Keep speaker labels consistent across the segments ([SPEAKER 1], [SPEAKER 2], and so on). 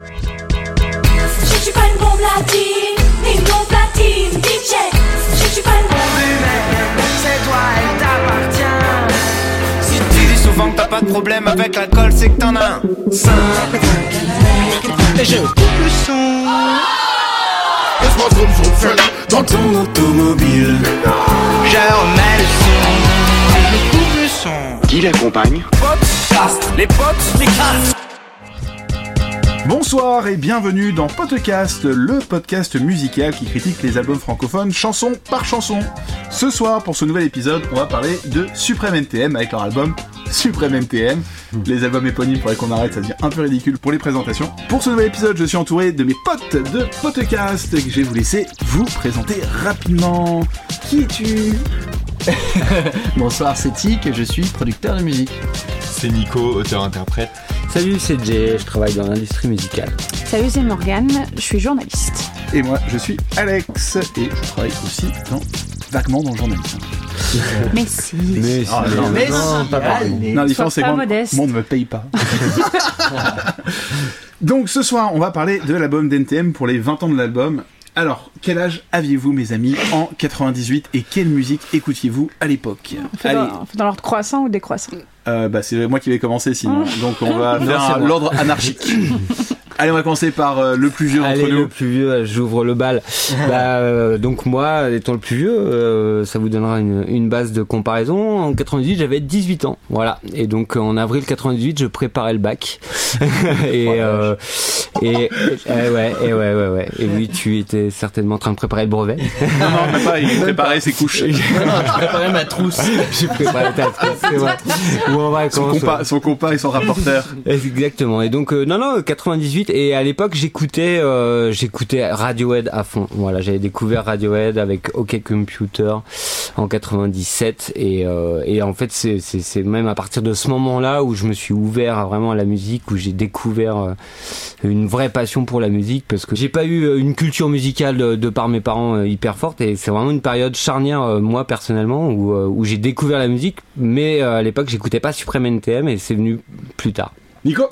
[SPEAKER 1] Je suis pas une bombe latine, ni une bombe platine, DJ. Je suis pas une bombe humaine, c'est toi, elle t'appartient.
[SPEAKER 2] Si tu dis souvent que t'as pas de problème avec l'alcool, c'est que t'en as un. Simple. Et je coupe le son.
[SPEAKER 3] Laisse-moi zoom fun dans ton
[SPEAKER 2] automobile. Je remets le son. Et je coupe le son.
[SPEAKER 4] Qui l'accompagne?
[SPEAKER 2] Podcast, les potes, les.
[SPEAKER 5] Bonsoir et bienvenue dans Podcast, le podcast musical qui critique les albums francophones chanson par chanson. Ce soir, pour ce nouvel épisode, on va parler de Supreme NTM avec leur album Supreme NTM. Les albums éponymes, faudrait qu'on arrête, ça devient un peu ridicule pour les présentations. Pour ce nouvel épisode, je suis entouré de mes potes de Podcast que je vais vous laisser vous présenter rapidement. Qui es-tu?
[SPEAKER 6] Bonsoir, c'est Tic, je suis producteur de musique.
[SPEAKER 7] C'est Nico, auteur-interprète.
[SPEAKER 8] Salut, c'est Jay, je travaille dans l'industrie musicale.
[SPEAKER 9] Salut, c'est Morgane, je suis journaliste.
[SPEAKER 5] Et moi, je suis Alex et je travaille aussi dans vaguement dans le journalisme.
[SPEAKER 9] Mais si.
[SPEAKER 8] Mais,
[SPEAKER 5] Ah,
[SPEAKER 8] c'est-
[SPEAKER 5] non,
[SPEAKER 6] mais
[SPEAKER 8] non,
[SPEAKER 6] si,
[SPEAKER 8] pas pareil.
[SPEAKER 6] allez.
[SPEAKER 5] Non, la différence, c'est
[SPEAKER 9] pas
[SPEAKER 5] moi, on ne me paye pas. Donc ce soir, on va parler de l'album d'NTM pour les 20 ans de l'album. Alors, quel âge aviez-vous, mes amis, en 98 et quelle musique écoutiez-vous à l'époque Allez,
[SPEAKER 9] dans, dans l'ordre croissant ou décroissant
[SPEAKER 5] euh, bah, c'est moi qui vais commencer sinon. Donc on va faire l'ordre anarchique. Allez, on va commencer par euh, le plus vieux
[SPEAKER 8] Allez,
[SPEAKER 5] nous.
[SPEAKER 8] le plus vieux, j'ouvre le bal. bah, euh, donc moi, étant le plus vieux, euh, ça vous donnera une, une base de comparaison. En 98, j'avais 18 ans, voilà. Et donc en avril 98, je préparais le bac. et, euh, et, et- eh ouais, et ouais, ouais, ouais. Et oui, tu étais certainement en train de préparer le brevet.
[SPEAKER 5] Non, non, il préparait ses couches.
[SPEAKER 6] je préparais ma trousse.
[SPEAKER 8] J'ai préparé ta c'est vrai. Ou en vacances.
[SPEAKER 5] Son compas, son compas et son rapporteur.
[SPEAKER 8] Exactement. Et donc euh, non non 98 et à l'époque j'écoutais euh, j'écoutais Radiohead à fond. Voilà, j'avais découvert Radiohead avec OK Computer en 97 et euh, et en fait c'est même à partir de ce moment-là où je me suis ouvert à vraiment à la musique où j'ai découvert euh, une vraie passion pour la musique. Parce que j'ai pas eu une culture musicale de, par mes parents hyper forte. Et c'est vraiment une période charnière moi personnellement où où j'ai découvert la musique. Mais à l'époque j'écoutais pas Supreme NTM et c'est venu plus tard.
[SPEAKER 5] Nico?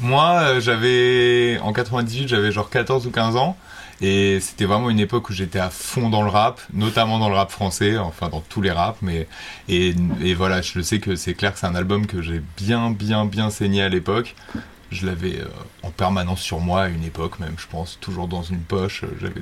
[SPEAKER 7] Moi, euh, j'avais en 98, j'avais genre 14 ou 15 ans. Et c'était vraiment une époque où j'étais à fond dans le rap, notamment dans le rap français, enfin dans tous les raps. Mais et, et voilà, je sais que c'est clair que c'est un album que j'ai bien, bien, bien saigné à l'époque. Je l'avais euh, en permanence sur moi à une époque même, je pense, toujours dans une poche. euh, J'avais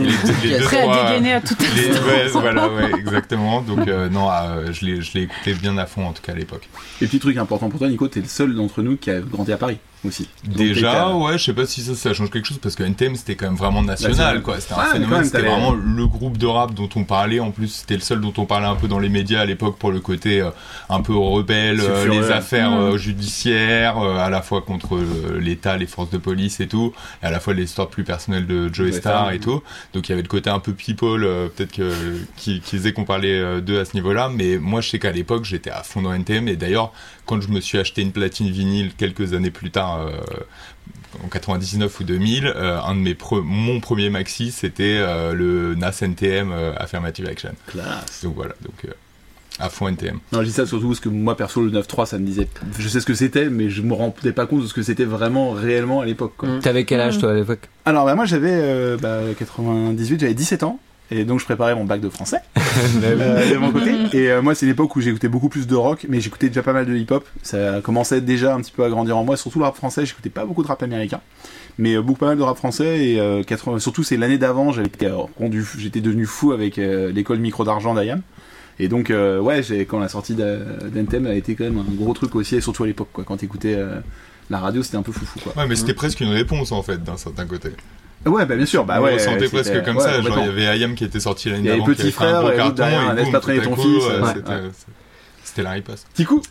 [SPEAKER 7] les, les deux,
[SPEAKER 9] Prêt
[SPEAKER 7] trois,
[SPEAKER 9] à dégainer à tout
[SPEAKER 7] les-
[SPEAKER 9] instant.
[SPEAKER 7] ouais, voilà, ouais, exactement. Donc euh, non, euh, je l'ai, je l'ai écouté bien à fond en tout cas à l'époque.
[SPEAKER 5] Et petit truc important pour toi, Nico, t'es le seul d'entre nous qui a grandi à Paris aussi. Donc,
[SPEAKER 7] Déjà, ouais, je sais pas si ça, ça change quelque chose parce que NTM c'était quand même vraiment national,
[SPEAKER 5] National.
[SPEAKER 7] quoi. C'était un phénomène, c'était vraiment le groupe de rap dont on parlait. En plus, c'était le seul dont on parlait un peu dans les médias à l'époque pour le côté euh, un peu rebelle, euh, les affaires
[SPEAKER 9] Mm.
[SPEAKER 7] euh, judiciaires, euh, à la fois contre euh, l'État, les forces de police et tout, et à la fois l'histoire plus personnelle de Joey
[SPEAKER 5] Ouais,
[SPEAKER 7] Star et tout. Donc il y avait le côté un peu people, euh, peut-être que qui, qui faisait qu'on parlait euh, d'eux à ce niveau-là. Mais moi, je sais qu'à l'époque, j'étais à fond dans NTM. Et d'ailleurs, quand je me suis acheté une platine vinyle quelques années plus tard, euh, en 99 ou 2000, euh, un de mes pre- mon premier maxi, c'était euh, le NAS NTM euh, Affirmative Action.
[SPEAKER 5] Classe.
[SPEAKER 7] Donc voilà, donc euh, à fond NTM.
[SPEAKER 5] Non, je dis ça surtout parce que moi, perso, le 9.3, ça me disait. Je sais ce que c'était, mais je me rendais pas compte de ce que c'était vraiment, réellement à l'époque. quoi.
[SPEAKER 6] Mm.
[SPEAKER 8] T'avais quel âge toi à l'époque?
[SPEAKER 5] Alors, bah, moi, j'avais euh, bah, 98, j'avais 17 ans. Et donc, je préparais mon bac de français euh, de mon côté. Et euh, moi, c'est l'époque où j'écoutais beaucoup plus de rock, mais j'écoutais déjà pas mal de hip-hop. Ça commençait déjà un petit peu à grandir en moi, surtout le rap français. J'écoutais pas beaucoup de rap américain, mais euh, beaucoup pas mal de rap français. Et euh, 80, surtout, c'est l'année d'avant, j'avais été, rendu, j'étais devenu fou avec euh, l'école micro d'argent d'Ayam. Et donc, euh, ouais, quand la sortie d'A- d'Anthem a été quand même un gros truc aussi, et surtout à l'époque, quoi. Quand t'écoutais euh, la radio, c'était un peu foufou, quoi.
[SPEAKER 7] Ouais, mais c'était presque une réponse en fait d'un certain côté.
[SPEAKER 5] Ouais, bah bien sûr, bah
[SPEAKER 7] on
[SPEAKER 5] ouais.
[SPEAKER 7] le ressentait presque comme
[SPEAKER 5] ouais,
[SPEAKER 7] ça. Genre, il y avait IAM qui était sorti l'année
[SPEAKER 5] Il y avait
[SPEAKER 7] d'avant, qui
[SPEAKER 5] Petit
[SPEAKER 7] avait fait un
[SPEAKER 5] Frère
[SPEAKER 7] carton,
[SPEAKER 5] derrière,
[SPEAKER 7] et
[SPEAKER 5] Laisse pas traîner ton
[SPEAKER 7] coup,
[SPEAKER 5] fils,
[SPEAKER 7] euh,
[SPEAKER 5] ouais.
[SPEAKER 7] c'était- la riposte.
[SPEAKER 5] Petit coup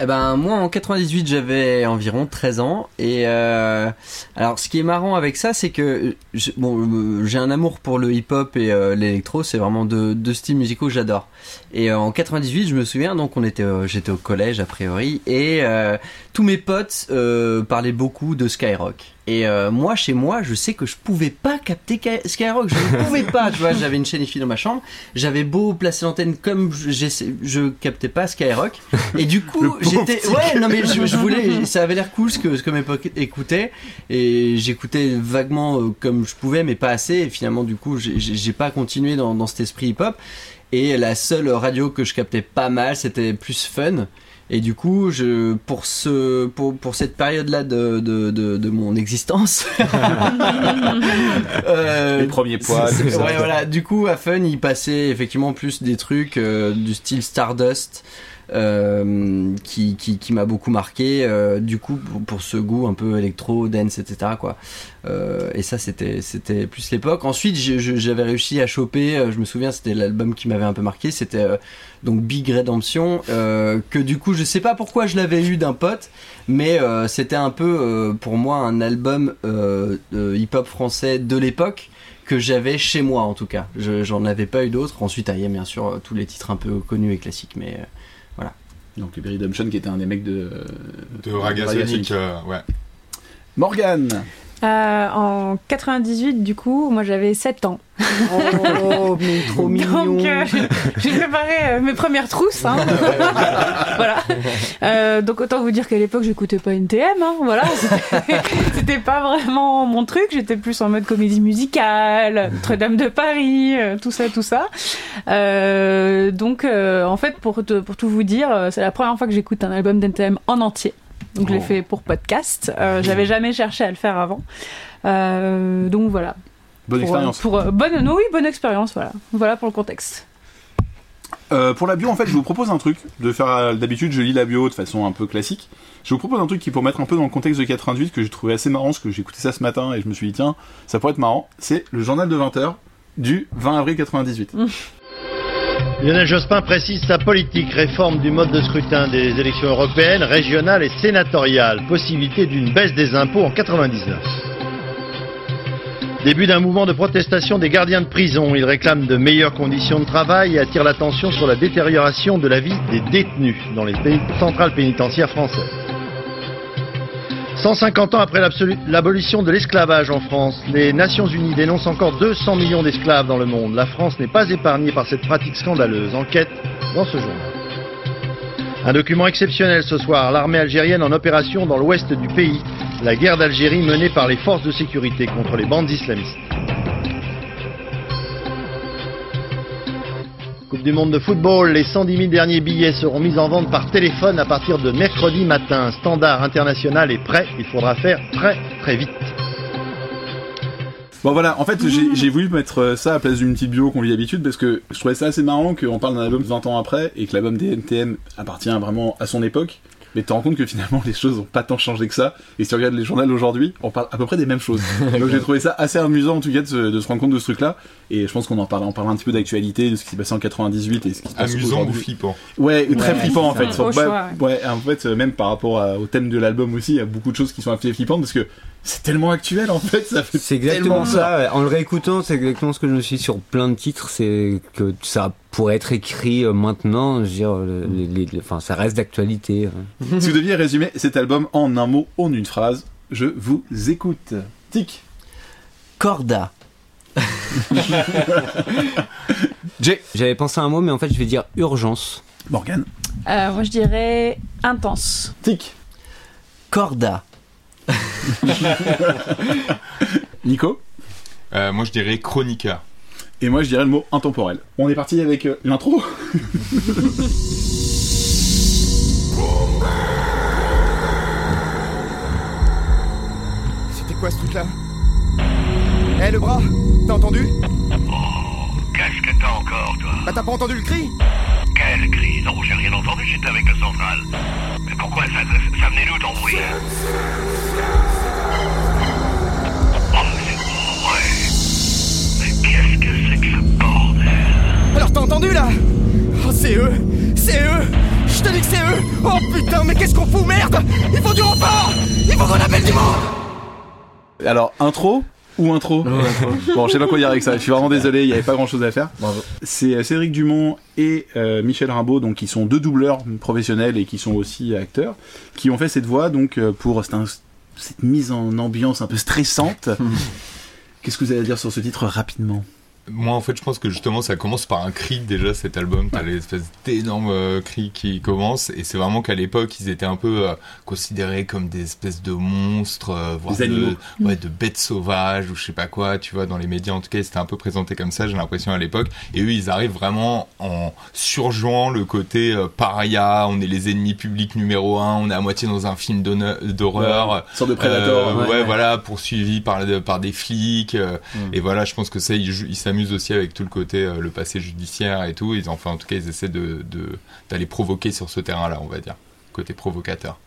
[SPEAKER 6] Eh ben moi en 98 j'avais environ 13 ans et euh, alors ce qui est marrant avec ça c'est que bon euh, j'ai un amour pour le hip-hop et euh, l'électro c'est vraiment deux, deux styles musicaux que j'adore et euh, en 98 je me souviens donc on était euh, j'étais au collège a priori et euh, tous mes potes euh, parlaient beaucoup de Skyrock et euh, moi chez moi je sais que je pouvais pas capter Skyrock je ne pouvais pas tu vois j'avais une chaîne IFI dans ma chambre j'avais beau placer l'antenne comme je, je captais pas Skyrock et du coup j'étais. Ouais, non, mais je, je voulais. Ça avait l'air cool ce que, ce que mes potes écoutaient. Et j'écoutais vaguement comme je pouvais, mais pas assez. Et finalement, du coup, j'ai pas continué dans, dans cet esprit hip-hop. Et la seule radio que je captais pas mal, c'était plus fun. Et du coup, je, pour, ce, pour, pour cette période-là de, de, de, de mon existence, euh,
[SPEAKER 5] Les premiers poids,
[SPEAKER 6] c'est-
[SPEAKER 5] tout ça.
[SPEAKER 6] ouais, voilà. Du coup, à Fun, il passait effectivement plus des trucs euh, du style Stardust. Euh, qui, m'a beaucoup marqué euh, du coup pour, ce goût un peu électro dance etc quoi. Euh, et ça c'était plus l'époque. Ensuite j'avais réussi à choper je me souviens c'était l'album qui m'avait un peu marqué c'était donc Big Redemption que du coup je sais pas pourquoi je l'avais eu d'un pote mais c'était un peu pour moi un album euh, hip hop français de l'époque que j'avais chez moi en tout cas. Je- j'en avais pas eu d'autres. Ensuite il y a bien sûr tous les titres un peu connus et classiques mais
[SPEAKER 5] Donc Berry Dumption qui était un des mecs de.
[SPEAKER 7] De Ragasonic, euh, ouais.
[SPEAKER 5] Morgan
[SPEAKER 9] Euh, en 98, du coup, moi j'avais 7 ans.
[SPEAKER 6] oh mais trop
[SPEAKER 9] Donc euh, j'ai préparé euh, mes premières trousses. Hein. voilà. Euh, donc autant vous dire qu'à l'époque j'écoutais pas NTM. Hein. Voilà. C'était- pas vraiment mon truc. J'étais plus en mode comédie musicale, Notre-Dame de Paris, tout ça, tout ça. Donc en fait pour, te- pour tout vous dire, c'est la première fois que j'écoute un album d'NTM en entier. Donc je l'ai
[SPEAKER 5] Oh.
[SPEAKER 9] fait pour podcast. Euh, J'avais jamais cherché à le faire avant. Euh, donc voilà.
[SPEAKER 5] Bonne
[SPEAKER 9] Pour,
[SPEAKER 5] expérience.
[SPEAKER 9] Pour, euh, bonne, non, oui, bonne expérience, voilà. Voilà pour le contexte.
[SPEAKER 5] Euh, pour la bio, en fait, je vous propose un truc. De faire euh, d'habitude, je lis la bio de façon un peu classique. Je vous propose un truc qui, pour mettre un peu dans le contexte de 88, que j'ai trouvé assez marrant, parce que j'ai écouté ça ce matin et je me suis dit tiens, ça pourrait être marrant. C'est le journal de 20h du 20 avril 98.
[SPEAKER 4] Lionel Jospin précise sa politique, réforme du mode de scrutin des élections européennes, régionales et sénatoriales, possibilité d'une baisse des impôts en 99. Début d'un mouvement de protestation des gardiens de prison. Ils réclament de meilleures conditions de travail et attirent l'attention sur la détérioration de la vie des détenus dans les centrales pénitentiaires françaises. 150 ans après l'abolition de l'esclavage en France, les Nations Unies dénoncent encore 200 millions d'esclaves dans le monde. La France n'est pas épargnée par cette pratique scandaleuse. Enquête dans ce journal. Un document exceptionnel ce soir. L'armée algérienne en opération dans l'ouest du pays. La guerre d'Algérie menée par les forces de sécurité contre les bandes islamistes. Du monde de football, les 110 000 derniers billets seront mis en vente par téléphone à partir de mercredi matin. Standard international est prêt, il faudra faire très très vite.
[SPEAKER 5] Bon voilà, en fait j'ai voulu mettre euh, ça à la place d'une petite bio qu'on lit d'habitude parce que je trouvais ça assez marrant qu'on parle d'un album 20 ans après et que l'album des NTM appartient vraiment à son époque. Mais tu te rends compte que finalement les choses ont pas tant changé que ça. Et si tu regardes les journaux aujourd'hui, on parle à peu près des mêmes choses. Donc j'ai trouvé ça assez amusant en tout cas de se, de se rendre compte de ce truc-là. Et je pense qu'on en parle, on parle un petit peu d'actualité, de ce qui s'est passé en 98 et ce qui se passe
[SPEAKER 7] Amusant ou flippant
[SPEAKER 5] Ouais, très
[SPEAKER 6] Ouais,
[SPEAKER 5] flippant en fait.
[SPEAKER 9] Au
[SPEAKER 5] ouais, en fait, même par rapport à- au thème de l'album aussi, il y a beaucoup de choses qui sont assez flippantes parce que c'est tellement actuel en fait, ça fait
[SPEAKER 8] C'est exactement ça. En le réécoutant, c'est exactement ce que je me suis dit sur plein de titres. C'est que ça pourrait être écrit euh, maintenant. Je veux dire, le- les- les- les- enfin, ça reste d'actualité. hein.
[SPEAKER 5] Si vous deviez résumer cet album en un mot, en une phrase, je vous écoute. Tic.
[SPEAKER 6] Corda.
[SPEAKER 8] J'avais pensé à un mot, mais en fait, je vais dire urgence.
[SPEAKER 5] Morgan.
[SPEAKER 9] Euh, moi je dirais intense.
[SPEAKER 5] Tic.
[SPEAKER 6] Corda
[SPEAKER 5] Nico.
[SPEAKER 7] Euh, Moi je dirais chroniqueur.
[SPEAKER 5] Et moi je dirais le mot intemporel. On est parti avec euh, l'intro.
[SPEAKER 2] C'était quoi ce truc-là Eh le bras T'as entendu
[SPEAKER 10] Qu'est-ce que t'as encore, toi
[SPEAKER 2] Bah t'as pas entendu le cri
[SPEAKER 10] Quel cri Non, j'ai rien entendu, j'étais avec le central. Mais pourquoi ça, ça, ça venait d'où ton bruit
[SPEAKER 2] Alors t'as entendu là? Oh c'est eux C'est eux. Je te dis que c'est eux. Oh putain mais qu'est-ce qu'on fout merde? Il faut du renfort Il faut qu'on appelle du monde!
[SPEAKER 5] Alors intro ou intro? Bon, je sais pas quoi dire avec ça. Je suis vraiment désolé, il y avait pas grand-chose à faire.
[SPEAKER 6] Bravo.
[SPEAKER 5] C'est euh, Cédric Dumont et euh, Michel Rimbaud, donc qui sont deux doubleurs professionnels et qui sont aussi acteurs, qui ont fait cette voix donc euh, pour c'est un- cette mise en ambiance un peu stressante. Qu'est-ce que vous allez dire sur ce titre rapidement?
[SPEAKER 7] Moi en fait je pense que justement ça commence par un cri déjà cet album. T'as l'espèce d'énorme euh, cri qui commence et c'est vraiment qu'à l'époque ils étaient un peu euh, considérés comme des espèces de monstres euh, voire
[SPEAKER 5] Des
[SPEAKER 7] de, ouais, de bêtes sauvages ou je sais pas quoi tu vois dans les médias. En tout cas c'était un peu présenté comme ça j'ai l'impression à l'époque. Et eux ils arrivent vraiment en surjouant le côté paria. On est les ennemis publics numéro un. On est à moitié dans un film d'horreur.
[SPEAKER 5] Ouais, sorte de Predator,
[SPEAKER 7] Euh,
[SPEAKER 5] ouais.
[SPEAKER 7] voilà poursuivi par par des flics euh, et voilà je pense que ça ils ils s'amusent aussi avec tout le côté euh, le passé judiciaire et tout. Ils enfin en tout cas ils essaient d'aller provoquer sur ce terrain là on va dire côté provocateur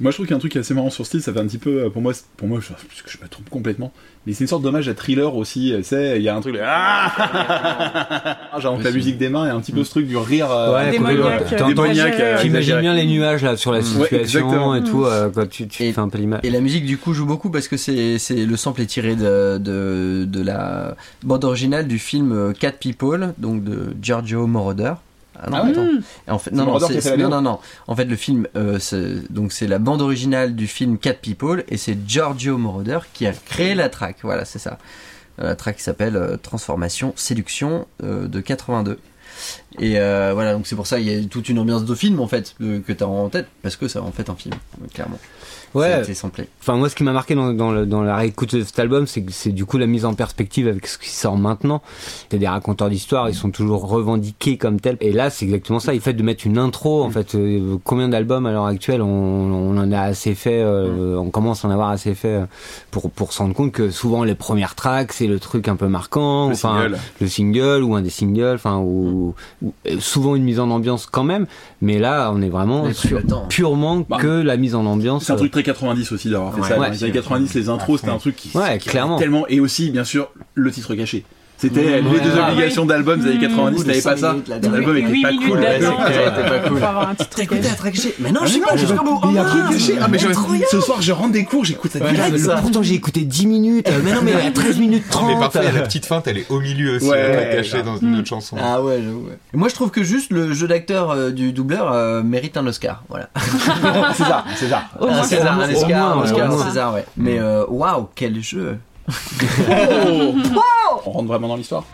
[SPEAKER 5] Moi, je trouve qu'il y a un truc qui est assez marrant sur ce style. Ça fait un petit peu, euh, pour moi, c'est- pour moi, je, parce que je me trompe complètement, mais c'est une sorte d'hommage à thriller aussi. Tu sais, il y a un truc. là, Ah Genre, la musique des mains et un petit peu ce truc du rire. euh,
[SPEAKER 8] Ouais,
[SPEAKER 9] Démoniaque, euh,
[SPEAKER 5] démoniaque, euh,
[SPEAKER 9] ouais.
[SPEAKER 8] Bien les nuages là sur la
[SPEAKER 5] Ouais,
[SPEAKER 8] situation
[SPEAKER 5] exactement.
[SPEAKER 8] et tout, euh, quand tu, tu
[SPEAKER 6] Et-
[SPEAKER 8] fais un peu l'image.
[SPEAKER 6] Et la musique du coup joue beaucoup parce que c'est c'est le sample est tiré de, de de la bande originale du film euh, Cat People donc de Giorgio Moroder. Ah non,
[SPEAKER 5] Ah
[SPEAKER 6] attends. Et en fait, non, non, non, non, non. En fait, le film, euh, c'est- donc c'est la bande originale du film Cat People et c'est Giorgio Moroder qui a créé la track. Voilà, c'est ça. La track s'appelle euh, Transformation Séduction euh, de 82. Et euh, voilà, donc c'est pour ça il y a toute une ambiance de film en fait que t'as en tête parce que c'est en fait un film, clairement.
[SPEAKER 8] Ouais.
[SPEAKER 6] C'est samplé.
[SPEAKER 8] Enfin, moi, ce qui m'a marqué dans, dans, le- dans la réécoute de cet album, c'est que c'est du coup la mise en perspective avec ce qui sort maintenant. T'as des raconteurs d'histoire, ils sont toujours revendiqués comme tels. Et là, c'est exactement ça. Il fait de mettre une intro. En fait, Euh, combien d'albums à l'heure actuelle on, on en a assez fait. euh, On commence à en avoir assez fait euh, pour pour se rendre compte que souvent les premières tracks, c'est le truc un peu marquant.
[SPEAKER 5] Le
[SPEAKER 8] enfin,
[SPEAKER 5] single.
[SPEAKER 8] le single ou un des singles. Enfin, ou, ou- euh, souvent une mise en ambiance quand même. Mais là, on est vraiment sur
[SPEAKER 6] temps.
[SPEAKER 8] purement
[SPEAKER 5] Bah,
[SPEAKER 8] que la mise en ambiance.
[SPEAKER 5] C'est un truc très 90 aussi d'avoir fait
[SPEAKER 6] Ouais.
[SPEAKER 5] ça. Dans les années 90, les intros, c'était un truc qui,
[SPEAKER 8] Ouais,
[SPEAKER 5] qui
[SPEAKER 8] clairement.
[SPEAKER 5] tellement. Et aussi, bien sûr, le titre caché. C'était
[SPEAKER 6] Mmh,
[SPEAKER 5] les
[SPEAKER 6] ouais.
[SPEAKER 5] deux
[SPEAKER 6] Ah,
[SPEAKER 5] obligations d'album des années 90,
[SPEAKER 6] Ou de
[SPEAKER 5] t'avais pas ça. L'album
[SPEAKER 9] Et
[SPEAKER 5] était
[SPEAKER 9] 8
[SPEAKER 5] pas cool. Ouais,
[SPEAKER 9] euh,
[SPEAKER 5] c'était pas cool.
[SPEAKER 9] un
[SPEAKER 6] T'as écouté track caché Mais non,
[SPEAKER 5] Ah,
[SPEAKER 6] je sais pas,
[SPEAKER 5] il y a un truc
[SPEAKER 6] oh.
[SPEAKER 5] Ah, mais ce soir, je rentre des cours, j'écoute cette
[SPEAKER 6] ça.
[SPEAKER 8] Pourtant j'ai écouté 10 minutes. Euh, Mais non, mais à 13 minutes 30.
[SPEAKER 7] mais parfois il y a la petite feinte elle est au milieu aussi cachée dans une autre chanson
[SPEAKER 6] Ah ouais, j'avoue. Moi, je trouve que juste le jeu d'acteur euh, du doubleur euh, mérite un Oscar. Voilà.
[SPEAKER 5] Ça.
[SPEAKER 9] Au
[SPEAKER 6] un César, un Oscar, un Oscar, un. César, ouais. Mais euh, waouh, quel jeu
[SPEAKER 5] On rentre vraiment dans l'histoire.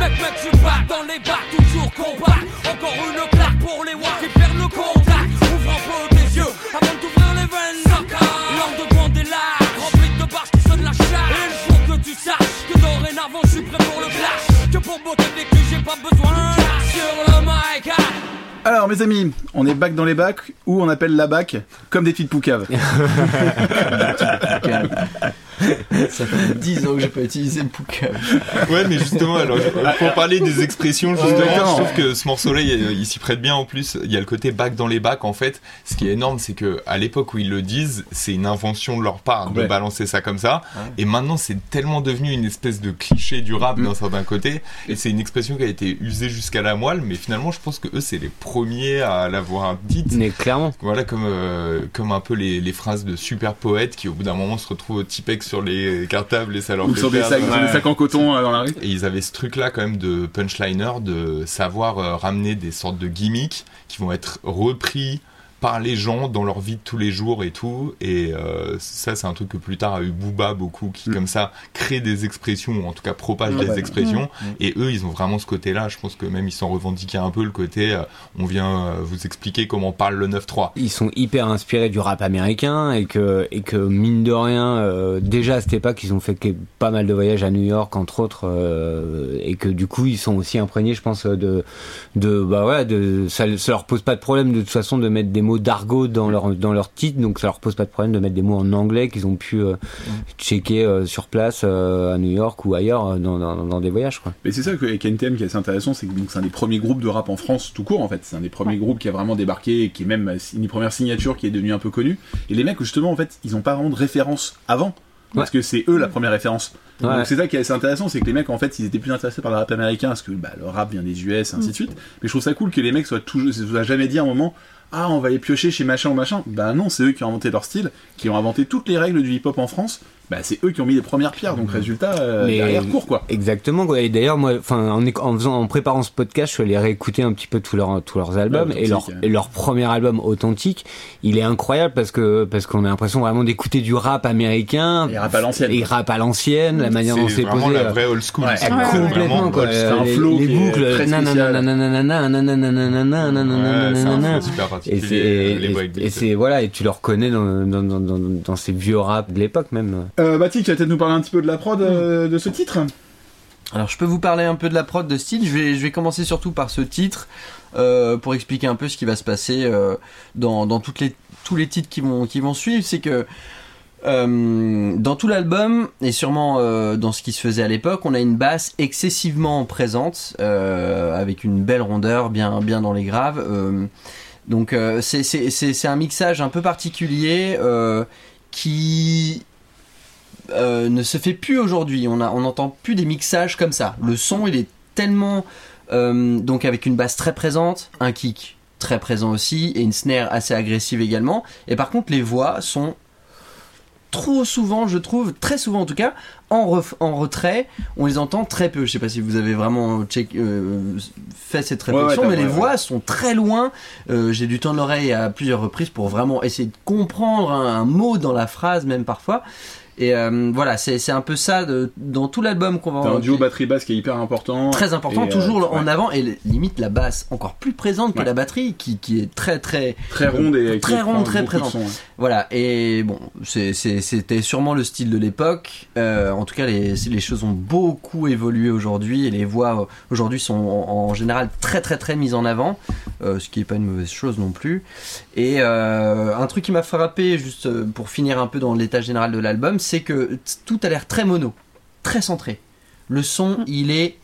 [SPEAKER 1] Mec, mec, je bats dans les bars, toujours combat. Encore une claque pour les walk qui perdent le contact. Ouvre un peu tes yeux avant d'ouvrir les veines. L'heure de prendre des larmes, remplie de barges qui sonnent la charge. Et il faut que tu saches que dorénavant je suis prêt pour le clash. Que pour botter des culs, j'ai pas besoin. Sur le mic.
[SPEAKER 5] Alors, mes amis, on est bac dans les bacs, ou on appelle la bac comme des petites poucaves.
[SPEAKER 6] Ça fait 10 ans que j'ai pas utilisé le Pouka.
[SPEAKER 7] Ouais, mais justement, alors, pour parler des expressions, justement, je trouve que ce morceau-là, il, il s'y prête bien en plus. Il y a le côté bac dans les bacs, en fait. Ce qui est énorme, c'est que à l'époque où ils le disent, c'est une invention de leur part de
[SPEAKER 5] Ouais.
[SPEAKER 7] balancer ça comme ça.
[SPEAKER 6] Ouais.
[SPEAKER 7] Et maintenant, c'est tellement devenu une espèce de cliché du rap d'un certain côté. Et c'est une expression qui a été usée jusqu'à la moelle, mais finalement, je pense que eux, c'est les premiers à l'avoir dite.
[SPEAKER 8] Mais clairement.
[SPEAKER 7] Voilà, comme, euh, comme un peu les, les phrases de super poètes qui, au bout d'un moment, se retrouvent au Tipex sur les cartables et ça leur
[SPEAKER 5] Ou
[SPEAKER 7] fait
[SPEAKER 5] sur des
[SPEAKER 7] perdre.
[SPEAKER 5] sacs, sur des sacs en coton euh, dans la rue.
[SPEAKER 7] Et ils avaient ce truc-là quand même de punchliner, de savoir euh, ramener des sortes de gimmicks qui vont être repris par les gens dans leur vie de tous les jours et tout. Et euh, ça, c'est un truc que plus tard a eu Booba beaucoup, qui
[SPEAKER 5] Mm.
[SPEAKER 7] comme ça crée des expressions, ou en tout cas propage
[SPEAKER 5] Ah
[SPEAKER 7] des expressions.
[SPEAKER 6] Mm.
[SPEAKER 7] Et eux, ils ont vraiment ce côté-là. Je pense que même ils s'en revendiquaient un peu le côté, euh, on vient euh, vous expliquer comment parle le 9-3.
[SPEAKER 8] Ils sont hyper inspirés du rap américain et que, et que mine de rien, euh, déjà à cette époque, ils ont fait que- pas mal de voyages à New York, entre autres, euh, et que du coup, ils sont aussi imprégnés, je pense, de, de, bah ouais, de, ça, ça leur pose pas de problème de toute façon de mettre des mots d'argot dans leur, dans leur titre, donc ça leur pose pas de problème de mettre des mots en anglais qu'ils ont pu euh, checker euh, sur place euh, à New York ou ailleurs dans, dans, dans des voyages, quoi.
[SPEAKER 5] Mais c'est ça que- avec NTM qui est assez intéressant, c'est que donc, c'est un des premiers groupes de rap en France tout court en fait. C'est un des premiers groupes qui a vraiment débarqué et qui est même une des premières signatures qui est devenue un peu connue. Et les mecs justement en fait, ils ont pas vraiment de référence avant. Parce que c'est eux la première référence.
[SPEAKER 8] Ouais.
[SPEAKER 5] Donc c'est ça qui est assez intéressant, c'est que les mecs en fait ils étaient plus intéressés par le rap américain parce que bah, le rap vient des US et ainsi de suite. Mais je trouve ça cool que les mecs soient toujours, soient jamais dit à un moment ah on va les piocher chez machin ou machin. Bah non, c'est eux qui ont inventé leur style, qui ont inventé toutes les règles du hip-hop en France. Bah c'est eux qui ont mis les premières pierres. Donc résultat, euh,
[SPEAKER 8] Mais-
[SPEAKER 5] derrière court quoi.
[SPEAKER 8] Exactement. quoi. Et d'ailleurs, moi, enfin, en, en faisant, en préparant ce podcast, je suis allé réécouter un petit peu tous leurs, tous leurs albums et leur, et leur premier album authentique, il est incroyable parce que parce qu'on a l'impression vraiment d'écouter du rap américain.
[SPEAKER 5] Et rap à l'ancienne.
[SPEAKER 8] Et rap à l'ancienne, la manière dont
[SPEAKER 7] C'est
[SPEAKER 8] c'est
[SPEAKER 7] vraiment
[SPEAKER 8] posé.
[SPEAKER 7] la
[SPEAKER 8] euh,
[SPEAKER 7] vraie old school.
[SPEAKER 5] Ouais.
[SPEAKER 8] complètement quoi.
[SPEAKER 5] C'est un
[SPEAKER 8] les,
[SPEAKER 5] flow
[SPEAKER 8] les boucles, Et c'est et c'est voilà et tu le reconnais dans dans, dans, dans, dans ces vieux rap de l'époque même.
[SPEAKER 5] Euh, Baptiste, tu vas peut-être nous parler un petit peu de la prod euh, de ce titre.
[SPEAKER 6] Alors je peux vous parler un peu de la prod de ce titre. Je vais, je vais commencer surtout par ce titre euh, pour expliquer un peu ce qui va se passer euh, dans, dans toutes les, tous les titres qui vont, qui vont suivre. C'est que euh, dans tout l'album et sûrement euh, dans ce qui se faisait à l'époque, on a une basse excessivement présente euh, avec une belle rondeur bien, bien dans les graves. Donc c'est- un mixage un peu particulier qui euh, ne se fait plus aujourd'hui. On a- on n'entend plus des mixages comme ça. Le son, il est tellement euh, donc avec une basse très présente, un kick très présent aussi et une snare assez agressive également. Et par contre, les voix sont trop souvent, je trouve, très souvent en tout cas, en, ref- en retrait. On les entend très peu. Je sais pas si vous avez vraiment check, euh, fait cette
[SPEAKER 5] Ouais, ouais,
[SPEAKER 6] réflexion, mais les
[SPEAKER 5] ouais,
[SPEAKER 6] voix sont très loin. Euh, J'ai du temps l'oreille à plusieurs reprises pour vraiment essayer de comprendre un, un mot dans la phrase, même parfois. Et euh, voilà, c'est un peu ça de, dans tout l'album qu'on va
[SPEAKER 5] T'as un duo batterie basse qui est hyper important.
[SPEAKER 6] très important,
[SPEAKER 5] euh,
[SPEAKER 6] toujours en
[SPEAKER 5] ouais.
[SPEAKER 6] avant et limite la basse encore plus présente que
[SPEAKER 5] Ouais.
[SPEAKER 6] la batterie qui, qui est très très
[SPEAKER 5] Très ronde et
[SPEAKER 6] Très ronde, très présente.
[SPEAKER 5] son, ouais.
[SPEAKER 6] voilà et bon c'était sûrement le style de l'époque Euh, en tout cas les, les choses ont beaucoup évolué aujourd'hui et les voix aujourd'hui sont en, en général très très très mises en avant ce qui est pas une mauvaise chose non plus et un truc qui m'a frappé juste pour finir un peu dans l'état général de l'album c'est que tout a l'air très mono très centré le son il est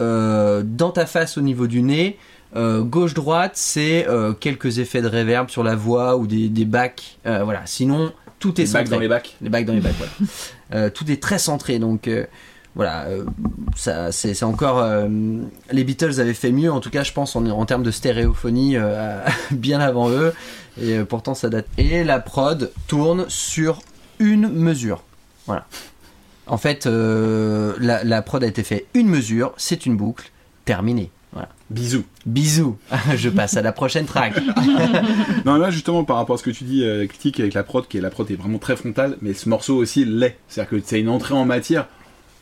[SPEAKER 6] euh, dans ta face au niveau du nez. Euh, Gauche-droite, c'est euh, quelques effets de réverb sur la voix ou des, des bacs. Euh, voilà. Sinon, tout est
[SPEAKER 5] Les bacs
[SPEAKER 6] centré.
[SPEAKER 5] dans les bacs.
[SPEAKER 6] Les bacs dans les bacs, voilà. Euh, tout est très centré. Donc, euh, voilà. euh, ça, c'est encore. euh, les Beatles avaient fait mieux, en tout cas, je pense, en, en termes de stéréophonie, euh, bien avant eux. Et pourtant, ça date. Et la prod tourne sur une mesure. Voilà. En fait, euh, la, la prod a été faite une mesure, c'est une boucle, terminée. Voilà.
[SPEAKER 5] Bisous.
[SPEAKER 6] Bisous. Je passe à la prochaine track.
[SPEAKER 5] Non, là justement par rapport à ce que tu dis, euh, critique avec la prod, qui est la prod est vraiment très frontale, mais ce morceau aussi l'est. C'est-à-dire que c'est une entrée en matière.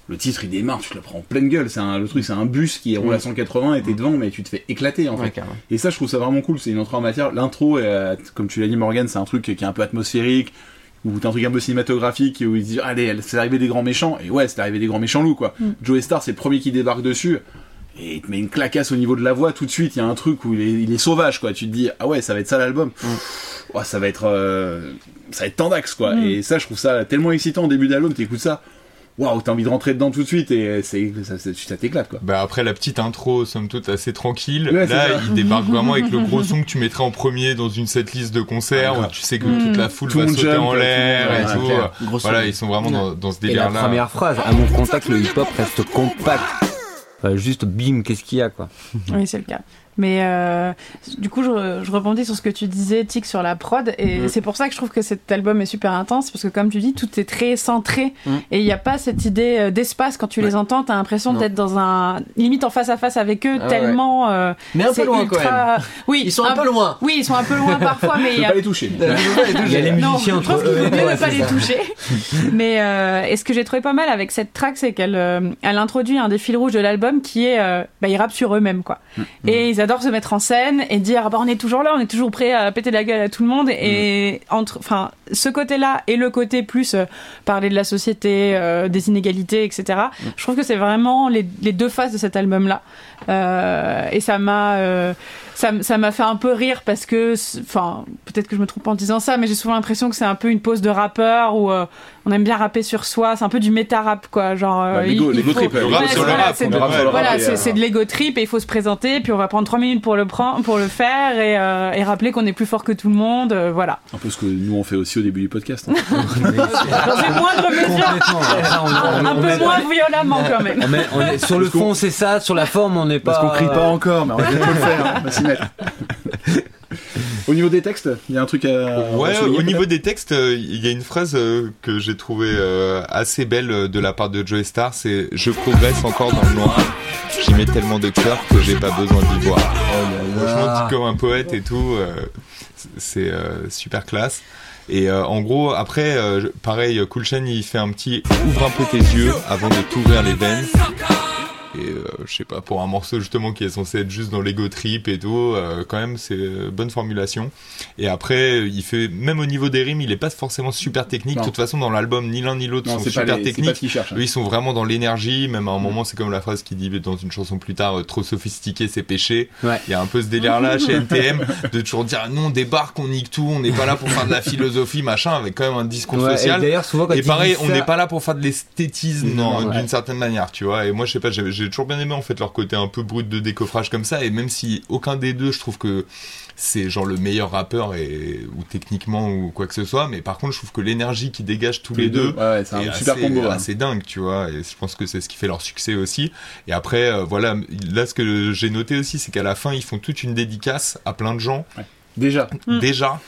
[SPEAKER 5] Le titre il démarre, tu te le prends en pleine gueule. C'est un, le truc, c'est un bus qui roule à 180 et t'es devant, mais tu te fais éclater en fait.
[SPEAKER 6] Ouais.
[SPEAKER 5] Et ça, je trouve ça vraiment cool. C'est une entrée en matière. L'intro, euh, comme tu l'as dit, Morgan, c'est un truc qui est un peu atmosphérique, ou t'as un truc un peu cinématographique, où il dit allez, c'est l'arrivée des grands méchants. Et ouais, c'est l'arrivée des grands méchants loups, quoi. Joe Star, c'est le premier qui débarque dessus. Et il te met une clacasse au niveau de la voix tout de suite. Il y a un truc où il est, il est sauvage, quoi. Tu te dis ah ouais, ça va être ça l'album. Ouais, ça va être, euh, ça va être tendax, quoi.
[SPEAKER 9] Mm.
[SPEAKER 5] Et ça, je trouve ça tellement excitant au début d'album. T'écoutes ça. Waouh, t'as envie de rentrer dedans tout de suite et c'est, ça, ça, ça t'éclate, quoi.
[SPEAKER 7] Bah après la petite intro, somme toute assez tranquille.
[SPEAKER 5] Ouais,
[SPEAKER 7] Là, il débarque vraiment avec le gros son que tu mettrais en premier dans une setlist de concert
[SPEAKER 5] Ah,
[SPEAKER 7] où tu sais que toute la foule
[SPEAKER 5] Tout
[SPEAKER 7] va sauter
[SPEAKER 5] jump,
[SPEAKER 7] en l'air et
[SPEAKER 5] ouais,
[SPEAKER 7] tout.
[SPEAKER 6] son.
[SPEAKER 7] Voilà, ils sont vraiment dans, dans ce
[SPEAKER 8] Et la
[SPEAKER 7] délire-là.
[SPEAKER 8] première phrase, à mon contact, le hip-hop reste compact. Euh, juste bim, qu'est-ce qu'il y a quoi?
[SPEAKER 9] Oui, c'est le cas. Mais euh, du coup, je, je rebondis sur ce que tu disais, Tic, sur la prod. Et
[SPEAKER 6] Mhm.
[SPEAKER 9] c'est pour ça que je trouve que cet album est super intense. Parce que, comme tu dis, tout est très centré.
[SPEAKER 6] Mhm.
[SPEAKER 9] Et il n'y a pas cette idée euh, d'espace. Quand tu les entends, tu as l'impression
[SPEAKER 6] Non.
[SPEAKER 9] d'être dans un. limite en face à face avec eux,
[SPEAKER 6] Ah ouais.
[SPEAKER 9] tellement. euh,
[SPEAKER 6] Mais un peu loin quand même.
[SPEAKER 9] ultra- Oui,
[SPEAKER 6] Ils sont un peu loin.
[SPEAKER 9] Oui, ils sont un peu loin parfois, mais y
[SPEAKER 5] peux
[SPEAKER 9] a
[SPEAKER 5] pas les toucher.
[SPEAKER 8] Il y a les
[SPEAKER 9] non,
[SPEAKER 8] musiciens
[SPEAKER 9] je
[SPEAKER 8] entre
[SPEAKER 9] pense qu'il
[SPEAKER 8] eux.
[SPEAKER 9] vaut mieux
[SPEAKER 8] Ouais,
[SPEAKER 9] ne pas les toucher. Mais euh, et ce que j'ai trouvé pas mal avec cette track, c'est qu'elle euh, elle introduit un des fils rouges de l'album qui est, euh, bah, ils rappent sur eux-mêmes quoi. Et ils adorent se mettre en scène et dire, ah bah, on est toujours là, on est toujours prêt à péter la gueule à tout le monde. Et entre, enfin, ce côté-là et le côté plus euh, parler de la société, euh, des inégalités, etc. Je trouve que c'est vraiment les, les deux faces de cet album-là. Euh, et ça m'a ça, m'a fait un peu rire parce que enfin peut-être que je me trompe en disant ça mais j'ai souvent l'impression que c'est un peu une pose de rappeur où on aime bien rapper sur soi c'est un peu du méta rap quoi genre euh,
[SPEAKER 5] Bah, l'ego-
[SPEAKER 9] il
[SPEAKER 5] l'ego
[SPEAKER 9] faut-
[SPEAKER 5] trip,
[SPEAKER 7] Le
[SPEAKER 5] ouais,
[SPEAKER 7] rap
[SPEAKER 9] Ouais,
[SPEAKER 7] sur le
[SPEAKER 9] voilà,
[SPEAKER 7] rap.
[SPEAKER 9] c'est de- voilà,
[SPEAKER 5] euh,
[SPEAKER 9] de l'ego trip et il faut se présenter, puis on va prendre trois minutes pour le prendre, pour le faire et, euh, et rappeler qu'on est plus fort que tout le monde, euh, voilà.
[SPEAKER 5] Un peu ce que nous on fait aussi au début du podcast. hein.
[SPEAKER 9] Dans une moindre mesure,
[SPEAKER 8] on- on-
[SPEAKER 9] un
[SPEAKER 8] on
[SPEAKER 9] peu
[SPEAKER 8] met-
[SPEAKER 9] moins violemment quand même.
[SPEAKER 8] on met- on est- sur le fond, c'est ça. Sur la forme, on n'est pas.
[SPEAKER 5] Parce qu'on crie pas encore, mais on va bientôt le faire. hein. On va s'y mettre. Au niveau des textes, il y a un truc à.
[SPEAKER 7] Ouais,
[SPEAKER 5] à
[SPEAKER 7] au niveau des textes, euh, il y a une phrase euh, que j'ai trouvée euh, assez belle de la part de Joey Star, c'est « Je progresse encore dans le noir, j'y mets tellement de cœur que j'ai pas besoin d'y voir Franchement, dit comme un poète et tout, c'est super classe. Et euh, en gros, après, euh, pareil, Cool Chain, il fait un petit « Ouvre un peu tes yeux avant de t'ouvrir les veines ». Et euh, je sais pas, pour un morceau justement qui est censé être juste dans l'ego trip et tout, euh, quand même c'est euh, bonne formulation. Et après, il fait même au niveau des rimes, il est pas forcément super technique.
[SPEAKER 5] Non.
[SPEAKER 7] De toute façon, dans l'album, ni l'un ni l'autre sont super
[SPEAKER 5] les-
[SPEAKER 7] techniques.
[SPEAKER 5] ce qu'ils cherchent, hein.
[SPEAKER 7] Eux, ils sont vraiment dans l'énergie. Même à un moment, c'est comme la phrase qui dit dans une chanson plus tard, euh, trop sophistiqué, c'est péché.
[SPEAKER 8] Ouais.
[SPEAKER 7] Il y a un peu ce délire là chez NTM de toujours dire non, on débarque, on nique tout, on n'est pas là pour faire de la philosophie, machin, avec quand même un discours
[SPEAKER 8] Ouais, et
[SPEAKER 7] social.
[SPEAKER 8] d'ailleurs, souvent, quand
[SPEAKER 7] Et
[SPEAKER 8] ils
[SPEAKER 7] pareil, on
[SPEAKER 8] ça-
[SPEAKER 7] n'est pas là pour faire de l'esthétisme d'une certaine manière, tu vois. Et moi, je sais pas, j'ai j'ai toujours bien aimé en fait leur côté un peu brut de décoffrage comme ça. Et même si aucun des deux, je trouve que c'est genre le meilleur rappeur et ou techniquement ou quoi que ce soit, mais par contre, je trouve que l'énergie qui dégage tous les, deux,
[SPEAKER 5] ouais, c'est un
[SPEAKER 7] est
[SPEAKER 5] super
[SPEAKER 7] assez,
[SPEAKER 5] combo. hein.
[SPEAKER 7] assez dingue, tu vois. Et je pense que c'est ce qui fait leur succès aussi. Et après, euh, voilà, là, ce que j'ai noté aussi, c'est qu'à la fin, ils font toute une dédicace à plein de gens.
[SPEAKER 5] Déjà.
[SPEAKER 7] Déjà.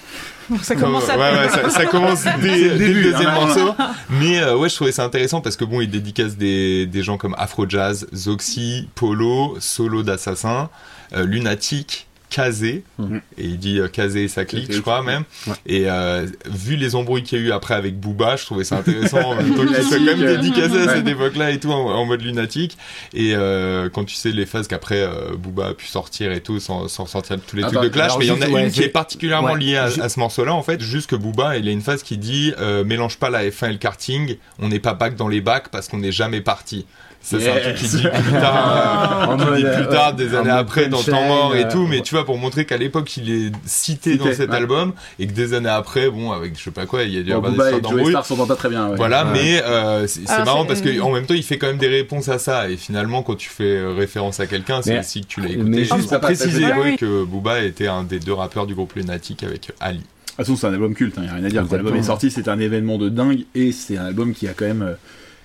[SPEAKER 9] Ça commence à
[SPEAKER 7] Ouais, ouais, ça, ça commence dès,
[SPEAKER 5] le
[SPEAKER 7] dès
[SPEAKER 5] début,
[SPEAKER 7] le deuxième
[SPEAKER 5] hein,
[SPEAKER 7] morceau. Mais euh, ouais, je trouvais ça intéressant parce que bon, il dédicace des, des gens comme Afro Jazz, Zoxy, Polo, Solo d'Assassin, euh, Lunatic, Kazé,
[SPEAKER 5] Mhm.
[SPEAKER 7] et il dit euh, Kazé et sa clique, je crois même.
[SPEAKER 5] Ouais.
[SPEAKER 7] Et euh, vu les embrouilles qu'il y a eu après avec Booba, je trouvais ça intéressant temps qu'il soit quand même dédicacé à cette époque-là et tout en, en mode lunatique. Et euh, quand tu sais les phases qu'après euh, Booba a pu sortir et tout sans, sans sortir tous les
[SPEAKER 5] Attends,
[SPEAKER 7] trucs de clash,
[SPEAKER 8] alors
[SPEAKER 7] mais il y en a
[SPEAKER 8] ouais,
[SPEAKER 7] une qui est particulièrement
[SPEAKER 8] ouais,
[SPEAKER 7] liée à,
[SPEAKER 8] je-
[SPEAKER 7] à ce morceau-là en fait. Juste que Booba, il a une phase qui dit mélange pas la F1 et le karting, on n'est pas back dans les bacs parce qu'on n'est jamais parti. Ça, c'est un truc qui
[SPEAKER 5] Yes.
[SPEAKER 7] dit plus tard,
[SPEAKER 8] En
[SPEAKER 7] qui
[SPEAKER 8] mode,
[SPEAKER 7] dit plus tard,
[SPEAKER 8] ouais,
[SPEAKER 7] des années après, dans Temps mort et
[SPEAKER 8] euh,
[SPEAKER 7] tout, mais tu vois, pour montrer qu'à l'époque, il est cité
[SPEAKER 5] Cité,
[SPEAKER 7] dans cet
[SPEAKER 5] ouais.
[SPEAKER 7] album, et que des années après, bon, avec je sais pas quoi, il y a dû
[SPEAKER 5] Bon,
[SPEAKER 7] avoir des
[SPEAKER 5] Booba et
[SPEAKER 7] histoires
[SPEAKER 5] Joey
[SPEAKER 7] d'embrouilles.
[SPEAKER 5] Star s'entendent pas très bien. ouais.
[SPEAKER 7] Voilà,
[SPEAKER 5] Ouais.
[SPEAKER 7] mais euh, c'est c'est marrant
[SPEAKER 9] c'est-
[SPEAKER 7] parce que en même temps, il fait quand même des réponses à ça. Et finalement, quand tu fais euh, référence à quelqu'un, c'est aussi que tu l'as écouté.
[SPEAKER 8] mais
[SPEAKER 7] juste pour préciser que Booba était un des deux rappeurs du groupe Lunatic avec Ali.
[SPEAKER 5] De toute façon, c'est un album culte, il n'y a rien à dire. Quand l'album est sorti, c'était un événement de dingue et c'est un album qui a quand même. euh,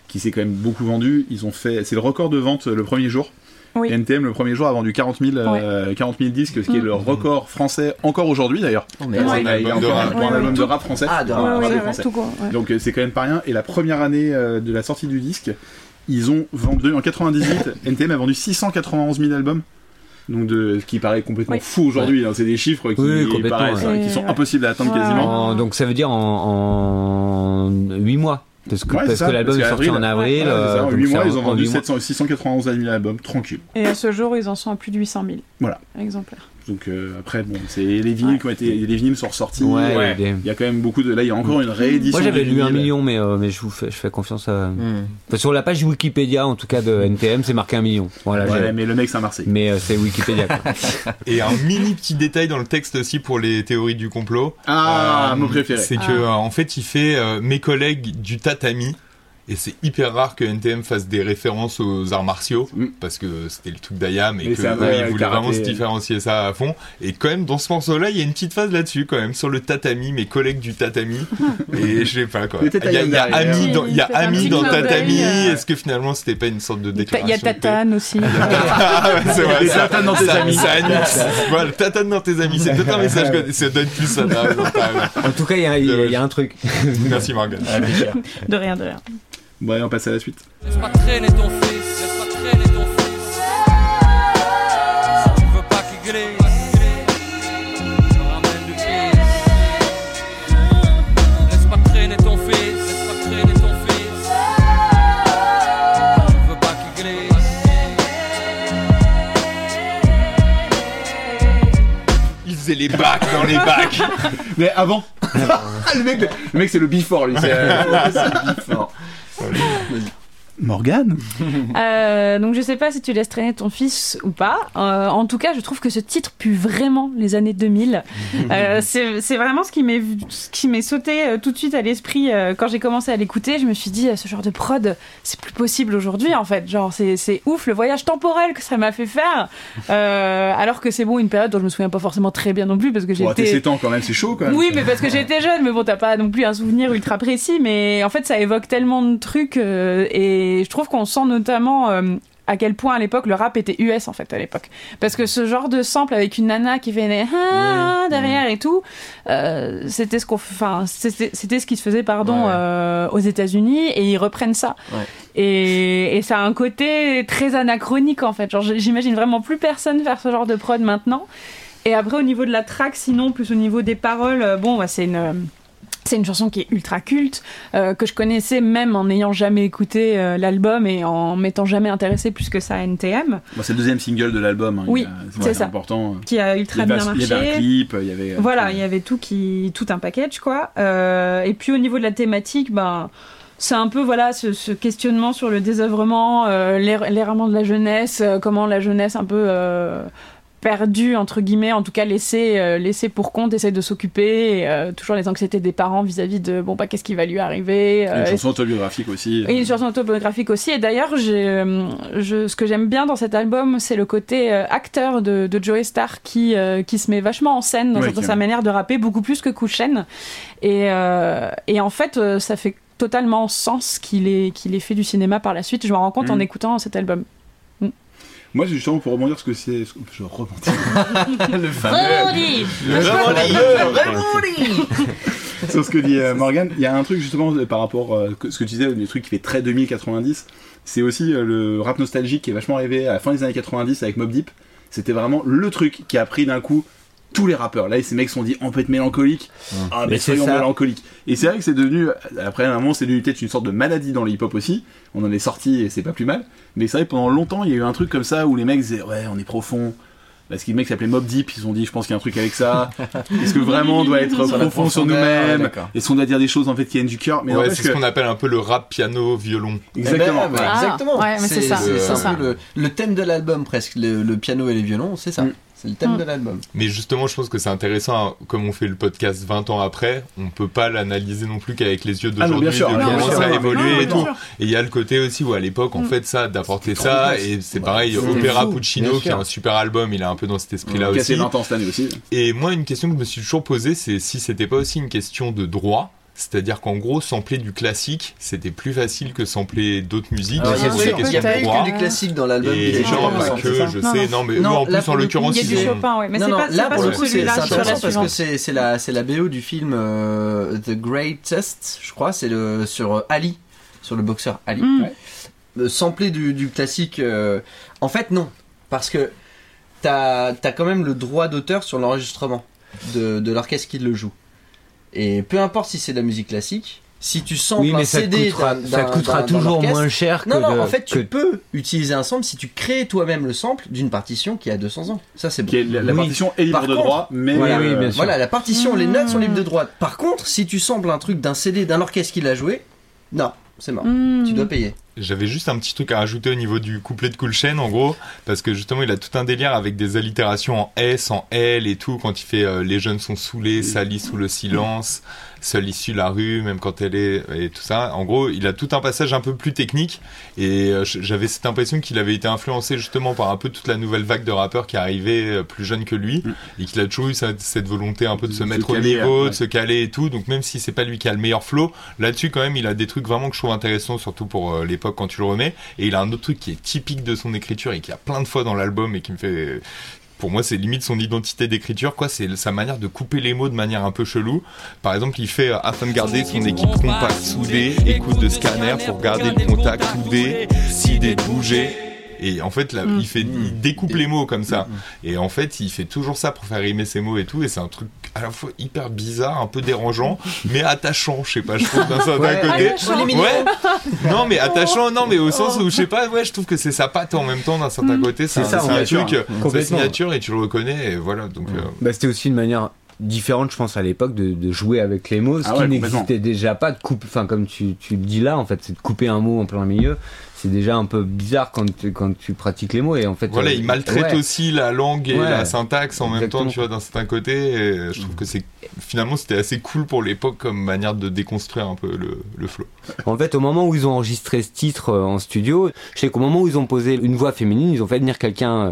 [SPEAKER 5] qui s'est quand même beaucoup vendu. Ils ont fait. C'est le record de vente le premier jour.
[SPEAKER 9] Oui.
[SPEAKER 5] NTM, le premier jour, a vendu 40 000, euh, 40 000 disques, ce qui est
[SPEAKER 9] Mm.
[SPEAKER 5] le record français encore aujourd'hui d'ailleurs.
[SPEAKER 6] Oh,
[SPEAKER 9] Ouais.
[SPEAKER 5] un-
[SPEAKER 7] album de rap.
[SPEAKER 5] un album de rap français.
[SPEAKER 6] Ah, de rap,
[SPEAKER 5] français.
[SPEAKER 9] tout court, ouais.
[SPEAKER 5] Donc euh, c'est quand même pas rien. Et la première année euh, de la sortie du disque, ils ont vendu en 98, NTM a vendu 691 000 albums. Donc de ce qui paraît complètement
[SPEAKER 9] Oui.
[SPEAKER 5] fou aujourd'hui. hein. C'est des chiffres qui,
[SPEAKER 8] Oui, complètement,
[SPEAKER 5] paraissent,
[SPEAKER 9] ouais.
[SPEAKER 5] qui sont
[SPEAKER 9] Ouais.
[SPEAKER 5] impossibles à atteindre
[SPEAKER 9] Ouais.
[SPEAKER 5] quasiment.
[SPEAKER 8] En- donc ça veut dire en, en 8 mois. Parce que,
[SPEAKER 5] Ouais,
[SPEAKER 8] parce que l'album est sorti en avril.
[SPEAKER 5] Ouais,
[SPEAKER 8] euh,
[SPEAKER 5] en
[SPEAKER 8] donc
[SPEAKER 5] 8
[SPEAKER 8] c'est
[SPEAKER 5] mois, ils ont
[SPEAKER 8] en
[SPEAKER 5] vendu
[SPEAKER 8] huit mois.
[SPEAKER 5] 700 691 000 albums, tranquille.
[SPEAKER 9] Et à ce jour, ils en sont à plus de 800 000
[SPEAKER 5] Voilà.
[SPEAKER 9] exemplaires.
[SPEAKER 5] Donc euh, après, bon, c'est les vinyles qui ont été, les vinyles sont ressortis.
[SPEAKER 8] Ouais,
[SPEAKER 5] Ouais.
[SPEAKER 8] il y a des-
[SPEAKER 5] Il y a quand même beaucoup de. Là, il y a encore une réédition.
[SPEAKER 8] Moi j'avais lu un million, mais, euh, mais je vous fais, je fais confiance à.
[SPEAKER 6] Hmm.
[SPEAKER 8] Enfin, sur la page Wikipédia, en tout cas de NTM, c'est marqué un million. Voilà.
[SPEAKER 5] Ouais, mais le mec, c'est un Marseille.
[SPEAKER 8] Mais euh, c'est Wikipédia. Quoi.
[SPEAKER 7] Et un mini petit détail dans le texte aussi pour les théories du complot.
[SPEAKER 5] Ah,
[SPEAKER 7] Euh,
[SPEAKER 5] mon préféré.
[SPEAKER 7] C'est que
[SPEAKER 9] Ah.
[SPEAKER 7] euh, en fait, il fait euh, mes collègues du tatami. Et c'est hyper rare que NTM fasse des références aux arts martiaux,
[SPEAKER 5] Mm.
[SPEAKER 7] parce que c'était le truc d'Ayam et
[SPEAKER 5] Mais
[SPEAKER 7] que eux,
[SPEAKER 5] vrai
[SPEAKER 7] ils voulaient
[SPEAKER 5] karaté.
[SPEAKER 7] vraiment se différencier ça à fond. Et quand même, dans ce morceau-là, il y a une petite phase là-dessus, quand même, sur le tatami, mes collègues du tatami. et je sais pas quoi. Il y a, y ami dans, il y a ami dans tatami.
[SPEAKER 9] euh.
[SPEAKER 7] Est-ce que finalement, c'était pas une sorte de déclaration
[SPEAKER 9] il y a Tatane aussi.
[SPEAKER 7] ah ouais, c'est vrai. Ça.
[SPEAKER 5] tatanes dans tes amis.
[SPEAKER 7] Voilà, tatane dans tes amis. C'est peut-être un message que ça donne plus ça.
[SPEAKER 8] en tout cas, il y a un truc.
[SPEAKER 7] Merci Morgan.
[SPEAKER 9] De rien, de rien.
[SPEAKER 5] Bon, allez, on passe à la suite.
[SPEAKER 1] Laisse pas traîner ton fils, laisse pas traîner ton fils. Si tu veux pas qu'il glisse, ramène du fils. Laisse pas traîner ton fils, laisse pas traîner ton fils. Si tu veux pas qu'il glisse.
[SPEAKER 7] Il faisait les bacs dans les bacs.
[SPEAKER 5] Mais avant le mec, le mec c'est le before, lui. C'est euh, c'est le before. Salut. Morgane
[SPEAKER 9] Euh, donc je sais pas si tu laisses traîner ton fils ou pas. Euh, en tout cas, je trouve que ce titre pue vraiment les années 2000. Euh, c'est c'est vraiment ce qui m'est ce qui m'est sauté tout de suite à l'esprit quand j'ai commencé à l'écouter. Je me suis dit ce genre de prod, c'est plus possible aujourd'hui en fait. Genre c'est c'est ouf le voyage temporel que ça m'a fait faire. Euh, alors que c'est bon une période dont je me souviens pas forcément très bien non plus parce que
[SPEAKER 5] Bon,
[SPEAKER 9] j'étais
[SPEAKER 5] 7 ans quand même, c'est chaud quand même.
[SPEAKER 9] oui, mais parce que j'étais jeune, mais bon, t'as pas non plus un souvenir ultra précis, mais en fait, ça évoque tellement de trucs, euh, et je trouve qu'on sent notamment euh, à quel point à l'époque le rap était US en fait à l'époque. Parce que ce genre de sample avec une nana qui venait ah, derrière et tout, euh, c'était ce qu'on, enfin c'était ce qui se faisait pardon
[SPEAKER 6] Ouais.
[SPEAKER 9] euh, aux États-Unis et ils reprennent ça.
[SPEAKER 6] Ouais.
[SPEAKER 9] Et, et ça a un côté très anachronique en fait. Genre j'imagine vraiment plus personne faire ce genre de prod maintenant. Et après au niveau de la track, sinon plus au niveau des paroles, bon bah, c'est une c'est une chanson qui est ultra culte, euh, que je connaissais même en n'ayant jamais écouté euh, l'album et en m'étant jamais intéressé plus que ça à NTM,
[SPEAKER 5] Bon, c'est le deuxième single de l'album. hein,
[SPEAKER 9] Oui, c'est ça.
[SPEAKER 5] important.
[SPEAKER 9] qui a ultra bien
[SPEAKER 5] il y avait un
[SPEAKER 9] marché.
[SPEAKER 5] clip, il y avait.
[SPEAKER 9] Voilà, il y avait tout qui, tout un package quoi. Euh, et puis au niveau de la thématique, ben c'est un peu voilà ce, ce questionnement sur le désœuvrement, euh, l'er- l'errement de la jeunesse, euh, comment la jeunesse un peu euh, perdue entre guillemets, en tout cas laissée euh, laissée pour compte, essaie de s'occuper, euh, toujours les anxiétés des parents vis-à-vis de bon bah qu'est-ce qui va lui arriver. Euh,
[SPEAKER 5] une chanson autobiographique aussi.
[SPEAKER 9] et une chanson autobiographique aussi. Et d'ailleurs, j'ai, je, ce que j'aime bien dans cet album, c'est le côté acteur de, de Joey Starr qui, qui se met vachement en scène dans,
[SPEAKER 5] Ouais,
[SPEAKER 9] sa- manière de rapper, beaucoup plus que Kouchen. Et, et en fait, ça fait totalement sens qu'il ait, qu'il ait fait du cinéma par la suite. Je me rends compte en
[SPEAKER 5] Mhm.
[SPEAKER 9] écoutant cet album.
[SPEAKER 5] Moi, c'est justement pour rebondir ce que c'est. Je rebondis.
[SPEAKER 6] le fameux.
[SPEAKER 5] Sur ce que dit euh, Morgan, il y a un truc justement euh, par rapport à ce que tu disais, des trucs qui fait très 2090. C'est aussi euh, le rap nostalgique qui est vachement arrivé à la fin des années 90 avec Mob Deep. C'était vraiment le truc qui a pris d'un coup tous les rappeurs. Là, ces mecs se sont dit on peut être mélancolique. Ah, mais,
[SPEAKER 8] Mais c'est
[SPEAKER 5] soyons
[SPEAKER 8] ça.
[SPEAKER 5] mélancoliques. Et c'est vrai que c'est devenu, après un moment, c'est devenu peut-être une sorte de maladie dans le hip-hop aussi. On en est sorti et c'est pas plus mal. Mais c'est vrai que pendant longtemps, il y a eu un truc comme ça où les mecs disaient ouais, on est profond. Parce que les mecs s'appelaient Mob Deep, ils se sont dit, je pense qu'il y a un truc avec ça. Est-ce que vraiment on doit être profond sur
[SPEAKER 6] ouais,
[SPEAKER 5] nous-mêmes
[SPEAKER 6] d'accord.
[SPEAKER 5] Est-ce qu'on doit dire des choses en fait qui viennent du cœur Mais
[SPEAKER 7] ouais, c'est ce qu'on appelle un peu le rap piano violon.
[SPEAKER 5] Exactement.
[SPEAKER 6] Eh ben,
[SPEAKER 9] Ah,
[SPEAKER 6] exactement.
[SPEAKER 9] ouais, mais c'est ça,
[SPEAKER 6] le, le thème de l'album presque, le, le piano et les violons, c'est ça.
[SPEAKER 5] Mm.
[SPEAKER 6] C'est le thème
[SPEAKER 9] Mm.
[SPEAKER 6] de l'album.
[SPEAKER 7] Mais justement, je pense que c'est intéressant, hein, comme on fait le podcast 20 ans après, on peut pas l'analyser non plus qu'avec les yeux
[SPEAKER 5] Ah
[SPEAKER 7] d'aujourd'hui, de
[SPEAKER 5] non,
[SPEAKER 7] comment ça a évolué
[SPEAKER 9] Non,
[SPEAKER 7] et tout.
[SPEAKER 9] sûr.
[SPEAKER 7] Et il y a le côté aussi où à l'époque, en
[SPEAKER 9] Mm.
[SPEAKER 7] fait, ça, d'apporter ça, et c'est
[SPEAKER 6] Bah,
[SPEAKER 7] pareil, Opéra
[SPEAKER 6] fou,
[SPEAKER 7] Puccino, qui est un super album, il est un peu dans cet esprit-là aussi.
[SPEAKER 5] 20 ans cette année aussi.
[SPEAKER 7] Et moi, une question que je me suis toujours posée, c'est si c'était pas aussi une question de droit. C'est-à-dire qu'en gros, sampler du classique, c'était plus facile que sampler d'autres musiques.
[SPEAKER 6] Alors,
[SPEAKER 9] Ah,
[SPEAKER 6] il y a
[SPEAKER 7] pour
[SPEAKER 9] c'est
[SPEAKER 7] des
[SPEAKER 9] sûr,
[SPEAKER 6] il y a
[SPEAKER 7] questions
[SPEAKER 6] pas
[SPEAKER 7] de
[SPEAKER 6] eu
[SPEAKER 7] droit.
[SPEAKER 6] que du classique dans l'album.
[SPEAKER 7] Et genre, pas que, je
[SPEAKER 9] Non,
[SPEAKER 7] sais,
[SPEAKER 9] non.
[SPEAKER 7] mais en
[SPEAKER 6] là,
[SPEAKER 7] plus, en l'occurrence,
[SPEAKER 9] Il y a du Chopin, ouais. Mais c'est pas,
[SPEAKER 6] là c'est
[SPEAKER 9] celui-là,
[SPEAKER 6] intéressant parce que c'est la BO du film euh, The Greatest, je crois, c'est sur euh, Ali, sur le boxeur Ali.
[SPEAKER 9] Mm.
[SPEAKER 6] Euh, sampler du, classique. En fait non, parce que t'as as quand même le droit d'auteur sur l'enregistrement de, de l'orchestre qui le joue. Et peu importe si c'est de la musique classique, si tu samples
[SPEAKER 8] Oui,
[SPEAKER 6] un
[SPEAKER 8] te
[SPEAKER 6] CD
[SPEAKER 8] coûtera, ça te coûtera toujours moins cher que
[SPEAKER 6] non, non,
[SPEAKER 8] de-
[SPEAKER 6] en fait, tu peux utiliser un sample si tu crées toi-même le sample d'une partition qui a 200 ans. Ça, c'est bon.
[SPEAKER 5] Qui est- la, la
[SPEAKER 8] Oui.
[SPEAKER 5] partition est libre
[SPEAKER 6] Par
[SPEAKER 5] de
[SPEAKER 6] contre-
[SPEAKER 5] droit, mais
[SPEAKER 6] Voilà,
[SPEAKER 8] oui,
[SPEAKER 5] euh,
[SPEAKER 8] bien sûr.
[SPEAKER 6] Voilà, la partition, les notes sont libres
[SPEAKER 9] Hmm.
[SPEAKER 6] de droit. Par contre, si tu samples un truc d'un CD d'un orchestre qui l'a joué, non, c'est mort.
[SPEAKER 9] Mm.
[SPEAKER 6] Tu dois payer.
[SPEAKER 7] J'avais juste un petit truc à rajouter au niveau du couplet de Cool Chain, en gros, parce que justement, il a tout un délire avec des allitérations en S, en L et tout, quand il fait euh, les jeunes sont saoulés, salis sous le silence, seule issue la rue, même quand elle est, et tout ça. En gros, il a tout un passage un peu plus technique, et euh, j'avais cette impression qu'il avait été influencé justement par un peu toute la nouvelle vague de rappeurs qui arrivait euh, plus jeunes que lui, et qu'il a toujours eu cette, volonté un peu de se
[SPEAKER 5] De se
[SPEAKER 7] mettre au
[SPEAKER 5] caler,
[SPEAKER 7] niveau,
[SPEAKER 5] ouais.
[SPEAKER 7] de se caler et tout. Donc même si c'est pas lui qui a le meilleur flow, là-dessus quand même, il a des trucs vraiment que je trouve intéressants, surtout pour euh, l'époque quand tu le remets. Et il a un autre truc qui est typique de son écriture et qui a plein de fois dans l'album et qui me fait pour moi, c'est limite son identité d'écriture, quoi. C'est sa manière de couper les mots de manière un peu chelou. Par exemple, il fait, euh, afin de garder son équipe compacte, soudée, écoute de scanner pour garder le contact soudé, si des bouger. Et en fait, là,
[SPEAKER 9] Mm.
[SPEAKER 7] il fait, il découpe les mots comme ça. Et en fait, il fait toujours ça pour faire rimer ses mots et tout. Et c'est un truc à la fois hyper bizarre, un peu dérangeant, mais attachant, je sais pas, je trouve d'un certain
[SPEAKER 6] Ouais.
[SPEAKER 7] côté. Ouais. Non, mais attachant, non, mais au sens où, je sais pas, ouais, je trouve que c'est sa patte en même temps d'un certain
[SPEAKER 9] Mm.
[SPEAKER 7] côté. C'est
[SPEAKER 8] ça,
[SPEAKER 7] c'est un truc, euh, sa
[SPEAKER 8] Complètement.
[SPEAKER 7] signature et tu le reconnais et voilà. Donc, euh,
[SPEAKER 8] Bah, c'était aussi une manière différente, je pense, à l'époque de, de jouer avec les mots, ce
[SPEAKER 5] Ah
[SPEAKER 8] qui
[SPEAKER 5] ouais,
[SPEAKER 8] n'existait déjà pas de coupe, enfin, comme tu, tu le dis là, en fait, c'est de couper un mot en plein milieu. C'est déjà un peu bizarre quand tu, quand tu pratiques les mots et en fait.
[SPEAKER 7] Voilà,
[SPEAKER 8] euh,
[SPEAKER 7] il maltraite
[SPEAKER 8] ouais.
[SPEAKER 7] aussi la langue et
[SPEAKER 8] Ouais.
[SPEAKER 7] la syntaxe en même temps, tu vois, d'un certain côté. Et je trouve que c'est finalement c'était assez cool pour l'époque comme manière de déconstruire un peu le, le flow.
[SPEAKER 8] En fait, au moment où ils ont enregistré ce titre euh, en studio, je sais qu'au moment où ils ont posé une voix féminine, ils ont fait venir quelqu'un, euh,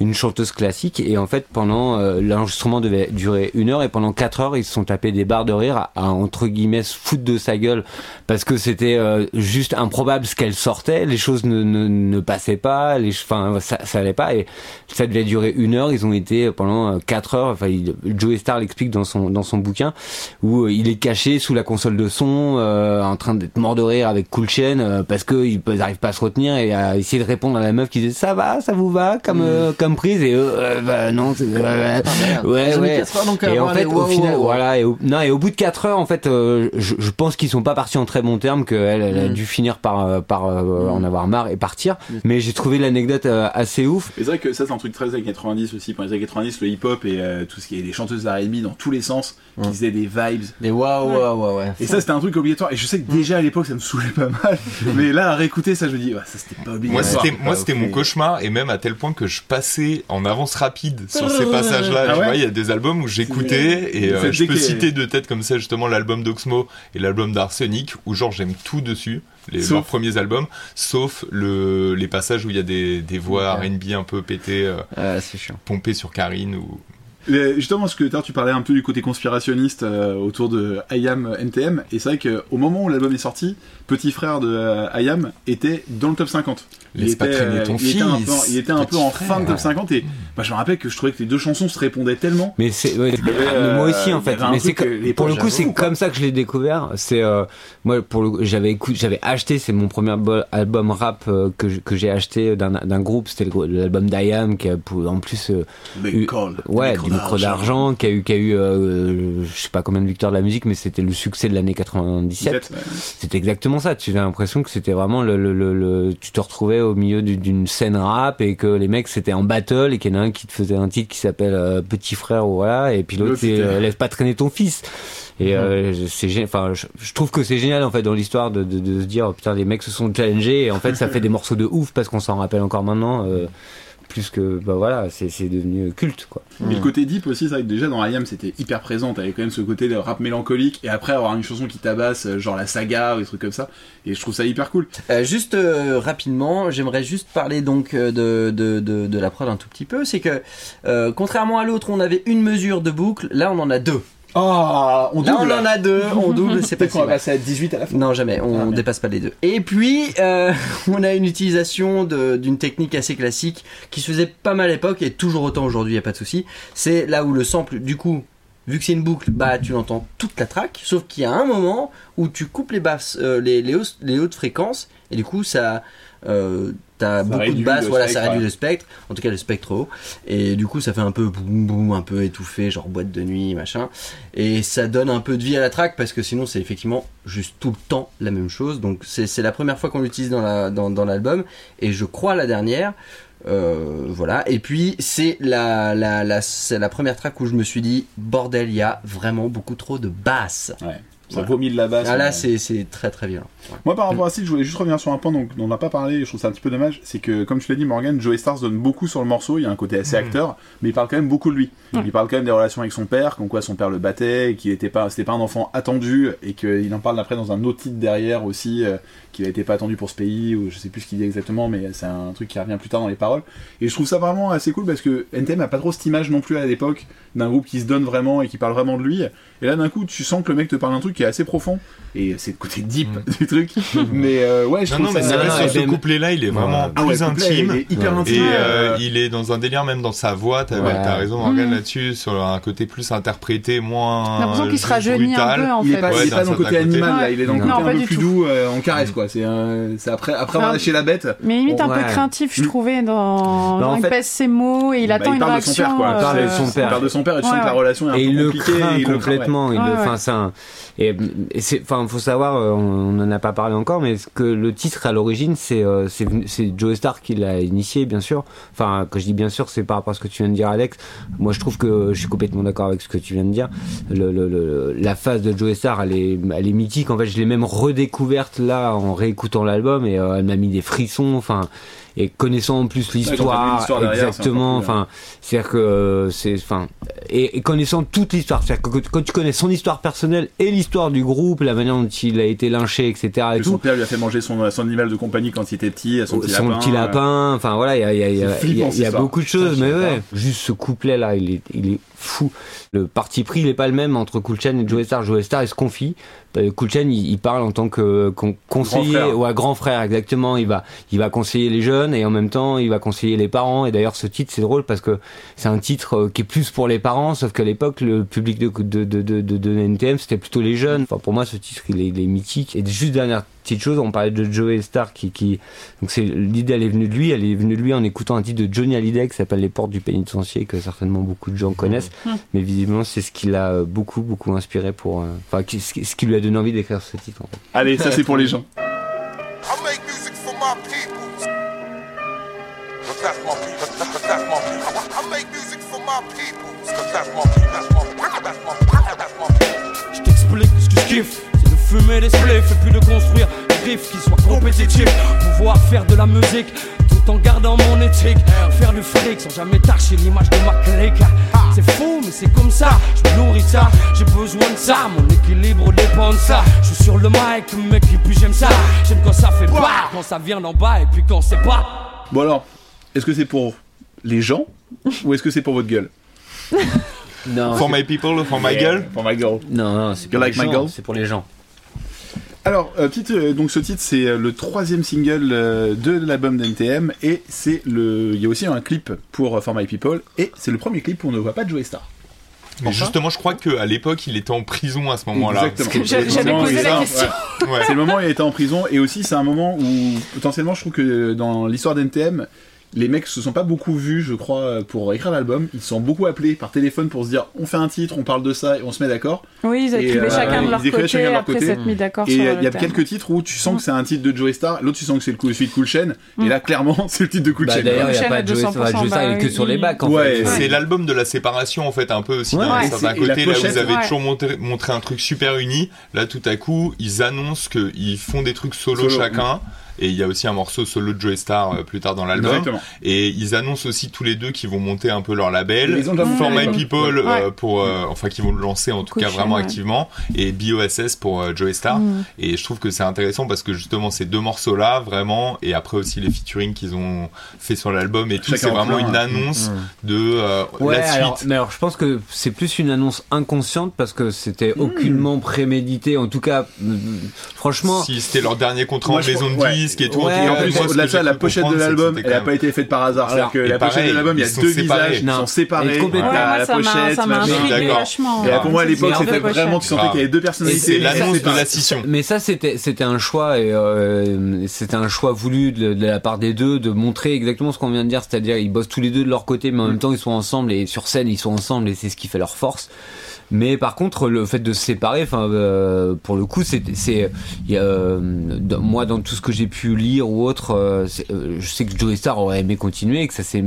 [SPEAKER 8] une chanteuse classique, et en fait, pendant euh, l'enregistrement devait durer une heure, et pendant quatre heures, ils se sont tapés des barres de rire à, entre guillemets se foutre de sa gueule parce que c'était juste improbable ce qu'elle sortait. les choses ne, ne, ne passaient pas, les, enfin, ça, ça allait pas, et ça devait durer une heure. Ils ont été pendant quatre heures. Enfin, Joey Star l'explique dans son dans son bouquin où euh, il est caché sous la console de son, euh, en train d'être mort de rire avec Cool Chain euh, parce que ils n'arrivent pas à se retenir et à essayer de répondre à la meuf qui disait ça va, ça vous va comme euh, comme prise et eux euh, bah non, c'est- ouais
[SPEAKER 6] merde.
[SPEAKER 8] ouais ouais.
[SPEAKER 6] quatre heures, donc,
[SPEAKER 8] Et en fait au
[SPEAKER 6] wow,
[SPEAKER 8] final
[SPEAKER 6] wow, wow.
[SPEAKER 8] voilà et au, non et au bout de 4 heures en fait euh, je, je pense qu'ils sont pas partis en très bon terme qu'elle elle a
[SPEAKER 6] Mm.
[SPEAKER 8] dû finir par par euh, en avoir marre et partir mais j'ai trouvé l'anecdote euh, assez ouf
[SPEAKER 5] c'est vrai que ça, c'est un truc très années 90 aussi. Pendant les années 90, le hip-hop et euh, tout ce qui est des chanteuses R&B dans tous les sens, qui faisaient des vibes.
[SPEAKER 6] Des waouh, waouh, waouh, ouais.
[SPEAKER 5] Et ça, c'était un truc obligatoire. Et je sais que déjà à l'époque, ça me saoulait pas mal. Mais là, à réécouter ça, je me dis, ouais, ça c'était pas obligatoire.
[SPEAKER 7] moi, c'était mon cauchemar, et même à tel point que je passais en avance rapide sur ces passages-là.
[SPEAKER 5] Ah
[SPEAKER 7] tu
[SPEAKER 5] ouais
[SPEAKER 7] vois, il y a des albums où j'écoutais, et euh, je peux citer de tête comme ça, justement, l'album d'Oxmo et l'album d'Arsenic, où genre j'aime tout dessus, les
[SPEAKER 5] Sauf-
[SPEAKER 7] leurs premiers albums, sauf le, les passages où il y a des, des voix. R&B un peu pétées, euh,
[SPEAKER 6] Ouais, c'est chiant.
[SPEAKER 7] pompées sur Karine, ou...
[SPEAKER 5] Les- Justement, ce que tu parlais un peu du côté conspirationniste euh, autour de IAM NTM, et c'est vrai qu'au moment où l'album est sorti, petit frère de euh, IAM était dans le top 50. Il
[SPEAKER 7] Laisse pas
[SPEAKER 5] était,
[SPEAKER 7] traîner
[SPEAKER 5] euh,
[SPEAKER 7] ton
[SPEAKER 5] il était un peu,
[SPEAKER 7] fils,
[SPEAKER 5] il était un peu
[SPEAKER 7] petit
[SPEAKER 5] en
[SPEAKER 7] frère.
[SPEAKER 5] fin de top 50, et bah, je me rappelle que je trouvais que les deux chansons se répondaient tellement.
[SPEAKER 8] Mais c'est ouais,
[SPEAKER 5] avait, euh,
[SPEAKER 8] moi aussi en
[SPEAKER 5] y
[SPEAKER 8] fait. Mais c'est pour le coup c'est comme ça que je l'ai découvert. C'est euh, moi pour j'avais écouté j'avais acheté c'est mon premier album rap euh, que j'ai acheté d'un d'un groupe c'était l'album d'IAM qui a en plus euh,
[SPEAKER 5] Des
[SPEAKER 8] eu- ouais du micro d'argent qui a eu qui a eu euh, je sais pas combien de victoires de la musique mais c'était le succès de l'année 97.
[SPEAKER 5] 17, ouais.
[SPEAKER 8] C'était exactement ça. Tu as l'impression que c'était vraiment le, le, le, le- tu te retrouvais au milieu du- d'une scène rap et que les mecs c'était en battle et qu'il y en a un qui te faisait un titre qui s'appelle euh, Petit frère ou voilà et puis l'autre c'est euh, laisse pas traîner ton fils. Et euh, c'est enfin je, je trouve que c'est génial en fait dans l'histoire de, de, de se dire oh, putain les mecs se sont challengés et en fait ça fait des morceaux de ouf parce qu'on s'en rappelle encore maintenant. euh, plus que bah voilà c'est c'est devenu culte quoi.
[SPEAKER 5] Et le côté deep aussi, c'est vrai que déjà dans IAM c'était hyper présent, t'avais quand même ce côté de rap mélancolique, et après avoir une chanson qui tabasse, euh, genre la saga ou des trucs comme ça, et je trouve ça hyper cool.
[SPEAKER 6] Euh, juste euh, rapidement, j'aimerais juste parler donc de, de, de, de la prod un tout petit peu. C'est que euh, contrairement à l'autre, on avait une mesure de boucle. Là, on en a deux.
[SPEAKER 5] Ah, on
[SPEAKER 6] Là,
[SPEAKER 5] double
[SPEAKER 6] on en a deux. On double, c'est pas
[SPEAKER 5] qu'on va passer à 18 à la fin.
[SPEAKER 6] Non, jamais. On
[SPEAKER 5] Ah, merde.
[SPEAKER 6] dépasse pas les deux. Et puis, euh, on a une utilisation de- d'une technique assez classique qui se faisait pas mal à l'époque et toujours autant aujourd'hui, y a pas de souci. C'est là où le sample, du coup, vu que c'est une boucle, bah tu entends toute la track. Sauf qu'il y a un moment où tu coupes les basses, euh, les, les, hausses- les hautes fréquences et du coup ça, euh, t'as beaucoup de basses. Voilà,
[SPEAKER 5] spectre,
[SPEAKER 6] ça réduit
[SPEAKER 5] ouais.
[SPEAKER 6] le spectre. En tout cas, le spectre haut. Et du coup, ça fait un peu boum boum, un peu étouffé, genre boîte de nuit, machin. Et ça donne un peu de vie à la track parce que sinon, c'est effectivement juste tout le temps la même chose. Donc, c'est la première fois qu'on l'utilise dans la- dans, dans l'album. Et je crois la dernière. Euh, voilà. Et puis, c'est la, la, la, première track où je me suis dit, bordel, il y a vraiment beaucoup trop de basses.
[SPEAKER 5] Ouais. Ça
[SPEAKER 6] Voilà.
[SPEAKER 5] vomit de la basse.
[SPEAKER 6] Ah là, c'est c'est très très violent. Ouais.
[SPEAKER 5] Moi, par rapport à ça, je voulais juste revenir sur un point donc, dont on n'a pas parlé, et je trouve ça un petit peu dommage, c'est que, comme tu l'as dit, Morgan, Joey Stars donne beaucoup sur le morceau, il y a un côté assez acteur, mais il parle quand même beaucoup de lui. Il parle quand même des relations avec son père, comme quoi son père le battait, et qu'il était pas, c'était pas un enfant attendu, et qu'il en parle après dans un autre titre derrière aussi, qu'il a été pas attendu pour ce pays, ou je sais plus ce qu'il dit exactement, mais c'est un truc qui revient plus tard dans les paroles. Et je trouve ça vraiment assez cool parce que NTM a pas trop cette image non plus à l'époque d'un groupe qui se donne vraiment et qui parle vraiment de lui. Et là, d'un coup, tu sens que le mec te parle d'un truc qui est assez profond. Et c'est le côté deep du truc. mais euh, ouais, je
[SPEAKER 7] Non,
[SPEAKER 5] trouve
[SPEAKER 7] non, mais
[SPEAKER 5] ça.
[SPEAKER 7] c'est vrai,
[SPEAKER 8] non,
[SPEAKER 7] ce couplet-là, il est vraiment
[SPEAKER 5] Ah ouais,
[SPEAKER 7] plus
[SPEAKER 5] couplet,
[SPEAKER 7] intime.
[SPEAKER 5] il est hyper
[SPEAKER 8] Ouais.
[SPEAKER 5] intime.
[SPEAKER 7] Et
[SPEAKER 5] euh,
[SPEAKER 7] euh, il est dans un délire même dans sa voix, t'as
[SPEAKER 8] Ouais.
[SPEAKER 7] raison Morgane
[SPEAKER 9] Mm.
[SPEAKER 7] là-dessus, sur un côté plus interprété, moins
[SPEAKER 9] l'impression qu'il se rajeunit un peu en
[SPEAKER 5] il est
[SPEAKER 9] fait.
[SPEAKER 5] pas,
[SPEAKER 7] Ouais,
[SPEAKER 5] il est
[SPEAKER 7] d'un
[SPEAKER 5] pas dans le côté animal là, il est dans le côté un peu plus doux, euh, en caresse quoi. C'est un- c'est après, après avoir lâché la bête.
[SPEAKER 9] Mais limite un
[SPEAKER 8] Ouais.
[SPEAKER 9] peu craintif, je
[SPEAKER 5] Mm.
[SPEAKER 9] trouvais, dans,
[SPEAKER 8] Bah, en
[SPEAKER 9] il
[SPEAKER 8] fait-
[SPEAKER 9] pèse ses mots et il
[SPEAKER 5] Bah,
[SPEAKER 9] attend
[SPEAKER 5] il
[SPEAKER 9] une
[SPEAKER 5] parle de son
[SPEAKER 9] réaction.
[SPEAKER 5] père, quoi.
[SPEAKER 8] Il parle de
[SPEAKER 9] euh,
[SPEAKER 8] son père.
[SPEAKER 5] Il parle de son père et tu sens
[SPEAKER 9] Ouais,
[SPEAKER 5] que la
[SPEAKER 9] ouais.
[SPEAKER 5] relation est un
[SPEAKER 8] et
[SPEAKER 5] peu
[SPEAKER 8] il le
[SPEAKER 5] compliquée.
[SPEAKER 8] craint
[SPEAKER 5] et il le craint, ouais.
[SPEAKER 8] complètement. il le-
[SPEAKER 9] Ouais, ouais.
[SPEAKER 8] enfin, c'est un- et, et c'est, enfin, faut savoir, euh, on n'en a pas parlé encore, mais ce que le titre à l'origine, c'est, euh, c'est, Joe Star qui l'a initié, bien sûr. Enfin, quand je dis bien sûr, c'est par rapport à ce que tu viens de dire, Alex. Moi, je trouve que je suis complètement d'accord avec ce que tu viens de dire. Le, le, le- la phase de Joe Star, elle est, elle est mythique. En fait, je l'ai même redécouverte là en réécoutant l'album et euh, elle m'a mis des frissons. Enfin. Et connaissant en plus l'histoire, exactement,
[SPEAKER 5] plus,
[SPEAKER 8] enfin, c'est-à-dire que euh, c'est, enfin, et, et connaissant toute l'histoire, c'est-à-dire que quand tu connais son histoire personnelle et l'histoire du groupe, la manière dont il a été lynché, etc. et
[SPEAKER 5] Que son
[SPEAKER 8] tout,
[SPEAKER 5] père lui a fait manger son, son animal de compagnie quand il était petit, son petit
[SPEAKER 8] son
[SPEAKER 5] lapin.
[SPEAKER 8] petit lapin, enfin voilà, il y a, y a, y a,
[SPEAKER 5] flippant,
[SPEAKER 8] y a- beaucoup de choses, mais ouais, juste ce couplet là, il est, il est fou. Le parti pris, il est pas le même entre Cool Chain et Joe Star. Joe Star, il se confie euh, Cool Chain, il, il parle en tant que con- conseiller
[SPEAKER 5] Grand
[SPEAKER 8] ou à grand frère exactement. Il va, il va conseiller les jeunes et en même temps il va conseiller les parents. Et d'ailleurs ce titre c'est drôle parce que c'est un titre euh, qui est plus pour les parents, sauf qu'à l'époque le public de de de de, de, de NTM c'était plutôt les jeunes. Enfin pour moi ce titre il est, il est mythique. Et juste dernière petite chose, on parlait de Joey Star qui qui donc c'est l'idée elle est venue de lui, elle est venue de lui en écoutant un titre de Johnny Hallyday qui s'appelle Les Portes du pénitencier que certainement beaucoup de gens connaissent. Mais visiblement c'est ce qui l'a euh, beaucoup beaucoup inspiré pour, euh, enfin ce qui lui a donné envie d'écrire ce titre. En fait.
[SPEAKER 5] Allez, ça c'est pour les gens.
[SPEAKER 1] Je t'explique ce que je kiffe, fumer des spliffs et puis de construire des riffs qui soient compétitifs. Pouvoir faire de la musique tout en gardant mon éthique. Faire du fric sans jamais tâcher l'image de ma clique. C'est fou, mais c'est comme ça, je me nourris de ça. J'ai besoin de ça, mon équilibre dépend de ça. Je suis sur le mic, mec, et puis j'aime ça. J'aime quand ça fait pas, quand ça vient d'en bas et puis quand c'est pas.
[SPEAKER 5] Bon alors, est-ce que c'est pour les gens ou est-ce que c'est pour votre gueule?
[SPEAKER 8] Non,
[SPEAKER 7] For my people, for my girl?
[SPEAKER 5] For my girl.
[SPEAKER 8] non, non, c'est
[SPEAKER 5] You
[SPEAKER 8] pour,
[SPEAKER 5] like
[SPEAKER 8] les
[SPEAKER 5] my
[SPEAKER 8] gens,
[SPEAKER 5] girl?
[SPEAKER 8] c'est pour les gens.
[SPEAKER 5] Alors, euh, petite, euh, donc ce titre c'est euh, le troisième single euh, de l'album d'NTM et c'est le, il y a aussi un clip pour For My People et c'est le premier clip où on ne voit pas Joey Star.
[SPEAKER 7] Mais justement, je crois qu'à l'époque, il était en prison à ce moment-là.
[SPEAKER 5] Exactement.
[SPEAKER 9] J'allais
[SPEAKER 5] C'est le moment où
[SPEAKER 9] poser
[SPEAKER 5] il est
[SPEAKER 9] la question.
[SPEAKER 5] ouais.
[SPEAKER 7] Ouais.
[SPEAKER 5] C'est le moment où il était en prison et aussi c'est un moment où potentiellement je trouve que dans l'histoire d'NTM les mecs se sont pas beaucoup vus je crois pour écrire l'album. Ils se sont beaucoup appelés par téléphone pour se dire on fait un titre on parle de ça et on se met d'accord.
[SPEAKER 9] Oui, ils
[SPEAKER 5] Et,
[SPEAKER 9] écrivaient
[SPEAKER 5] euh,
[SPEAKER 9] chacun de
[SPEAKER 5] ils
[SPEAKER 9] leur côté
[SPEAKER 5] chacun de leur
[SPEAKER 9] après
[SPEAKER 5] côté.
[SPEAKER 9] s'être mis d'accord
[SPEAKER 5] et
[SPEAKER 9] sur
[SPEAKER 5] il y a
[SPEAKER 9] thème.
[SPEAKER 5] quelques titres où tu sens que c'est un titre de Joey Star l'autre tu sens que c'est le coup celui de Cool Chain et là clairement c'est le titre de Cool
[SPEAKER 8] Bah,
[SPEAKER 5] Chain.
[SPEAKER 8] D'ailleurs, il n'y a pas de Joey
[SPEAKER 9] 200%,
[SPEAKER 8] Star, Joey Star, il est que sur les bacs en
[SPEAKER 5] Ouais.
[SPEAKER 7] C'est l'album de la séparation en fait un peu aussi
[SPEAKER 8] Ouais.
[SPEAKER 7] d'un côté là vous avez toujours montré, un truc super uni là tout à coup ils annoncent qu'ils font des trucs Solo, chacun et il y a aussi un morceau solo de Joey Star euh, plus tard dans l'album
[SPEAKER 5] Exactement.
[SPEAKER 7] et ils annoncent aussi tous les deux qu'ils vont monter un peu leur label
[SPEAKER 5] Ils ont déjà
[SPEAKER 7] For My. People euh,
[SPEAKER 9] Ouais.
[SPEAKER 7] pour euh, enfin qui vont le lancer en tout cas vraiment
[SPEAKER 9] ouais.
[SPEAKER 7] activement et BOSS pour euh, Joey Star
[SPEAKER 9] Mm.
[SPEAKER 7] et je trouve que c'est intéressant parce que justement ces deux morceaux là vraiment et après aussi les featuring qu'ils ont fait sur l'album et tout c'est
[SPEAKER 5] en
[SPEAKER 7] vraiment
[SPEAKER 5] plein,
[SPEAKER 7] une annonce de euh,
[SPEAKER 8] Ouais,
[SPEAKER 7] la suite
[SPEAKER 8] alors, mais alors je pense que c'est plus une annonce inconsciente parce que c'était aucunement prémédité. En tout cas, euh, franchement,
[SPEAKER 7] si c'était leur dernier contrat en maison de
[SPEAKER 5] ouais.
[SPEAKER 7] Disque et tout.
[SPEAKER 8] Ouais,
[SPEAKER 7] en
[SPEAKER 5] Et plus,
[SPEAKER 7] moi,
[SPEAKER 5] ça, la pochette de l'album, elle a pas été faite par hasard.
[SPEAKER 8] Alors,
[SPEAKER 5] C'est-à-dire que la pochette de l'album, il y a
[SPEAKER 7] ils
[SPEAKER 5] deux visages qui
[SPEAKER 8] Non.
[SPEAKER 5] sont séparés.
[SPEAKER 8] Complètement.
[SPEAKER 5] La pochette, machin. Et pour moi, à l'époque, c'était vraiment, tu sentais qu'il y avait deux personnalités.
[SPEAKER 7] C'est l'annonce de la scission.
[SPEAKER 8] Mais ça, c'était c'était un choix et euh, c'était un choix voulu de, de la part des deux de montrer exactement ce qu'on vient de dire, c'est-à-dire ils bossent tous les deux de leur côté, mais en même temps ils sont ensemble et sur scène ils sont ensemble et c'est ce qui fait leur force. Mais par contre, le fait de se séparer, enfin, euh, pour le coup, c'est, c'est, euh, moi, dans tout ce que j'ai pu lire ou autre, euh, je sais que Joey Star aurait aimé continuer, et que ça c'est,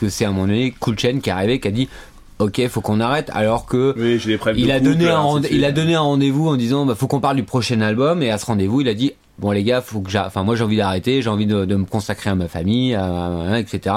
[SPEAKER 8] que c'est à un moment donné Cool Chain qui est arrivé, qui a dit, ok, faut qu'on arrête, alors que
[SPEAKER 5] Oui, preuves
[SPEAKER 8] il a
[SPEAKER 5] couple,
[SPEAKER 8] donné un il a donné un rendez-vous en disant, bah, faut qu'on parle du prochain album, et à ce rendez-vous, il a dit, bon les gars, faut que j'a- enfin moi j'ai envie d'arrêter, j'ai envie de, de me consacrer à ma famille, à- à- etc.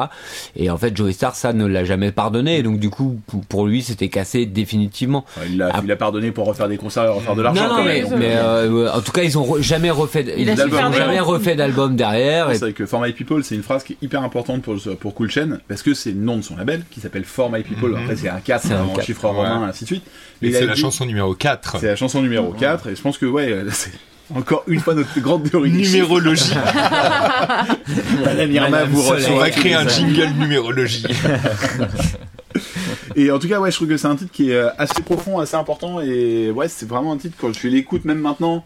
[SPEAKER 8] Et en fait Joey Star ça ne l'a jamais pardonné, donc du coup pour- lui c'était cassé définitivement.
[SPEAKER 5] Il a, il a pardonné pour refaire des concerts et refaire de l'argent
[SPEAKER 8] Non, non,
[SPEAKER 5] quand
[SPEAKER 8] mais,
[SPEAKER 5] même.
[SPEAKER 8] mais, euh, en tout cas ils ont re- jamais refait, d-
[SPEAKER 9] Il a
[SPEAKER 8] ils ont jamais refait d'album derrière.
[SPEAKER 5] C'est
[SPEAKER 8] Et,
[SPEAKER 5] vrai que For My People, c'est une phrase qui est hyper importante pour, pour Cool Chain, parce que c'est le nom de son label, qui s'appelle For My People. En fait, c'est un 4,
[SPEAKER 8] C'est un
[SPEAKER 5] en
[SPEAKER 8] quatre.
[SPEAKER 5] chiffre romain, ainsi de suite. A
[SPEAKER 7] c'est la
[SPEAKER 5] dit-
[SPEAKER 7] chanson numéro 4.
[SPEAKER 5] C'est la chanson numéro 4, et je pense que, ouais, c'est encore une fois notre grande théorie.
[SPEAKER 7] Numérologie.
[SPEAKER 5] Madame Irma vous reçoit.
[SPEAKER 7] On va créer un jingle numérologie.
[SPEAKER 5] Et en tout cas, ouais, je trouve que c'est un titre qui est euh, assez profond, assez important, et ouais, c'est vraiment un titre, quand je l'écoute même maintenant,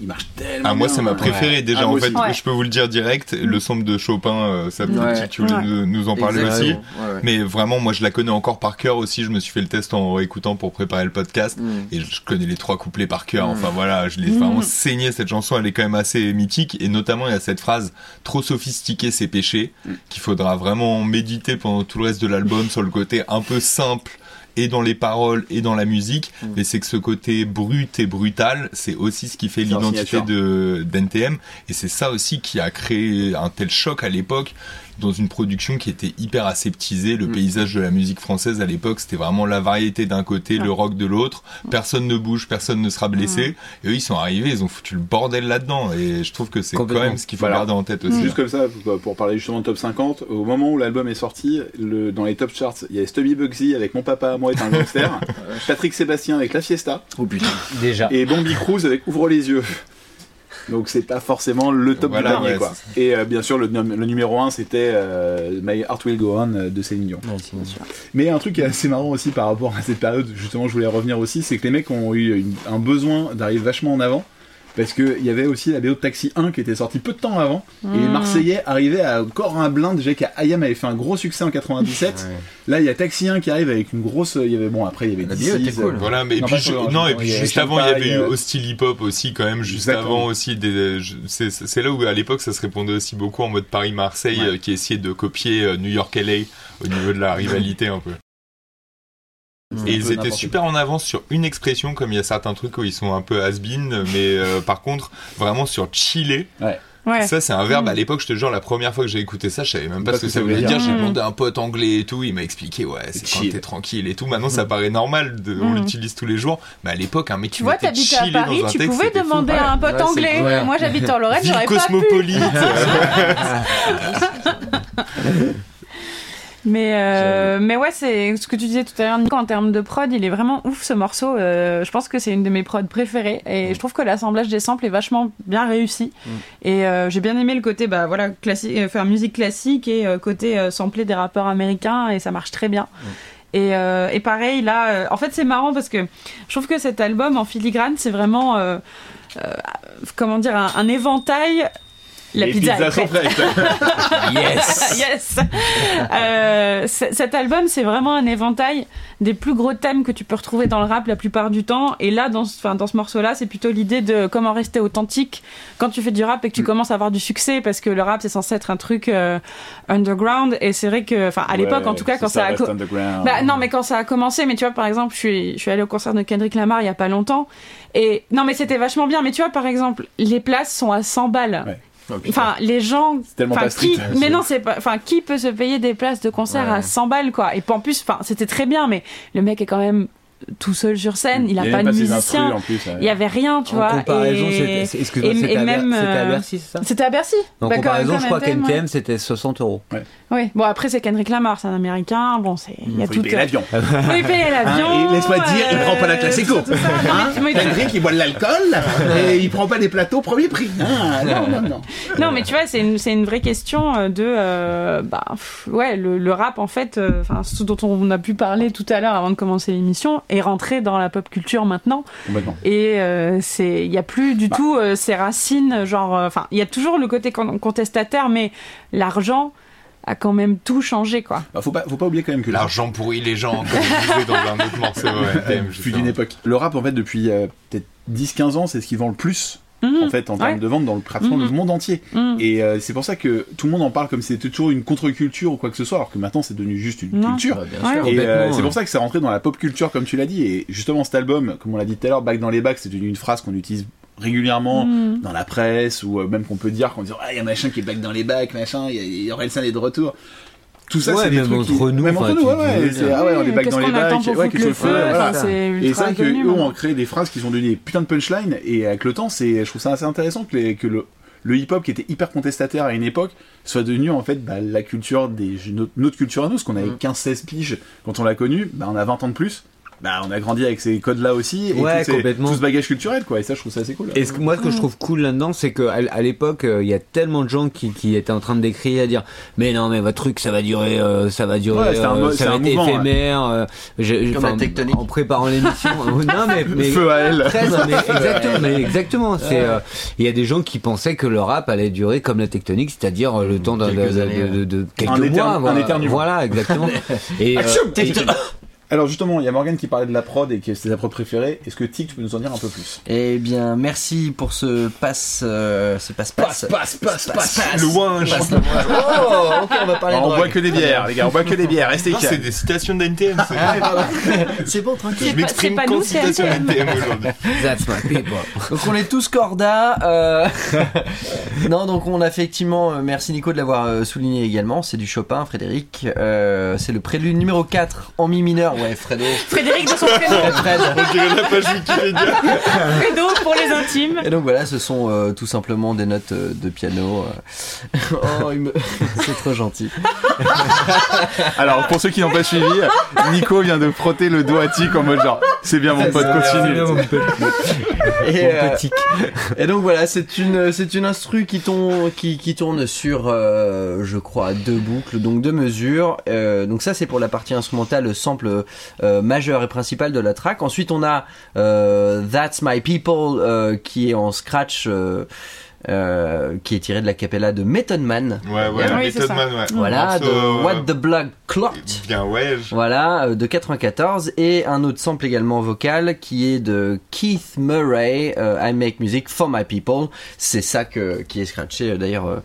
[SPEAKER 5] il marche tellement
[SPEAKER 7] Ah, moi, c'est ma
[SPEAKER 5] Ouais.
[SPEAKER 7] préférée déjà.
[SPEAKER 5] Ah,
[SPEAKER 7] en fait.
[SPEAKER 9] Ouais.
[SPEAKER 7] je peux vous le dire direct. Le sample de Chopin, euh, ça
[SPEAKER 6] Ouais.
[SPEAKER 7] tu voulais
[SPEAKER 9] Ouais.
[SPEAKER 7] nous, nous en parler aussi.
[SPEAKER 6] Exactement. Ouais, ouais.
[SPEAKER 7] Mais vraiment, moi, je la connais encore par cœur aussi. Je me suis fait le test en écoutant pour préparer le podcast.
[SPEAKER 6] Mm.
[SPEAKER 7] Et je connais les trois couplets par cœur.
[SPEAKER 6] Mm.
[SPEAKER 7] Enfin, voilà, je l'ai
[SPEAKER 9] Mm.
[SPEAKER 7] vraiment saigné. Cette chanson, elle est quand même assez mythique. Et notamment, il y a cette phrase trop sophistiqué, c'est péché. Qu'il faudra vraiment méditer pendant tout le reste de l'album sur le côté un peu simple et dans les paroles et dans la musique,
[SPEAKER 6] Mm.
[SPEAKER 7] mais c'est que ce côté brut et brutal, c'est aussi ce qui fait l'identité de d'NTM, et c'est ça aussi qui a créé un tel choc à l'époque dans une production qui était hyper aseptisée.
[SPEAKER 5] Mm.
[SPEAKER 7] Le paysage de la musique française à l'époque, c'était vraiment la variété d'un côté, le rock de l'autre. Personne ne bouge, personne ne sera blessé. Et eux, ils sont arrivés, ils ont foutu le bordel là-dedans. Et je trouve que c'est quand même ce qu'il faut
[SPEAKER 5] Voilà.
[SPEAKER 7] garder en tête aussi.
[SPEAKER 5] Juste comme ça, pour- pour parler justement de top 50, au moment où l'album est sorti, le, dans les top charts, il y a Stubby Bugsy avec Mon papa, moi est un gangster, Patrick Sébastien avec La Fiesta,
[SPEAKER 8] Oh putain. Déjà.
[SPEAKER 5] et Bambi Cruz avec Ouvre les yeux. Donc c'est pas forcément le top
[SPEAKER 7] Voilà,
[SPEAKER 5] du dernier
[SPEAKER 7] ouais,
[SPEAKER 5] quoi. Et euh, bien sûr le, le numéro 1 c'était euh, My Heart Will Go On euh, de Céline Dion.
[SPEAKER 8] Ouais, c'est bien sûr.
[SPEAKER 5] Mais un truc qui est assez marrant aussi par rapport à cette période, justement je voulais revenir aussi, c'est que les mecs ont eu une- un besoin d'arriver vachement en avant. Parce qu'il y avait aussi la BO de Taxi 1 qui était sortie peu de temps avant. Et les Marseillais arrivaient à encore un blind. Déjà qu'Ayam avait fait un gros succès en 97. Là, il y a Taxi 1 qui arrive avec une grosse. Il y avait, bon, après, il y avait
[SPEAKER 6] La
[SPEAKER 5] DC's,
[SPEAKER 6] BO était cool.
[SPEAKER 7] Voilà, mais et
[SPEAKER 5] Non,
[SPEAKER 7] puis, je- et puis
[SPEAKER 5] y avait
[SPEAKER 7] juste avant, il y avait eu Hostile Hip Hop aussi, quand même, juste
[SPEAKER 5] Exactement.
[SPEAKER 7] avant aussi. Des, c'est, là où, à l'époque, ça se répondait aussi beaucoup en mode Paris-Marseille,
[SPEAKER 5] Ouais.
[SPEAKER 7] euh, qui essayait de copier euh, New York-LA au niveau de la rivalité un peu. Et ils étaient super en avance sur une expression, comme il y a certains trucs où ils sont un peu has-been, mais euh, par contre, vraiment sur chiller.
[SPEAKER 9] Ouais.
[SPEAKER 7] Ça, c'est un verbe.
[SPEAKER 9] Mm.
[SPEAKER 7] À l'époque, je te jure, la première fois que j'ai écouté ça, je savais même pas
[SPEAKER 5] Pas
[SPEAKER 7] ce que ça voulait dire.
[SPEAKER 9] dire.
[SPEAKER 7] J'ai
[SPEAKER 9] Mm.
[SPEAKER 7] demandé à un pote anglais et tout. Il m'a expliqué, ouais, c'est quand t'es tranquille et tout. Maintenant, ça paraît normal. De, On
[SPEAKER 9] Mm.
[SPEAKER 7] l'utilise tous les jours. Mais à l'époque, un mec qui
[SPEAKER 9] Tu vois, t'habitais à Paris, tu
[SPEAKER 7] texte,
[SPEAKER 9] pouvais
[SPEAKER 7] fou.
[SPEAKER 9] demander à un pote
[SPEAKER 6] Ouais,
[SPEAKER 9] anglais. Moi, j'habite en Lorraine, j'aurais pas pu.
[SPEAKER 7] cosmopolite.
[SPEAKER 9] Mais, euh, mais ouais, c'est ce que tu disais tout à l'heure, Nico, en termes de prod, il est vraiment ouf ce morceau. Euh, je pense que c'est une de mes prods préférées et je trouve que l'assemblage des samples est vachement bien réussi. Et euh, j'ai bien aimé le côté, bah voilà, classique, euh, faire musique classique et euh, côté euh, sampler des rappeurs américains et ça marche très bien. Et, euh, et pareil, là, euh, en fait, c'est marrant parce que je trouve que cet album en filigrane, c'est vraiment, euh, euh, comment dire, un, un éventail. La
[SPEAKER 5] Les
[SPEAKER 9] pizza,
[SPEAKER 5] pizzas
[SPEAKER 9] est
[SPEAKER 5] sont
[SPEAKER 9] prête.
[SPEAKER 5] prêtes.
[SPEAKER 8] Yes.
[SPEAKER 9] yes. Euh, cet album, c'est vraiment un éventail des plus gros thèmes que tu peux retrouver dans le rap la plupart du temps. Et là, dans ce, enfin, dans ce morceau-là, c'est plutôt l'idée de comment rester authentique quand tu fais du rap et que tu commences à avoir du succès, parce que le rap, c'est censé être un truc euh, underground. Et c'est vrai que, enfin, à l'époque, en tout cas, quand ça, a bah non, mais quand ça a commencé, mais tu vois, par exemple, je suis, je suis allée au concert de Kendrick Lamar il y a pas longtemps, et non, mais c'était vachement bien. Mais tu vois, par exemple, les places sont à 100 balles.
[SPEAKER 5] Ouais.
[SPEAKER 9] Enfin, les gens,
[SPEAKER 5] tellement pas street,
[SPEAKER 9] qui, mais non, c'est pas, enfin, qui peut se payer des places de concert
[SPEAKER 6] Ouais.
[SPEAKER 9] à 100 balles, quoi? Et en plus, enfin, c'était très bien, mais le mec est quand même tout seul sur scène, il a
[SPEAKER 5] y
[SPEAKER 9] pas de musicien,
[SPEAKER 5] instrus, en plus, ouais.
[SPEAKER 9] il y avait rien, tu
[SPEAKER 8] en
[SPEAKER 9] vois.
[SPEAKER 8] comparaison,
[SPEAKER 9] et...
[SPEAKER 8] excuse-moi, c'était à, Ber-
[SPEAKER 9] même,
[SPEAKER 8] c'était à
[SPEAKER 9] euh,
[SPEAKER 8] Bercy, c'est ça?
[SPEAKER 9] C'était à Bercy.
[SPEAKER 8] En
[SPEAKER 9] Bah,
[SPEAKER 8] comparaison, je crois
[SPEAKER 9] ouais.
[SPEAKER 8] qu'NTM c'était 60 euros.
[SPEAKER 9] Oui, bon après c'est Kendrick Lamar, c'est un américain, bon c'est il y a
[SPEAKER 5] Faut
[SPEAKER 9] tout.
[SPEAKER 5] payer l'avion.
[SPEAKER 9] Faut y payer l'avion.
[SPEAKER 5] Hein, et laisse-moi dire, il
[SPEAKER 9] euh,
[SPEAKER 5] prend pas la classe éco. Hein Kendrick, il boit de l'alcool et il prend pas des plateaux premier prix. Ah, non, non, non.
[SPEAKER 9] Non, mais tu vois, c'est une, une vraie question euh, de. euh, bah, pff, ouais, le, le rap, en fait, euh, ce dont on a pu parler tout à l'heure avant de commencer l'émission, est rentré dans la pop culture maintenant. Et euh, c'est, il y a plus du
[SPEAKER 5] Bah.
[SPEAKER 9] tout euh, ces racines, genre. euh, Enfin, il y a toujours le côté con- contestataire, mais l'argent a quand même tout changé, quoi.
[SPEAKER 5] Bah, faut pas, faut pas oublier quand même que
[SPEAKER 7] L'argent pourrit les gens, comme on disait dans un autre morceau.
[SPEAKER 5] fut d'une époque. Le rap, en fait, depuis euh, peut-être 10-15 ans, c'est ce qui vend le plus.
[SPEAKER 9] Mhm.
[SPEAKER 5] En fait, en termes de vente dans le, pratiquement
[SPEAKER 9] Mhm.
[SPEAKER 5] le monde entier.
[SPEAKER 9] Mhm.
[SPEAKER 5] Et euh, c'est pour ça que tout le monde en parle comme si c'était toujours une contre-culture ou quoi que ce soit, alors que maintenant c'est devenu juste une
[SPEAKER 9] Non.
[SPEAKER 5] culture.
[SPEAKER 6] Ouais, bien
[SPEAKER 9] Ouais.
[SPEAKER 6] sûr.
[SPEAKER 5] Et euh, c'est pour ça que c'est rentré dans la pop culture, comme tu l'as dit. Et justement, cet album, comme on l'a dit tout à l'heure, Back dans les bacs, c'est devenu une phrase qu'on utilise régulièrement
[SPEAKER 9] Mhm.
[SPEAKER 5] dans la presse, ou euh, même qu'on peut dire, qu'on dit, ah, il y a machin qui est back dans les bacs, machin, il y a- Orelsan est de retour. Tout ça,
[SPEAKER 8] Ouais,
[SPEAKER 5] c'est des
[SPEAKER 8] même
[SPEAKER 5] trucs
[SPEAKER 8] entre
[SPEAKER 5] qui-
[SPEAKER 8] nous,
[SPEAKER 5] Même entre nous, ouais, ouais. c'est-. Ah ouais, on est back dans les
[SPEAKER 9] qu'on attend
[SPEAKER 5] bacs.
[SPEAKER 9] pour
[SPEAKER 5] Ouais,
[SPEAKER 9] foutre
[SPEAKER 5] qu'est-ce
[SPEAKER 9] le
[SPEAKER 5] qu'on fait,
[SPEAKER 9] feu
[SPEAKER 5] voilà. Et vrai
[SPEAKER 9] connu,
[SPEAKER 5] qu'eux
[SPEAKER 9] maintenant.
[SPEAKER 5] ont créé des phrases qui sont devenues des putains de punchlines, et avec le temps, c'est, je trouve ça assez intéressant que, les- que le, le hip-hop qui était hyper contestataire à une époque soit devenu en fait bah, la culture des notre, culture à nous, parce qu'on avait
[SPEAKER 8] Mm.
[SPEAKER 5] 15-16 piges quand on l'a connu, bah, on a 20 ans de plus. Bah, on a grandi avec ces codes-là aussi, et
[SPEAKER 8] Ouais,
[SPEAKER 5] tout, ces-
[SPEAKER 8] complètement.
[SPEAKER 5] tout ce bagage culturel, quoi. Et ça, je trouve ça assez cool.
[SPEAKER 8] Et ce que, moi, ce que je trouve cool là-dedans, c'est qu'à à l'époque, euh, il y a tellement de gens qui, qui étaient en train de décrire, à dire, mais non, mais votre truc, ça va durer, euh, ça va durer,
[SPEAKER 5] Ouais, un
[SPEAKER 8] euh, ça
[SPEAKER 5] c'est
[SPEAKER 8] va
[SPEAKER 5] un
[SPEAKER 8] être
[SPEAKER 5] mouvement,
[SPEAKER 8] éphémère. euh, j'ai-
[SPEAKER 6] Comme
[SPEAKER 8] enfin,
[SPEAKER 6] la tectonique.
[SPEAKER 8] En préparant l'émission. euh, non, mais, mais
[SPEAKER 5] Feu à elle.
[SPEAKER 8] Très, non, mais exactement, mais exactement. C'est, euh, il y a des gens qui pensaient que le rap allait durer comme la tectonique, c'est-à-dire euh, le temps de, de,
[SPEAKER 6] Quelques
[SPEAKER 8] de-
[SPEAKER 6] années,
[SPEAKER 8] de- de- de quelques
[SPEAKER 5] Un
[SPEAKER 8] mois.
[SPEAKER 5] éterne- un
[SPEAKER 8] voilà,
[SPEAKER 5] éternuement.
[SPEAKER 8] voilà, exactement. euh, et-
[SPEAKER 5] Alors justement, il y a Morgan qui parlait de la prod et que c'est sa prod préférée. Est-ce que Tic, tu peux nous en dire un peu plus?
[SPEAKER 6] Eh bien, merci pour ce passe, euh, ce passe passe
[SPEAKER 5] passe, passe,
[SPEAKER 6] passe,
[SPEAKER 7] Le winch.
[SPEAKER 6] passe. Oh, ok, on va parler de
[SPEAKER 5] On
[SPEAKER 6] drogue.
[SPEAKER 5] boit que des bières, les gars, on boit que des bières, restez
[SPEAKER 7] Ah, c'est
[SPEAKER 5] calmes.
[SPEAKER 7] des citations d'NTM. c'est-
[SPEAKER 6] Ah. C'est bon, tranquille.
[SPEAKER 7] Je m'exprime
[SPEAKER 9] pas
[SPEAKER 7] qu'en
[SPEAKER 9] nous, c'est
[SPEAKER 7] citation
[SPEAKER 9] NTM.
[SPEAKER 7] d'NTM aujourd'hui.
[SPEAKER 8] That's my people.
[SPEAKER 6] Donc on est tous corda. euh, non, donc on a effectivement, euh, merci Nico de l'avoir euh, souligné également. C'est du Chopin, Frédéric. Euh, c'est le prélude numéro 4 en mi mineur. Ouais, Fredo.
[SPEAKER 9] Frédéric de son prénom.
[SPEAKER 6] Fred.
[SPEAKER 7] On dirait la page Wikipédia.
[SPEAKER 9] Fredo pour les intimes.
[SPEAKER 6] Et donc voilà, ce sont euh, tout simplement des notes euh, de piano. euh. Oh, il me- c'est trop gentil.
[SPEAKER 5] Alors pour ceux qui n'ont pas suivi, Nico vient de frotter le doigt à Tic en mode genre, c'est bien mon pote, continue.
[SPEAKER 6] Et, euh, et donc voilà, c'est une c'est une instru qui tourne qui, qui tourne sur euh, je crois deux boucles donc deux mesures. Euh, donc ça c'est pour la partie instrumentale, le sample euh, majeur et principal de la track. Ensuite on a euh, That's My People euh, qui est en scratch. euh, euh, qui est tiré de la capella de Method Man.
[SPEAKER 7] Ouais, ouais,
[SPEAKER 9] Oui, c'est
[SPEAKER 7] Method
[SPEAKER 9] ça.
[SPEAKER 7] Man, ouais.
[SPEAKER 6] Voilà, de What the Blood Clot.
[SPEAKER 7] Bien, ouais. je-
[SPEAKER 6] Voilà, de 94 et un autre sample également vocal qui est de Keith Murray, euh, I Make Music for My People. C'est ça que, qui est scratché euh, d'ailleurs.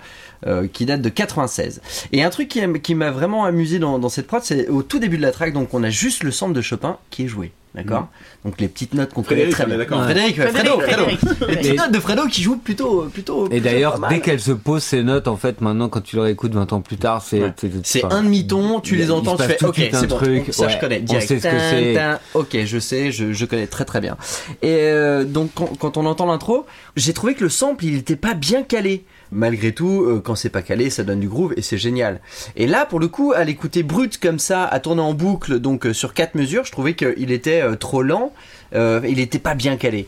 [SPEAKER 6] Euh, qui date de 96. Et un truc qui, m'a vraiment amusé dans, dans cette prod, c'est au tout début de la track, donc on a juste le sample de Chopin qui est joué. D'accord Donc les petites notes qu'on connaît très
[SPEAKER 5] on
[SPEAKER 6] bien. Frédéric, ouais, Fredo,
[SPEAKER 9] Frédéric,
[SPEAKER 6] Fredo. Les petites notes de Fredo qui joue plutôt, plutôt.
[SPEAKER 8] Et
[SPEAKER 6] plutôt
[SPEAKER 8] d'ailleurs, dès qu'elle se pose ses notes, en fait, maintenant, quand tu le réécoutes 20 ans plus tard, c'est.
[SPEAKER 6] Ouais. C'est un demi-ton, tu les entends, tu fais ok, c'est bon,
[SPEAKER 8] truc,
[SPEAKER 6] ça je connais
[SPEAKER 8] on
[SPEAKER 6] direct.
[SPEAKER 8] sait ce que c'est.
[SPEAKER 6] Ok, je sais, je, je connais très très bien. Et euh, donc quand, quand on entend l'intro, j'ai trouvé que le sample il était pas bien calé. Malgré tout, euh, quand c'est pas calé, ça donne du groove et c'est génial. Et là, pour le coup, à l'écouter brut comme ça, à tourner en boucle, donc euh, sur quatre mesures, je trouvais qu'il était euh, trop lent. il était pas bien calé.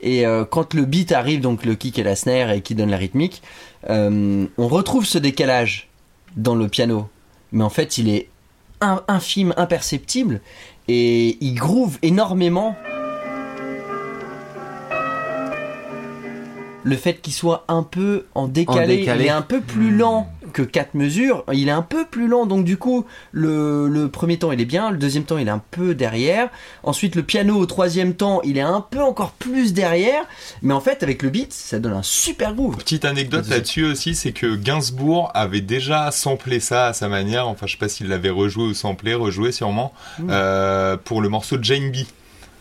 [SPEAKER 6] Et quand le beat arrive, donc le kick et la snare et qui donne la rythmique, on retrouve ce décalage dans le piano. Mais en fait, il est in- infime, imperceptible et il groove énormément. Le fait qu'il soit un peu en décalé,
[SPEAKER 8] décalé.
[SPEAKER 6] il est un peu plus lent que 4 mesures, il est un peu plus lent, donc du coup, le, le premier temps il est bien, le deuxième temps il est un peu derrière, ensuite le piano au troisième temps il est un peu encore plus derrière, mais en fait avec le beat ça donne un super groove.
[SPEAKER 7] Petite anecdote là-dessus aussi, c'est que Gainsbourg avait déjà samplé ça à sa manière. Enfin, je sais pas s'il l'avait rejoué ou samplé, rejoué sûrement, euh, pour le morceau de Jane B.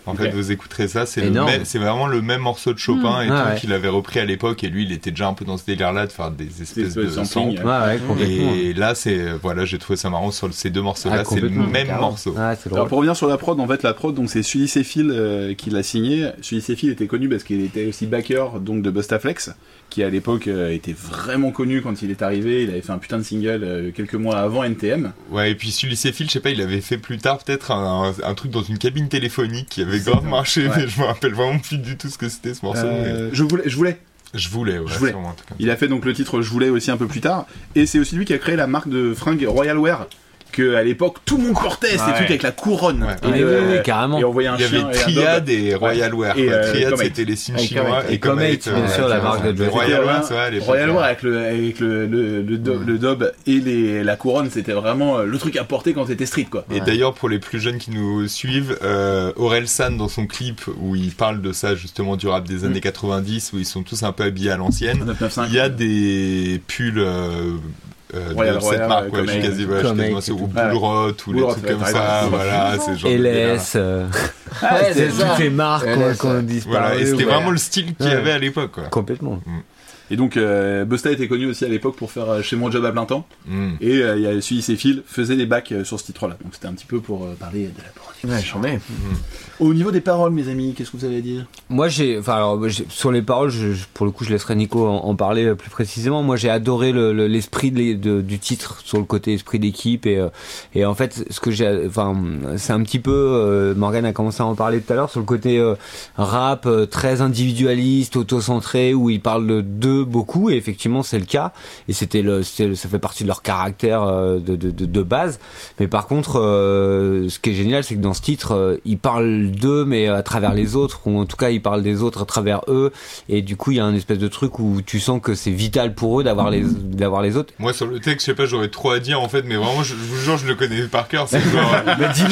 [SPEAKER 7] En fait, vous écouterez ça, c'est le
[SPEAKER 8] Énorme.
[SPEAKER 7] même- c'est vraiment le même morceau de Chopin et
[SPEAKER 8] Ah
[SPEAKER 7] tout
[SPEAKER 8] ouais.
[SPEAKER 7] qu'il avait repris à l'époque. Et lui, il était déjà un peu dans ce délire-là de faire des espèces de samples.
[SPEAKER 8] Ouais, ouais, complètement.
[SPEAKER 7] Et là, c'est voilà, j'ai trouvé ça marrant sur ces deux morceaux-là.
[SPEAKER 8] Ah,
[SPEAKER 7] c'est le même
[SPEAKER 8] carrément.
[SPEAKER 7] morceau.
[SPEAKER 8] Ah, c'est
[SPEAKER 5] Alors pour revenir sur la prod, en fait la prod donc c'est Sully Seyfield euh, qui l'a signé. Sully Seyfield était connu parce qu'il était aussi backer donc de Bustaflex, qui à l'époque euh, était vraiment connu quand il est arrivé. Il avait fait un putain de single euh, quelques mois avant NTM.
[SPEAKER 7] Ouais, et puis Sully Seyfield, je sais pas, il avait fait plus tard peut-être un, un truc dans une cabine téléphonique qui avait grave marché,
[SPEAKER 5] Ouais.
[SPEAKER 7] mais je me rappelle vraiment plus du tout ce que c'était ce morceau.
[SPEAKER 5] Euh, je voulais, je voulais.
[SPEAKER 7] Je voulais, ouais,
[SPEAKER 5] je voulais.
[SPEAKER 7] sûrement, en tout cas.
[SPEAKER 5] Il a fait donc le titre Je voulais aussi un peu plus tard. Et c'est aussi lui qui a créé la marque de fringues Royal Wear. Que à l'époque tout le monde portait, ces
[SPEAKER 7] Ouais.
[SPEAKER 5] trucs avec la couronne.
[SPEAKER 7] Ouais.
[SPEAKER 5] Et,
[SPEAKER 8] Oui,
[SPEAKER 5] euh,
[SPEAKER 8] oui, oui, carrément.
[SPEAKER 5] Et on voyait un
[SPEAKER 7] Il y avait
[SPEAKER 5] chien
[SPEAKER 7] Triad et Royal Wear.
[SPEAKER 5] Et, euh,
[SPEAKER 7] Triad, c'était les signes
[SPEAKER 6] Et
[SPEAKER 7] chinois.
[SPEAKER 8] Et Comate, bien sûr, la marque de.
[SPEAKER 7] Royal
[SPEAKER 5] C'était,
[SPEAKER 7] Wear,
[SPEAKER 5] euh, Royal. Wear avec le, avec le, le, le, do- le dob et les, la couronne, c'était vraiment euh, le truc à porter quand t'étais street quoi.
[SPEAKER 7] Et d'ailleurs, pour les plus jeunes qui nous suivent, euh, Aurel San, dans son clip, où il parle de ça, justement, du rap des années 90, où ils sont tous un peu habillés à l'ancienne,
[SPEAKER 5] 995.
[SPEAKER 7] il y a des pulls euh,
[SPEAKER 5] Royal,
[SPEAKER 7] de cette
[SPEAKER 5] Royal,
[SPEAKER 7] marque,
[SPEAKER 5] ouais,
[SPEAKER 7] je suis quasi, ouais, je suis
[SPEAKER 8] Comate
[SPEAKER 7] quasiment sûr, ou
[SPEAKER 8] tout.
[SPEAKER 7] Bull Rot, ou les trucs comme ça, voilà, c'est ce genre.
[SPEAKER 8] LS, euh,
[SPEAKER 6] Ouais, c'est
[SPEAKER 8] toutes ces marques qu'on- disparu.
[SPEAKER 7] Voilà, et c'était vraiment le style qu'il y avait à l'époque, quoi.
[SPEAKER 8] Complètement.
[SPEAKER 5] Et donc euh, Busta était connu aussi à l'époque pour faire euh, chez mon job à plein temps.
[SPEAKER 7] Mm.
[SPEAKER 5] Et euh, il y a celui ses fils faisait des bacs euh, sur ce titre-là. Donc c'était un petit peu pour euh, parler de la production.
[SPEAKER 6] Ouais, j'en mets.
[SPEAKER 5] Au niveau des paroles, mes amis, qu'est-ce que vous avez à dire?
[SPEAKER 8] Moi, j'ai, enfin, alors, sur les paroles, je- pour le coup, je laisserai Nico en, en parler plus précisément. Moi, j'ai adoré le- le- l'esprit de, de- du titre sur le côté esprit d'équipe et euh, et en fait, ce que j'ai, enfin, c'est un petit peu. Euh, Morgan a commencé à en parler tout à l'heure sur le côté euh, rap euh, très individualiste, auto-centré, où il parle de deux beaucoup et effectivement c'est le cas et c'était le, c'était- ça fait partie de leur caractère euh, de, de, de, de base. Mais par contre, euh, ce qui est génial, c'est que dans ce titre, euh, ils parlent d'eux mais à travers les autres ou en tout cas ils parlent des autres à travers eux et du coup il y a un espèce de truc où tu sens que c'est vital pour eux d'avoir les d'avoir les autres.
[SPEAKER 7] Moi, sur le texte, je sais pas, j'aurais trop à dire en fait, mais vraiment, je, je vous jure, je le connais par cœur. C'est genre.
[SPEAKER 8] Bah, dis-le,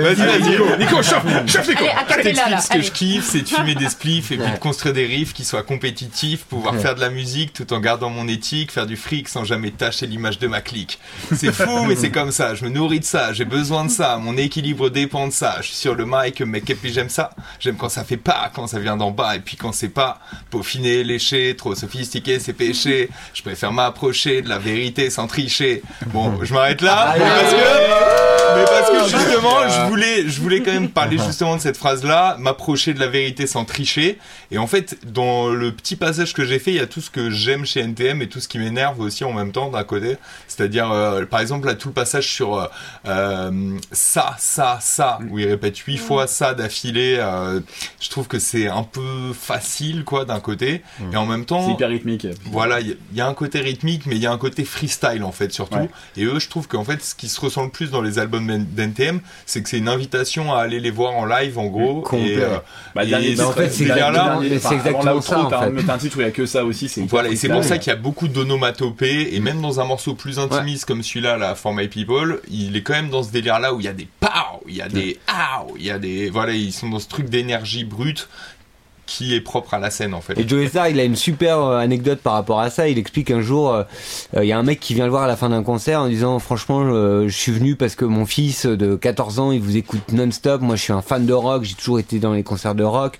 [SPEAKER 9] Vas-y,
[SPEAKER 7] Nico. Nico, chauffe, chauffe, Nico.
[SPEAKER 9] Allez,
[SPEAKER 7] ce que je kiffe, c'est de fumer des spliffs et puis de construire des riffs qui soient compétitifs, pouvoir faire de la musique tout en gardant mon éthique, faire du fric sans jamais tâcher l'image de ma clique. C'est fou, mais c'est comme ça. Je me nourris de ça, j'ai besoin de ça. Mon équilibre dépend de ça. Je suis sur le mic, mec, et puis j'aime ça? J'aime quand ça fait pas, quand ça vient d'en bas, et puis quand c'est pas peaufiné, léché, trop sophistiqué, c'est péché. Je préfère m'approcher de la vérité sans tricher. Bon, je m'arrête là, mais parce que, mais parce que justement, je voulais, je voulais quand même parler justement de cette phrase-là, m'approcher de la vérité sans tricher. Et en fait, dans le petit passage que j'ai fait, il y a tout ce que j'aime chez NTM et tout ce qui m'énerve aussi en même temps d'un côté. C'est-à-dire, euh, par exemple, là, tout le passage sur euh, euh, ça, ça, ça, où il répète huit fois ça d'affilée. euh, je trouve que c'est un peu facile, quoi, d'un côté. Et en même temps,
[SPEAKER 5] C'est hyper rythmique.
[SPEAKER 7] voilà, il y, a- il y a un côté rythmique, mais il y a un côté freestyle en fait surtout.
[SPEAKER 5] Ouais.
[SPEAKER 7] Et eux, je trouve qu'en fait, ce qui se ressent le plus dans les albums d'NTM, c'est que c'est une invitation à aller les voir en live en gros.
[SPEAKER 8] Complet,
[SPEAKER 7] et, euh.
[SPEAKER 5] Bah,
[SPEAKER 7] et
[SPEAKER 8] bah, en fait, c'est
[SPEAKER 7] exactement-
[SPEAKER 5] dernier-
[SPEAKER 8] c'est exactement ça, en
[SPEAKER 5] t'as un-
[SPEAKER 8] fait.
[SPEAKER 5] t'as un titre où il y a que ça aussi. c'est
[SPEAKER 7] Voilà, et c'est pour ça qu'il y a beaucoup d'onomatopées, et même dans un morceau plus intimiste comme celui-là, là, For My People, il est quand même dans ce délire-là où il y a des pow, il y a des ow, il y a des, voilà, ils sont dans ce truc d'énergie brute qui est propre à la scène, en fait.
[SPEAKER 8] Et Joey Star, il a une super euh, anecdote par rapport à ça. Il explique un jour, euh, euh, il y a un mec qui vient le voir à la fin d'un concert en disant, franchement, euh, je suis venu parce que mon fils de 14 ans, il vous écoute non-stop. Moi, je suis un fan de rock. J'ai toujours été dans les concerts de rock.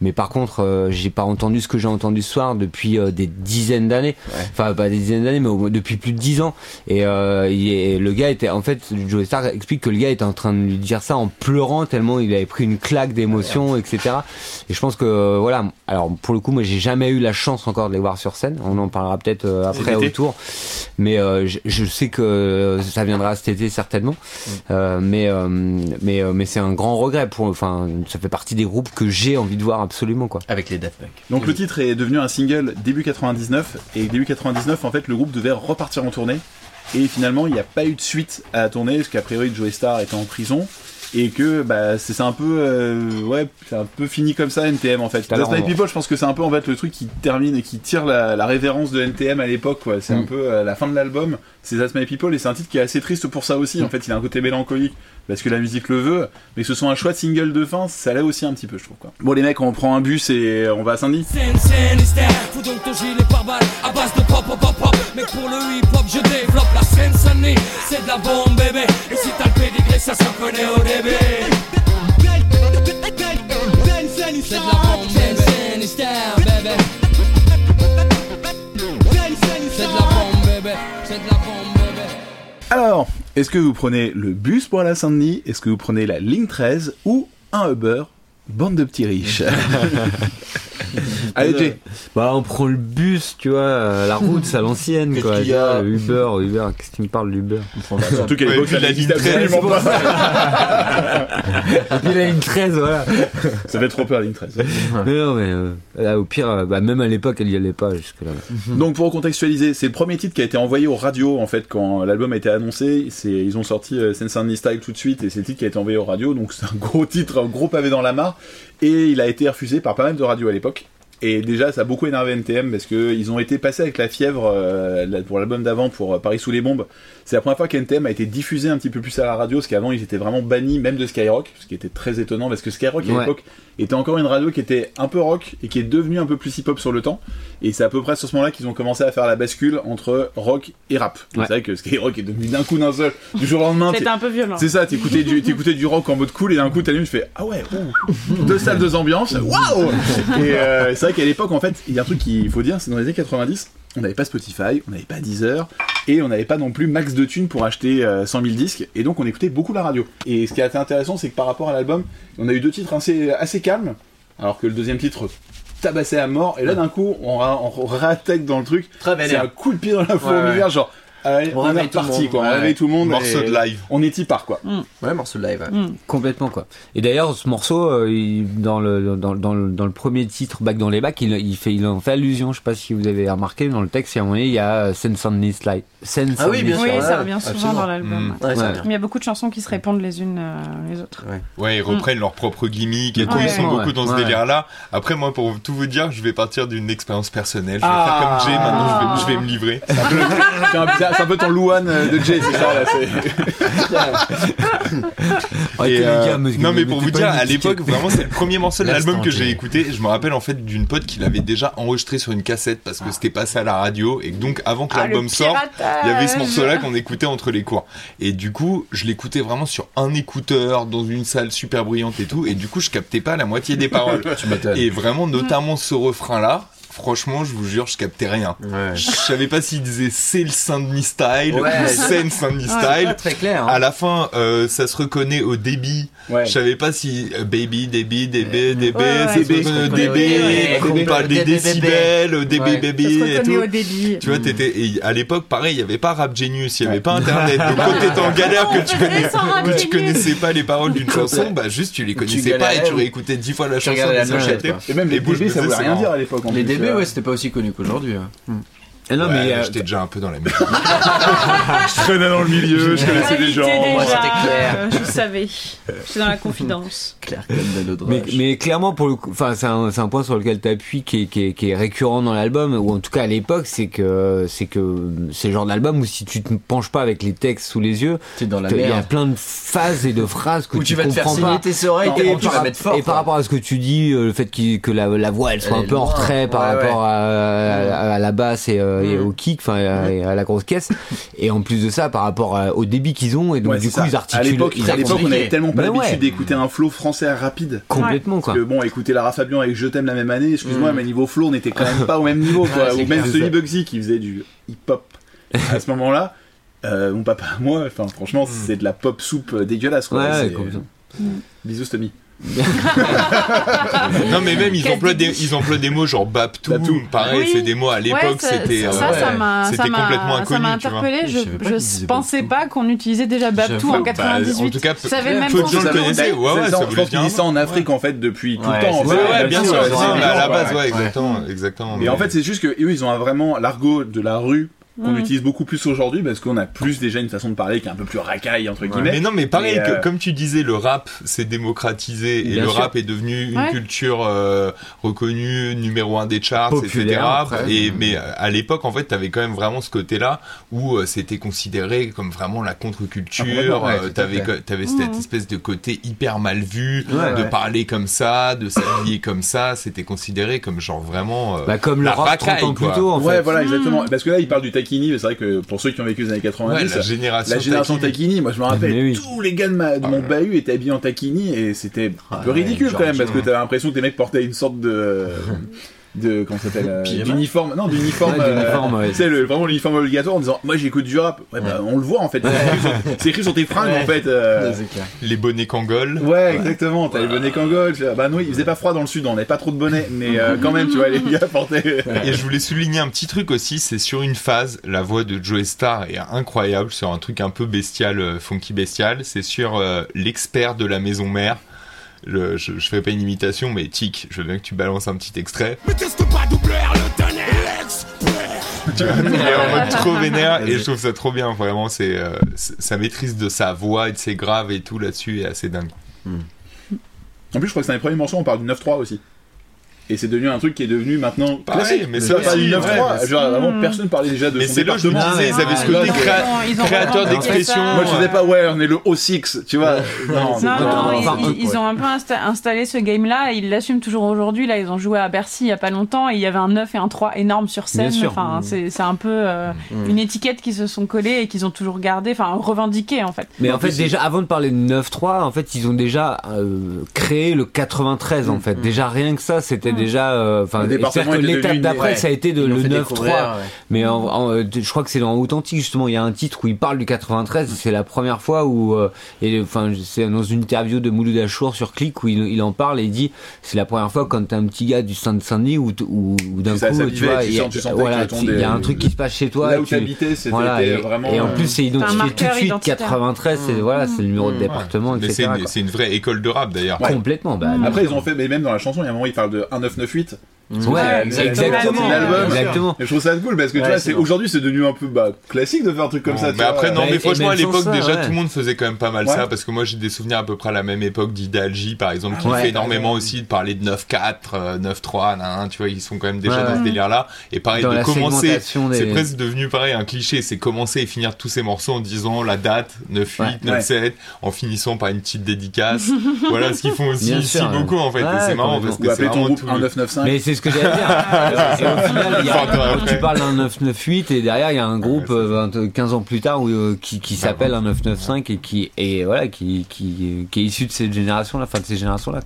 [SPEAKER 8] Mais par contre, euh, j'ai pas entendu ce que j'ai entendu ce soir depuis euh, des dizaines d'années. Enfin, pas des dizaines d'années, mais au moins depuis plus de 10 ans. Et, euh, le gars était, en fait, Joey Star explique que le gars était en train de lui dire ça en pleurant tellement il avait pris une claque d'émotion, etc. Et je pense que euh, voilà. Alors pour le coup, moi, j'ai jamais eu la chance encore de les voir sur scène. On en parlera peut-être euh, après autour. Mais euh, je, je sais que ça viendra cet été certainement. Euh, mais euh, mais euh, mais c'est un grand regret pour. Enfin, ça fait partie des groupes que j'ai envie de voir absolument quoi.
[SPEAKER 4] Avec les Daft Punk.
[SPEAKER 5] Donc le titre est devenu un single début 99 et début 99 en fait le groupe devait repartir en tournée et finalement il n'y a pas eu de suite à la tournée parce qu'a priori Joey Star était en prison et que bah c'est un peu euh, ouais c'est un peu fini comme ça NTM en fait. My
[SPEAKER 8] on-
[SPEAKER 5] People je pense que c'est un peu en fait le truc qui termine et qui tire la, la révérence de NTM à l'époque quoi. C'est un
[SPEAKER 8] Mm.
[SPEAKER 5] peu euh, la fin de l'album c'est That's My People et c'est un titre qui est assez triste pour ça aussi en fait il a un côté mélancolique parce que la musique le veut mais que ce soit un choix de single de fin ça l'est aussi un petit peu je trouve quoi. Bon les mecs on prend un bus et on va à Saint-Denis.
[SPEAKER 1] Scène, scène, hystère, fous donc ton gilet par balle à base de pop, pop, pop, pop. Mais pour le hip hop, je développe la scène. C'est de la bombe, bébé.
[SPEAKER 5] Est-ce que vous prenez le bus pour à Saint-Denis? Est-ce que vous prenez la ligne 13 ou un Uber? Bande de petits riches. Allez, Jay.
[SPEAKER 8] Bah, on prend le bus, tu vois, euh, la route, c'est à l'ancienne,
[SPEAKER 4] Qu'est-ce
[SPEAKER 8] quoi.
[SPEAKER 4] qu'il y a
[SPEAKER 8] Tu vois, Uber, Uber, qu'est-ce qu'il me parle d'Uber
[SPEAKER 5] Surtout qu'à l'époque,
[SPEAKER 7] la ligne 13,
[SPEAKER 5] absolument pas.
[SPEAKER 8] Et puis la ligne 13, voilà.
[SPEAKER 5] Ça fait trop peur, la ligne 13.
[SPEAKER 8] Mais non, mais euh, là, au pire, euh, bah, même à l'époque, elle y allait pas jusque-là.
[SPEAKER 5] Donc, pour recontextualiser, c'est le premier titre qui a été envoyé aux radios, en fait, quand l'album a été annoncé. C'est, ils ont sorti euh, Sense and Style tout de suite, et c'est le titre qui a été envoyé aux radios. Donc, c'est un gros titre, un gros pavé dans la mare. Et il a été refusé par pas mal de radios à l'époque. Et déjà, ça a beaucoup énervé NTM parce que ils ont été passés avec la fièvre euh, pour l'album d'avant, pour euh, Paris sous les bombes. C'est la première fois qu'NTM a été diffusé un petit peu plus à la radio, parce qu'avant ils étaient vraiment bannis, même de Skyrock, ce qui était très étonnant parce que Skyrock à
[SPEAKER 8] Ouais.
[SPEAKER 5] l'époque était encore une radio qui était un peu rock et qui est devenue un peu plus hip-hop sur le temps. Et c'est à peu près sur ce moment-là qu'ils ont commencé à faire la bascule entre rock et rap.
[SPEAKER 8] Ouais.
[SPEAKER 5] C'est vrai que Skyrock est devenu d'un coup d'un seul, du jour au lendemain.
[SPEAKER 9] C'était un peu violent.
[SPEAKER 5] c'est ça, t'écoutais du, t'écoutais du rock en mode cool et d'un coup t'allumes, tu fais ah ouais, ouh, deux salles, deux ambiances, waouh Et euh, c'est vrai qu'à l'époque, en fait, il y a un truc qu'il faut dire, c'est dans les années 90, on n'avait pas Spotify, on n'avait pas Deezer et on n'avait pas non plus max de thunes pour acheter euh, 100 000 disques. Et donc on écoutait beaucoup la radio. Et ce qui a été intéressant, c'est que par rapport à l'album, on a eu deux titres assez, assez calmes, alors que le deuxième titre tabassait à mort. Et là d'un coup on, on réattaque dans le truc.
[SPEAKER 4] Très
[SPEAKER 5] c'est un coup de pied dans la fourmilière, genre Allez,
[SPEAKER 6] On
[SPEAKER 5] on,
[SPEAKER 6] réveille
[SPEAKER 5] est
[SPEAKER 6] tout le
[SPEAKER 5] parti
[SPEAKER 6] monde.
[SPEAKER 5] quoi. On
[SPEAKER 6] Ouais.
[SPEAKER 5] réveille tout le monde.
[SPEAKER 7] Morceau
[SPEAKER 5] et
[SPEAKER 7] de live.
[SPEAKER 5] On est y part quoi.
[SPEAKER 6] Ouais, morceau de live. ouais.
[SPEAKER 9] Mm.
[SPEAKER 8] Complètement quoi. Et d'ailleurs ce morceau euh, il- dans, le, dans, dans, le, dans le premier titre Back dans les bacs il, il fait il en fait allusion je sais pas si vous avez remarqué dans le texte il y a un moment donné, il y a euh, Sense on This Light Sense
[SPEAKER 6] Ah oui, bien
[SPEAKER 9] Oui,
[SPEAKER 6] sûr,
[SPEAKER 8] Light.
[SPEAKER 9] ça revient souvent
[SPEAKER 6] absolument.
[SPEAKER 9] dans l'album.
[SPEAKER 7] Mm.
[SPEAKER 9] ouais. Il y a beaucoup de chansons qui se répondent les unes euh, les autres.
[SPEAKER 7] Ouais, ils reprennent leur propre gimmick et tout. Ils sont beaucoup dans ce délire-là. Après, moi, pour tout vous dire, je vais partir d'une expérience personnelle. Je vais
[SPEAKER 5] Ah.
[SPEAKER 7] faire comme Jay. Maintenant, je vais, je vais me livrer.
[SPEAKER 5] C'est un peu- ton Louane euh, de Jay, c'est ça là.
[SPEAKER 7] Et, euh, non mais pour vous dire, à l'époque, vraiment, c'est le premier morceau de l'album que j'ai écouté. Je me rappelle en fait d'une pote qui l'avait déjà enregistré sur une cassette parce que c'était passé à la radio et donc avant que
[SPEAKER 9] Ah,
[SPEAKER 7] l'album sorte, il y avait ce morceau-là qu'on écoutait entre les cours. Et du coup, je l'écoutais vraiment sur un écouteur dans une salle super bruyante et tout. Et du coup, je captais pas la moitié des paroles. Et vraiment, notamment ce refrain-là. Franchement, je vous jure, je captais rien.
[SPEAKER 6] Ouais.
[SPEAKER 7] Je savais pas s'il disait c'est le Saint-Denis style
[SPEAKER 6] Ouais.
[SPEAKER 7] ou Seine Saint-Denis
[SPEAKER 6] C'est
[SPEAKER 7] style.
[SPEAKER 6] pas très clair. hein.
[SPEAKER 7] À la fin, euh, ça se reconnaît au débit.
[SPEAKER 5] Ouais.
[SPEAKER 7] Je savais pas si euh, baby, débit,
[SPEAKER 9] Ouais, ouais.
[SPEAKER 7] c'est débit,
[SPEAKER 6] débit, ouais.
[SPEAKER 7] on parle des
[SPEAKER 6] Débé, bébé.
[SPEAKER 7] décibels,
[SPEAKER 6] Ouais.
[SPEAKER 9] Ça
[SPEAKER 7] baby
[SPEAKER 9] se
[SPEAKER 7] et
[SPEAKER 9] reconnaît
[SPEAKER 7] tout.
[SPEAKER 9] au débit.
[SPEAKER 7] Tu vois, t'étais, et à l'époque, pareil, il y avait pas Rap Genius, il y avait pas Internet. Donc quand t'étais en galère, que tu, connais, tu connaissais pas les paroles d'une chanson, bah juste tu les connaissais pas et tu
[SPEAKER 6] ou-
[SPEAKER 7] réécoutais dix fois la
[SPEAKER 6] Tu
[SPEAKER 7] chanson.
[SPEAKER 5] Et même les DB, ça voulait rien
[SPEAKER 7] c'est
[SPEAKER 5] dire à l'époque.
[SPEAKER 6] Les. Ouais, c'était pas aussi connu qu'aujourd'hui. hein.
[SPEAKER 8] Et non,
[SPEAKER 7] Ouais,
[SPEAKER 8] mais euh,
[SPEAKER 7] j'étais déjà un peu dans la merde.
[SPEAKER 5] Je traînais dans le milieu, je connaissais des gens.
[SPEAKER 9] Invité
[SPEAKER 6] moi,
[SPEAKER 9] déjà,
[SPEAKER 6] c'était clair.
[SPEAKER 9] euh, Je savais. J'étais dans la confidence.
[SPEAKER 6] Claire comme
[SPEAKER 8] Mais, clairement, pour le coup, enfin, c'est un, point sur lequel tu appuies qui est, qui, est, qui est récurrent dans l'album, ou en tout cas à l'époque, c'est que c'est que c'est le genre d'album où si tu te penches pas avec les textes sous les yeux, il y a plein de phases et de phrases que
[SPEAKER 6] Où
[SPEAKER 8] tu
[SPEAKER 6] tu vas te faire
[SPEAKER 8] pas.
[SPEAKER 6] tes oreilles
[SPEAKER 8] Et,
[SPEAKER 6] tu vas
[SPEAKER 8] par,
[SPEAKER 6] mettre fort.
[SPEAKER 8] et par rapport à ce que tu dis, euh, le fait que la, la voix elle soit
[SPEAKER 6] Elle
[SPEAKER 8] un peu en retrait par
[SPEAKER 6] Ouais,
[SPEAKER 8] rapport à, à- à la basse et, euh, et
[SPEAKER 6] Mm.
[SPEAKER 8] au kick, enfin à, et à la grosse caisse, et en plus de ça par rapport à- au débit qu'ils ont, et donc
[SPEAKER 5] Ouais,
[SPEAKER 8] du coup
[SPEAKER 5] ça.
[SPEAKER 8] ils
[SPEAKER 5] À
[SPEAKER 8] articulent
[SPEAKER 5] l'époque,
[SPEAKER 8] ils
[SPEAKER 5] à l'époque, on avait tellement pas
[SPEAKER 8] Mais
[SPEAKER 5] l'habitude
[SPEAKER 8] ouais.
[SPEAKER 5] d'écouter un flow français rapide.
[SPEAKER 8] complètement
[SPEAKER 5] Parce
[SPEAKER 8] quoi.
[SPEAKER 5] que bon, écouter Lara Fabian avec Je t'aime la même année, excuse-moi,
[SPEAKER 6] Mm.
[SPEAKER 5] mais niveau flow, on n'était quand même pas au même niveau, quoi. Ou même celui Bugsy qui faisait du hip-hop à ce moment-là. Euh, mon papa, moi, enfin, franchement, c'est de la pop soupe euh, dégueulasse, quoi.
[SPEAKER 8] Ouais, complètement.
[SPEAKER 5] Bisous, Tommy.
[SPEAKER 7] Non mais même ils emploient des ils emploient des mots genre Baptou,
[SPEAKER 5] Baptou.
[SPEAKER 7] pareil
[SPEAKER 9] Oui.
[SPEAKER 7] c'est des mots à l'époque
[SPEAKER 9] Ouais, ça-
[SPEAKER 7] c'était
[SPEAKER 9] ça,
[SPEAKER 7] euh,
[SPEAKER 9] ça, ça m'a,
[SPEAKER 7] c'était
[SPEAKER 9] ça m'a-
[SPEAKER 7] complètement
[SPEAKER 9] ça
[SPEAKER 7] inconnu,
[SPEAKER 9] m'a
[SPEAKER 7] tu vois.
[SPEAKER 9] interpellé.
[SPEAKER 6] Je
[SPEAKER 9] Je, pensais
[SPEAKER 6] Baptou.
[SPEAKER 9] pas qu'on utilisait déjà
[SPEAKER 6] J'avoue.
[SPEAKER 9] en
[SPEAKER 7] Bah,
[SPEAKER 9] 98.
[SPEAKER 7] en tout cas,
[SPEAKER 9] même
[SPEAKER 7] peu
[SPEAKER 9] pas
[SPEAKER 7] de gens le connaissaient. Ouais, ouais, ça
[SPEAKER 5] ça,
[SPEAKER 7] voulait dire
[SPEAKER 5] ça en Afrique, en fait, depuis tout le temps.
[SPEAKER 7] Ouais,
[SPEAKER 6] ça.
[SPEAKER 7] ouais, bien sûr, ça, à la base, ouais, exactement, exactement.
[SPEAKER 5] Mais en fait, c'est juste que eux, ils ont vraiment l'argot de la rue qu'on
[SPEAKER 9] Mm.
[SPEAKER 5] utilise beaucoup plus aujourd'hui parce qu'on a plus déjà une façon de parler qui est un peu plus racaille entre guillemets.
[SPEAKER 7] Mais non, mais pareil, que,
[SPEAKER 5] euh,
[SPEAKER 7] comme tu disais, le rap s'est démocratisé et
[SPEAKER 8] Bien
[SPEAKER 7] le
[SPEAKER 8] sûr.
[SPEAKER 7] rap est devenu une
[SPEAKER 9] Ouais.
[SPEAKER 7] culture euh, reconnue, numéro un des charts,
[SPEAKER 8] Populaire,
[SPEAKER 7] etc.
[SPEAKER 8] après.
[SPEAKER 7] Et mais euh, à l'époque, en fait, t'avais quand même vraiment ce côté-là où euh, c'était considéré comme vraiment la
[SPEAKER 5] Ah,
[SPEAKER 7] contre-culture.
[SPEAKER 5] complètement, ouais,
[SPEAKER 7] t'avais t'avais cette espèce de côté hyper mal vu,
[SPEAKER 8] Ouais,
[SPEAKER 7] de
[SPEAKER 6] ouais.
[SPEAKER 7] parler comme ça, de s'habiller comme ça. C'était considéré comme genre vraiment. euh,
[SPEAKER 8] Bah, comme le
[SPEAKER 7] la
[SPEAKER 8] rock 30 ans
[SPEAKER 7] racaille,
[SPEAKER 8] plus tôt en
[SPEAKER 5] ouais, voilà,
[SPEAKER 9] Mm.
[SPEAKER 5] exactement. Parce que là, il parle du taquini, mais c'est vrai que pour ceux qui ont vécu les années 90,
[SPEAKER 7] ouais, la génération.
[SPEAKER 5] la génération taquini, moi je me rappelle,
[SPEAKER 8] oui.
[SPEAKER 5] tous les gars de, ma- de mon
[SPEAKER 7] Ah, ouais.
[SPEAKER 5] bahut étaient habillés en taquini et c'était un
[SPEAKER 6] Ah
[SPEAKER 5] peu
[SPEAKER 6] ouais,
[SPEAKER 5] ridicule quand même parce que t'avais l'impression que les mecs portaient une sorte de. de comment ça s'appelle euh, d'uniforme non d'uniforme
[SPEAKER 8] Ouais, ouais.
[SPEAKER 5] sais le vraiment l'uniforme obligatoire en disant moi j'écoute du rap ouais, bah on le voit en fait c'est écrit sur- c'est tes fringues
[SPEAKER 6] Ouais.
[SPEAKER 5] en fait euh,
[SPEAKER 6] c'est.
[SPEAKER 7] Les bonnets Kangol.
[SPEAKER 5] Ouais, exactement. T'as les bonnets Kangol. Bah non, il faisait pas froid dans le sud, on avait pas trop de bonnets, mais euh, quand même, tu vois, les gars portaient.
[SPEAKER 7] Et je voulais souligner un petit truc aussi, c'est sur une phase, la voix de Joe Star est incroyable sur un truc un peu bestial, euh, funky bestial. C'est sur euh, l'expert de la maison mère. Le- je, je fais pas une imitation, mais Tic, je veux bien que tu balances un petit extrait.
[SPEAKER 1] Mais pas doubler le.
[SPEAKER 7] Tu vois, il est en mode trop vénère et je trouve ça trop bien, vraiment. C'est euh, sa maîtrise de sa voix et de ses graves et tout là-dessus est assez dingue.
[SPEAKER 5] En plus, je crois que c'est un des premiers morceaux, on parle du 9-3 aussi. Et c'est devenu un truc qui est devenu maintenant
[SPEAKER 7] Pareil,
[SPEAKER 5] classique.
[SPEAKER 7] mais
[SPEAKER 5] vois, pas
[SPEAKER 7] aussi,
[SPEAKER 5] du 9-3.
[SPEAKER 7] ouais, mais
[SPEAKER 5] Genre, vraiment,
[SPEAKER 9] Mm.
[SPEAKER 5] personne parlait déjà de
[SPEAKER 7] Mais
[SPEAKER 5] son
[SPEAKER 7] c'est
[SPEAKER 5] département.
[SPEAKER 7] disais, ils avaient ce côté créateur d'expression.
[SPEAKER 5] Moi, je disais pas, ouais, on est le O6, tu vois. Non,
[SPEAKER 9] Non,
[SPEAKER 5] c'est
[SPEAKER 9] ils, ont un peu insta- installé ce game-là et ils l'assument toujours aujourd'hui. Là, ils ont joué à Bercy il y a pas longtemps et il y avait un 9 et un 3 énormes sur scène.
[SPEAKER 8] Bien sûr.
[SPEAKER 9] Enfin, c'est c'est un peu euh, une étiquette qui se sont collés et qu'ils ont toujours gardé, enfin revendiqué en fait.
[SPEAKER 8] Mais en fait, déjà, avant de parler de 9-3, en fait, ils ont déjà euh, créé le 93, en fait. Déjà, rien que ça, c'était
[SPEAKER 9] Mm.
[SPEAKER 8] Déjà, euh, enfin, l'étape d'après,
[SPEAKER 6] ouais.
[SPEAKER 8] ça a été de le
[SPEAKER 6] fait
[SPEAKER 8] 9-3.
[SPEAKER 6] découvrir, ouais.
[SPEAKER 8] Mais en, en, euh, je crois que c'est dans Authentique justement, il y a un titre où il parle du 93. C'est la première fois où, euh, et enfin, c'est dans une interview de Mouloud Achour sur Click où il, il en parle et il dit c'est la première fois quand t'es un petit gars du Saint-Denis où, où, où d'un coup
[SPEAKER 5] ça
[SPEAKER 8] tu vois, il y a, voilà, y un truc qui se passe chez toi.
[SPEAKER 5] Là où
[SPEAKER 8] tu-
[SPEAKER 5] t'habitais, c'était
[SPEAKER 8] voilà, et,
[SPEAKER 5] vraiment,
[SPEAKER 8] et en plus c'est identifié tout de suite
[SPEAKER 9] identitaire.
[SPEAKER 8] 93. C'est voilà, c'est le numéro de département,
[SPEAKER 7] c'est
[SPEAKER 8] etc.
[SPEAKER 7] une,
[SPEAKER 8] quoi.
[SPEAKER 7] c'est une vraie école de rap d'ailleurs.
[SPEAKER 8] Complètement. Bah,
[SPEAKER 5] Après, ils ont fait, mais même dans la chanson, il y a un moment, ils parlent de 1998.
[SPEAKER 8] Ouais,
[SPEAKER 5] C'est la-
[SPEAKER 8] exactement. Exactement.
[SPEAKER 5] Et je trouve ça cool parce que tu
[SPEAKER 8] Ouais,
[SPEAKER 5] vois,
[SPEAKER 8] c'est
[SPEAKER 5] aujourd'hui, c'est devenu un peu bah, classique de faire un truc comme ça.
[SPEAKER 7] mais après, non, mais franchement, à l'époque, déjà,
[SPEAKER 8] ouais.
[SPEAKER 7] tout le monde faisait quand même pas mal
[SPEAKER 5] Ouais.
[SPEAKER 7] ça, parce que moi, j'ai des souvenirs à peu près à la même époque d'Idalji, par exemple, qui
[SPEAKER 8] Ouais.
[SPEAKER 7] fait énormément aussi de parler de 9-4, euh, 9-3, nan, nan, tu vois, ils sont quand même déjà
[SPEAKER 8] Ouais,
[SPEAKER 7] dans ce
[SPEAKER 8] ouais.
[SPEAKER 7] délire-là. Et pareil,
[SPEAKER 8] Dans
[SPEAKER 7] de commencer, c'est presque devenu pareil, un cliché, c'est commencer et finir tous ces morceaux en disant la date, 9-8,
[SPEAKER 8] Ouais.
[SPEAKER 7] 9-7, en finissant par une petite dédicace. voilà ce qu'ils font aussi
[SPEAKER 8] sûr,
[SPEAKER 7] beaucoup, en fait.
[SPEAKER 8] ouais.
[SPEAKER 7] et c'est
[SPEAKER 8] Ouais,
[SPEAKER 7] marrant, parce que c'est vraiment tout. Le-
[SPEAKER 5] 1995.
[SPEAKER 8] Mais c'est ce que j'allais dire. et au final, il y a, tu parles d'un 998 et derrière il y a un groupe
[SPEAKER 7] Ouais, c'est
[SPEAKER 8] euh, 20 15 ans plus tard où, euh, qui, qui s'appelle un 995 et qui et voilà qui, qui, qui est issu de cette génération là, enfin de ces générations là.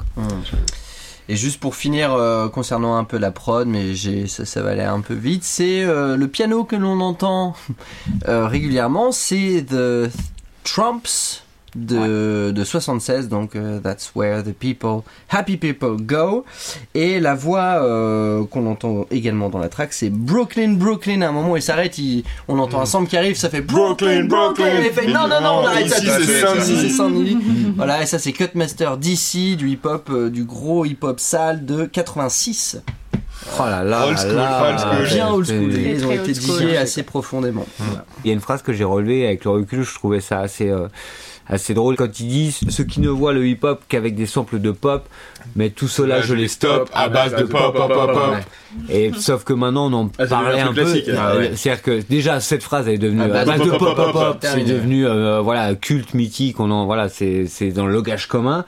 [SPEAKER 6] Et juste pour finir, euh, concernant un peu la prod, mais j'ai, ça, ça va aller un peu vite, c'est euh, le piano que l'on entend euh, régulièrement, c'est The Trumps de, de 76, donc euh, That's Where the People, Happy People Go. Et la voix euh, qu'on entend également dans la track, c'est Brooklyn, Brooklyn. À un moment, il s'arrête, il, on entend un sample qui arrive, ça fait Brooklyn, Brooklyn. Et il fait non, non, non, on arrête ça
[SPEAKER 7] Ici,
[SPEAKER 6] tout de
[SPEAKER 7] c'est Saint-Denis.
[SPEAKER 6] Voilà, et ça c'est Cutmaster DC, du hip-hop, euh, du gros hip-hop sale de 86.
[SPEAKER 8] Oh là là,
[SPEAKER 7] Old
[SPEAKER 8] là
[SPEAKER 7] school,
[SPEAKER 8] là,
[SPEAKER 7] old school.
[SPEAKER 6] Bien old school. Ils ont été digés assez profondément.
[SPEAKER 8] Il y a une phrase que j'ai relevée avec le recul, je trouvais ça assez euh, assez drôle quand il dit ceux qui ne voient le hip-hop qu'avec des samples de pop, mais tout cela je les stoppe
[SPEAKER 7] à base de pop, pop, pop, pop.
[SPEAKER 8] Et sauf que maintenant on en
[SPEAKER 5] Ah,
[SPEAKER 8] parlait
[SPEAKER 5] un
[SPEAKER 8] peu. Euh,
[SPEAKER 5] Ah.
[SPEAKER 8] C'est-à-dire que déjà cette phrase est devenue
[SPEAKER 6] À base
[SPEAKER 8] base
[SPEAKER 5] de pop,
[SPEAKER 8] pop
[SPEAKER 5] pop.
[SPEAKER 8] C'est devenu euh, voilà culte mythique. On en voilà c'est c'est dans le langage commun.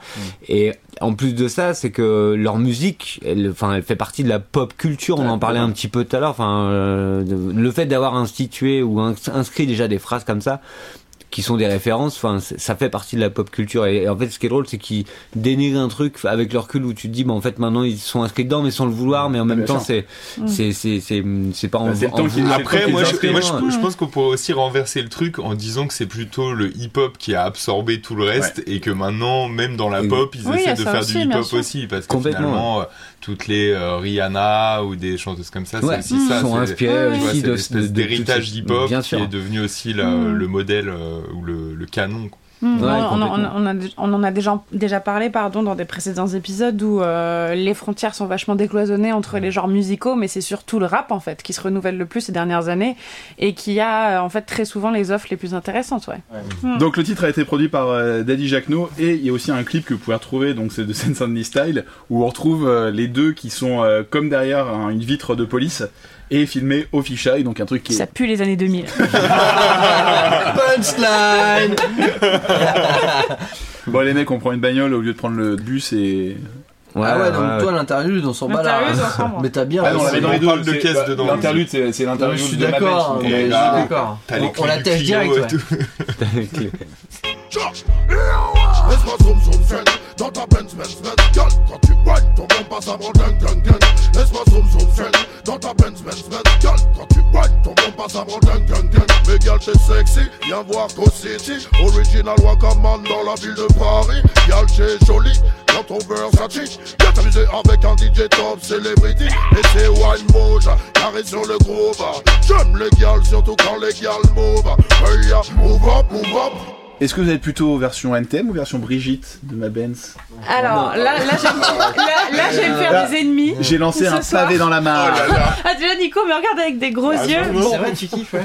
[SPEAKER 8] Et en plus de ça, c'est que leur musique, elle, enfin, elle fait partie de la pop culture. On en parlait un petit peu tout à l'heure. Enfin, euh, le fait d'avoir institué ou ins- inscrit déjà des phrases comme ça qui sont des références, enfin, ça fait partie de la pop culture. Et, et en fait, ce qui est drôle, c'est qu'ils dénigrent un truc avec leur recul où tu te dis, bah, en fait, maintenant, ils sont inscrits dedans, mais sans le vouloir, mais en même
[SPEAKER 5] bien
[SPEAKER 8] temps,
[SPEAKER 5] sûr.
[SPEAKER 8] c'est, c'est, c'est, c'est, c'est pas en,
[SPEAKER 5] Bah,
[SPEAKER 8] en-
[SPEAKER 7] Après,
[SPEAKER 5] c'est
[SPEAKER 7] moi, je, moi, je, pense qu'on pourrait aussi renverser le truc en disant que c'est plutôt le hip-hop qui a absorbé tout le reste et que maintenant, même dans la
[SPEAKER 8] Et-
[SPEAKER 7] pop, ils
[SPEAKER 9] Oui,
[SPEAKER 7] essaient de faire
[SPEAKER 9] aussi,
[SPEAKER 7] du hip-hop aussi parce que
[SPEAKER 8] Complètement,
[SPEAKER 7] finalement, euh, toutes les euh, Rihanna ou des chanteuses comme ça,
[SPEAKER 8] Ouais,
[SPEAKER 7] c'est aussi ça.
[SPEAKER 8] sont
[SPEAKER 7] c'est-
[SPEAKER 8] inspirés aussi
[SPEAKER 7] d'héritage
[SPEAKER 8] Bien
[SPEAKER 7] qui est devenu aussi la-
[SPEAKER 9] Mm.
[SPEAKER 7] le modèle euh, ou le, le canon. quoi.
[SPEAKER 8] Ouais,
[SPEAKER 9] on, on-
[SPEAKER 8] complètement.
[SPEAKER 9] on a, on en a déjà, déjà parlé pardon, dans des précédents épisodes où euh, les frontières sont vachement décloisonnées entre les genres musicaux, mais c'est surtout le rap en fait qui se renouvelle le plus ces dernières années et qui a euh, en fait très souvent les offres les plus intéressantes. Ouais.
[SPEAKER 5] Donc le titre a été produit par euh, Daddy Jacquenot et il y a aussi un clip que vous pouvez retrouver, donc c'est de Sense Andy Style, où on retrouve euh, les deux qui sont comme derrière un- une vitre de police et filmé au fisheye, donc un truc qui est...
[SPEAKER 9] Ça pue les années 2000.
[SPEAKER 6] Punchline
[SPEAKER 5] Bon les mecs on prend une bagnole au lieu de prendre le bus et...
[SPEAKER 6] Ah ouais, donc toi, l'interlude, on s'en bat là.
[SPEAKER 9] On bat.
[SPEAKER 6] Mais t'as bien
[SPEAKER 5] Ah non,
[SPEAKER 6] raison.
[SPEAKER 5] mais dans les
[SPEAKER 7] on
[SPEAKER 5] deux,
[SPEAKER 7] parle de
[SPEAKER 5] c'est-
[SPEAKER 7] caisse dedans.
[SPEAKER 5] L'interlude c'est l'interlude
[SPEAKER 6] je suis d'accord.
[SPEAKER 7] T'as les
[SPEAKER 6] On, on
[SPEAKER 7] clés
[SPEAKER 6] la
[SPEAKER 7] du
[SPEAKER 6] tèche
[SPEAKER 7] Clio
[SPEAKER 6] direct,
[SPEAKER 7] tout.
[SPEAKER 3] Laisse-moi zoom zoom zen Dans ta Benz Benz Benz. Gueule quand tu whines Ton bon passe avant gang gang gang. Laisse-moi zoom zoom zen Dans ta Benz Benz Benz. Gueule quand tu whines Ton bon passe avant gang gang gang. Mais gueule t'es sexy. Viens voir Go City. Original Wakaman dans la ville de Paris. Gueule t'es jolie dans ton Versace Viens t'amuser avec un DJ top celebrity. Et c'est wine mode Carré sur le groove J'aime les gals surtout quand les gals move. Hey ya move up move up
[SPEAKER 5] Est-ce que vous êtes plutôt version NTM ou version Brigitte de ma Benz
[SPEAKER 9] Alors là, là, j'aime- là, faire des ennemis.
[SPEAKER 5] J'ai lancé un
[SPEAKER 9] soir.
[SPEAKER 5] pavé dans la mare
[SPEAKER 9] Ah déjà Nico me regarde avec des gros yeux.
[SPEAKER 6] C'est vrai, tu kiffes, ouais.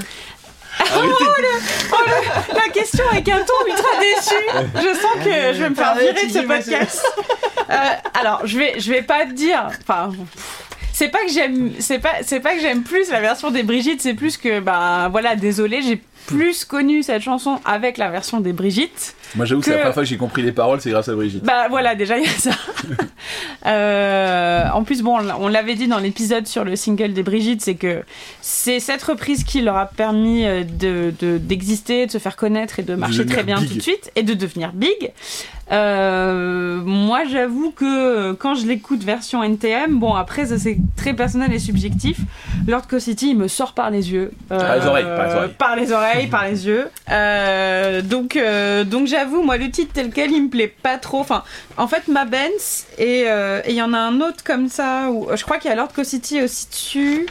[SPEAKER 9] La question avec un ton ultra déçu. Je sens que je vais me faire virer de ce podcast. Euh, alors, je vais, je vais pas te dire. Enfin. C'est pas que j'aime, c'est pas, c'est pas que j'aime plus la version des Brigitte, c'est plus que, ben voilà, désolé, j'ai plus connu cette chanson avec la version des Brigitte.
[SPEAKER 5] Moi, j'avoue que, c'est la première fois que j'ai compris les paroles, c'est grâce à Brigitte.
[SPEAKER 9] Bah voilà, déjà il y a ça. Euh, en plus, bon, on l'avait dit dans l'épisode sur le single des Brigitte, c'est que c'est cette reprise qui leur a permis euh, de de- d'exister, de, se faire connaître et de marcher très bien
[SPEAKER 5] big.
[SPEAKER 9] tout de suite et de devenir big. Euh, moi, j'avoue que euh, quand je l'écoute version NTM, bon après ça c'est très personnel et subjectif. Lord City, il me sort par les yeux, Euh,
[SPEAKER 5] Par les oreilles, par les oreilles.
[SPEAKER 9] par les oreilles, par les yeux. Euh, donc, donc j'avoue, moi, le titre tel quel, il me plaît pas trop. Enfin, en fait, ma Benz et il y en a un autre comme ça où je crois qu'il y a Lord City aussi dessus.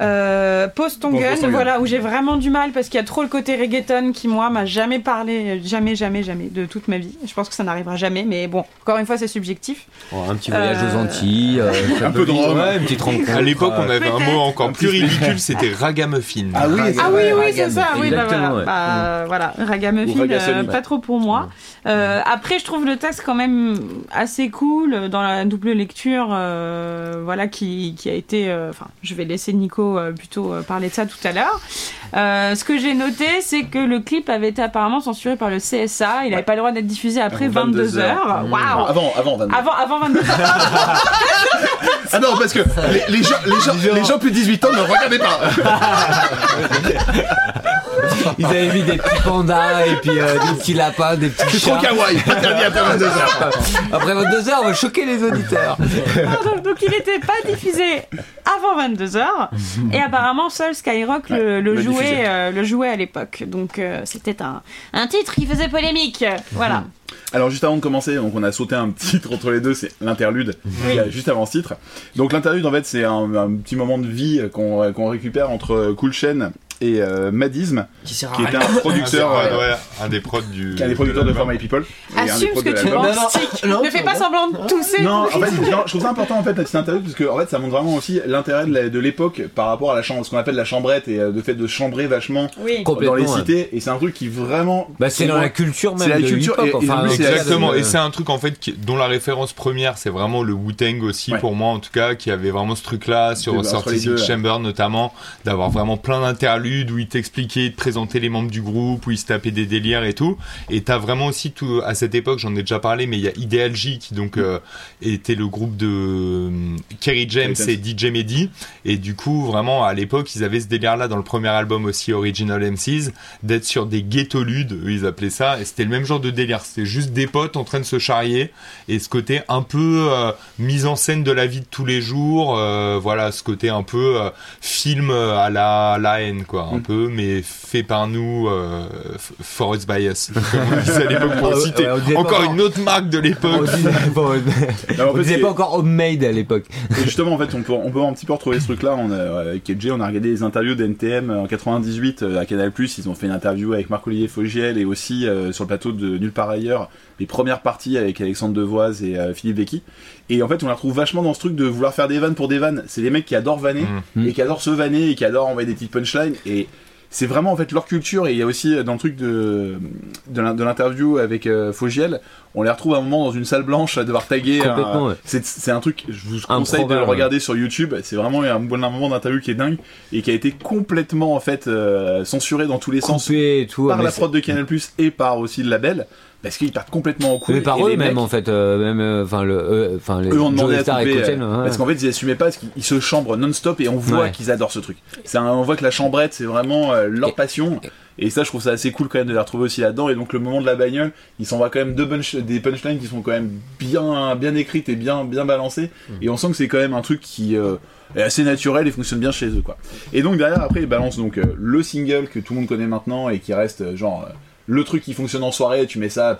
[SPEAKER 9] Euh,
[SPEAKER 5] Bon, Tongue.
[SPEAKER 9] voilà, où j'ai vraiment du mal parce qu'il y a trop le côté reggaeton qui, moi, m'a jamais parlé, jamais, jamais, jamais de toute ma vie. Je pense que ça n'arrivera jamais, mais bon, encore une fois, c'est subjectif.
[SPEAKER 8] Bon, un petit voyage
[SPEAKER 9] Euh,
[SPEAKER 8] aux Antilles, euh,
[SPEAKER 5] Un peu de rhum.
[SPEAKER 8] ouais, une petite rencontre.
[SPEAKER 7] À l'époque, on
[SPEAKER 8] euh,
[SPEAKER 7] avait un mot encore
[SPEAKER 5] Un
[SPEAKER 7] plus ridicule, c'était ragamuffin.
[SPEAKER 5] Ah oui,
[SPEAKER 9] Ah oui, oui, c'est ça, oui, bah
[SPEAKER 8] exactement,
[SPEAKER 9] voilà.
[SPEAKER 8] ouais.
[SPEAKER 9] Bah, voilà, Ragamuffin, euh, pas trop pour moi. Euh, après, je trouve le texte quand même assez cool dans la double lecture, euh, voilà, qui, qui a été. euh, Enfin, je vais laisser Nico euh, plutôt euh, parler de ça tout à l'heure. Euh, ce que j'ai noté, c'est que le clip avait été apparemment censuré par le CSA. Il n'avait pas le droit d'être diffusé après 22
[SPEAKER 5] 22 heures.
[SPEAKER 9] heures.
[SPEAKER 5] Non,
[SPEAKER 9] Waouh!
[SPEAKER 5] Avant, avant 22.
[SPEAKER 9] Avant, avant 22 heures.
[SPEAKER 5] Ah non, parce que les, les gens, les, gens, les gens plus de 18 ans ne regardez pas.
[SPEAKER 8] Ils avaient mis des petits pandas et puis euh, des petits lapins, des petits
[SPEAKER 5] C'est trop
[SPEAKER 8] chats.
[SPEAKER 5] kawaii. Interdit après 22 heures.
[SPEAKER 8] Après 22 heures, on va choquer les auditeurs.
[SPEAKER 9] Pardon, donc il n'était pas diffusé avant 22h et apparemment seul Skyrock le,
[SPEAKER 5] Ouais,
[SPEAKER 9] le
[SPEAKER 5] le
[SPEAKER 9] jouait, euh, le jouait à l'époque. Donc euh, c'était un, un titre qui faisait polémique. Voilà.
[SPEAKER 5] Alors juste avant de commencer, donc on a sauté un petit titre entre les deux, c'est l'interlude, Il y a juste avant ce titre. Donc l'interlude en fait c'est un, un petit moment de vie qu'on qu'on récupère entre Cool Chain et euh, Madism,
[SPEAKER 6] Qui sert à
[SPEAKER 5] qui était
[SPEAKER 6] rien.
[SPEAKER 5] un producteur, euh,
[SPEAKER 7] ouais, un des prods du.
[SPEAKER 5] un des producteurs de. For My People.
[SPEAKER 9] Assume ce que
[SPEAKER 5] de
[SPEAKER 9] tu penses. Ne fais pas semblant de tousser.
[SPEAKER 5] Non, en fait, je trouve ça important en fait cette interlude parce que en fait ça montre vraiment aussi l'intérêt de de l'époque par rapport à la chambre, ce qu'on appelle la chambrette et euh, le fait de chambrer vachement
[SPEAKER 9] Oui.
[SPEAKER 5] dans les cités et c'est un truc qui vraiment
[SPEAKER 8] Bah, c'est dans la culture
[SPEAKER 5] C'est
[SPEAKER 8] même
[SPEAKER 5] la
[SPEAKER 8] de
[SPEAKER 5] culture et-
[SPEAKER 8] Enfin,
[SPEAKER 7] Exactement,
[SPEAKER 8] de-
[SPEAKER 7] et c'est un truc en fait qui- dont la référence première c'est vraiment le Wu-Tang aussi
[SPEAKER 5] Ouais.
[SPEAKER 7] pour moi en tout cas qui avait vraiment ce truc là sur Sortie. Chamber notamment d'avoir vraiment plein d'interludes où il t'expliquait, il te présentait les membres du groupe où il se tapait des délires et tout. Et t'as vraiment aussi tout à cette époque j'en ai déjà parlé mais il y a Ideal J qui donc euh, était le groupe de euh, Kerry James et DJ Mehdi. Et du coup vraiment à l'époque ils avaient ce délire là dans le premier album aussi Original MCs d'être sur des ghetto-ludes, ils appelaient ça, et c'était le même genre de délire, c'était juste des potes en train de se charrier, et ce côté un peu euh, mise en scène de la vie de tous les jours, voilà, ce côté un peu film à la, la haine, quoi, un
[SPEAKER 5] Mm.
[SPEAKER 7] peu, mais fait par nous, euh, f- for us by us, comme on disait à l'époque pour
[SPEAKER 8] Ah ouais,
[SPEAKER 7] citer
[SPEAKER 8] ouais,
[SPEAKER 7] encore une autre marque de
[SPEAKER 8] On
[SPEAKER 7] l'époque.
[SPEAKER 8] on disait
[SPEAKER 5] c'est-
[SPEAKER 8] pas encore homemade à l'époque.
[SPEAKER 5] Justement, en fait, on peut, on peut un petit peu retrouver ce truc-là. On a, euh, avec KJ, on a regardé les interviews d'NTM en 98 euh, à Canal+. Ils ont fait une interview avec Marc-Olivier Fogiel et aussi euh, sur le plateau de Nulle part ailleurs, les premières parties avec Alexandre Devoise et euh, Philippe Vecchi. Et en fait, on la retrouve vachement dans ce truc de vouloir faire des vannes pour des vannes. C'est des mecs qui adorent vanner
[SPEAKER 8] Mhm.
[SPEAKER 5] et qui adorent se vanner et qui adorent envoyer des petites punchlines. Et c'est vraiment en fait leur culture. Et il y a aussi euh, dans le truc de, de l'in- de l'interview avec euh, Fogiel, on les retrouve à un moment dans une salle blanche à devoir taguer. un-
[SPEAKER 8] ouais.
[SPEAKER 5] c'est un truc, je vous conseille de le regarder sur YouTube. C'est vraiment un, bon- moment d'interview qui est dingue et qui a été complètement en fait euh, censuré dans tous les sens
[SPEAKER 8] Coupé et tout.
[SPEAKER 5] par la prod de Canal et par aussi le label parce qu'ils partent complètement en couille.
[SPEAKER 8] Mais par eux même
[SPEAKER 5] mecs,
[SPEAKER 8] en fait, euh, même euh, enfin le, euh, les
[SPEAKER 5] eux ont demandé à couper euh,
[SPEAKER 8] ouais.
[SPEAKER 5] parce qu'en fait ils assumaient pas parce qu'ils se chambrent non-stop et on voit
[SPEAKER 8] Ouais.
[SPEAKER 5] qu'ils adorent ce truc. C'est on voit que la chambrette c'est vraiment leur passion. Et ça, je trouve ça assez cool quand même de les retrouver aussi là-dedans. Et donc, le moment de la bagnole, ils s'envoient quand même deux punch- des punchlines qui sont quand même bien, bien écrites et bien, bien balancées. Et on sent que c'est quand même un truc qui euh, est assez naturel et fonctionne bien chez eux, quoi. Et donc, derrière, après, ils balancent donc euh, le single que tout le monde connaît maintenant et qui reste euh, genre le truc qui fonctionne en soirée. Tu mets ça,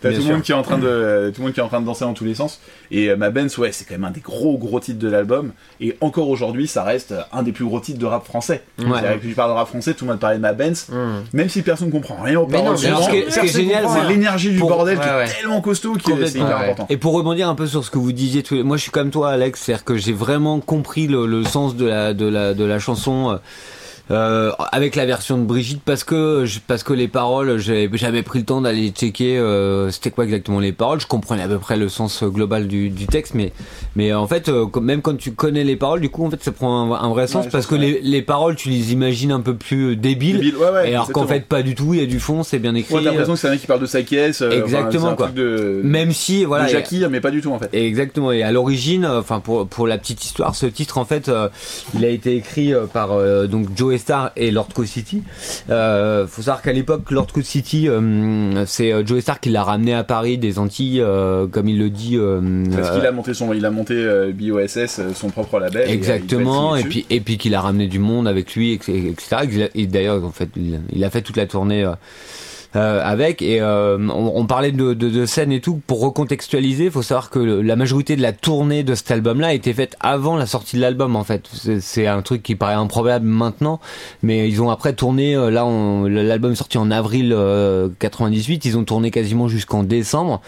[SPEAKER 5] T'as tout le monde qui est en train de, tout le monde qui est en train de danser dans tous les sens. Et euh, ma Benz, ouais, c'est quand même un des gros, gros titres de l'album. Et encore aujourd'hui, ça reste un des plus gros titres de rap français.
[SPEAKER 8] Ouais.
[SPEAKER 5] Que tu parles de rap français, tout le monde parlait de ma Benz. Même si personne comprend rien aux paroles,
[SPEAKER 8] ce qui est- ce qui est génial, c'est-
[SPEAKER 5] l'énergie du
[SPEAKER 8] pour-
[SPEAKER 5] bordel qui
[SPEAKER 6] ouais,
[SPEAKER 5] est tellement costaud hyper
[SPEAKER 6] ouais.
[SPEAKER 5] important.
[SPEAKER 8] Et pour rebondir un peu sur ce que vous disiez, tous les- moi je suis comme toi, Alex, c'est-à-dire que j'ai vraiment compris le, le sens de la de la de la chanson. euh, euh, avec la version de Brigitte parce que je- parce que les paroles, j'avais j'avais pris le temps d'aller checker euh, c'était quoi exactement les paroles. Je comprenais à peu près le sens global du, du texte, mais mais en fait, euh, même quand tu connais les paroles, du coup, en fait, ça prend un, un vrai sens parce que les, les paroles, tu les imagines un peu plus euh, débiles.
[SPEAKER 5] Débile, ouais, ouais,
[SPEAKER 8] et alors qu'en fait, pas du tout. Il y a du fond, c'est bien écrit.
[SPEAKER 5] Ouais, t'as l'impression que c'est un mec qui parle de sa caisse. euh,
[SPEAKER 8] Exactement,
[SPEAKER 5] enfin,
[SPEAKER 8] quoi.
[SPEAKER 5] De,
[SPEAKER 8] Même si, voilà.
[SPEAKER 5] de Jackie, mais pas du tout en fait.
[SPEAKER 8] Exactement. Et à l'origine, euh, enfin pour pour la petite histoire, ce titre en fait, euh, il a été écrit euh, par euh, donc Joe Star et Lord Coast City. Euh, faut savoir qu'à l'époque, Lord Coast City, euh, c'est euh, Joe Star qui l'a ramené à Paris des Antilles, euh, comme il le dit.
[SPEAKER 5] Parce qu'il a monté son, il a monté BOSS, son propre label.
[SPEAKER 8] Exactement, et puis et puis qu'il a ramené du monde avec lui, etc. Et d'ailleurs, en fait, il, il a fait toute la tournée euh, avec. Et euh, on, on parlait de, de, de scènes et tout. Pour recontextualiser, il faut savoir que le- la majorité de la tournée de cet album-là a été faite avant la sortie de l'album. En fait, c'est un truc qui paraît improbable maintenant, mais ils ont après tourné. euh, Là, l'album est sorti en avril euh, 98. Ils ont tourné quasiment jusqu'en décembre.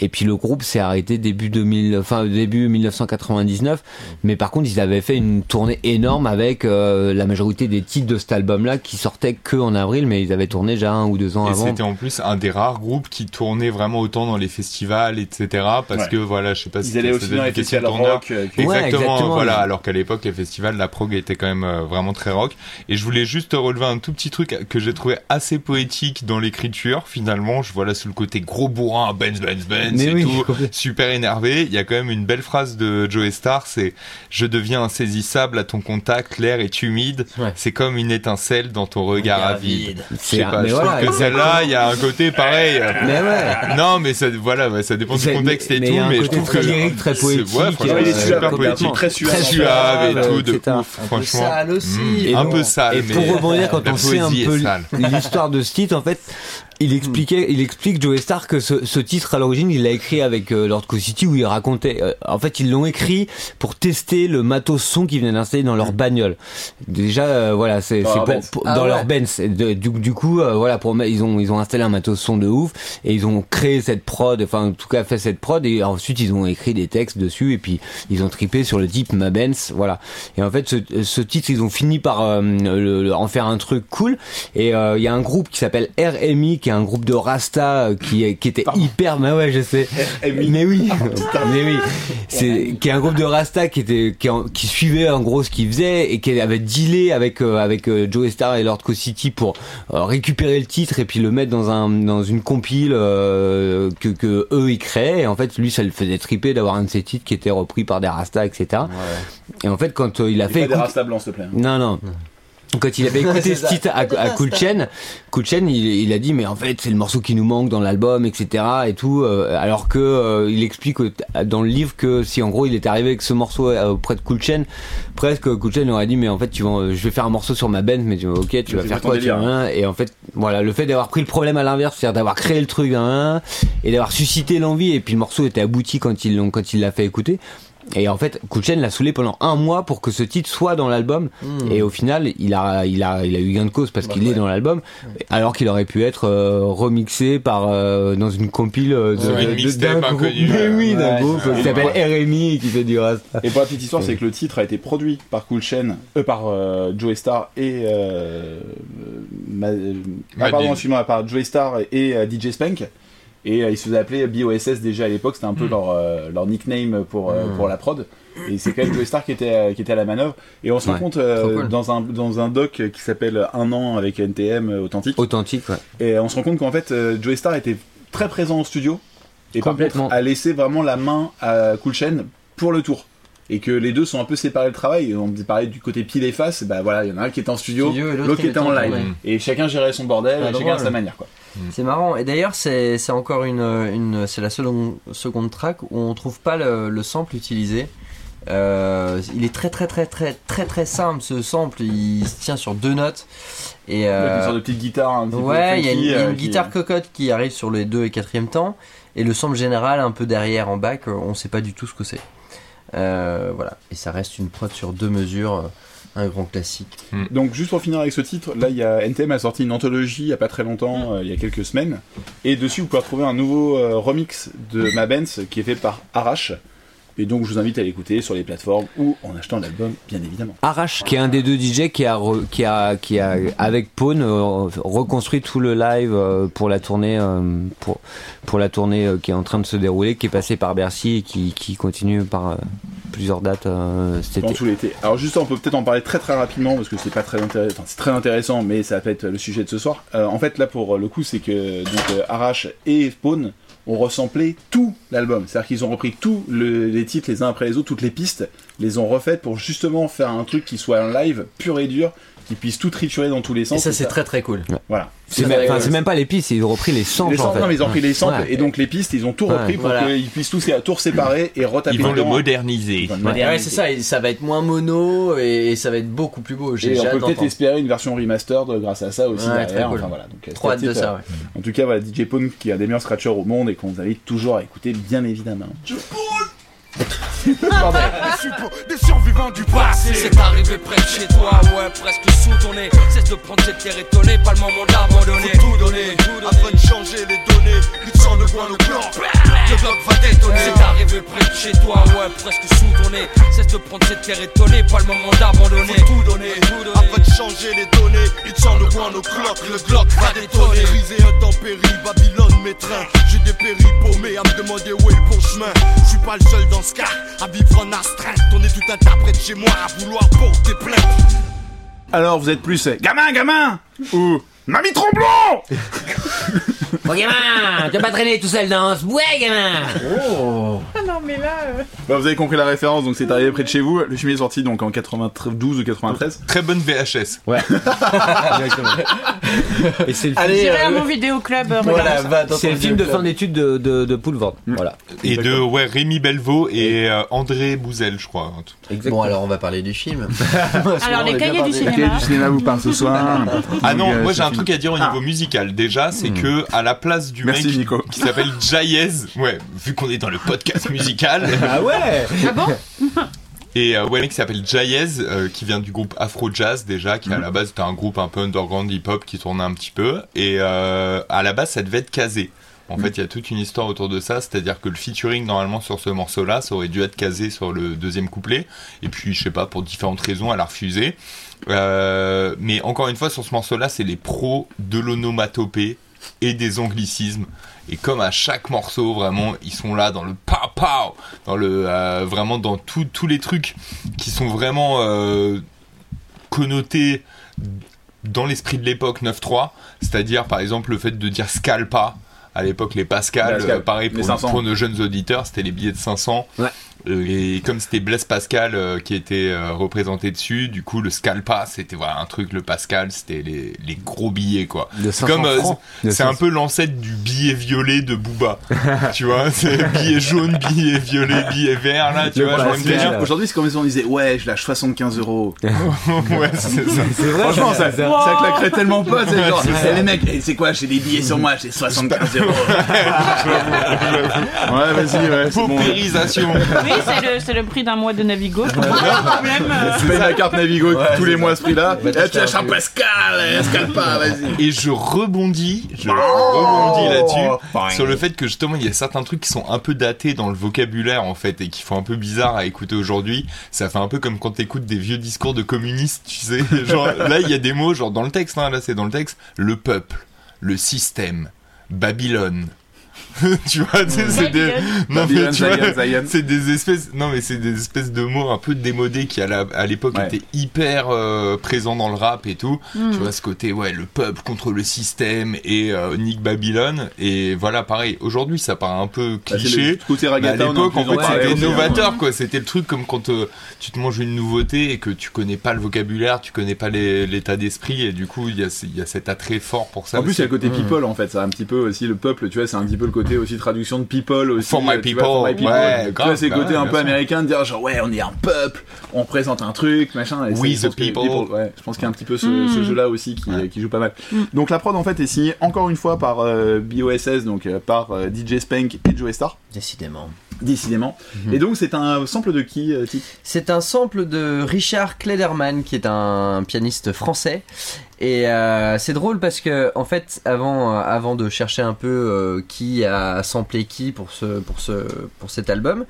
[SPEAKER 8] Et puis le groupe s'est arrêté début 2000, enfin début 1999. Mais par contre, ils avaient fait une tournée énorme avec euh, la majorité des titres de cet album-là qui sortaient que en avril, mais ils avaient tourné déjà un ou deux ans
[SPEAKER 7] Et
[SPEAKER 8] avant.
[SPEAKER 7] C'était en plus un des rares groupes qui tournait vraiment autant dans les festivals, etc. Parce
[SPEAKER 5] Ouais.
[SPEAKER 7] que voilà, je sais pas si
[SPEAKER 5] Ils allaient
[SPEAKER 7] c'était
[SPEAKER 5] aussi dans les festivals rock. euh, que-
[SPEAKER 8] Ouais,
[SPEAKER 7] Exactement,
[SPEAKER 8] exactement,
[SPEAKER 7] voilà.
[SPEAKER 8] ouais.
[SPEAKER 7] Alors qu'à l'époque, les festivals, la prog était quand même euh, vraiment très rock. Et je voulais juste relever un tout petit truc que j'ai trouvé assez poétique dans l'écriture. Finalement, je vois là sous le côté gros bourrin, Benz, Benz, Benz et
[SPEAKER 8] oui,
[SPEAKER 7] tout, super énervé. Il y a quand même une belle phrase de Joe Star, c'est je deviens insaisissable à ton contact, l'air est humide.
[SPEAKER 6] Ouais.
[SPEAKER 7] C'est comme une étincelle dans ton regard
[SPEAKER 6] Regard
[SPEAKER 7] avide.
[SPEAKER 6] vide.
[SPEAKER 7] Je
[SPEAKER 8] C'est
[SPEAKER 7] sais
[SPEAKER 8] un-
[SPEAKER 7] pas,
[SPEAKER 8] mais
[SPEAKER 7] je
[SPEAKER 8] voilà,
[SPEAKER 7] trouve que
[SPEAKER 8] exactement.
[SPEAKER 7] Celle-là, il y a un côté pareil.
[SPEAKER 8] Mais ouais.
[SPEAKER 7] Non, mais ça, voilà, ça dépend du contexte et
[SPEAKER 8] mais
[SPEAKER 7] tout,
[SPEAKER 8] il y a un
[SPEAKER 7] mais je trouve
[SPEAKER 8] très
[SPEAKER 7] que
[SPEAKER 8] lyrique, très poétique,
[SPEAKER 7] ouais,
[SPEAKER 5] il est super poétique, très suave.
[SPEAKER 7] très suave et tout, de ouf,
[SPEAKER 6] Un peu
[SPEAKER 7] franchement.
[SPEAKER 6] sale aussi.
[SPEAKER 7] Mm,
[SPEAKER 8] Et
[SPEAKER 7] un
[SPEAKER 8] bon,
[SPEAKER 7] peu sale,
[SPEAKER 8] Et pour rebondir, quand on sait un peu l'histoire de ce titre, en fait, il expliquait, il explique Joe Star que ce, ce titre à l'origine, il l'a écrit avec euh, Lord Coast City où il racontait. euh, en fait, ils l'ont écrit pour tester le matos son qu'ils venaient d'installer dans leur bagnole. Déjà, euh, voilà, c'est
[SPEAKER 5] leur
[SPEAKER 8] pour,
[SPEAKER 5] Benz.
[SPEAKER 8] pour-
[SPEAKER 6] Ah
[SPEAKER 8] dans
[SPEAKER 6] ouais.
[SPEAKER 8] leur Benz. Et de- du, du coup, euh, voilà, pour ils ont ils ont installé un matos son de ouf et ils ont créé cette prod, enfin en tout cas fait cette prod et ensuite ils ont écrit des textes dessus et puis ils ont tripé sur le type ma Benz, voilà. Et en fait, ce, ce titre, ils ont fini par euh, le- le- en faire un truc cool. Et euh, il y a un groupe qui s'appelle RMI, qui est un groupe de Rasta euh, qui, était hyper. Mais ouais, je sais.
[SPEAKER 5] RMI.
[SPEAKER 8] Mais oui, mais oui. C'est qui est un groupe de Rasta qui était qui, suivait en gros ce qu'ils faisaient et qui avait dealé avec euh, avec Joe Star et Lord Coast City pour récupérer le titre et puis le mettre dans un dans une compile euh, que que eux ils créaient. Et en fait, lui, ça le faisait triper d'avoir un de ses titres qui était repris par des Rasta, etc. Et en fait, quand euh, il a fait
[SPEAKER 5] pas des rastas blancs, s'il te plaît. hein.
[SPEAKER 8] non, non. Quand il avait écouté ce titre à, à Cool Chain, Cool Chain, il, il a dit mais en fait c'est le morceau qui nous manque dans l'album, etc. et tout. euh, alors que euh, il explique dans le livre que si en gros il était arrivé avec ce morceau euh, auprès de Cool Chain, presque Cool Chain aurait dit mais en fait tu vas, je vais faire un morceau sur ma band, mais tu vas, ok tu vas faire quoi tu vas. Et en fait voilà le fait d'avoir pris le problème à l'inverse, c'est-à-dire d'avoir créé le truc d'un et d'avoir suscité l'envie et puis le morceau était abouti quand il l'ont quand il l'a fait écouter. Et en fait, Cool Chain l'a saoulé pendant un mois pour que ce titre soit dans l'album.
[SPEAKER 6] Hmm.
[SPEAKER 8] Et au final, il a, il a, il a eu gain de cause parce
[SPEAKER 6] Bah
[SPEAKER 8] qu'il est dans l'album, alors qu'il aurait pu être euh, remixé par euh, dans une compile euh, d'un groupe, oui, d'un
[SPEAKER 5] Ouais.
[SPEAKER 8] groupe qui s'appelle RMI et qui fait du rasta.
[SPEAKER 5] Et pour la petite histoire, c'est que le titre a été produit par Cool Chain, euh, par euh, Joey Star et ma- ah, pardon, excuse-moi, par Joey Star et DJ Spank. Et euh, ils se faisaient appeler BOSS déjà à l'époque, c'était un peu
[SPEAKER 7] Hmm.
[SPEAKER 5] leur, euh, leur nickname pour, euh, pour la prod. Et c'est quand même Joey Star qui était, euh, qui était à la manœuvre. Et on se rend
[SPEAKER 8] Ouais,
[SPEAKER 5] compte euh,
[SPEAKER 6] cool.
[SPEAKER 5] dans, un, dans un doc qui s'appelle Un an avec NTM authentique.
[SPEAKER 8] Authentique, ouais.
[SPEAKER 5] Et on se rend compte qu'en fait, euh, Joey Star était très présent au studio. Et par
[SPEAKER 8] Complètement.
[SPEAKER 5] contre, a laissé vraiment la main à Cool Chain pour le tour. Et que les deux sont un peu séparés le travail. On parlait du côté pile et face. Bah voilà, il y en a un qui était en studio,
[SPEAKER 6] Studio l'autre,
[SPEAKER 5] qui était en live. Et chacun gérait son bordel,
[SPEAKER 6] Ah,
[SPEAKER 5] chacun à sa manière quoi.
[SPEAKER 6] C'est marrant. Et d'ailleurs, c'est encore une, une c'est la seconde, seconde track où on trouve pas le, le sample utilisé. Euh, il est très très très très très très simple ce sample. Il se tient sur deux notes. Et euh,
[SPEAKER 5] une sorte de petite guitare un petit
[SPEAKER 6] Ouais, il y a une,
[SPEAKER 5] euh, qui-
[SPEAKER 6] guitare cocotte qui arrive sur les deux et quatrième temps, et le sample général un peu derrière en bac, on sait pas du tout ce que c'est. Euh, voilà, et ça reste une prod sur deux mesures, euh, un grand classique.
[SPEAKER 5] Donc juste pour finir avec ce titre, là il y a NTM a sorti une anthologie il y a pas très longtemps, euh, il y a quelques semaines, et dessus vous pouvez retrouver un nouveau euh, remix de Ma Benz qui est fait par Arrache. Et donc je vous invite à l'écouter sur les plateformes ou en achetant l'album, bien évidemment.
[SPEAKER 8] Arrache, qui est un des deux DJ qui a, re- qui a, qui a avec Pawn euh, reconstruit tout le live euh, pour la tournée, euh, pour, pour la tournée qui est en train de se dérouler, qui est passée par Bercy et qui, qui continue par plusieurs dates euh, cet été.
[SPEAKER 5] tout l'été. Alors juste, on peut peut-être en parler très très rapidement parce que c'est pas très intéressant. C'est très intéressant, mais ça va pas être le sujet de ce soir. Euh, en fait, là pour le coup, c'est que donc Arrache et Spawn ont ressemblé tout l'album. C'est-à-dire qu'ils ont repris tous le- les titres les uns après les autres, toutes les pistes, les ont refaites pour justement faire un truc qui soit un live pur et dur, qui puisse tout triturer dans tous les
[SPEAKER 6] Et
[SPEAKER 5] sens.
[SPEAKER 6] ça, c'est très très cool.
[SPEAKER 5] Voilà.
[SPEAKER 8] C'est même, pas les pistes, ils ont repris les samples.
[SPEAKER 5] Les
[SPEAKER 8] en
[SPEAKER 5] samples,
[SPEAKER 8] fait.
[SPEAKER 5] non, mais ils ont pris les samples
[SPEAKER 8] Ouais.
[SPEAKER 5] et donc les pistes, ils ont tout
[SPEAKER 8] Ouais,
[SPEAKER 5] repris pour
[SPEAKER 6] voilà.
[SPEAKER 5] qu'ils puissent tous tout séparer et retaper
[SPEAKER 7] Ils vont le moderniser.
[SPEAKER 5] Vont
[SPEAKER 6] Ouais, c'est ça, et ça va être moins mono et, et ça va être beaucoup plus beau. J'ai
[SPEAKER 5] Et on peut peut-être espérer une version remastered grâce à ça aussi
[SPEAKER 6] Ouais,
[SPEAKER 5] derrière.
[SPEAKER 6] très cool.
[SPEAKER 5] Enfin, voilà. Donc, euh,
[SPEAKER 6] Trop hâte de ça, ouais.
[SPEAKER 5] En tout cas, voilà, DJ Pone qui est un des meilleurs scratchers au monde et qu'on vous invite toujours à écouter, bien évidemment.
[SPEAKER 1] Des survivants du passé. C'est arrivé près de chez toi, ouais, presque sous ton nez. Cesse de prendre cette terre étonnée, pas le moment d'abandonner tout donner, afin de changer les données. Il sent le coin le clan, le bloc va détonner. C'est arrivé près de chez toi, ouais, presque sous ton nez. Cesse de prendre cette terre étonnée, pas le moment d'abandonner tout donner, afin de changer les données. Il sent le coin le clock, le bloc va détonner. Brisé intempérie, Babylone mes trains. J'ai des péris paumés à me demander où est le bon chemin. Je suis pas le seul dans ce cas à vivre en astreinte On est tout un tas près de chez moi à vouloir porter plainte
[SPEAKER 5] Alors, vous êtes plus gamin, gamin ou mamie Tromblon
[SPEAKER 8] Oh gamin, tu vas pas traîner tout seul dans ce bois, gamin
[SPEAKER 9] Ah non, mais là. euh,
[SPEAKER 5] Bah, Vous avez compris la référence, donc c'est arrivé près de chez vous. Le film est sorti donc en 92 ou 93.
[SPEAKER 7] Très bonne VHS.
[SPEAKER 8] Ouais. Et c'est le film,
[SPEAKER 6] Allez,
[SPEAKER 9] J'irai à
[SPEAKER 6] euh,
[SPEAKER 9] mon euh,
[SPEAKER 6] Voilà,
[SPEAKER 9] ça.
[SPEAKER 6] va dans
[SPEAKER 8] c'est le film de fin d'études de, de, de Poulvord. Voilà.
[SPEAKER 7] Et de ouais, Rémi Belvaux et euh, André Bouzel, je crois.
[SPEAKER 6] Bon, alors on va parler du film.
[SPEAKER 9] Alors, les cahiers du cinéma.
[SPEAKER 5] Quel du cinéma vous parle ce soir
[SPEAKER 7] Ah non,
[SPEAKER 5] euh,
[SPEAKER 7] moi j'ai un truc à dire au niveau musical. Déjà, c'est que à la place du mec qui s'appelle Jayez, ouais, vu qu'on est dans le podcast musical,
[SPEAKER 8] Ah ouais
[SPEAKER 9] Ah bon
[SPEAKER 7] et euh, ouais, un mec qui s'appelle Jayez, euh, qui vient du groupe Afro Jazz déjà, qui à la base était un groupe un peu underground hip-hop qui tournait un petit peu, et euh, à la base ça devait être casé. En fait, il y a toute une histoire autour de ça, c'est-à-dire que le featuring normalement sur ce morceau-là, ça aurait dû être casé sur le deuxième couplet, et puis je sais pas pour différentes raisons, elle a refusé. Euh, mais encore une fois, sur ce morceau-là, c'est les pros de l'onomatopée et des anglicismes. Et comme à chaque morceau, vraiment, ils sont là dans le pow pow, dans le euh, vraiment dans tous les trucs qui sont vraiment euh, connotés dans l'esprit de l'époque 9.3, c'est-à-dire par exemple le fait de dire scalpa. À l'époque, les Pascal,
[SPEAKER 5] Pascal,
[SPEAKER 7] euh, pareil pour,
[SPEAKER 5] 500.
[SPEAKER 7] pour nos jeunes auditeurs, c'était les billets de 500.
[SPEAKER 8] Ouais.
[SPEAKER 7] Euh, Et comme c'était Blaise Pascal euh, qui était euh, représenté dessus, du coup le scalpa c'était voilà un truc le Pascal c'était les, les gros billets quoi.
[SPEAKER 8] De
[SPEAKER 7] C'est comme
[SPEAKER 8] 500
[SPEAKER 7] euh,
[SPEAKER 8] francs.
[SPEAKER 7] c'est un
[SPEAKER 8] 500.
[SPEAKER 7] peu l'ancêtre du billet violet de Booba. tu vois, c'est billet jaune, billet violet, billet vert là, tu
[SPEAKER 8] Le
[SPEAKER 7] vois.
[SPEAKER 5] Aujourd'hui, c'est comme si on disait Ouais, je lâche 75 euros.
[SPEAKER 7] ouais, c'est ça.
[SPEAKER 8] Vrai,
[SPEAKER 5] Franchement, ça, ça claquerait tellement pas. C'est genre,
[SPEAKER 7] c'est
[SPEAKER 5] Eh, les mecs, eh, c'est quoi J'ai des billets sur moi, j'ai 75 euros. ouais, vas-y, ouais. bon.
[SPEAKER 9] C'est le, c'est le prix d'un mois de Navigo. Je comprends pas le problème. euh.
[SPEAKER 5] Je paye ma carte Navigo tous les mois à ce prix-là. Eh,
[SPEAKER 6] t'acheter
[SPEAKER 5] tu lâches
[SPEAKER 6] un.
[SPEAKER 5] Pascal, eh, scalpa, vas-y.
[SPEAKER 7] Et je rebondis, je
[SPEAKER 5] Oh,
[SPEAKER 7] rebondis là-dessus
[SPEAKER 5] fine.
[SPEAKER 7] sur le fait que justement il y a certains trucs qui sont un peu datés dans le vocabulaire en fait et qui font un peu bizarre à écouter aujourd'hui. Ça fait un peu comme quand t'écoutes des vieux discours de communistes, tu sais. Genre là il y a des mots genre dans le texte, hein, là c'est dans le texte, le peuple, le système, Babylone. tu vois, tu sais, c'est des non mais tu vois,
[SPEAKER 5] Zion, Zion.
[SPEAKER 7] c'est des espèces non mais c'est des espèces de mots un peu démodés qui à la- à l'époque
[SPEAKER 5] Ouais.
[SPEAKER 7] étaient hyper euh, présents dans le rap et tout.
[SPEAKER 9] Hmm.
[SPEAKER 7] Tu vois ce côté ouais le peuple contre le système et euh, Nick Babylone et voilà pareil aujourd'hui ça paraît un peu
[SPEAKER 5] Bah, c'est le
[SPEAKER 7] cliché.
[SPEAKER 5] côté
[SPEAKER 7] Mais à
[SPEAKER 5] ragata, on
[SPEAKER 7] l'époque,
[SPEAKER 5] en
[SPEAKER 7] fait, c'était
[SPEAKER 5] aussi,
[SPEAKER 7] novateur, quoi. C'était le truc comme quand euh, tu te manges une nouveauté et que tu connais pas le vocabulaire, tu connais pas les- l'état d'esprit, et du coup, il y a, y a cet attrait fort pour ça.
[SPEAKER 5] En plus, il y a
[SPEAKER 7] aussi.
[SPEAKER 5] le côté people en fait, c'est un petit peu aussi le peuple, tu vois, c'est un petit peu le côté aussi traduction de people aussi.
[SPEAKER 7] For my
[SPEAKER 5] vois, for my
[SPEAKER 7] people, ouais,
[SPEAKER 5] tu vois, c'est le
[SPEAKER 7] bah
[SPEAKER 5] côté
[SPEAKER 7] ouais,
[SPEAKER 5] un peu
[SPEAKER 7] sûr.
[SPEAKER 5] américain de dire genre ouais, on est un peuple, on représente un truc, machin. et
[SPEAKER 7] We the
[SPEAKER 5] je pense que-
[SPEAKER 7] people.
[SPEAKER 5] ouais, je pense qu'il y a un petit peu ce,
[SPEAKER 9] Mm.
[SPEAKER 5] ce jeu-là aussi qui, qui joue pas mal. Donc la prod en fait est signée encore une fois par euh, BOSS, donc euh, par euh, DJ Spank et Joe Star.
[SPEAKER 6] Décidément.
[SPEAKER 5] Décidément.
[SPEAKER 6] Mhm.
[SPEAKER 5] Et donc, c'est un sample de qui, euh, Tic?
[SPEAKER 6] C'est un sample de Richard Klederman, qui est un pianiste français. Et euh, c'est drôle parce que en fait, avant, euh, avant de chercher un peu euh, qui a samplé qui pour ce, pour ce, pour cet album,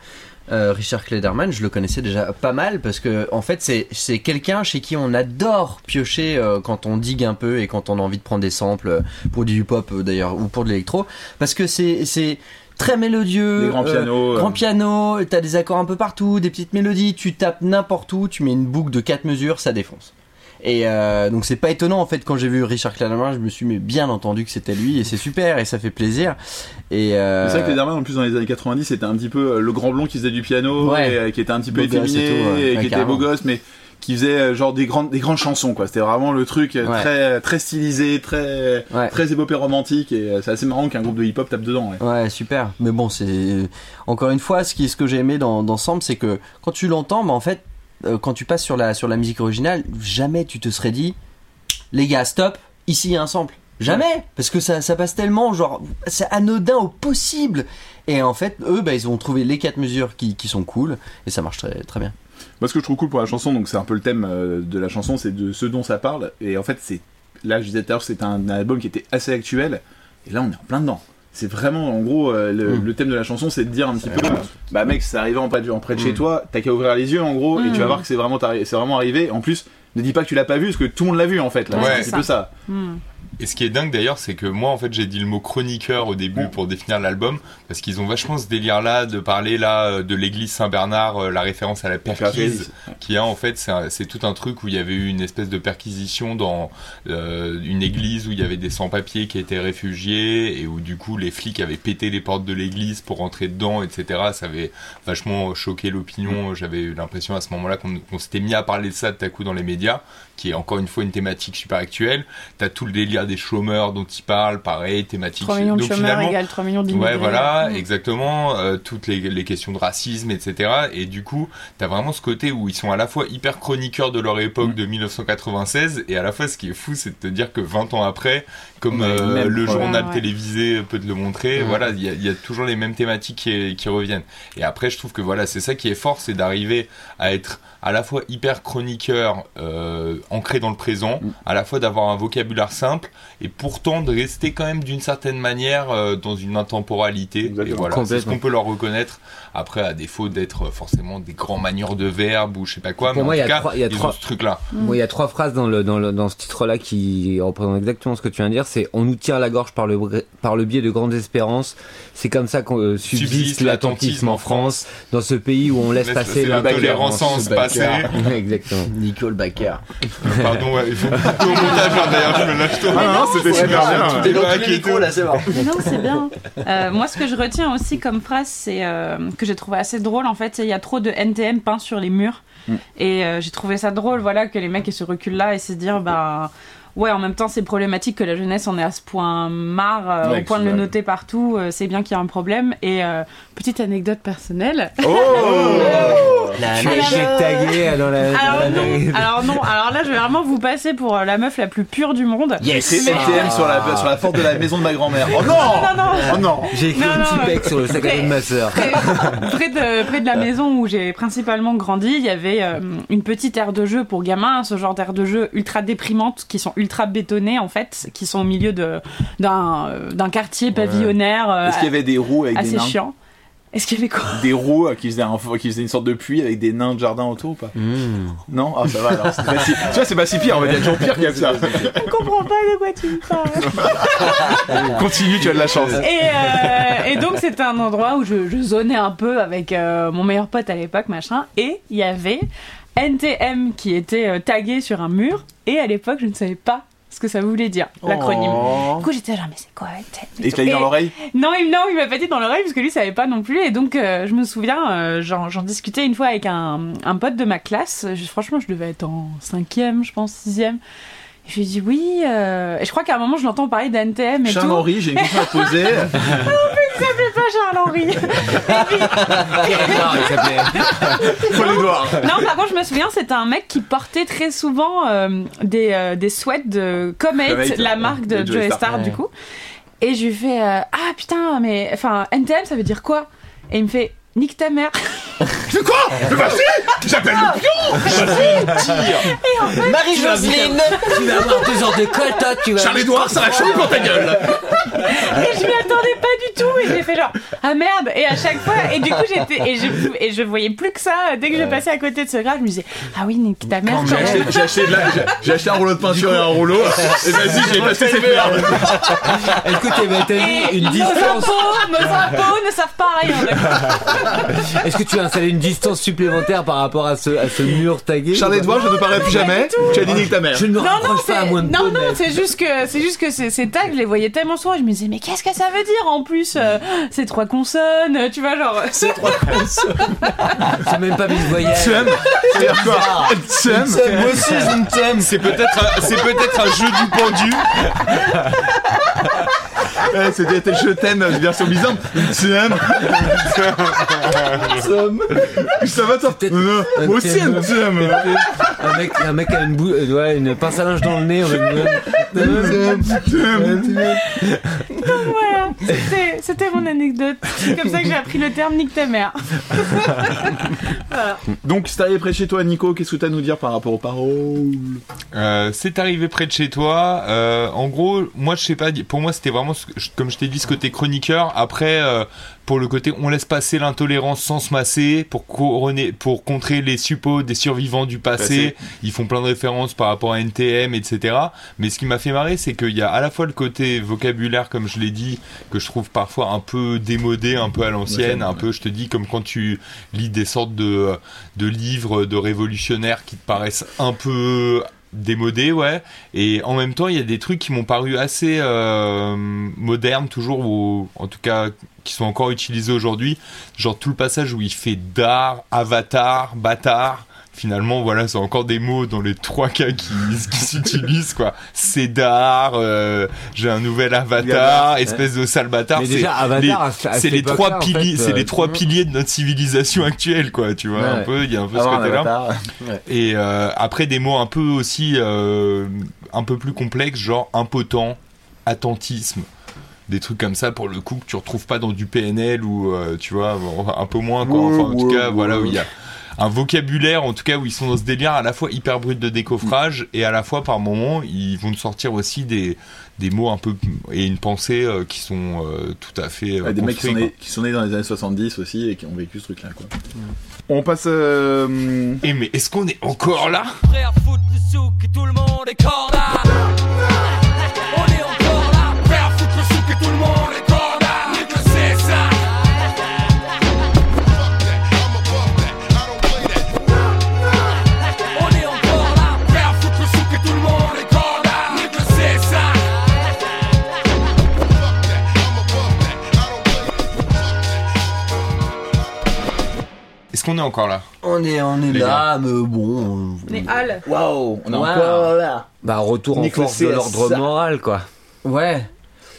[SPEAKER 6] euh, Richard Klederman, je le connaissais déjà pas mal parce que en fait, c'est c'est quelqu'un chez qui on adore piocher euh, quand on digue un peu et quand on a envie de prendre des samples euh, pour du hip-hop euh, d'ailleurs ou pour de l'électro, parce que c'est c'est très mélodieux,
[SPEAKER 5] Des grands
[SPEAKER 6] euh,
[SPEAKER 5] pianos, euh.
[SPEAKER 6] grand piano, t'as des accords un peu partout, des petites mélodies, tu tapes n'importe où, tu mets une boucle de 4 mesures, ça défonce. Et euh, donc c'est pas étonnant en fait quand j'ai vu Richard Klederman, je me suis mais bien entendu que c'était lui et c'est super et ça fait plaisir. Et euh,
[SPEAKER 5] C'est vrai que les Derman, en plus, dans les années 90, c'était un petit peu euh, le grand blond qui faisait du piano,
[SPEAKER 6] Ouais.
[SPEAKER 5] et, euh, qui était un petit peu efféminé,
[SPEAKER 6] ouais.
[SPEAKER 5] et
[SPEAKER 6] Ouais,
[SPEAKER 5] qui était beau gosse, mais qui faisait euh, genre des grandes, des grandes chansons, quoi. C'était vraiment le truc euh,
[SPEAKER 6] Ouais.
[SPEAKER 5] très, très stylisé, très,
[SPEAKER 6] Ouais.
[SPEAKER 5] très épopée romantique, et euh, c'est assez marrant qu'un groupe de hip-hop tape dedans, ouais.
[SPEAKER 6] Ouais, super. Mais bon, c'est encore une fois ce qui ce que j'ai aimé dans d'ensemble, c'est que quand tu l'entends, bah en fait, euh, quand tu passes sur la sur la musique originale, jamais tu te serais dit, les gars, stop, ici il y a un sample. Jamais, parce que ça, ça passe tellement, genre, c'est anodin au possible. Et en fait, eux, bah, ils ont trouvé les quatre mesures qui, qui sont cool, et ça marche très, très bien.
[SPEAKER 5] Moi, ce que je trouve cool pour la chanson, donc c'est un peu le thème euh, de la chanson, c'est de ce dont ça parle. Et en fait, c'est là, je disais tout à l'heure, c'était un, album qui était assez actuel. Et là, on est en plein dedans. C'est vraiment, en gros, euh, le,
[SPEAKER 6] Mm.
[SPEAKER 5] le thème de la chanson, c'est de dire un petit peu, bah mec, c'est arrivé en près de, en près de chez
[SPEAKER 6] Mm.
[SPEAKER 5] toi, t'as qu'à ouvrir les yeux, en gros, et
[SPEAKER 9] Mm.
[SPEAKER 5] tu vas voir que c'est vraiment, c'est vraiment arrivé. En plus, ne dis pas que tu l'as pas vu, parce que tout le monde l'a vu, en fait. Là,
[SPEAKER 7] Ouais,
[SPEAKER 5] c'est un
[SPEAKER 7] c'est
[SPEAKER 5] petit peu ça.
[SPEAKER 7] Et ce qui est dingue d'ailleurs, c'est que moi en fait j'ai dit le mot chroniqueur au début pour définir l'album, parce qu'ils ont vachement ce délire là de parler là euh, de l'église Saint-Bernard, euh, la référence à la perquise, qui a en fait c'est tout un truc où il y avait eu une espèce de perquisition dans euh, une église où il y avait des sans-papiers qui étaient réfugiés et où du coup les flics avaient pété les portes de l'église pour rentrer dedans, etc. Ça avait vachement choqué l'opinion. J'avais eu l'impression à ce moment-là qu'on qu'on s'était mis à parler de ça tout à coup dans les médias, qui est encore une fois une thématique super actuelle. T'as tout le délire des chômeurs dont il parle, pareil, thématique.
[SPEAKER 9] 3 millions de
[SPEAKER 7] Donc,
[SPEAKER 9] chômeurs
[SPEAKER 7] finalement,
[SPEAKER 9] égale 3 millions d'immigrés.
[SPEAKER 7] Ouais, voilà,
[SPEAKER 9] Hmm.
[SPEAKER 7] exactement. euh, toutes les, les questions de racisme, etc. Et du coup, t'as vraiment ce côté où ils sont à la fois hyper chroniqueurs de leur époque
[SPEAKER 5] Mm.
[SPEAKER 7] de 1996, et à la fois, ce qui est fou, c'est de te dire que 20 ans après, comme euh, le journal
[SPEAKER 9] Ouais.
[SPEAKER 7] télévisé peut te le montrer, voilà, il y a, il y a toujours les mêmes thématiques qui, qui reviennent. Et après, je trouve que voilà, c'est ça qui est fort, c'est d'arriver à être à la fois hyper chroniqueur, euh, ancré dans le présent,
[SPEAKER 5] Mm.
[SPEAKER 7] à la fois d'avoir un vocabulaire simple, et pourtant de rester quand même d'une certaine manière euh, dans une intemporalité.
[SPEAKER 5] Exactement.
[SPEAKER 7] Et voilà, c'est ce qu'on peut leur reconnaître. Après, à défaut d'être forcément des grands manieurs de verbes ou je sais pas quoi,
[SPEAKER 8] Pour
[SPEAKER 7] mais
[SPEAKER 8] moi,
[SPEAKER 7] en
[SPEAKER 8] il y
[SPEAKER 7] tout
[SPEAKER 8] a
[SPEAKER 7] cas,
[SPEAKER 8] trois- il y a
[SPEAKER 7] ils
[SPEAKER 8] trois-
[SPEAKER 7] ont ce truc-là.
[SPEAKER 8] Bon, il y a trois phrases dans le dans le dans ce titre-là qui représentent exactement ce que tu viens de dire. C'est on nous tire la gorge par le par le biais de grandes espérances. C'est comme ça qu'on euh, subsiste
[SPEAKER 7] Subsiste
[SPEAKER 8] l'attentisme en France, dans ce pays où on laisse
[SPEAKER 7] Laisse
[SPEAKER 8] passer
[SPEAKER 7] l'intolérance
[SPEAKER 8] l'intolérance
[SPEAKER 7] se passer.
[SPEAKER 8] Exactement.
[SPEAKER 6] Nicole Baker.
[SPEAKER 7] Pardon, ouais, il faut au montage, d'ailleurs, je me lâche tout.
[SPEAKER 5] Ah non, c'était super bien.
[SPEAKER 7] Tout est
[SPEAKER 6] là, c'est bon.
[SPEAKER 9] Non, c'est bien. Euh, moi, ce que je retiens aussi comme phrase, c'est euh, que j'ai trouvé assez drôle. En fait, il y a trop de NTM peints sur les murs.
[SPEAKER 5] Mm.
[SPEAKER 9] Et euh, j'ai trouvé ça drôle, voilà, que les mecs aient ce recul-là et se dire, bah. Ouais, en même temps, c'est problématique que la jeunesse en est à ce point marre, euh,
[SPEAKER 5] Ouais,
[SPEAKER 9] au point de le noter partout. euh, c'est bien qu'il y a un problème. Et euh, petite anecdote personnelle.
[SPEAKER 5] Oh
[SPEAKER 6] La
[SPEAKER 8] Tu
[SPEAKER 6] neige.
[SPEAKER 8] es tagué dans la. dans
[SPEAKER 9] Alors
[SPEAKER 8] la-
[SPEAKER 9] non, alors non, alors là, je vais vraiment vous passer pour euh, la meuf la plus pure du monde.
[SPEAKER 8] Yes.
[SPEAKER 5] C'est NTM sur la, sur la porte de la maison de ma grand-mère. Oh non
[SPEAKER 9] Non, non,
[SPEAKER 5] Oh non
[SPEAKER 8] J'ai écrit
[SPEAKER 9] Non,
[SPEAKER 8] un petit pec sur le sac à dos de ma sœur.
[SPEAKER 9] près, près de, près de la maison où j'ai principalement grandi, il y avait euh, une petite aire de jeu pour gamins, ce genre d'aire de jeu ultra déprimante, qui sont ultra bétonnées en fait, qui sont au milieu de- d'un euh, d'un quartier pavillonnaire euh,
[SPEAKER 5] Est-ce qu'il y avait des roues avec des
[SPEAKER 9] assez
[SPEAKER 5] nains
[SPEAKER 9] chiant. Est-ce qu'il y avait quoi
[SPEAKER 5] Des roues euh, qui faisaient, un, qui faisaient une sorte de puits avec des nains de jardin autour ou pas
[SPEAKER 6] Mmh.
[SPEAKER 5] Non Ah ça va alors. c'est pas si- Tu vois, c'est pas si pire, on va dire toujours pire qu'il y a que ça.
[SPEAKER 9] On comprend pas de quoi tu me parles.
[SPEAKER 5] Continue, tu as de la chance.
[SPEAKER 9] Et, euh, et donc c'était un endroit où je, je zonais un peu avec euh, mon meilleur pote à l'époque, machin. Et il y avait NTM qui était euh, tagué sur un mur. Et à l'époque, je ne savais pas ce que ça voulait dire, l'acronyme.
[SPEAKER 5] Oh.
[SPEAKER 9] Du coup, j'étais genre, mais c'est quoi NTM
[SPEAKER 5] Et tu l'as dit dans l'oreille
[SPEAKER 9] Non, il, non, il m'a pas dit dans l'oreille parce que lui savait pas non plus. Et donc, euh, je me souviens, euh, j'en discutais une fois avec un, un pote de ma classe. Je- franchement, je devais être en cinquième, je pense, sixième. Je lui ai dit oui. euh, Et je crois qu'à un moment, je l'entends parler d'NTM et tout.
[SPEAKER 5] Charles-Henri, j'ai une question à poser.
[SPEAKER 9] pas Charles-Henri.
[SPEAKER 8] Il s'appelait-
[SPEAKER 5] Faut les doigts.
[SPEAKER 9] non, par contre, je me souviens, c'était un mec qui portait très souvent euh, des, euh, des sweats de Comet,
[SPEAKER 5] Comet,
[SPEAKER 9] la
[SPEAKER 5] ouais,
[SPEAKER 9] marque de,
[SPEAKER 5] de
[SPEAKER 9] Joe Star,
[SPEAKER 5] Star.
[SPEAKER 9] du coup. Et je lui fais euh, Ah putain, mais enfin, NTM, ça veut dire quoi? Et il me fait nique ta mère.
[SPEAKER 2] C'est quoi Mais vas-y J'appelle le pion
[SPEAKER 9] Et en fait,
[SPEAKER 8] Marie-Jocelyne, tu vas avoir deux heures de colle, toi, tu vas.
[SPEAKER 2] Charles-Édouard, ça va chaud pour ta gueule
[SPEAKER 9] Et je m'y attendais pas du tout et j'ai fait genre ah merde et à chaque fois et du coup j'étais et je et je voyais plus que ça dès que je passais à côté de ce grave je me disais ah oui nique ta mère
[SPEAKER 2] J'ai
[SPEAKER 9] quand
[SPEAKER 2] acheté,
[SPEAKER 9] même.
[SPEAKER 2] j'ai acheté j'ai- un rouleau de peinture et un rouleau. Et vas-y, j'ai passé cette merde.
[SPEAKER 8] Écoute, ben, t'as une distance.
[SPEAKER 9] impôts, nos impôts ne savent pas rien. d'accord.
[SPEAKER 8] Est-ce que tu as installé une distance supplémentaire par rapport à ce, à ce mur tagué
[SPEAKER 2] Charles-Édouard, je ne parlerai plus jamais. Tu as dit nique ta mère.
[SPEAKER 8] Je ne me
[SPEAKER 9] Non non
[SPEAKER 8] pas à
[SPEAKER 9] c'est
[SPEAKER 8] moins de
[SPEAKER 9] non non c'est juste que c'est juste que ces, ces tags je les voyais tellement souvent je me disais mais qu'est-ce que ça veut dire en plus euh, ces trois consonnes tu vois genre c'est trois
[SPEAKER 8] C'est même pas mis voyage.
[SPEAKER 2] Tsum. C'est-à-dire quoi Tsum.
[SPEAKER 7] Moi aussi, je me t'aime. C'est peut-être, un- c'est peut-être un jeu du pendu.
[SPEAKER 2] Ouais, C'était je t'aime, version bizarre. Tsum. Tsum. Ça va toi Moi aussi, un tsum.
[SPEAKER 8] Un mec, un mec a une, bou- euh, ouais, une pince à linge dans le nez. on
[SPEAKER 9] voilà c'était mon anecdote c'est comme ça que j'ai appris le terme nique ta mère
[SPEAKER 2] Donc, c'est arrivé près de chez toi, Nico. Qu'est-ce que tu as à nous dire par rapport aux paroles?
[SPEAKER 7] Euh, c'est arrivé près de chez toi. Euh, en gros, moi, je sais pas. Pour moi, c'était vraiment, ce que- comme je t'ai dit, ce côté chroniqueur. Après, euh, pour le côté, on laisse passer l'intolérance sans se masser pour couronner, pour contrer les suppôts des survivants du passé.
[SPEAKER 2] Passé.
[SPEAKER 7] Ils font plein de références par rapport à NTM, etc. Mais ce qui m'a fait marrer, c'est qu'il y a à la fois le côté vocabulaire, comme je l'ai dit, que je trouve parfois un peu démodé, un peu à l'ancienne, un peu, je te dis, comme quand tu lis des sortes de, de livres de révolutionnaires qui te paraissent un peu démodés, ouais. Et en même temps, il y a des trucs qui m'ont paru assez euh, modernes, toujours, ou en tout cas qui sont encore utilisés aujourd'hui. Genre tout le passage où il fait dar, avatar, bâtard. Finalement, voilà, c'est encore des mots dans les trois cas qui, qui s'utilisent, quoi. Cédar, euh, j'ai un nouvel avatar, espèce de sale bâtard. C'est
[SPEAKER 8] déjà, Avatar,
[SPEAKER 7] les- c'est les trois
[SPEAKER 8] en
[SPEAKER 7] piliers,
[SPEAKER 8] fait,
[SPEAKER 7] c'est les trois piliers de notre civilisation actuelle, quoi. Tu vois,
[SPEAKER 8] Ouais.
[SPEAKER 7] un peu, il y a un peu ce côté-là. Et euh, après des mots un peu aussi euh, un peu plus complexes, genre impotent, attentisme, des trucs comme ça pour le coup que tu retrouves pas dans du PNL ou euh, tu vois un peu moins quoi. Enfin en tout cas voilà où il y a un vocabulaire en tout cas où ils sont dans ce délire à la fois hyper brut de décoffrage et à la fois par moments ils vont sortir aussi des des mots un peu et une pensée euh, qui sont euh, tout à fait euh,
[SPEAKER 2] des mecs qui sont, nés, qui sont nés dans les années 70 aussi et qui ont vécu ce truc-là, quoi. On passe. euh.
[SPEAKER 7] Et mais est-ce qu'on
[SPEAKER 1] est encore là? Prêt à foutre le souk et tout le monde est corda.
[SPEAKER 7] Qu'on est encore là
[SPEAKER 6] On est, on est
[SPEAKER 7] Les
[SPEAKER 6] là, mais bon.
[SPEAKER 9] on est Hal
[SPEAKER 2] Waouh, on est
[SPEAKER 6] Wow.
[SPEAKER 2] encore là.
[SPEAKER 8] Bah, retour en
[SPEAKER 2] Nicolas
[SPEAKER 8] force de l'ordre moral, quoi.
[SPEAKER 6] Ouais.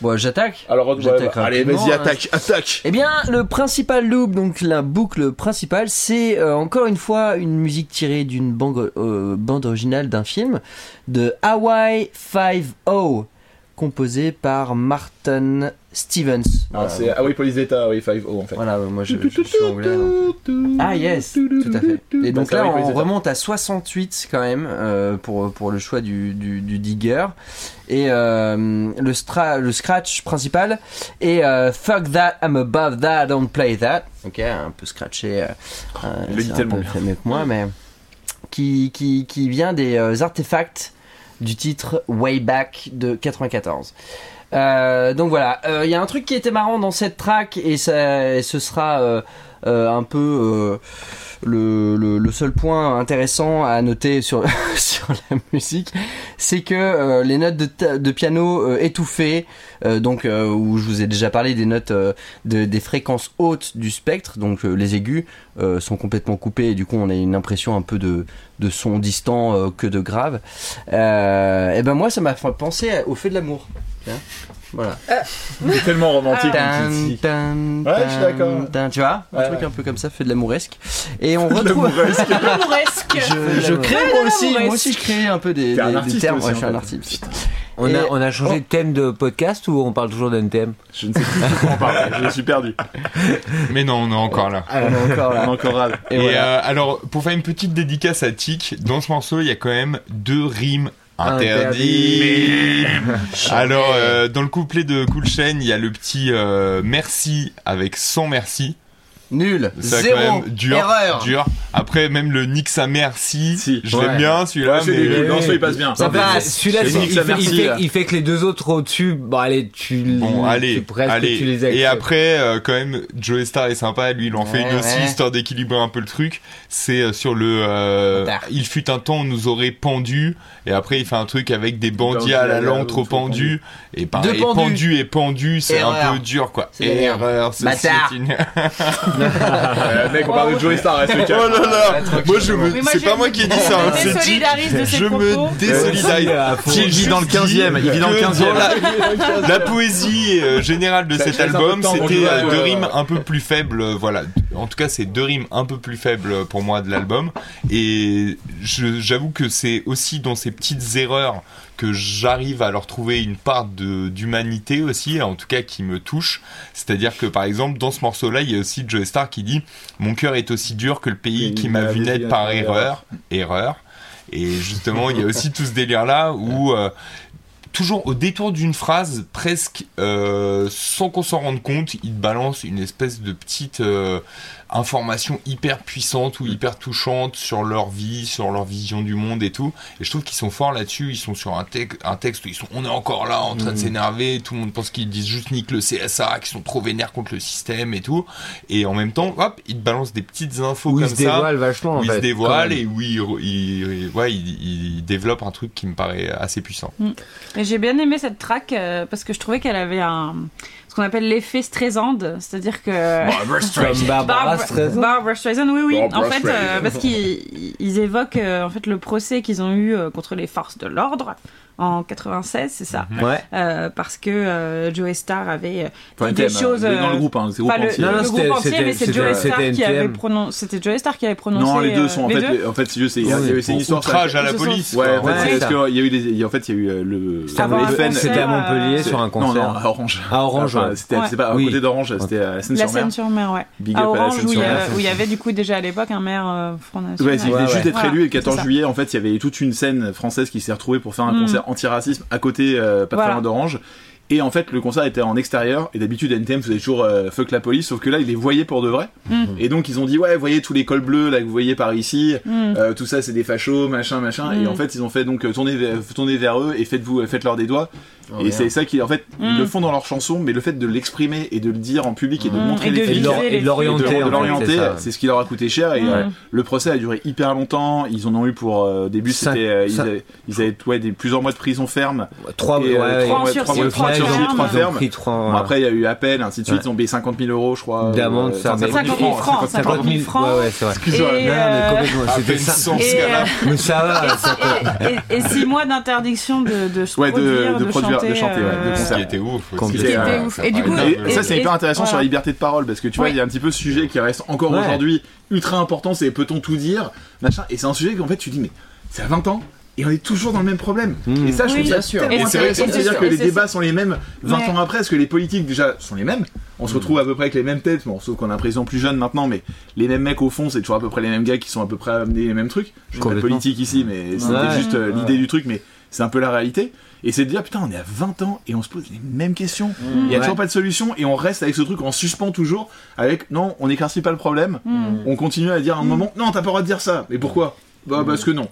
[SPEAKER 6] Bon, j'attaque.
[SPEAKER 2] Alors,
[SPEAKER 6] J'attaque
[SPEAKER 2] ouais, allez,
[SPEAKER 6] rapidement,
[SPEAKER 2] vas-y,
[SPEAKER 6] hein.
[SPEAKER 2] attaque, attaque.
[SPEAKER 6] Eh bien, le principal loop, donc la boucle principale, c'est euh, encore une fois une musique tirée d'une bande, euh, bande originale d'un film de Hawaii 5-0, composé par Martin Stevens.
[SPEAKER 2] Ah, c'est ah oui, Police d'État, oui, 5-0 en fait.
[SPEAKER 6] Voilà, moi je, je suis anglais. hein. Ah yes, tout à fait. Et
[SPEAKER 2] Bah,
[SPEAKER 6] donc là, on remonte à 68 quand même euh, pour, pour le choix du, du, du digger. Et euh, le, stra- le scratch principal est euh, Fuck that, I'm above that, don't play that. Ok, un peu scratché. euh,
[SPEAKER 2] Il le dit
[SPEAKER 6] un
[SPEAKER 2] tellement
[SPEAKER 6] peu
[SPEAKER 2] bien.
[SPEAKER 6] que moi, mais qui, qui, qui vient des artefacts du titre Way Back de 94. Euh, donc voilà, Euh, il y a un truc qui était marrant dans cette track et, ça, ce sera euh, euh, un peu euh, le, seul point intéressant à noter sur, la musique, c'est que euh, les notes de, piano euh, étouffées, euh, donc où je vous ai déjà parlé des notes de, des fréquences hautes du spectre, donc les aigus sont complètement coupés et du coup on a une impression un peu de, de son distant que de grave. Et ben moi ça m'a fait penser au fait de l'amour. Voilà.
[SPEAKER 2] C'est tellement romantique.
[SPEAKER 6] Tan, tan,
[SPEAKER 2] Ouais, je suis d'accord.
[SPEAKER 6] tu vois, un
[SPEAKER 2] Ouais,
[SPEAKER 6] truc
[SPEAKER 2] ouais.
[SPEAKER 6] un peu comme ça, fait de l'amouresque. Et on retrouve.
[SPEAKER 2] L'amouresque.
[SPEAKER 9] Amouresque
[SPEAKER 6] je, je crée moi aussi, moi aussi je crée un peu des,
[SPEAKER 2] T'es un
[SPEAKER 6] des- des
[SPEAKER 2] artiste
[SPEAKER 6] termes.
[SPEAKER 2] aussi,
[SPEAKER 6] Ouais, je suis
[SPEAKER 2] en
[SPEAKER 6] un
[SPEAKER 2] fait.
[SPEAKER 6] artiste.
[SPEAKER 8] On a, on changé de thème de podcast ou on parle toujours d'NTM
[SPEAKER 5] Je ne sais plus de quoi on parle, je me suis perdu.
[SPEAKER 7] Mais non, on est encore là.
[SPEAKER 6] Ah, on est encore
[SPEAKER 5] On
[SPEAKER 6] là.
[SPEAKER 5] est encore râle.
[SPEAKER 6] Et,
[SPEAKER 7] Et,
[SPEAKER 6] voilà.
[SPEAKER 7] euh, alors, pour faire une petite dédicace à Tic, dans ce morceau, il y a quand même deux rimes interdites. Alors, euh, dans le couplet de Cool Chain, il y a le petit euh, merci avec sans merci.
[SPEAKER 6] Nul.
[SPEAKER 7] Ça,
[SPEAKER 6] Zéro.
[SPEAKER 7] quand même, dur,
[SPEAKER 6] Erreur.
[SPEAKER 7] dur. Après, même le nique sa merci.
[SPEAKER 5] Si.
[SPEAKER 7] je
[SPEAKER 8] Ouais.
[SPEAKER 7] l'aime bien, celui-là,
[SPEAKER 5] Ouais,
[SPEAKER 7] mais...
[SPEAKER 5] non, celui-là, il passe bien.
[SPEAKER 8] Ça passe. Celui-là,
[SPEAKER 5] c'est
[SPEAKER 8] il, fait, il, fait, il fait que les deux autres au-dessus, bon allez, tu,
[SPEAKER 7] Bon, allez,
[SPEAKER 8] tu- presque
[SPEAKER 7] allez.
[SPEAKER 8] tu les
[SPEAKER 7] et après, euh, quand même, Joe Star est sympa. Lui, il en fait
[SPEAKER 6] Ouais,
[SPEAKER 7] une aussi,
[SPEAKER 6] ouais.
[SPEAKER 7] histoire d'équilibrer un peu le truc. C'est euh, sur le. euh,
[SPEAKER 6] Bâtard.
[SPEAKER 7] il fut un temps, on nous aurait pendu. Et après, il fait un truc avec des bandits à
[SPEAKER 5] à
[SPEAKER 7] la
[SPEAKER 5] la
[SPEAKER 7] langue trop pendus. Et pareil, pendu et pendu, c'est un peu dur, quoi.
[SPEAKER 6] C'est.
[SPEAKER 7] Erreur, ceci
[SPEAKER 6] Bâtard.
[SPEAKER 7] est une-
[SPEAKER 5] Euh, mec, on parle de Joey Star, reste
[SPEAKER 7] Oh là là, moi je me,
[SPEAKER 9] Mais moi,
[SPEAKER 7] c'est pas moi qui ai dit ça, hein,
[SPEAKER 9] je me
[SPEAKER 7] c'est
[SPEAKER 9] désolidarise
[SPEAKER 7] Je me
[SPEAKER 8] à
[SPEAKER 5] Il vit dans le
[SPEAKER 7] juste
[SPEAKER 5] 15e,
[SPEAKER 7] dit
[SPEAKER 5] il vit dans le
[SPEAKER 7] que
[SPEAKER 5] 15e.
[SPEAKER 7] dans La, la poésie euh, générale de cet album, c'était euh, deux rimes un peu plus faibles. euh, Voilà, en tout cas, c'est deux rimes un peu plus faibles pour moi de l'album. Et j'avoue que c'est aussi dans ces petites erreurs que j'arrive à leur trouver une part d'humanité aussi, en tout cas qui me touche. C'est-à-dire que par exemple dans ce morceau-là, il y a aussi Joe Star qui dit "Mon cœur est aussi dur que le pays qui m'a vu naître par erreur, erreur." Et justement, il y a aussi tout ce délire-là où euh, toujours au détour d'une phrase, presque euh, sans qu'on s'en rende compte, il te balance une espèce de petite euh, information hyper puissante ou hyper touchante sur leur vie, sur leur vision du monde et tout. Et je trouve qu'ils sont forts là-dessus. Ils sont sur un, un texte où ils sont, on est encore là en train de s'énerver. Tout le monde pense qu'ils disent juste nique le CSA, qu'ils sont trop vénères contre le système et tout. Et en même temps, hop, ils te balancent des petites infos
[SPEAKER 8] où
[SPEAKER 7] comme
[SPEAKER 8] se
[SPEAKER 7] ça
[SPEAKER 8] dévoile vachement. en
[SPEAKER 7] où il
[SPEAKER 8] fait,
[SPEAKER 7] se
[SPEAKER 8] quand
[SPEAKER 7] dévoile
[SPEAKER 8] même.
[SPEAKER 7] et où il, il- il- ouais, il, il développe un truc qui me paraît assez puissant.
[SPEAKER 9] Et j'ai bien aimé cette track euh, parce que je trouvais qu'elle avait un ce qu'on appelle l'effet Streisand, c'est-à-dire que
[SPEAKER 8] Barbara
[SPEAKER 9] Barbara
[SPEAKER 8] Streisand.
[SPEAKER 9] Barbara Streisand, oui, oui.
[SPEAKER 5] Barbara
[SPEAKER 9] en fait, euh, parce qu'ils ils évoquent euh, en fait le procès qu'ils ont eu euh, contre les forces de l'ordre en 96, c'est ça.
[SPEAKER 8] Ouais.
[SPEAKER 9] Euh, parce que euh, Joe Star avait euh,
[SPEAKER 5] Enfin,
[SPEAKER 9] des
[SPEAKER 5] NTM,
[SPEAKER 9] choses.
[SPEAKER 5] euh, dans
[SPEAKER 9] euh,
[SPEAKER 5] le groupe, hein, c'est groupe
[SPEAKER 9] le,
[SPEAKER 5] entier.
[SPEAKER 8] Non, non,
[SPEAKER 9] le
[SPEAKER 8] c'était-
[SPEAKER 9] groupe entier,
[SPEAKER 8] c'était-
[SPEAKER 9] mais c'est
[SPEAKER 8] c'était-
[SPEAKER 9] Joe Star
[SPEAKER 8] c'était
[SPEAKER 9] qui avait prononcé. C'était Joe Star qui avait prononcé.
[SPEAKER 5] Non, les deux
[SPEAKER 9] euh,
[SPEAKER 5] sont en fait.
[SPEAKER 9] deux
[SPEAKER 5] En fait, c'est une histoire.
[SPEAKER 7] outrage à la police.
[SPEAKER 5] Ouais, en fait, c'est parce qu'il y a eu des, il y a- en fait, il y a eu euh, le.
[SPEAKER 8] C'était à Montpellier
[SPEAKER 9] euh,
[SPEAKER 8] sur un
[SPEAKER 5] Non,
[SPEAKER 8] concert.
[SPEAKER 5] non, à Orange.
[SPEAKER 8] À Orange.
[SPEAKER 5] C'était pas à côté d'Orange, c'était à la Seine-sur-Mer.
[SPEAKER 9] Ouais.
[SPEAKER 5] Big
[SPEAKER 9] à
[SPEAKER 5] up à la
[SPEAKER 9] Orange, où il, y a-
[SPEAKER 5] Seine-sur-Mer.
[SPEAKER 9] où il y avait du coup déjà à l'époque un maire euh, Front National.
[SPEAKER 5] Ouais, il venait juste d'être élu et le
[SPEAKER 9] c'est
[SPEAKER 5] 14
[SPEAKER 9] ça.
[SPEAKER 5] juillet, en fait, il y avait toute une scène française qui s'est retrouvée pour faire un
[SPEAKER 9] Mm.
[SPEAKER 5] concert anti-racisme à côté, euh, pas
[SPEAKER 9] Voilà.
[SPEAKER 5] d'Orange. Et en fait, le concert était en extérieur. Et d'habitude, NTM faisait toujours euh, fuck la police, sauf que là, ils les voyaient pour de vrai.
[SPEAKER 9] Mm.
[SPEAKER 5] Et donc, ils ont dit, ouais, voyez tous les cols bleus là que vous voyez par ici,
[SPEAKER 9] Mm.
[SPEAKER 5] euh, tout ça, c'est des fachos, machin, machin.
[SPEAKER 9] Mm.
[SPEAKER 5] Et en fait, ils ont fait donc euh, tourner, vers- tourner vers eux et faites-vous, faites-leur des doigts.
[SPEAKER 8] Oh,
[SPEAKER 5] et c'est ça qui, en fait, ils
[SPEAKER 9] Mm.
[SPEAKER 5] le font dans leurs chansons, mais le fait de l'exprimer et de le dire en public et de
[SPEAKER 9] Mm.
[SPEAKER 5] montrer
[SPEAKER 9] Et
[SPEAKER 5] les
[SPEAKER 9] de
[SPEAKER 5] flics,
[SPEAKER 8] Et de l'orienter. c'est
[SPEAKER 5] ce qui leur a coûté cher et
[SPEAKER 9] Mm.
[SPEAKER 5] euh, le procès a duré hyper longtemps. Ils en ont eu pour euh, au début c'était euh, ils avaient, ils avaient ouais, des plusieurs mois de prison ferme.
[SPEAKER 8] Trois,
[SPEAKER 5] Et, euh,
[SPEAKER 8] ouais,
[SPEAKER 5] trois
[SPEAKER 9] sursis,
[SPEAKER 5] trois mois de
[SPEAKER 9] trois
[SPEAKER 5] prison,
[SPEAKER 8] Ils.
[SPEAKER 5] Bon, après il y a eu appel, ainsi de suite.
[SPEAKER 8] Ouais.
[SPEAKER 5] Ils ont payé 50 000 euros, je crois.
[SPEAKER 8] D'amende,
[SPEAKER 5] euh,
[SPEAKER 8] ça,
[SPEAKER 5] enfin,
[SPEAKER 8] mais-
[SPEAKER 9] 50 000 francs,
[SPEAKER 8] 50 000
[SPEAKER 9] francs.
[SPEAKER 8] Ouais, ouais, c'est vrai.
[SPEAKER 5] Excuse-moi.
[SPEAKER 8] C'était ça.
[SPEAKER 7] 100 ce
[SPEAKER 9] Et,
[SPEAKER 7] gars-là.
[SPEAKER 8] Mais ça va, ça
[SPEAKER 9] et, et, et six mois d'interdiction
[SPEAKER 5] Ouais, de-
[SPEAKER 9] produire,
[SPEAKER 5] de produire, de
[SPEAKER 9] chanter,
[SPEAKER 5] chanter, ouais, de
[SPEAKER 9] euh,
[SPEAKER 7] Ce
[SPEAKER 5] concert.
[SPEAKER 7] qui était ouf.
[SPEAKER 9] qui était
[SPEAKER 7] Ouais,
[SPEAKER 9] ouf.
[SPEAKER 7] ça
[SPEAKER 9] Et du coup.
[SPEAKER 5] Et, ça c'est hyper intéressant
[SPEAKER 9] voilà.
[SPEAKER 5] sur la liberté de parole parce que tu vois
[SPEAKER 9] Oui.
[SPEAKER 5] il y a un petit peu ce sujet qui reste encore
[SPEAKER 8] Ouais.
[SPEAKER 5] aujourd'hui ultra important c'est peut-on tout dire machin et c'est un sujet qu'en fait tu dis mais c'est à 20 ans et on est toujours dans le même problème
[SPEAKER 8] Mmh.
[SPEAKER 5] et ça je
[SPEAKER 9] Oui,
[SPEAKER 5] trouve ça
[SPEAKER 9] sûr. Et c'est-
[SPEAKER 5] intéressant
[SPEAKER 9] et
[SPEAKER 5] de se
[SPEAKER 9] c'est
[SPEAKER 5] dire que les
[SPEAKER 9] c'est
[SPEAKER 5] débats sont les mêmes 20
[SPEAKER 9] Ouais.
[SPEAKER 5] ans après parce que les politiques déjà sont les mêmes? On se retrouve à peu près avec les mêmes têtes bon sauf qu'on a un président plus jeune maintenant mais les mêmes mecs au fond c'est toujours à peu près les mêmes gars qui sont à peu près amenés les mêmes trucs je fais pas de politique ici mais c'était
[SPEAKER 8] Ouais.
[SPEAKER 5] juste euh,
[SPEAKER 8] Ouais.
[SPEAKER 5] l'idée du truc mais c'est un peu la réalité et c'est de dire putain on est à 20 ans et on se pose les mêmes questions. Il y a
[SPEAKER 8] Ouais.
[SPEAKER 5] toujours pas de solution et on reste avec ce truc en suspens toujours avec non on n'éclaircit pas le problème.
[SPEAKER 9] Mm.
[SPEAKER 5] on continue à dire à un moment non t'as pas le droit de dire ça. Mais pourquoi? Bah parce que non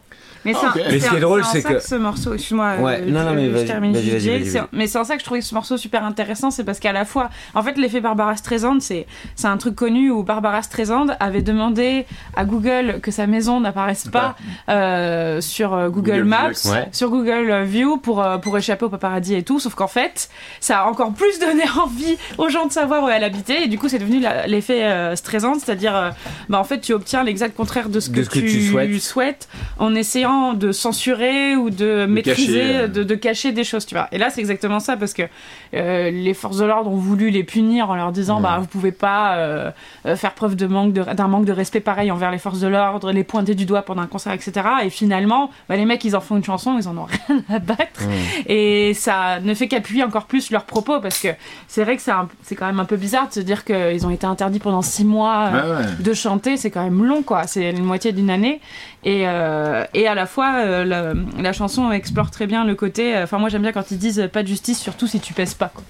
[SPEAKER 9] Mais
[SPEAKER 5] Ah,
[SPEAKER 8] ce qui est drôle, c'est que-
[SPEAKER 9] ce morceau, excuse-moi,
[SPEAKER 8] Ouais,
[SPEAKER 9] euh,
[SPEAKER 8] non, non,
[SPEAKER 9] je-
[SPEAKER 8] mais
[SPEAKER 9] je termine C'est-
[SPEAKER 8] vas-y.
[SPEAKER 9] Mais c'est en ça que je trouvais ce morceau super intéressant, c'est parce qu'à la fois, en fait, l'effet Barbara Streisand, c'est c'est un truc connu où Barbara Streisand avait demandé à Google que sa maison n'apparaisse pas euh, sur euh, Google,
[SPEAKER 5] Google
[SPEAKER 9] Maps,
[SPEAKER 5] Maps.
[SPEAKER 8] Ouais.
[SPEAKER 9] sur Google View pour euh, pour échapper au paparazzi et tout. Sauf qu'en fait, ça a encore plus donné envie aux gens de savoir où elle habitait et du coup, c'est devenu l'effet euh, Streisand, c'est-à-dire, euh, bah en fait, tu obtiens l'exact contraire de ce que,
[SPEAKER 8] De ce que tu souhaites.
[SPEAKER 9] souhaites en essayant essayant de censurer ou de, maîtriser,
[SPEAKER 5] cacher, euh.
[SPEAKER 9] de, de cacher des choses, tu vois. Et là, c'est exactement ça parce que euh, les forces de l'ordre ont voulu les punir en leur disant, bah, vous pouvez pas euh, faire preuve de manque de- d'un manque de respect pareil envers les forces de l'ordre, les pointer du doigt pendant un concert, etc. Et finalement, bah, les mecs, ils en font une chanson, ils en ont rien à battre. Et ça ne fait qu'appuyer encore plus leurs propos parce que c'est vrai que c'est quand même un peu bizarre de se dire qu'ils ont été interdits pendant six mois
[SPEAKER 5] ouais.
[SPEAKER 9] de chanter, c'est quand même long, quoi. C'est une moitié d'une année. Et, euh, et à la fois, euh, la, la chanson explore très bien le côté. euh, Enfin, moi, j'aime bien quand ils disent pas de justice, surtout si tu pèses pas. Quoi.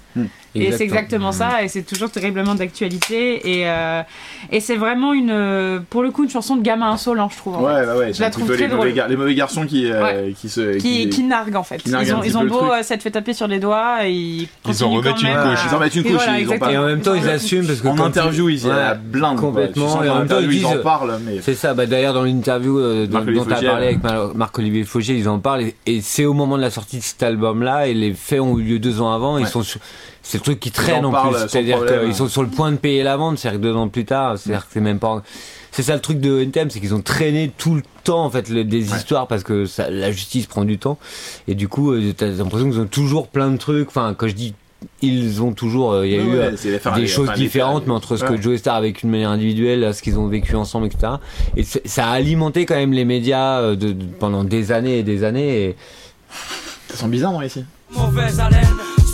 [SPEAKER 9] Et c'est exactement ça, et c'est toujours terriblement d'actualité. Et, euh, et c'est vraiment une, pour le coup, une chanson de gamin insolent, je trouve. en
[SPEAKER 5] Ouais,
[SPEAKER 9] fait.
[SPEAKER 5] ouais, ouais.
[SPEAKER 9] Je
[SPEAKER 5] C'est
[SPEAKER 9] la
[SPEAKER 5] un
[SPEAKER 9] trouve
[SPEAKER 5] peu
[SPEAKER 9] très
[SPEAKER 5] les mauvais,
[SPEAKER 9] drôle.
[SPEAKER 5] gar- les mauvais garçons qui, euh,
[SPEAKER 9] Ouais.
[SPEAKER 5] qui se.
[SPEAKER 9] Qui, qui narguent en fait.
[SPEAKER 5] narguent
[SPEAKER 9] ils ont, ils ont beau euh, s'être fait taper sur les doigts, et ils,
[SPEAKER 7] Ils en remettent une couche.
[SPEAKER 5] Ils en mettent une
[SPEAKER 9] Et
[SPEAKER 5] couche
[SPEAKER 9] voilà,
[SPEAKER 5] et ils en
[SPEAKER 8] même temps, ils assument parce que
[SPEAKER 5] En interview, ils y
[SPEAKER 8] Ouais.
[SPEAKER 5] a la blinde. quoi.
[SPEAKER 8] Complètement, et en même temps, ils
[SPEAKER 5] en
[SPEAKER 8] disent-
[SPEAKER 5] parlent, mais.
[SPEAKER 8] C'est ça, bah d'ailleurs dans l'interview euh, dont, t'as
[SPEAKER 5] Fogiel.
[SPEAKER 8] parlé avec Mar- Marc-Olivier Faugier, ils en parlent. Et, et c'est au moment de la sortie de cet album-là et les faits ont eu lieu deux ans avant, ils sont c'est le truc qui traîne en plus, c'est-à-dire qu'ils sont sur le point de payer la vente, c'est-à-dire que deux ans plus tard, c'est-à-dire que c'est même pas, c'est ça le truc de NTM, c'est qu'ils ont traîné tout le temps en fait le- des histoires parce que ça, la justice prend du temps. Et du coup euh, t'as l'impression qu'ils ont toujours plein de trucs, enfin quand je dis ils ont toujours, euh, il y a
[SPEAKER 5] Ouais,
[SPEAKER 8] eu
[SPEAKER 5] ouais,
[SPEAKER 8] euh, des choses différentes, mais entre ce
[SPEAKER 5] Ouais.
[SPEAKER 8] que Joe Star a vécu de manière individuelle, ce qu'ils ont vécu ensemble, etc. Et ça a alimenté quand même les médias euh, de, de- pendant des années et des années. Et
[SPEAKER 5] Ça sent bizarre, non, ici
[SPEAKER 1] Mauvaise haleine,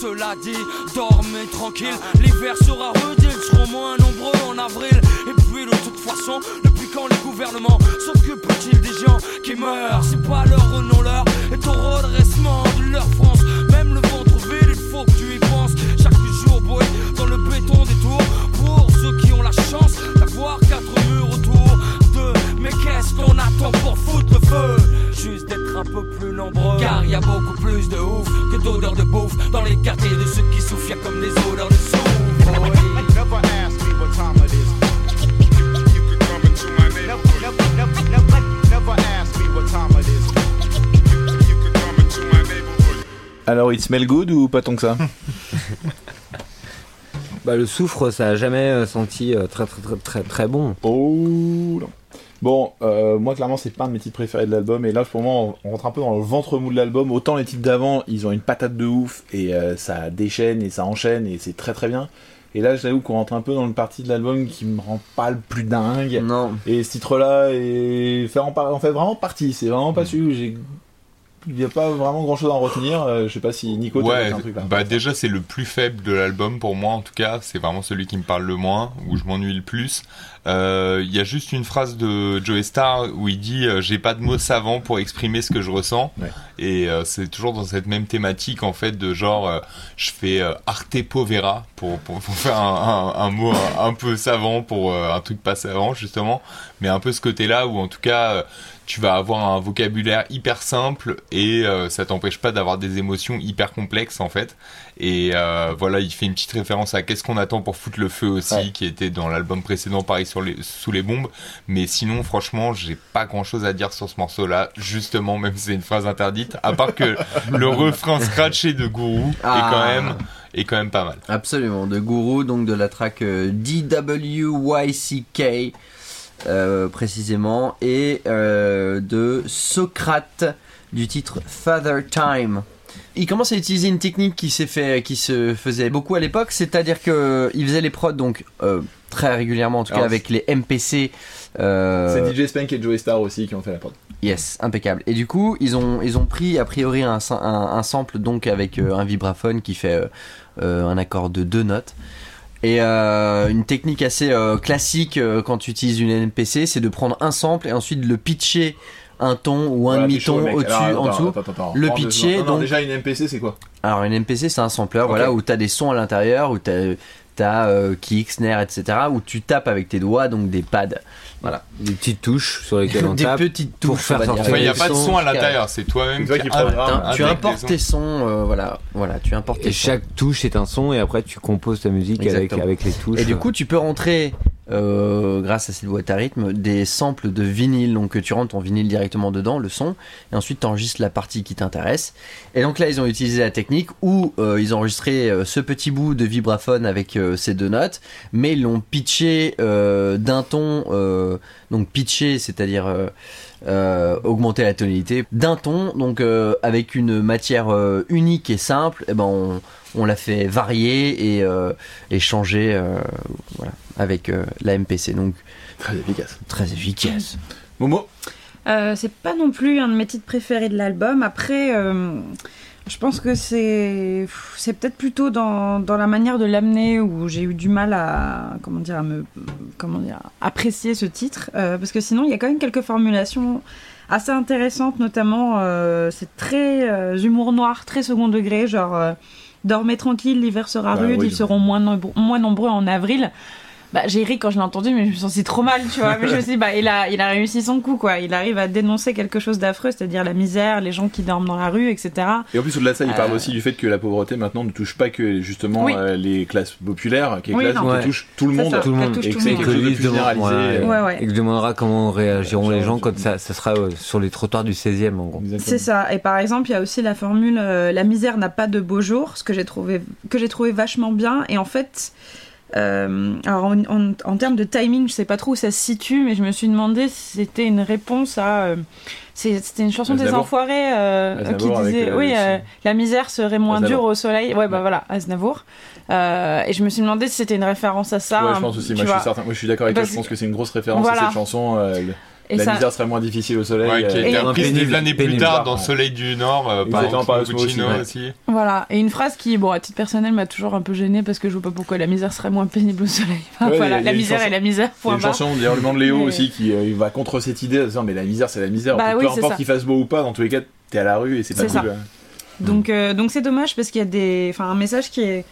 [SPEAKER 1] cela dit, dormez tranquille. L'hiver sera rude, ils seront moins nombreux en avril. Et puis de toute façon, depuis quand les gouvernements s'occupent-ils des gens qui meurent? C'est pas leur renom leur est au redressement de leur France. D'avoir quatre murs autour d'eux. Mais qu'est-ce qu'on attend pour foutre le feu? Juste d'être un peu plus nombreux. Car y a beaucoup plus de ouf que d'odeurs de bouffe dans les quartiers de ceux qui souffrent. y a comme des odeurs de souffle. oui.
[SPEAKER 3] Never ask me what time it is. You could come into my neighborhood. Never, never, never ask me what time it is. You could come into my neighborhood.
[SPEAKER 5] Alors, it smell good ou pas tant que ça?
[SPEAKER 8] bah, le soufre, ça a jamais euh, senti euh, très très très très très bon.
[SPEAKER 5] Oh non. Bon, euh, moi clairement c'est pas un de mes titres préférés de l'album et là pour moi on, rentre un peu dans le ventre mou de l'album. Autant les titres d'avant ils ont une patate de ouf et euh, ça déchaîne et ça enchaîne et c'est très très bien. Et là j'avoue qu'on rentre un peu dans le parti de l'album qui me rend pas le plus dingue.
[SPEAKER 6] Non.
[SPEAKER 5] Et ce titre-là est fait en, par- en fait vraiment partie. C'est vraiment pas celui où j'ai il n'y a pas vraiment grand chose à en retenir. Euh, je sais pas si Nico
[SPEAKER 7] Ouais,
[SPEAKER 5] un truc là.
[SPEAKER 7] bah déjà c'est le plus faible de l'album pour moi en tout cas, c'est vraiment celui qui me parle le moins, où je m'ennuie le plus. Euh, Il y a juste une phrase de Joe Star où il dit euh, j'ai pas de mots savants pour exprimer ce que je ressens
[SPEAKER 5] Ouais.
[SPEAKER 7] et euh, c'est toujours dans cette même thématique en fait de genre euh, je fais arte povera pour, pour, pour faire un, un, un mot un, un peu savant pour un truc pas savant justement, mais un peu ce côté là où en tout cas tu vas avoir un vocabulaire hyper simple et euh, ça t'empêche pas d'avoir des émotions hyper complexes en fait. Et euh, voilà, il fait une petite référence à Qu'est-ce qu'on attend pour foutre le feu aussi,
[SPEAKER 5] Ouais.
[SPEAKER 7] qui était dans l'album précédent, pareil sur les, sous les bombes. Mais sinon, franchement, j'ai pas grand chose à dire sur ce morceau-là, justement, même si c'est une phrase interdite, à part que le refrain scratché de Gourou est
[SPEAKER 6] Ah.
[SPEAKER 7] quand même est quand même pas mal.
[SPEAKER 6] Absolument, de Guru, donc de la track euh, DWYCK euh, précisément, et euh, de Socrate du titre Father Time. Il commence à utiliser une technique qui s'est fait, qui se faisait beaucoup à l'époque, c'est-à-dire que il faisait les prods donc euh, très régulièrement, en tout cas avec les MPC. euh,
[SPEAKER 5] C'est DJ Spank et Joey Star aussi qui ont fait la prod.
[SPEAKER 6] Yes, impeccable. Et du coup, ils ont, ils ont pris a priori un, un, un sample donc avec euh, un vibraphone qui fait euh, euh, un accord de deux notes. Et euh, une technique assez euh, classique euh, quand tu utilises une NPC, c'est de prendre un sample et ensuite de le pitcher un ton ou un
[SPEAKER 5] Voilà,
[SPEAKER 6] demi-ton au-dessus, en dessous.
[SPEAKER 5] attends, attends, attends.
[SPEAKER 6] Le
[SPEAKER 5] Prends
[SPEAKER 6] pitcher,
[SPEAKER 5] secondes. Non, non,
[SPEAKER 6] donc-
[SPEAKER 5] déjà une MPC c'est quoi?
[SPEAKER 6] Alors une MPC c'est un sampler, voilà, où t'as des sons à l'intérieur, où t'as t'as euh, kick, snare, etc. Où tu tapes avec tes doigts, donc des pads. Voilà.
[SPEAKER 8] Des petites touches sur lesquelles on
[SPEAKER 6] des
[SPEAKER 8] tape.
[SPEAKER 6] petites
[SPEAKER 8] pour
[SPEAKER 6] touches.
[SPEAKER 8] faire
[SPEAKER 6] va dire.
[SPEAKER 8] sortir
[SPEAKER 7] il n'y a
[SPEAKER 6] Des
[SPEAKER 7] pas de son à l'intérieur, c'est toi-même
[SPEAKER 5] toi qui
[SPEAKER 7] qui
[SPEAKER 5] programme.
[SPEAKER 6] Tu importes
[SPEAKER 7] des
[SPEAKER 6] tes
[SPEAKER 7] sons.
[SPEAKER 6] euh, voilà, voilà, tu importes tes
[SPEAKER 8] Et
[SPEAKER 6] sons.
[SPEAKER 8] chaque touche est un son et après tu composes ta musique avec, avec les touches.
[SPEAKER 6] Et du coup, tu peux rentrer euh, grâce à cette boîte à rythme, des samples de vinyle, donc que tu rentres ton vinyle directement dedans, le son, et ensuite tu enregistres la partie qui t'intéresse. Et donc là, ils ont utilisé la technique où euh, ils ont enregistré euh, ce petit bout de vibraphone avec ces deux notes, mais ils l'ont pitché d'un ton, donc pitché, c'est-à-dire euh, augmenter la tonalité d'un ton, donc euh, avec une matière euh, unique et simple, et ben on, on l'a fait varier et, euh, et changer euh, voilà, avec euh, la MPC. Donc
[SPEAKER 5] Très efficace.
[SPEAKER 6] très efficace.
[SPEAKER 5] Momo?
[SPEAKER 9] Euh, c'est pas non plus un de mes titres préférés de l'album. Après, euh, je pense que c'est c'est peut-être plutôt dans, dans la manière de l'amener où j'ai eu du mal à comment dire à me comment dire apprécier ce titre Euh, parce que sinon il y a quand même quelques formulations assez intéressantes, notamment euh, c'est très euh, humour noir, très second degré, genre dormez tranquille, l'hiver sera
[SPEAKER 5] Bah
[SPEAKER 9] rude,
[SPEAKER 5] oui.
[SPEAKER 9] ils seront moins nombreux en avril. Bah, j'ai ri quand je l'ai entendu, mais je me sentais trop mal, tu vois. Mais je me suis dit, bah, il a, il a réussi son coup, quoi. Il arrive à dénoncer quelque chose d'affreux, c'est-à-dire la misère, les gens qui dorment dans la rue, etc.
[SPEAKER 5] Et en plus, au-delà de ça, il
[SPEAKER 6] Euh.
[SPEAKER 5] parle aussi du fait que la pauvreté maintenant ne touche pas que justement
[SPEAKER 9] Oui.
[SPEAKER 5] euh, les classes populaires, qui est
[SPEAKER 9] Oui,
[SPEAKER 5] classe
[SPEAKER 9] non.
[SPEAKER 5] qui
[SPEAKER 8] Ouais.
[SPEAKER 5] touche tout le monde.
[SPEAKER 9] ça.
[SPEAKER 8] Tout le monde.
[SPEAKER 5] Et que c'est quelque chose de plus généralisé.
[SPEAKER 8] ouais,
[SPEAKER 9] Ouais, ouais.
[SPEAKER 8] Et que demandera comment réagiront les gens quand ça, ça sera euh, sur les trottoirs du 16e en gros.
[SPEAKER 9] C'est ça. Et par exemple, il y a aussi la formule euh, la misère n'a pas de beaux jours, ce que j'ai trouvé que j'ai trouvé vachement bien. Et en fait, euh, alors en, en- en termes de timing, je sais pas trop où ça se situe, mais je me suis demandé si c'était une réponse à. euh, c'était une chanson des. Enfoirés euh, qui disait oui la misère serait moins
[SPEAKER 5] Aznavour.
[SPEAKER 9] dure au soleil. Ouais bah
[SPEAKER 5] Ouais.
[SPEAKER 9] voilà Aznavour. Et je me suis demandé si c'était une référence à ça.
[SPEAKER 5] Ouais,
[SPEAKER 9] hein,
[SPEAKER 5] je pense aussi. Moi, je suis certain. Moi, je suis d'accord avec toi. Je pense
[SPEAKER 9] que-
[SPEAKER 5] que c'est une grosse référence
[SPEAKER 9] Voilà.
[SPEAKER 5] à cette chanson. Euh,
[SPEAKER 9] Et
[SPEAKER 5] la
[SPEAKER 9] ça-
[SPEAKER 5] misère serait moins difficile au soleil.
[SPEAKER 7] Ouais, qui a
[SPEAKER 5] euh,
[SPEAKER 7] été
[SPEAKER 9] Et-
[SPEAKER 7] reprise années plus tard dans Soleil du Nord euh, par
[SPEAKER 5] par
[SPEAKER 7] Oxmo
[SPEAKER 5] aussi,
[SPEAKER 7] Puccino
[SPEAKER 5] ouais.
[SPEAKER 7] aussi.
[SPEAKER 9] Voilà, et une phrase qui, bon, à titre personnel, m'a toujours un peu gênée parce que je vois pas pourquoi la misère serait moins pénible au soleil. Enfin,
[SPEAKER 5] Ouais,
[SPEAKER 9] voilà,
[SPEAKER 5] il y a
[SPEAKER 9] la misère
[SPEAKER 5] chanson-
[SPEAKER 9] est la misère,
[SPEAKER 5] Il y a une chanson d'ailleurs le nom de Léo
[SPEAKER 9] Mais-
[SPEAKER 5] aussi qui euh, va contre cette idée en disant mais la misère c'est la misère
[SPEAKER 9] Bah
[SPEAKER 5] peu
[SPEAKER 9] oui,
[SPEAKER 5] importe qu'il fasse beau ou pas dans tous les cas t'es à la rue et c'est pas cool.
[SPEAKER 9] Donc, euh, donc c'est dommage parce qu'il y a des, enfin, un message qui est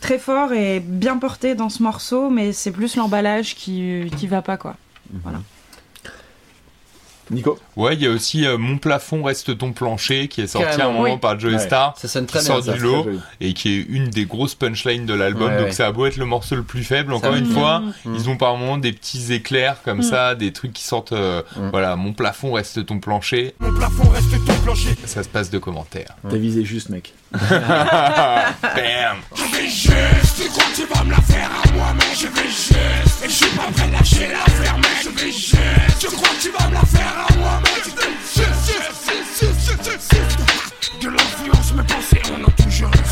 [SPEAKER 9] très fort et bien porté dans ce morceau, mais c'est plus l'emballage qui, qui va pas, quoi.
[SPEAKER 5] Nico
[SPEAKER 7] Ouais, il y a aussi euh, Mon plafond reste ton plancher qui est sorti à un moment
[SPEAKER 9] oui.
[SPEAKER 7] par Joey
[SPEAKER 5] Ouais.
[SPEAKER 7] Star.
[SPEAKER 6] Ça sonne
[SPEAKER 7] qui
[SPEAKER 6] très bien.
[SPEAKER 7] sort
[SPEAKER 6] ça.
[SPEAKER 7] du lot
[SPEAKER 5] Très joli.
[SPEAKER 7] et qui est une des grosses punchlines de l'album.
[SPEAKER 6] Ouais,
[SPEAKER 7] donc
[SPEAKER 6] ouais.
[SPEAKER 7] ça a beau être le morceau le plus faible, encore une fois,
[SPEAKER 6] Mm.
[SPEAKER 7] ils ont par moments des petits éclairs comme
[SPEAKER 9] Mm.
[SPEAKER 7] ça, des trucs qui sortent. euh,
[SPEAKER 6] Mm.
[SPEAKER 7] Voilà, mon plafond reste ton plancher.
[SPEAKER 3] Mon plafond reste ton plancher.
[SPEAKER 7] Ça se passe de commentaires.
[SPEAKER 5] T'as visé juste mec.
[SPEAKER 7] Bam
[SPEAKER 3] juste, tu vas me la faire à moi, mais je vais juste. Et je suis pas prêt à lâcher l'affaire, mais je vais juste. Tu crois que tu vas me la faire à moi, mais je vais juste,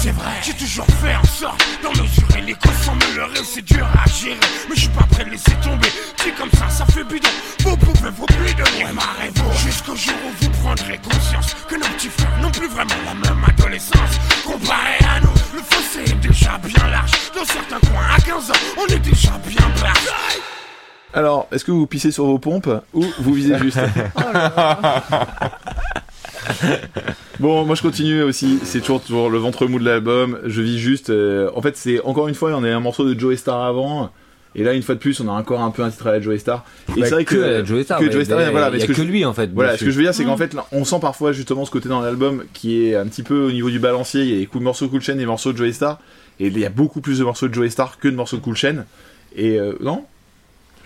[SPEAKER 3] c'est vrai. J'ai toujours fait en sorte d'en mesurer les causes sans me leurrer, c'est dur à gérer. Mais je suis pas prêt de laisser tomber. C'est comme ça, ça fait bidon. Vous pouvez vous bidonner, ouais, ma rêve. Jusqu'au jour où vous prendrez conscience que nos petits frères n'ont plus vraiment la même adolescence. Comparé à nous, le fossé est déjà bien large. Dans certains coins, à 15 ans, on est déjà bien barge.
[SPEAKER 5] Alors est-ce que vous pissez sur vos pompes ou vous visez juste Bon, moi je continue aussi. C'est toujours, toujours le ventre mou de l'album. Je vis juste. euh, en fait, c'est encore une fois, on a un morceau de Joey Star avant. Et là, une fois de plus, on a encore un peu un titre à la Joey Star. Et
[SPEAKER 8] Bah,
[SPEAKER 5] c'est vrai que,
[SPEAKER 8] que Joey Star,
[SPEAKER 5] que
[SPEAKER 8] ouais,
[SPEAKER 5] Joey Star,
[SPEAKER 8] il y a-
[SPEAKER 5] voilà.
[SPEAKER 8] y a
[SPEAKER 5] ce que
[SPEAKER 8] que
[SPEAKER 5] je-
[SPEAKER 8] lui en fait.
[SPEAKER 5] Voilà,
[SPEAKER 8] dessus.
[SPEAKER 5] ce que je veux dire, c'est qu'en
[SPEAKER 9] Mm.
[SPEAKER 5] fait, là, on sent parfois justement ce côté dans l'album qui est un petit peu au niveau du balancier. Il y a des coups de morceaux Cool Chain et des morceaux de Joey Star. Et il y a beaucoup plus de morceaux de Joey Star que de morceaux Cool Chain. Et euh, non?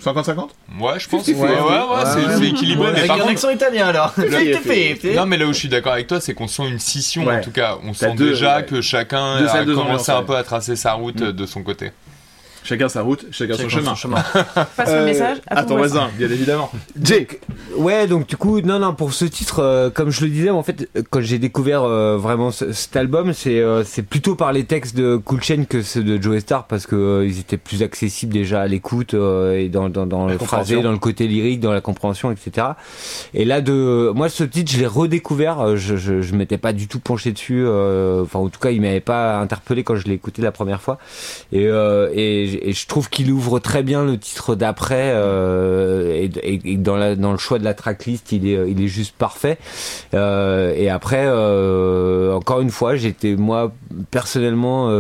[SPEAKER 5] 50-50
[SPEAKER 7] Ouais, je pense.
[SPEAKER 5] Ouais,
[SPEAKER 7] Ouais, ouais, ouais,
[SPEAKER 5] ouais,
[SPEAKER 7] c'est équilibré. mais
[SPEAKER 6] Avec
[SPEAKER 7] par
[SPEAKER 6] un
[SPEAKER 7] contre,
[SPEAKER 6] accent italien alors.
[SPEAKER 7] Non, mais là où je suis d'accord avec toi, c'est qu'on sent une scission
[SPEAKER 5] Ouais.
[SPEAKER 7] en tout cas. On sent
[SPEAKER 5] deux,
[SPEAKER 7] déjà
[SPEAKER 5] ouais.
[SPEAKER 7] que chacun
[SPEAKER 5] Deux
[SPEAKER 7] a commencé un
[SPEAKER 5] ouais.
[SPEAKER 7] peu à tracer sa route
[SPEAKER 5] Mm.
[SPEAKER 7] de son côté.
[SPEAKER 5] Chacun sa route, chacun, son
[SPEAKER 6] Chacun
[SPEAKER 5] chemin.
[SPEAKER 9] Passe le message à ton
[SPEAKER 5] à ton
[SPEAKER 9] voisin.
[SPEAKER 5] voisin, bien évidemment. Jay
[SPEAKER 8] Ouais, donc du coup, non, non, pour ce titre, euh, comme je le disais, en fait, quand j'ai découvert euh, vraiment ce- cet album, c'est euh, c'est plutôt par les textes de Cool Chain que ceux de Joe Star parce que euh, ils étaient plus accessibles déjà à l'écoute euh, et dans dans, dans le phrasé, dans le côté lyrique, dans la compréhension, etc. Et là, de moi, ce titre, je l'ai redécouvert. euh, Je je, je m'étais pas du tout penché dessus. euh, Enfin, en tout cas, il m'avait pas interpellé quand je l'ai écouté la première fois. Et euh, et, et je trouve qu'il ouvre très bien le titre d'après euh, et, et- et dans la dans le choix de la tracklist il est il est juste parfait. Euh, et après euh, encore une fois j'étais moi personnellement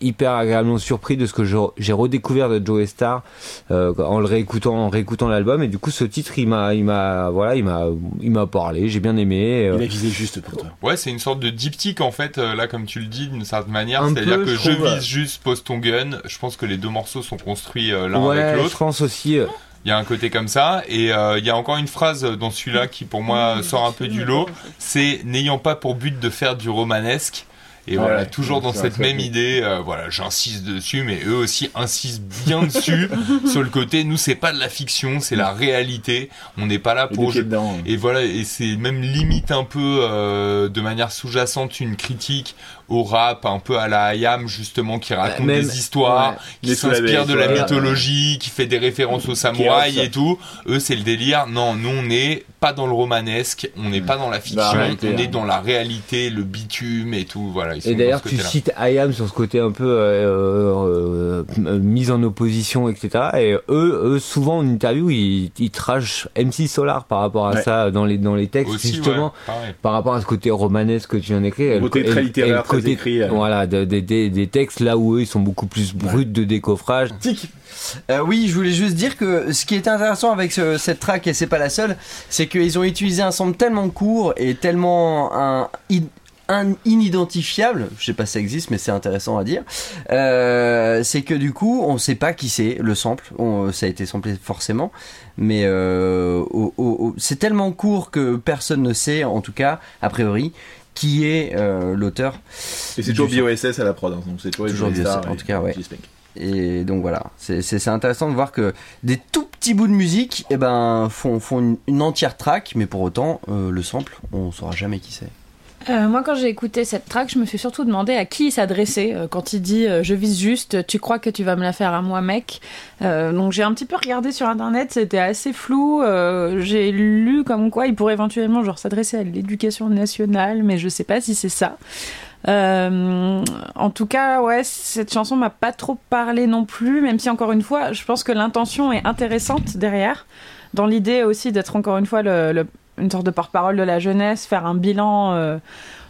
[SPEAKER 8] hyper agréablement surpris de ce que j'ai redécouvert de Joe Star euh, en le réécoutant en réécoutant l'album. Et du coup ce titre il m'a il m'a voilà il m'a il m'a parlé. J'ai bien aimé euh,
[SPEAKER 5] Il a visé juste pour toi.
[SPEAKER 7] Ouais, c'est une sorte de diptyque en fait, là comme tu le dis d'une certaine manière,
[SPEAKER 8] Un
[SPEAKER 7] c'est-à-dire
[SPEAKER 8] peu,
[SPEAKER 7] que
[SPEAKER 8] je
[SPEAKER 7] vise juste, pose ton gun, je pense que les deux morceaux sont construits euh, l'un
[SPEAKER 8] ouais,
[SPEAKER 7] avec
[SPEAKER 8] je
[SPEAKER 7] l'autre.
[SPEAKER 8] pense aussi. euh,
[SPEAKER 7] Il y a un côté comme ça, et euh, il y a encore une phrase dans celui-là qui pour moi sort un peu du lot, c'est n'ayant pas pour but de faire du romanesque. Et voilà,
[SPEAKER 5] ouais.
[SPEAKER 7] toujours dans cette même
[SPEAKER 5] truc.
[SPEAKER 7] idée, euh, voilà, j'insiste dessus, mais eux aussi insistent bien dessus, sur le côté, nous c'est pas de la fiction, c'est la réalité, on n'est pas là pour
[SPEAKER 5] dedans.
[SPEAKER 7] et voilà, et c'est même limite un peu euh, de manière sous-jacente une critique au rap, un peu à la IAM justement, qui raconte
[SPEAKER 8] même-
[SPEAKER 7] des histoires,
[SPEAKER 8] ouais.
[SPEAKER 7] Qui s'inspire de la mythologie, qui fait des références aux samouraïs et tout. Eux, c'est le délire. Non, nous, on n'est pas dans le romanesque, on n'est pas dans la fiction, on est
[SPEAKER 5] hein.
[SPEAKER 7] dans la réalité, le bitume et tout. Voilà. Ils sont
[SPEAKER 8] Et d'ailleurs, tu cites IAM sur ce côté un peu euh, euh, euh, mise en opposition, etc. Et eux, eux souvent en interview, ils, ils trashent MC Solar par rapport à
[SPEAKER 5] Ouais.
[SPEAKER 8] ça dans les dans les textes,
[SPEAKER 7] Aussi,
[SPEAKER 8] justement. Par rapport à ce côté romanesque que tu viens d'écrire,
[SPEAKER 5] côté très littéraire,
[SPEAKER 8] et côté,
[SPEAKER 5] écrit, euh.
[SPEAKER 8] voilà, de- de- des- des textes là où eux ils sont beaucoup plus bruts de décoffrage.
[SPEAKER 5] Tic
[SPEAKER 6] Euh, oui, je voulais juste dire que ce qui est intéressant avec ce- cette track, et c'est pas la seule, c'est qu'ils ont utilisé un sample tellement court et tellement un, un inidentifiable, je sais pas si ça existe, mais c'est intéressant à dire, euh, c'est que du coup, on sait pas qui c'est le sample, On- ça a été samplé forcément, mais euh, c'est tellement court que personne ne sait, en tout cas, a priori, qui est euh, l'auteur.
[SPEAKER 5] Et c'est toujours. BOSS à la prod, hein, donc c'est toujours,
[SPEAKER 6] Toujours BOSS, en tout cas, ouais.
[SPEAKER 5] et
[SPEAKER 6] donc voilà, c'est c'est- c'est intéressant de voir que des tout petits bouts de musique eh ben, font, font une, une entière track, mais pour autant, euh, le sample, on saura jamais qui c'est.
[SPEAKER 9] Euh, moi, quand j'ai écouté cette track, je me suis surtout demandé à qui il s'adressait. Euh, quand il dit euh, Je vise juste, tu crois que tu vas me la faire à moi, mec? Euh, Donc j'ai un petit peu regardé sur internet, c'était assez flou. J'ai lu comme quoi il pourrait éventuellement s'adresser à l'éducation nationale, mais je sais pas si c'est ça. En tout cas, ouais, cette chanson m'a pas trop parlé non plus, même si encore une fois, je pense que l'intention est intéressante derrière, dans l'idée aussi d'être encore une fois le- une sorte de porte-parole de la jeunesse, faire un bilan euh,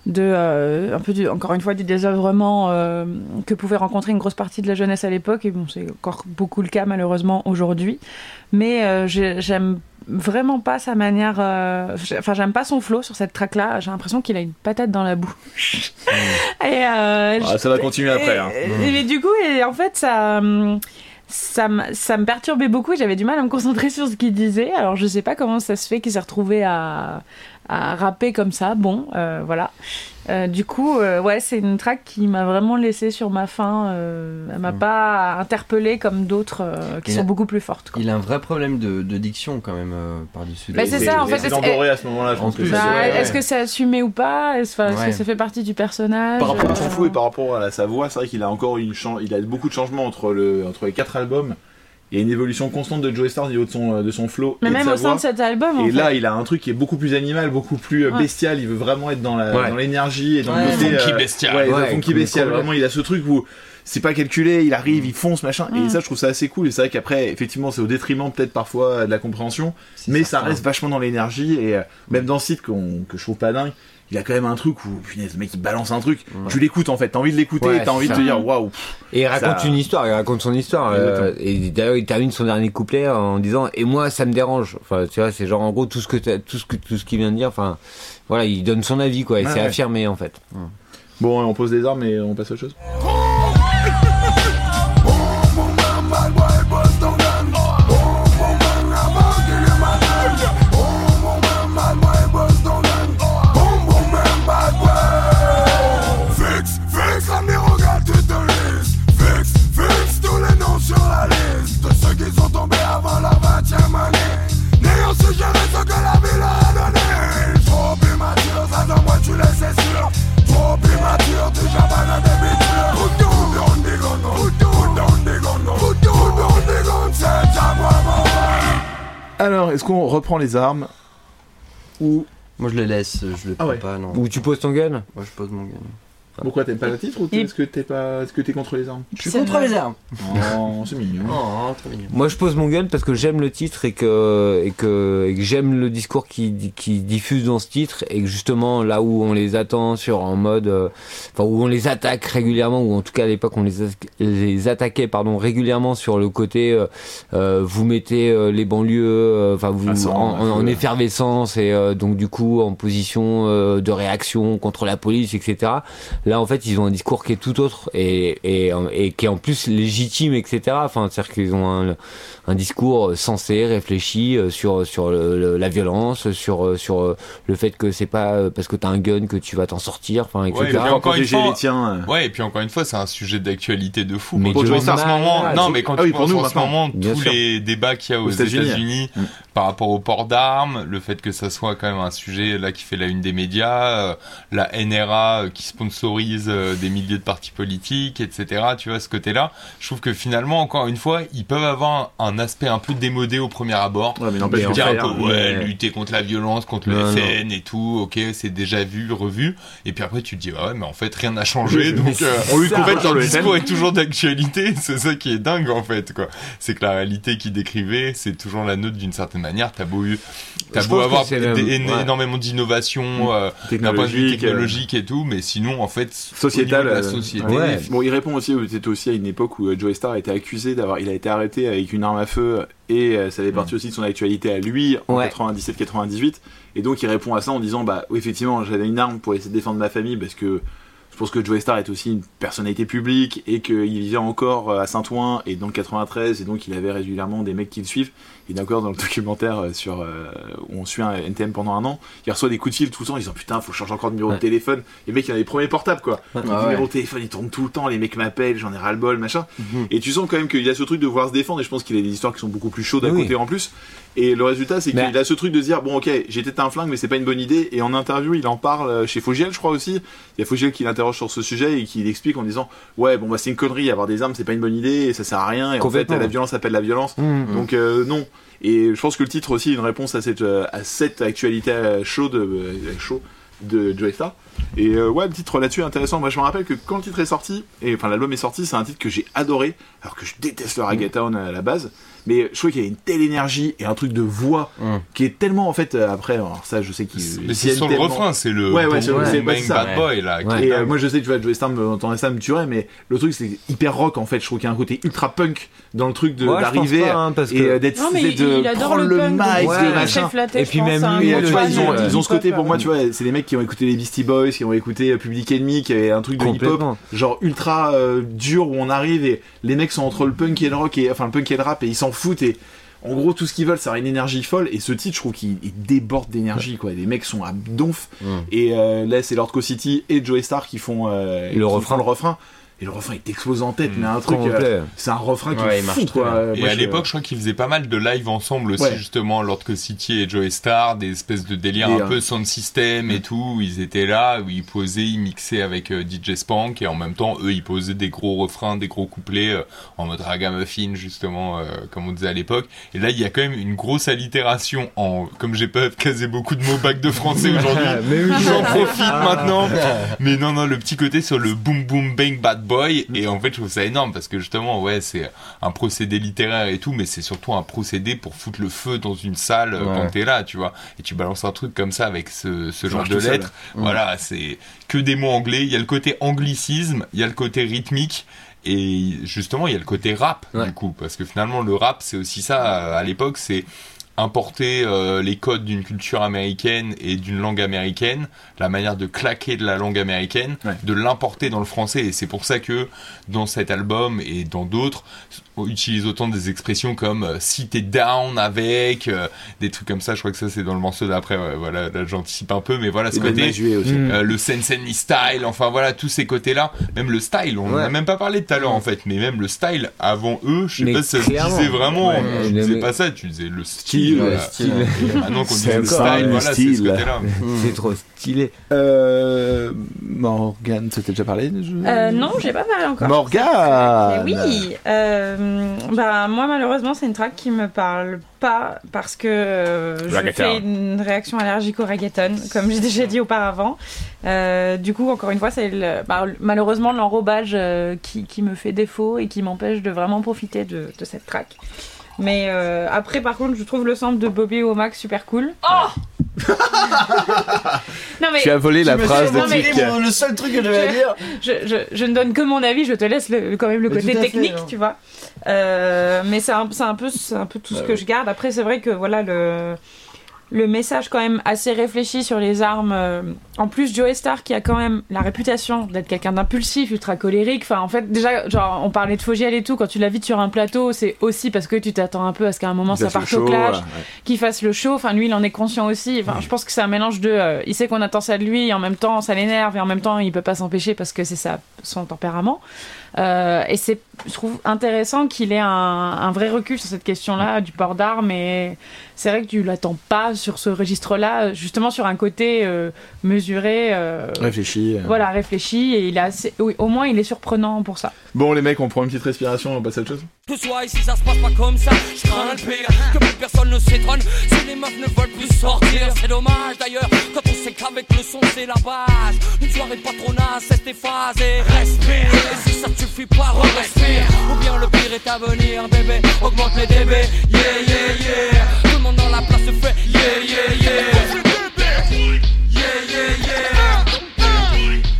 [SPEAKER 9] de euh, un peu du, encore une fois du désœuvrement euh, que pouvait rencontrer une grosse partie de la jeunesse à l'époque et bon c'est encore beaucoup le cas malheureusement aujourd'hui mais j'ai- j'aime vraiment pas sa manière enfin j'aime pas son flow sur cette track là j'ai l'impression qu'il a une patate dans la bouche et
[SPEAKER 5] Ah, ça va continuer après. hein.
[SPEAKER 9] et, et- et du coup, et en fait, ça, hum, ça, m- ça me perturbait beaucoup. et J'avais du mal à me concentrer sur ce qu'il disait. Alors, je sais pas comment ça se fait qu'il s'est retrouvé à, à rapper comme ça. Bon, euh, voilà. Euh, du coup, euh, ouais, c'est une track qui m'a vraiment laissé sur ma faim. Euh, elle m'a pas interpellée comme d'autres euh, qui sont beaucoup plus fortes. quoi.
[SPEAKER 6] Il a un vrai problème de, de diction quand même euh, par-dessus.
[SPEAKER 9] Bah, c'est ça, en fait,
[SPEAKER 5] C'est
[SPEAKER 9] est-ce-
[SPEAKER 5] endoré à ce moment-là, je pense que
[SPEAKER 9] Bah,
[SPEAKER 6] ouais,
[SPEAKER 9] Est-ce que c'est assumé ou pas? Est-ce que ça fait partie du personnage?
[SPEAKER 5] Par rapport à son flow et par rapport à sa voix, c'est vrai qu'il a encore une il a beaucoup de changements entre, le, entre les quatre albums. Il y a une évolution constante de Joey Star au niveau de son, de son flow
[SPEAKER 9] Mais
[SPEAKER 5] et de
[SPEAKER 9] même
[SPEAKER 5] sa
[SPEAKER 9] au sein
[SPEAKER 5] voix.
[SPEAKER 9] de cet album, en
[SPEAKER 5] Et
[SPEAKER 9] fait.
[SPEAKER 5] là, il a un truc qui est beaucoup plus animal, beaucoup plus euh,
[SPEAKER 9] Ouais.
[SPEAKER 5] bestial. Il veut vraiment être dans la
[SPEAKER 8] Ouais.
[SPEAKER 5] dans l'énergie et dans
[SPEAKER 6] Ouais.
[SPEAKER 5] le côté
[SPEAKER 7] Funky
[SPEAKER 5] euh,
[SPEAKER 7] bestial.
[SPEAKER 5] Ouais, funky bestial. Vraiment, il a ce truc où c'est pas calculé. Il arrive, il fonce, machin.
[SPEAKER 9] Mm.
[SPEAKER 5] Et ça, je trouve ça assez cool. Et c'est vrai qu'après, effectivement, c'est au détriment peut-être parfois de la compréhension, mais ça reste vachement dans l'énergie. Et euh, même dans ce site que je trouve pas dingue. Il a quand même un truc où, punaise, le mec il balance un truc,
[SPEAKER 6] Ouais.
[SPEAKER 5] tu l'écoutes en fait, t'as envie de l'écouter,
[SPEAKER 8] Ouais,
[SPEAKER 5] et t'as envie de te dire waouh.
[SPEAKER 8] Et il raconte
[SPEAKER 5] Ça-
[SPEAKER 8] une histoire, il raconte son histoire. euh, et d'ailleurs, il termine son dernier couplet en disant Et moi, ça me dérange. Enfin, tu vois, c'est genre en gros tout ce que t'as- tout ce que tout ce qu'il vient de dire. Enfin, voilà, il donne son avis quoi. Et c'est
[SPEAKER 5] ouais.
[SPEAKER 8] affirmé en fait.
[SPEAKER 5] Bon, on pose des armes et on passe à autre chose.
[SPEAKER 3] Tu à des bitures
[SPEAKER 5] Alors, est-ce qu'on reprend les armes ou
[SPEAKER 6] Moi je le laisse, je le
[SPEAKER 5] Ah
[SPEAKER 6] prends
[SPEAKER 5] ouais.
[SPEAKER 6] pas, non.
[SPEAKER 8] Ou tu poses ton gun?
[SPEAKER 6] Moi je pose mon gun.
[SPEAKER 5] Pourquoi t'aimes pas le titre ou est-ce que t'es pas, est-ce que t'es contre les armes?
[SPEAKER 6] Je suis contre les armes.
[SPEAKER 5] Oh, c'est mignon.
[SPEAKER 6] Oh, trop mignon.
[SPEAKER 8] Moi, je pose mon gun parce que j'aime le titre et que et que, et que j'aime le discours qui qui diffuse dans ce titre et que justement là où on les attend sur en mode, euh, enfin où on les attaque régulièrement ou en tout cas à l'époque on les a- les attaquait pardon régulièrement sur le côté, euh, euh, vous mettez euh, les banlieues, euh, enfin vous
[SPEAKER 5] À sang,
[SPEAKER 8] en, effervescence et euh, donc du coup en position euh, de réaction contre la police etc. Là, en fait, ils ont un discours qui est tout autre et, et, qui est en plus légitime, etc. Enfin, c'est-à-dire qu'ils ont un, un discours sensé, réfléchi euh, sur sur le- la violence, sur euh, sur euh, le fait que c'est pas euh, parce que t'as un gun que tu vas t'en sortir, enfin, etc.
[SPEAKER 7] Ouais, et puis encore une fois-
[SPEAKER 5] les tiens. euh.
[SPEAKER 7] Ouais, et puis encore une fois, c'est un sujet d'actualité de fou.
[SPEAKER 8] Mais
[SPEAKER 7] quand tu penses en ce moment, non, mais quand
[SPEAKER 5] Ah
[SPEAKER 7] tu
[SPEAKER 5] oui,
[SPEAKER 7] penses
[SPEAKER 5] nous,
[SPEAKER 7] en ce
[SPEAKER 5] maintenant.
[SPEAKER 7] moment,
[SPEAKER 8] Bien
[SPEAKER 7] tous
[SPEAKER 8] sûr.
[SPEAKER 7] les débats qu'il y a aux,
[SPEAKER 5] Aux États-Unis.
[SPEAKER 7] États-Unis
[SPEAKER 5] Mm.
[SPEAKER 7] par rapport au port d'armes, le fait que ça soit quand même un sujet là qui fait la une des médias, euh, la NRA euh, qui sponsorise euh, des milliers de partis politiques, etc. Tu vois ce côté-là. Je trouve que finalement, encore une fois, ils peuvent avoir un, un aspect un peu démodé au premier abord.
[SPEAKER 5] Ouais, mais n'empêche
[SPEAKER 8] Mais
[SPEAKER 5] que
[SPEAKER 8] en
[SPEAKER 7] Dire
[SPEAKER 8] fait,
[SPEAKER 7] un peu,
[SPEAKER 8] ouais.
[SPEAKER 7] lutter contre la violence, contre le
[SPEAKER 8] Non,
[SPEAKER 7] FN et tout, ok, c'est déjà vu, revu. Et puis après, tu te dis, ah ouais, mais en fait, rien n'a changé.
[SPEAKER 5] Oui,
[SPEAKER 7] donc, euh,
[SPEAKER 5] on lui
[SPEAKER 7] en fait, leur
[SPEAKER 5] le
[SPEAKER 7] discours est toujours d'actualité. C'est ça qui est dingue, en fait, quoi. C'est que la réalité qu'il décrivait, c'est toujours la nôtre d'une certaine manière. T'as beau, avoir énormément d'innovation, euh, d'un point de vue
[SPEAKER 5] Technologique.
[SPEAKER 7] et tout, mais sinon, en fait,
[SPEAKER 5] sociétal.
[SPEAKER 7] la
[SPEAKER 5] euh,
[SPEAKER 7] société,
[SPEAKER 8] Ouais.
[SPEAKER 5] Bon, il répond aussi, c'était aussi à une époque où euh, Joey Star a été accusé d'avoir, il a été arrêté avec une arme à feu et euh, ça fait partie aussi de son actualité à lui en
[SPEAKER 8] Ouais.
[SPEAKER 5] 97-98. Et donc il répond à ça en disant, bah oui, effectivement, j'avais une arme pour essayer de défendre ma famille parce que je pense que Joey Star est aussi une personnalité publique et qu'il vivait encore euh, à Saint-Ouen et dans le 93 et donc il avait régulièrement des mecs qui le suivent. Il est encore dans le documentaire euh, sur euh, où on suit un NTM pendant un an. Il reçoit des coups de fil tout le temps en disant putain faut changer encore de numéro
[SPEAKER 8] Ouais.
[SPEAKER 5] de téléphone. Les mecs il y a des premiers portables quoi.
[SPEAKER 6] Ah
[SPEAKER 5] Le
[SPEAKER 6] ouais.
[SPEAKER 5] numéro de téléphone il tourne tout le temps, les mecs m'appellent, j'en ai ras le bol, machin.
[SPEAKER 6] Mhm.
[SPEAKER 5] Et tu sens quand même qu'il a ce truc de vouloir se défendre et je pense qu'il a des histoires qui sont beaucoup plus chaudes à
[SPEAKER 8] Oui.
[SPEAKER 5] côté en plus. Et le résultat c'est
[SPEAKER 8] Mais-
[SPEAKER 5] qu'il a ce truc de dire bon ok j'ai peut-être un flingue mais c'est pas une bonne idée et en interview il en parle euh, chez Fogiel je crois aussi. Il y a Fogiel qui l'interroge sur ce sujet et qui l'explique en disant ouais bon bah c'est une connerie avoir des armes c'est pas une bonne idée et ça sert à rien et en fait la violence appelle la violence.
[SPEAKER 8] Mmh.
[SPEAKER 5] Donc euh, non. Et je pense que le titre aussi est une réponse à cette, euh, à cette actualité chaude, chaud de Joey Star. Et euh, ouais, le titre là-dessus est intéressant. Moi je me rappelle que quand le titre est sorti, et enfin l'album est sorti, c'est un titre que j'ai adoré, alors que je déteste le reggaeton à la base. Mais je trouvais qu'il y avait une telle énergie et un truc de voix
[SPEAKER 6] Mm.
[SPEAKER 5] qui est tellement en fait euh, après, alors ça je sais qu'il
[SPEAKER 7] mais c'est sur le refrain, c'est le
[SPEAKER 5] Ouais, ouais, c'est- ouais, ça.
[SPEAKER 7] bad boy, là.
[SPEAKER 8] Ouais.
[SPEAKER 5] Et euh, moi je sais que tu vois, Joey Star me entendait ça me tuerait, mais le truc c'est hyper rock en fait. Je trouve qu'il y a un côté ultra punk dans le truc de d'arriver
[SPEAKER 8] hein,
[SPEAKER 5] et
[SPEAKER 8] que-
[SPEAKER 5] euh, d'être
[SPEAKER 9] Non, mais
[SPEAKER 5] c'est
[SPEAKER 9] il,
[SPEAKER 5] de
[SPEAKER 9] il adore
[SPEAKER 5] prendre
[SPEAKER 9] le,
[SPEAKER 5] mic, de machin.
[SPEAKER 8] Et puis même
[SPEAKER 5] euh, ils ont, ce côté pour moi,
[SPEAKER 9] euh,
[SPEAKER 5] tu vois, c'est des mecs qui ont écouté les Beastie Boys, qui ont écouté Public Enemy, qui avait un truc de hip-hop,
[SPEAKER 8] Complètement.
[SPEAKER 5] genre ultra euh, dur où on arrive et les mecs sont entre le punk et le rock, et, enfin le punk et le rap, et ils s'en foutent et en gros tout ce qu'ils veulent c'est une énergie folle et ce titre je trouve qu'il il déborde d'énergie quoi. Les mecs sont à donf.
[SPEAKER 6] Mm.
[SPEAKER 5] et euh, là c'est Lord Co-City et Joey Star qui font, euh, qui font le refrain et le refrain il t'explose en tête
[SPEAKER 7] Mm.
[SPEAKER 5] mais un truc euh, c'est un refrain qui
[SPEAKER 6] Ouais,
[SPEAKER 5] est fou quoi
[SPEAKER 6] bien.
[SPEAKER 7] Et
[SPEAKER 5] Moi,
[SPEAKER 7] à l'époque, je crois qu'ils faisaient pas mal de live ensemble aussi,
[SPEAKER 5] Ouais.
[SPEAKER 7] justement, Lord City et Joey Star, des espèces de délires
[SPEAKER 5] Des,
[SPEAKER 7] un peu sound system et tout, où ils étaient là, où ils posaient, ils mixaient avec euh, DJ Spank, et en même temps, eux, ils posaient des gros refrains, des gros couplets, euh, en mode ragamuffin, justement, euh, comme on disait à l'époque. Et là, il y a quand même une grosse allitération en, comme j'ai pas casé beaucoup de mots bac de français aujourd'hui. J'en profite maintenant. Mais non, non, le petit côté sur le boom boom bang bad boy. Et en fait, je trouve ça énorme parce que justement, ouais, c'est un procédé littéraire et tout, mais c'est surtout un procédé pour foutre le feu dans une salle euh,
[SPEAKER 6] Ouais.
[SPEAKER 7] quand t'es là, tu vois. Et tu balances un truc comme ça avec ce, ce genre de
[SPEAKER 5] seul.
[SPEAKER 7] lettres. Voilà, c'est que des mots anglais. Il y a le côté anglicisme, il y a le côté rythmique. Et justement, il y a le côté rap,
[SPEAKER 6] Ouais.
[SPEAKER 7] du coup, parce que finalement, le rap, c'est aussi ça, à l'époque, c'est importer euh, les codes d'une culture américaine et d'une langue américaine, la manière de claquer de la langue américaine,
[SPEAKER 5] Ouais.
[SPEAKER 7] de l'importer dans le français. Et c'est pour ça que dans cet album et dans d'autres, utilise autant des expressions comme euh, si t'es down avec, euh, des trucs comme ça. Je crois que ça c'est dans le morceau d'après. ouais, voilà, là j'anticipe un peu, mais voilà, ce
[SPEAKER 5] et
[SPEAKER 7] côté. Euh, le sense and me style, enfin voilà, tous ces côtés-là, même le style, on
[SPEAKER 6] Ouais.
[SPEAKER 7] même pas parlé tout à l'heure en fait, mais même le style avant eux, je sais
[SPEAKER 8] Mais
[SPEAKER 7] pas si ça se disait vraiment,
[SPEAKER 8] Ouais,
[SPEAKER 7] tu
[SPEAKER 8] mais-
[SPEAKER 7] disais pas ça, tu disais le style,
[SPEAKER 5] Style,
[SPEAKER 6] le style.
[SPEAKER 7] Maintenant qu'on le style,
[SPEAKER 5] le
[SPEAKER 7] voilà, c'est
[SPEAKER 5] style.
[SPEAKER 7] ce côté-là.
[SPEAKER 8] C'est trop stylé.
[SPEAKER 5] euh, Morgane c'était déjà parlé jeu?
[SPEAKER 9] Euh, non, j'ai pas parlé encore.
[SPEAKER 5] Morgane
[SPEAKER 9] oui, euh, bah moi malheureusement c'est une track qui me parle pas parce que euh, je fais une réaction allergique au reggaeton, comme j'ai déjà dit auparavant. Euh, du coup, encore une fois, c'est le- bah, malheureusement l'enrobage euh, qui, qui me fait défaut et qui m'empêche de vraiment profiter de, de cette track. Mais euh, après, par contre, je trouve le sample de Bobby Womack super cool. Oh Non mais
[SPEAKER 5] tu as volé la phrase de
[SPEAKER 9] non, mais-
[SPEAKER 6] le seul truc que je vais dire.
[SPEAKER 9] je, je, je ne donne que mon avis, je te laisse le, quand même le
[SPEAKER 6] Mais
[SPEAKER 9] côté
[SPEAKER 6] fait,
[SPEAKER 9] technique,
[SPEAKER 6] hein.
[SPEAKER 9] tu vois. Euh, mais c'est un, peu, c'est un peu tout ce
[SPEAKER 6] Bah
[SPEAKER 9] que
[SPEAKER 6] oui.
[SPEAKER 9] je garde. Après, c'est vrai que voilà le le message quand même assez réfléchi sur les armes. euh, en plus, Joe Star qui a quand même la réputation d'être quelqu'un d'impulsif, ultra colérique. Enfin, en fait, déjà, genre, on parlait de Fogiel et tout. Quand tu l'invites sur un plateau, c'est aussi parce que tu t'attends un peu à ce qu'à un moment ça parte au clash,
[SPEAKER 5] ouais.
[SPEAKER 9] qu'il fasse le show. Enfin, lui, il en est conscient aussi. Enfin, je pense que c'est un mélange de. euh, il sait qu'on attend ça de lui, et en même temps, ça l'énerve, et en même temps, il peut pas s'empêcher parce que c'est ça, son tempérament. Euh, et c'est, je trouve intéressant qu'il ait un, un vrai recul sur cette question-là du port d'armes. Et c'est vrai que tu l'attends pas sur ce registre-là, justement sur un côté euh, mesuré. euh,
[SPEAKER 5] Réfléchi. euh.
[SPEAKER 9] Voilà, réfléchi. Et il est assez, oui, au moins, il est surprenant pour ça.
[SPEAKER 5] Bon, les mecs, on prend une petite respiration, on passe à autre chose.
[SPEAKER 1] Que soit ici ça se passe pas comme ça, je crains le pire Que plus personne ne s'étonne si les meufs ne veulent plus sortir C'est dommage d'ailleurs quand on sait qu'avec le son c'est la base Une soirée patronale c'est phasé Respire Et si ça te suffit pas respire Ou bien le pire est à venir bébé. Augmente les dB Yeah yeah yeah. Tout le monde dans la place se fait. Yeah yeah yeah. Yeah yeah yeah.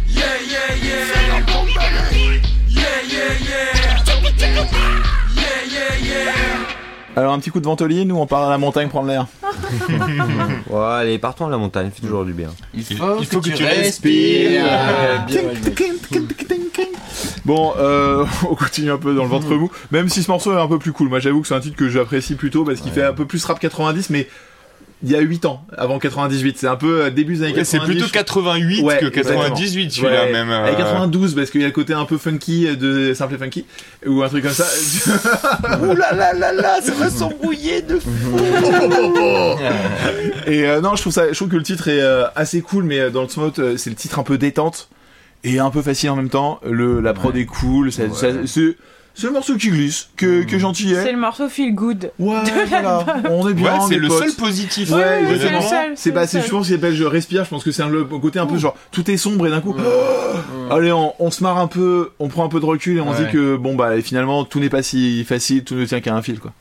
[SPEAKER 1] Yeah yeah yeah. Yeah yeah yeah. Yeah yeah yeah.
[SPEAKER 5] Alors, un petit coup de ventoline ou on part à la montagne prendre l'air.
[SPEAKER 8] Ouais, allez, partons à la montagne, fait toujours du bien.
[SPEAKER 6] Il
[SPEAKER 7] faut il faut que que tu tu respires.
[SPEAKER 5] Bon, euh, on continue un peu dans le ventre mou, même si ce morceau est un peu plus cool. Moi, j'avoue que c'est un titre que j'apprécie plutôt parce qu'il fait un peu plus rap 90, mais il y a 8 ans, avant 98. C'est un peu euh, début des années
[SPEAKER 7] Ouais,
[SPEAKER 5] 90.
[SPEAKER 7] c'est plutôt
[SPEAKER 5] je-
[SPEAKER 7] 88
[SPEAKER 5] Ouais,
[SPEAKER 7] que
[SPEAKER 5] exactement.
[SPEAKER 7] 98 celui-là
[SPEAKER 5] Ouais.
[SPEAKER 7] même. euh,
[SPEAKER 5] Et 92 parce qu'il y a le côté un peu funky de Simple et Funky ou un truc comme ça. Ouh là là là là, ça va s'embrouiller de fou. et euh, non, je trouve ça, je trouve que le titre est euh, assez cool, mais euh, dans le smot, euh, c'est le titre un peu détente et un peu facile en même temps. Le la prod est cool, ça- ça- c'est c'est le morceau qui glisse, que, que gentil
[SPEAKER 9] C'est
[SPEAKER 5] est.
[SPEAKER 9] le morceau Feel Good.
[SPEAKER 5] Ouais,
[SPEAKER 9] de
[SPEAKER 5] voilà, on est bien.
[SPEAKER 7] Ouais, c'est le
[SPEAKER 5] potes.
[SPEAKER 7] seul positif.
[SPEAKER 5] Ouais,
[SPEAKER 9] oui, c'est le seul,
[SPEAKER 5] C'est
[SPEAKER 9] c'est
[SPEAKER 5] bah,
[SPEAKER 9] le
[SPEAKER 5] c'est, je
[SPEAKER 9] seul.
[SPEAKER 5] pense qu'il s'appelle Je respire. Je pense que c'est un, le côté un peu genre tout est sombre et d'un coup, oh, allez, on, on se marre un peu, on prend un peu de recul et on se
[SPEAKER 6] Ouais.
[SPEAKER 5] dit que bon bah finalement tout n'est pas si facile, tout ne tient qu'à un fil quoi.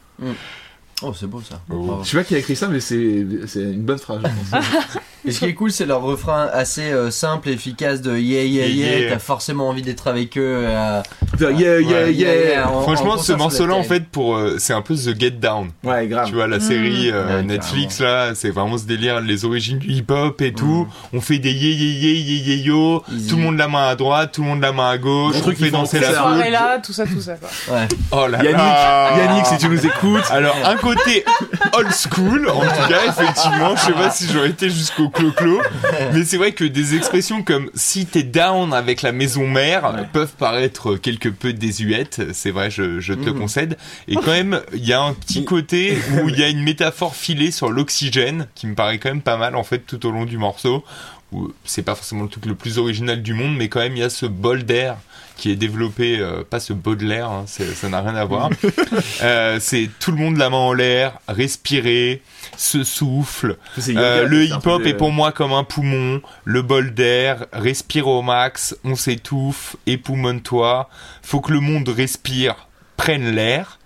[SPEAKER 6] Oh, c'est beau ça.
[SPEAKER 7] Oh.
[SPEAKER 5] Je sais pas qui a écrit ça, mais c'est c'est une bonne phrase. Je pense.
[SPEAKER 6] Et ce qui est cool, c'est leur refrain assez euh, simple et efficace de yeah yeah
[SPEAKER 7] Yeah,
[SPEAKER 6] yeah.
[SPEAKER 7] yeah.
[SPEAKER 6] T'as forcément envie d'être avec eux. euh,
[SPEAKER 5] yeah yeah
[SPEAKER 6] ouais,
[SPEAKER 5] yeah.
[SPEAKER 6] en- en
[SPEAKER 7] Franchement, ce morceau-là, en fait, pour euh, c'est un peu The Get Down.
[SPEAKER 5] Ouais, grave.
[SPEAKER 7] Tu vois, la série euh,
[SPEAKER 6] Ouais,
[SPEAKER 7] Netflix, là, c'est vraiment ce délire, les origines du hip-hop et tout. On fait des yé yé yé yé yé yo.
[SPEAKER 6] Easy.
[SPEAKER 7] Tout le monde la main à droite, tout le monde la main à gauche.
[SPEAKER 5] Le
[SPEAKER 7] On
[SPEAKER 5] truc
[SPEAKER 7] fait danser
[SPEAKER 9] Cette
[SPEAKER 7] la foule.
[SPEAKER 9] soirée-là, tout ça, tout ça. Quoi.
[SPEAKER 6] Ouais.
[SPEAKER 7] Oh là
[SPEAKER 5] Yannick,
[SPEAKER 7] là.
[SPEAKER 5] Yannick, si tu nous écoutes.
[SPEAKER 7] Alors, un côté old school, en tout cas, effectivement. Je sais pas si j'aurais été jusqu'au clo-clo. Mais c'est vrai que des expressions comme si t'es down avec la maison mère peuvent paraître quelque peu désuètes. C'est vrai, je, je te le concède. Et quand même, il y a un petit côté où il y a une métaphore filée sur l'oxygène qui me paraît quand même pas mal, en fait, tout au long du morceau. Où c'est pas forcément le truc le plus original du monde, mais quand même, il y a ce bol d'air qui est développé, euh, pas ce Baudelaire, hein, ça n'a rien à voir. Euh, c'est tout le monde la main en l'air, respirer, se souffle.
[SPEAKER 5] Yoga,
[SPEAKER 7] Euh, le hip-hop est pour moi comme un poumon, le bol d'air, respire au max, on s'étouffe, époumonne-toi, faut que le monde respire, prenne l'air.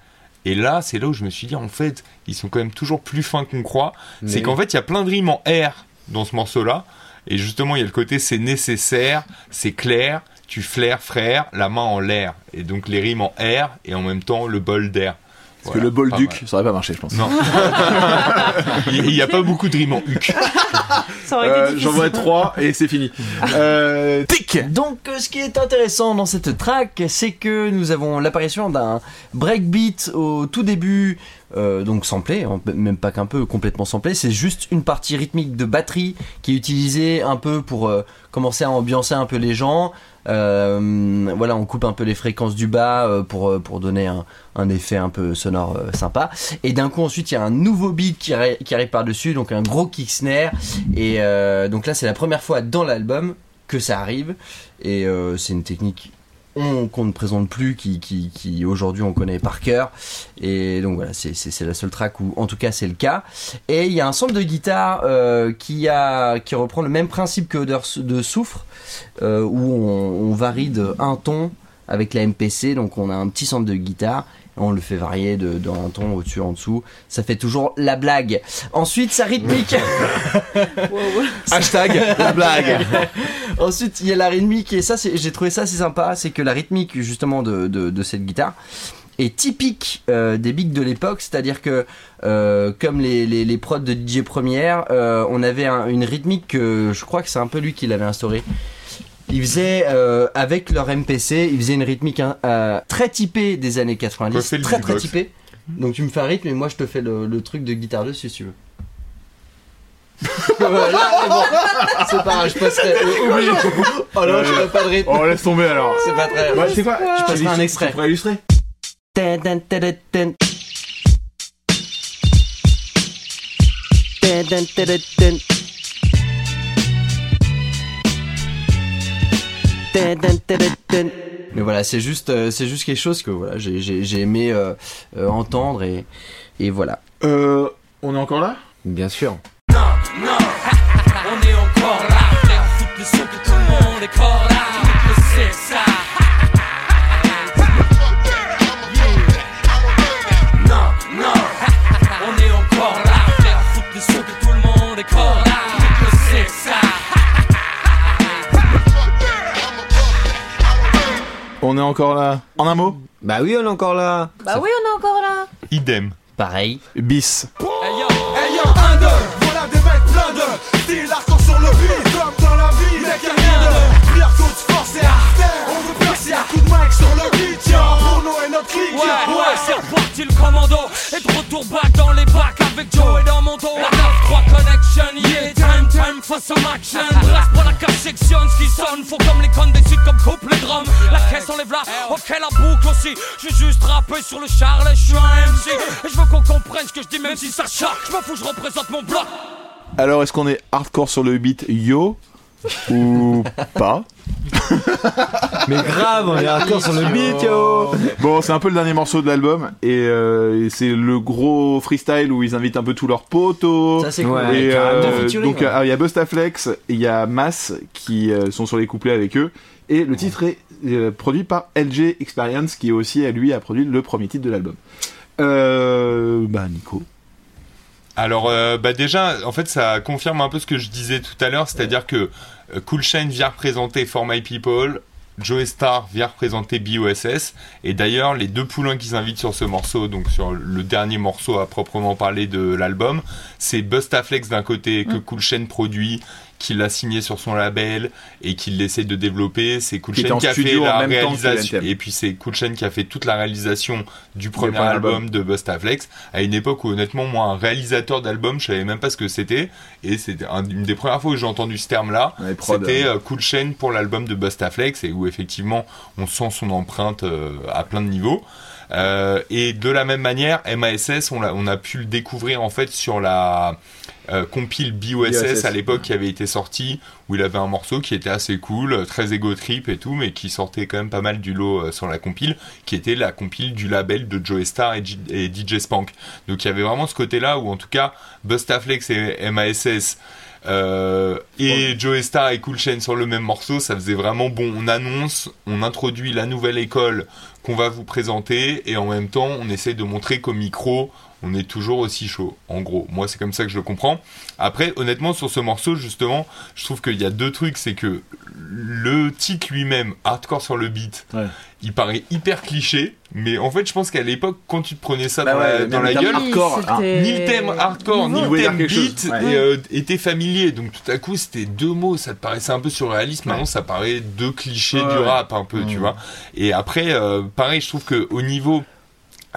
[SPEAKER 7] Et là, c'est là où je me suis dit, en fait, ils sont quand même toujours plus fins qu'on croit. C'est qu'en fait, il y a plein de rimes en R dans ce morceau-là. Et justement, il y a le côté c'est nécessaire, c'est clair, tu flaires frère, la main en l'air. Et donc les rimes en R et en même temps le bol d'air.
[SPEAKER 5] Parce que le bol
[SPEAKER 7] pas
[SPEAKER 5] duc,
[SPEAKER 7] mal.
[SPEAKER 5] ça aurait pas marché, je pense.
[SPEAKER 7] Non. Il n'y a pas beaucoup de rimes en huc.
[SPEAKER 5] Euh. J'envoie trois et c'est fini. Euh, tic
[SPEAKER 6] Donc, euh, ce qui est intéressant dans cette track, c'est que nous avons l'apparition d'un breakbeat au tout début, euh, donc samplé, hein, même pas qu'un peu, complètement samplé. C'est juste une partie rythmique de batterie qui est utilisée un peu pour euh, commencer à ambiancer un peu les gens. Euh, voilà, on coupe un peu les fréquences du bas pour, pour donner un, effet un peu sonore sympa. Et d'un coup, ensuite, il y a un nouveau beat qui, qui arrive par-dessus, donc un gros kick snare. Et donc là, c'est la première fois dans l'album que ça arrive. Et c'est une technique on- qu'on ne présente plus, qui, qui, qui aujourd'hui on connaît par cœur. Et donc voilà, c'est- c'est la seule track où en tout cas c'est le cas. Et il y a un sample de guitare euh, qui, reprend le même principe que Odeur de Soufre, euh, où on, on varie de un ton avec la MPC, donc on a un petit sample de guitare. On le fait varier de, de un ton au-dessus, en dessous. Ça fait toujours la blague. Ensuite, sa rythmique.
[SPEAKER 5] Hashtag la blague.
[SPEAKER 6] Ensuite, il y a la rythmique et ça, c'est- j'ai trouvé ça assez sympa, c'est que la rythmique justement de, de, de cette guitare est typique euh, des bigs de l'époque, c'est-à-dire que euh, comme les, les, les prods de DJ Première, euh, on avait un- une rythmique que je crois que c'est un peu lui qui l'avait instauré. Ils faisaient euh, avec leur MPC, ils faisaient une rythmique hein, euh, très typée des années 90,
[SPEAKER 7] Refais le
[SPEAKER 6] très très typée. Donc tu me fais un rythme et moi je te fais le, le truc de guitare dessus si tu veux. Voilà, mais bon, c'est pas grave, je passerai. euh, oublie. Oh non, je ferai pas de rythme.
[SPEAKER 5] Oh, laisse tomber alors.
[SPEAKER 6] C'est pas très.
[SPEAKER 5] Ouais, tu sais quoi
[SPEAKER 6] Je passerai un extrait.
[SPEAKER 5] Tu pourrais illustrer
[SPEAKER 6] Mais voilà, c'est juste, euh, c'est juste quelque chose que voilà, j'ai, j'ai, j'ai aimé euh, euh, entendre et, et voilà.
[SPEAKER 5] Euh. On est encore là?
[SPEAKER 8] Bien sûr.
[SPEAKER 1] Non, on est encore là. Faire foutre le son que tout le monde est encore là. Que c'est ça. On est encore là.
[SPEAKER 5] En un mot
[SPEAKER 8] Bah oui, on est encore là.
[SPEAKER 9] Bah oui, on est encore là.
[SPEAKER 7] Idem.
[SPEAKER 6] Pareil.
[SPEAKER 5] Bis.
[SPEAKER 1] Hey yo,
[SPEAKER 2] Hey yo, un, deux, voilà des mecs plein de style hardcore sur le beat, comme dans la vie, mec y'a rien de pire de force et artère. On veut percer un coup de mic sur le beat, tiens, pour nous et notre clique.
[SPEAKER 1] Ouais, ouais, c'est reparti le commando Et de retour back dans les bacs avec Joe et dans mon dos La 9-3 connection, yeah, time, time for some action. Reste pour la cache section, ce qui sonne. Faut comme les connes des sites comme coupe les drums La caisse enlève là, ok la boucle aussi. J'ai juste rappé sur le charlet, je suis un MC Et je veux qu'on comprenne ce que je dis même si ça choque. Je m'en fous, je représente mon bloc.
[SPEAKER 5] Alors, est-ce qu'on est hardcore sur le beat? Yo? Ou pas
[SPEAKER 8] Mais grave, on est hardcore sur le beat, yo.
[SPEAKER 5] Bon, c'est un peu le dernier morceau de l'album et, euh, et c'est le gros freestyle où ils invitent un peu tous leurs potos.
[SPEAKER 6] Ça c'est
[SPEAKER 8] Ouais.
[SPEAKER 6] cool.
[SPEAKER 5] Et
[SPEAKER 8] carrément.
[SPEAKER 5] euh, donc
[SPEAKER 6] ouais.
[SPEAKER 5] euh, il y a Bustaflex, il y a Mass qui euh, sont sur les couplets avec eux et le titre est euh, produit par LG Experience qui aussi à lui a produit le premier titre de l'album. Euh, bah Nico.
[SPEAKER 7] Alors, euh, bah déjà, en fait, ça confirme un peu ce que je disais tout à l'heure, c'est-à-dire que euh, Cool Chain vient représenter For My People, Joey Star vient représenter BOSS, et d'ailleurs, les deux poulains qu'ils invitent sur ce morceau, donc sur le dernier morceau à proprement parler de l'album, c'est Bustaflex d'un côté que Cool Chain produit, qu'il a signé sur son label et qu'il essaie de développer. C'est Cool
[SPEAKER 5] Qui
[SPEAKER 7] qui a fait la
[SPEAKER 5] que
[SPEAKER 7] réalisation, et puis c'est Cool Chain qui a fait toute la réalisation du premier
[SPEAKER 5] album.
[SPEAKER 7] album de Bustaflex à une époque où honnêtement moi un réalisateur d'album je savais même pas ce que c'était et c'était un- une des premières fois où j'ai entendu ce terme là
[SPEAKER 5] Ouais,
[SPEAKER 7] c'était
[SPEAKER 5] euh.
[SPEAKER 7] Cool Chain pour l'album de Bustaflex et où effectivement on sent son empreinte euh, à plein de niveaux Euh, et de la même manière MASS on, l'a- on a pu le découvrir en fait sur la euh, compile BOSS à l'époque qui avait été sorti où il avait un morceau qui était assez cool, euh, très ego trip et tout, mais qui sortait quand même pas mal du lot euh, sur la compile, qui était la compile du label de Joey Star et, DJ Spank. Donc il y avait vraiment ce côté-là où en tout cas Bustaflex et MASS euh, et Joey Star et Cool Chain sur le même morceau, ça faisait vraiment bon. On annonce, on introduit la nouvelle école qu'on va vous présenter et en même temps on essaie de montrer qu'au micro on est toujours aussi chaud. En gros, moi c'est comme ça que je le comprends. Après, honnêtement, sur ce morceau, justement, je trouve qu'il y a deux trucs. C'est que le titre lui-même, Hardcore sur le beat,
[SPEAKER 5] Ouais.
[SPEAKER 7] il paraît hyper cliché. Mais en fait, je pense qu'à l'époque, quand tu te prenais ça
[SPEAKER 5] Bah
[SPEAKER 7] dans,
[SPEAKER 5] ouais,
[SPEAKER 7] la, dans gueule,
[SPEAKER 5] hardcore, hein.
[SPEAKER 7] ni le thème hardcore, ni le thème beat
[SPEAKER 5] chose, ouais.
[SPEAKER 7] et, euh, était familier. Donc tout à coup, c'était deux mots. Ça te paraissait un peu surréaliste. Maintenant, ça paraît deux clichés
[SPEAKER 5] Ouais,
[SPEAKER 7] du rap, un peu, tu
[SPEAKER 5] Mm.
[SPEAKER 7] vois. Et après, euh, pareil, je trouve que au niveau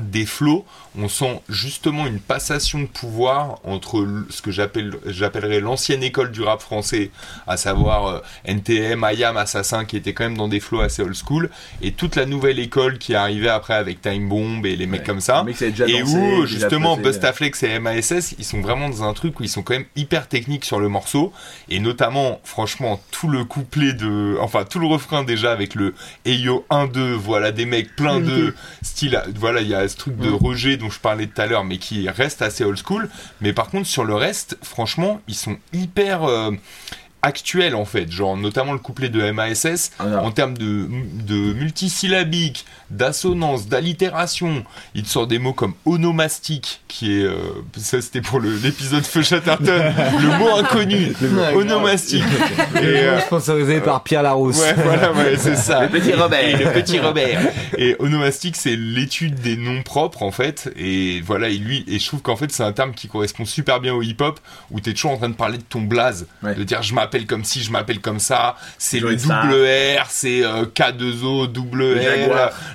[SPEAKER 7] des flots, on sent justement une passation de pouvoir entre ce que j'appelle j'appellerais l'ancienne école du rap français, à savoir euh, NTM, IAM, Assassin, qui étaient quand même dans des flots assez old school, et toute la nouvelle école qui est arrivée après avec Time Bomb et les mecs
[SPEAKER 5] Ouais.
[SPEAKER 7] comme ça.
[SPEAKER 5] Mec, déjà
[SPEAKER 7] Et
[SPEAKER 5] dansé,
[SPEAKER 7] où justement. Bustaflex et MASS, ils sont vraiment dans un truc où ils sont quand même hyper techniques sur le morceau, et notamment, franchement, tout le couplet de, enfin tout le refrain déjà avec le Eyo 1-2, voilà des mecs plein de style, voilà il y a ce truc de rejet dont je parlais tout à l'heure, mais qui reste assez old school. Mais par contre sur le reste, franchement, ils sont hyper euh, actuel en fait, genre notamment le couplet de MASS,
[SPEAKER 5] Ah,
[SPEAKER 7] en termes de, de multisyllabique, d'assonance, d'allitération, il te sort des mots comme onomastique, qui est, euh, ça c'était pour le- l'épisode Feu Chatterton, le mot inconnu, onomastique. Et, euh,
[SPEAKER 8] sponsorisé par Pierre Larousse.
[SPEAKER 7] Ouais, voilà, ouais, c'est ça.
[SPEAKER 5] Le petit Robert.
[SPEAKER 7] Et le petit Robert. Et onomastique, c'est l'étude des noms propres, en fait. Et voilà, et lui, et je trouve qu'en fait, c'est un terme qui correspond super bien au hip-hop, où t'es toujours en train de parler de ton blaze.
[SPEAKER 5] Ouais.
[SPEAKER 7] De dire, je m'appelle comme ci, je m'appelle comme ça. C'est le double R, c'est euh, K2O, double R,